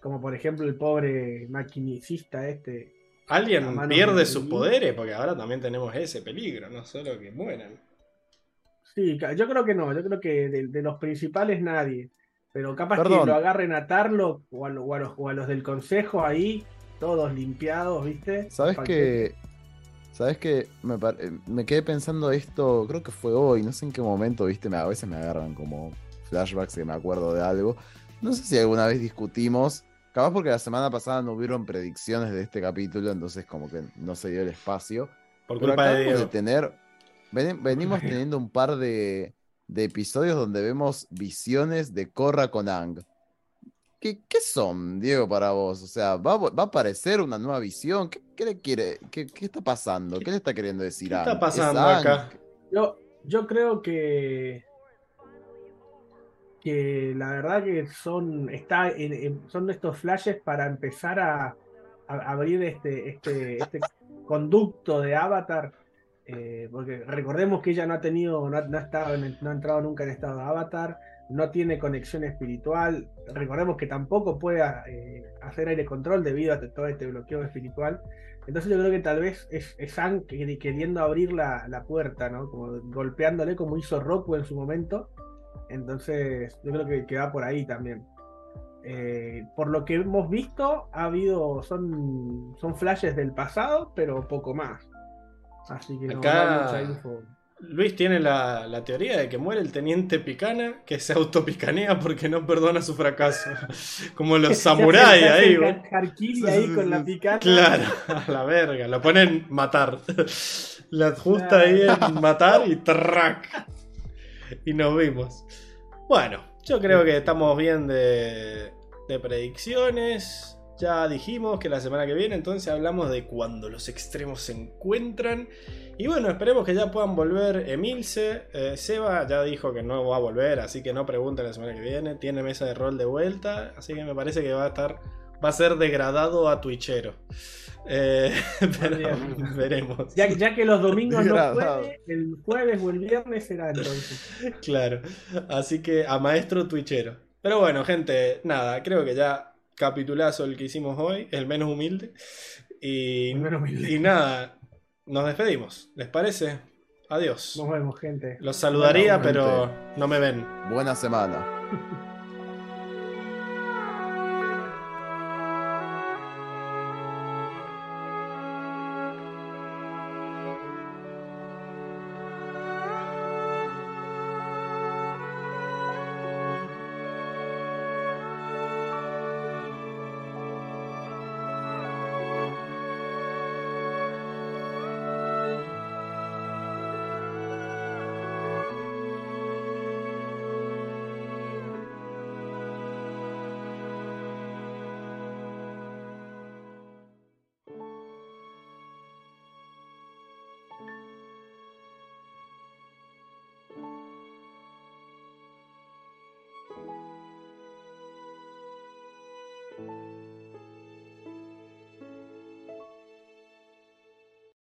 como por ejemplo el pobre maquinicista este. Alguien pierde de sus poderes, porque ahora también tenemos ese peligro, no solo que mueran. Sí, yo creo que no. Yo creo que de, de los principales nadie. Pero capaz Perdón. que lo agarren a Tarlo o a, lo- o a los, o a los del consejo ahí, todos limpiados, ¿viste? ¿Sabes que ¿Sabes que me, eh, me quedé pensando esto, creo que fue hoy, no sé en qué momento, viste, me, a veces me agarran como flashbacks que me acuerdo de algo. No sé si alguna vez discutimos, capaz porque la semana pasada no hubieron predicciones de este capítulo, entonces como que no se dio el espacio. Por culpa de acabamos de Diego. tener, ven- venimos teniendo un par de, de episodios donde vemos visiones de Korra con Ang. ¿Qué, qué son, Diego, para vos? O sea, ¿va, va a aparecer una nueva visión? ¿Qué, qué le quiere? Qué, qué está pasando? ¿Qué le está queriendo decir ¿Qué Ang? está ¿Es pasando acá? Yo, yo creo que. Que la verdad que son. Está en- en- son estos flashes para empezar a, a abrir este, este, este conducto de Avatar. Eh, porque recordemos que ella no ha tenido, no, no ha estado en no ha entrado nunca en estado de Avatar, no tiene conexión espiritual. Recordemos que tampoco puede eh, hacer aire control debido a todo este bloqueo espiritual. Entonces yo creo que tal vez es, es que- queriendo abrir la, la puerta, ¿no? Como golpeándole como hizo Roku en su momento. Entonces yo creo que, que va por ahí también. Eh, por lo que hemos visto, ha habido, son, son flashes del pasado, pero poco más. Así que Acá- mucha info. Luis tiene la, la teoría de que muere el teniente Picana, que se autopicanea porque no perdona su fracaso. Como los samuráis ahí, güey. ahí con la picana. Claro, a la verga. Lo ponen matar. La ajusta ahí en matar y track. Y nos vimos. Bueno, yo creo que estamos bien de, de predicciones. Ya dijimos que la semana que viene entonces hablamos de cuando los extremos se encuentran. Y bueno, esperemos que ya puedan volver Emilce. Eh, Seba ya dijo que no va a volver, así que no pregunten la semana que viene. Tiene mesa de rol de vuelta, así que me parece que va a estar. Va a ser degradado a Twitchero. Eh, pero veremos. Ya, ya que los domingos no puede, el jueves o el viernes será entonces. Claro. Así que a maestro Twitchero. Pero bueno, gente, nada, creo que ya capitulazo el que hicimos hoy, el menos humilde. Y, El menos humilde. y nada, nos despedimos. ¿Les parece? Adiós. Nos vemos, gente. Los saludaría, Bueno, pero gente. no me ven. Buena semana.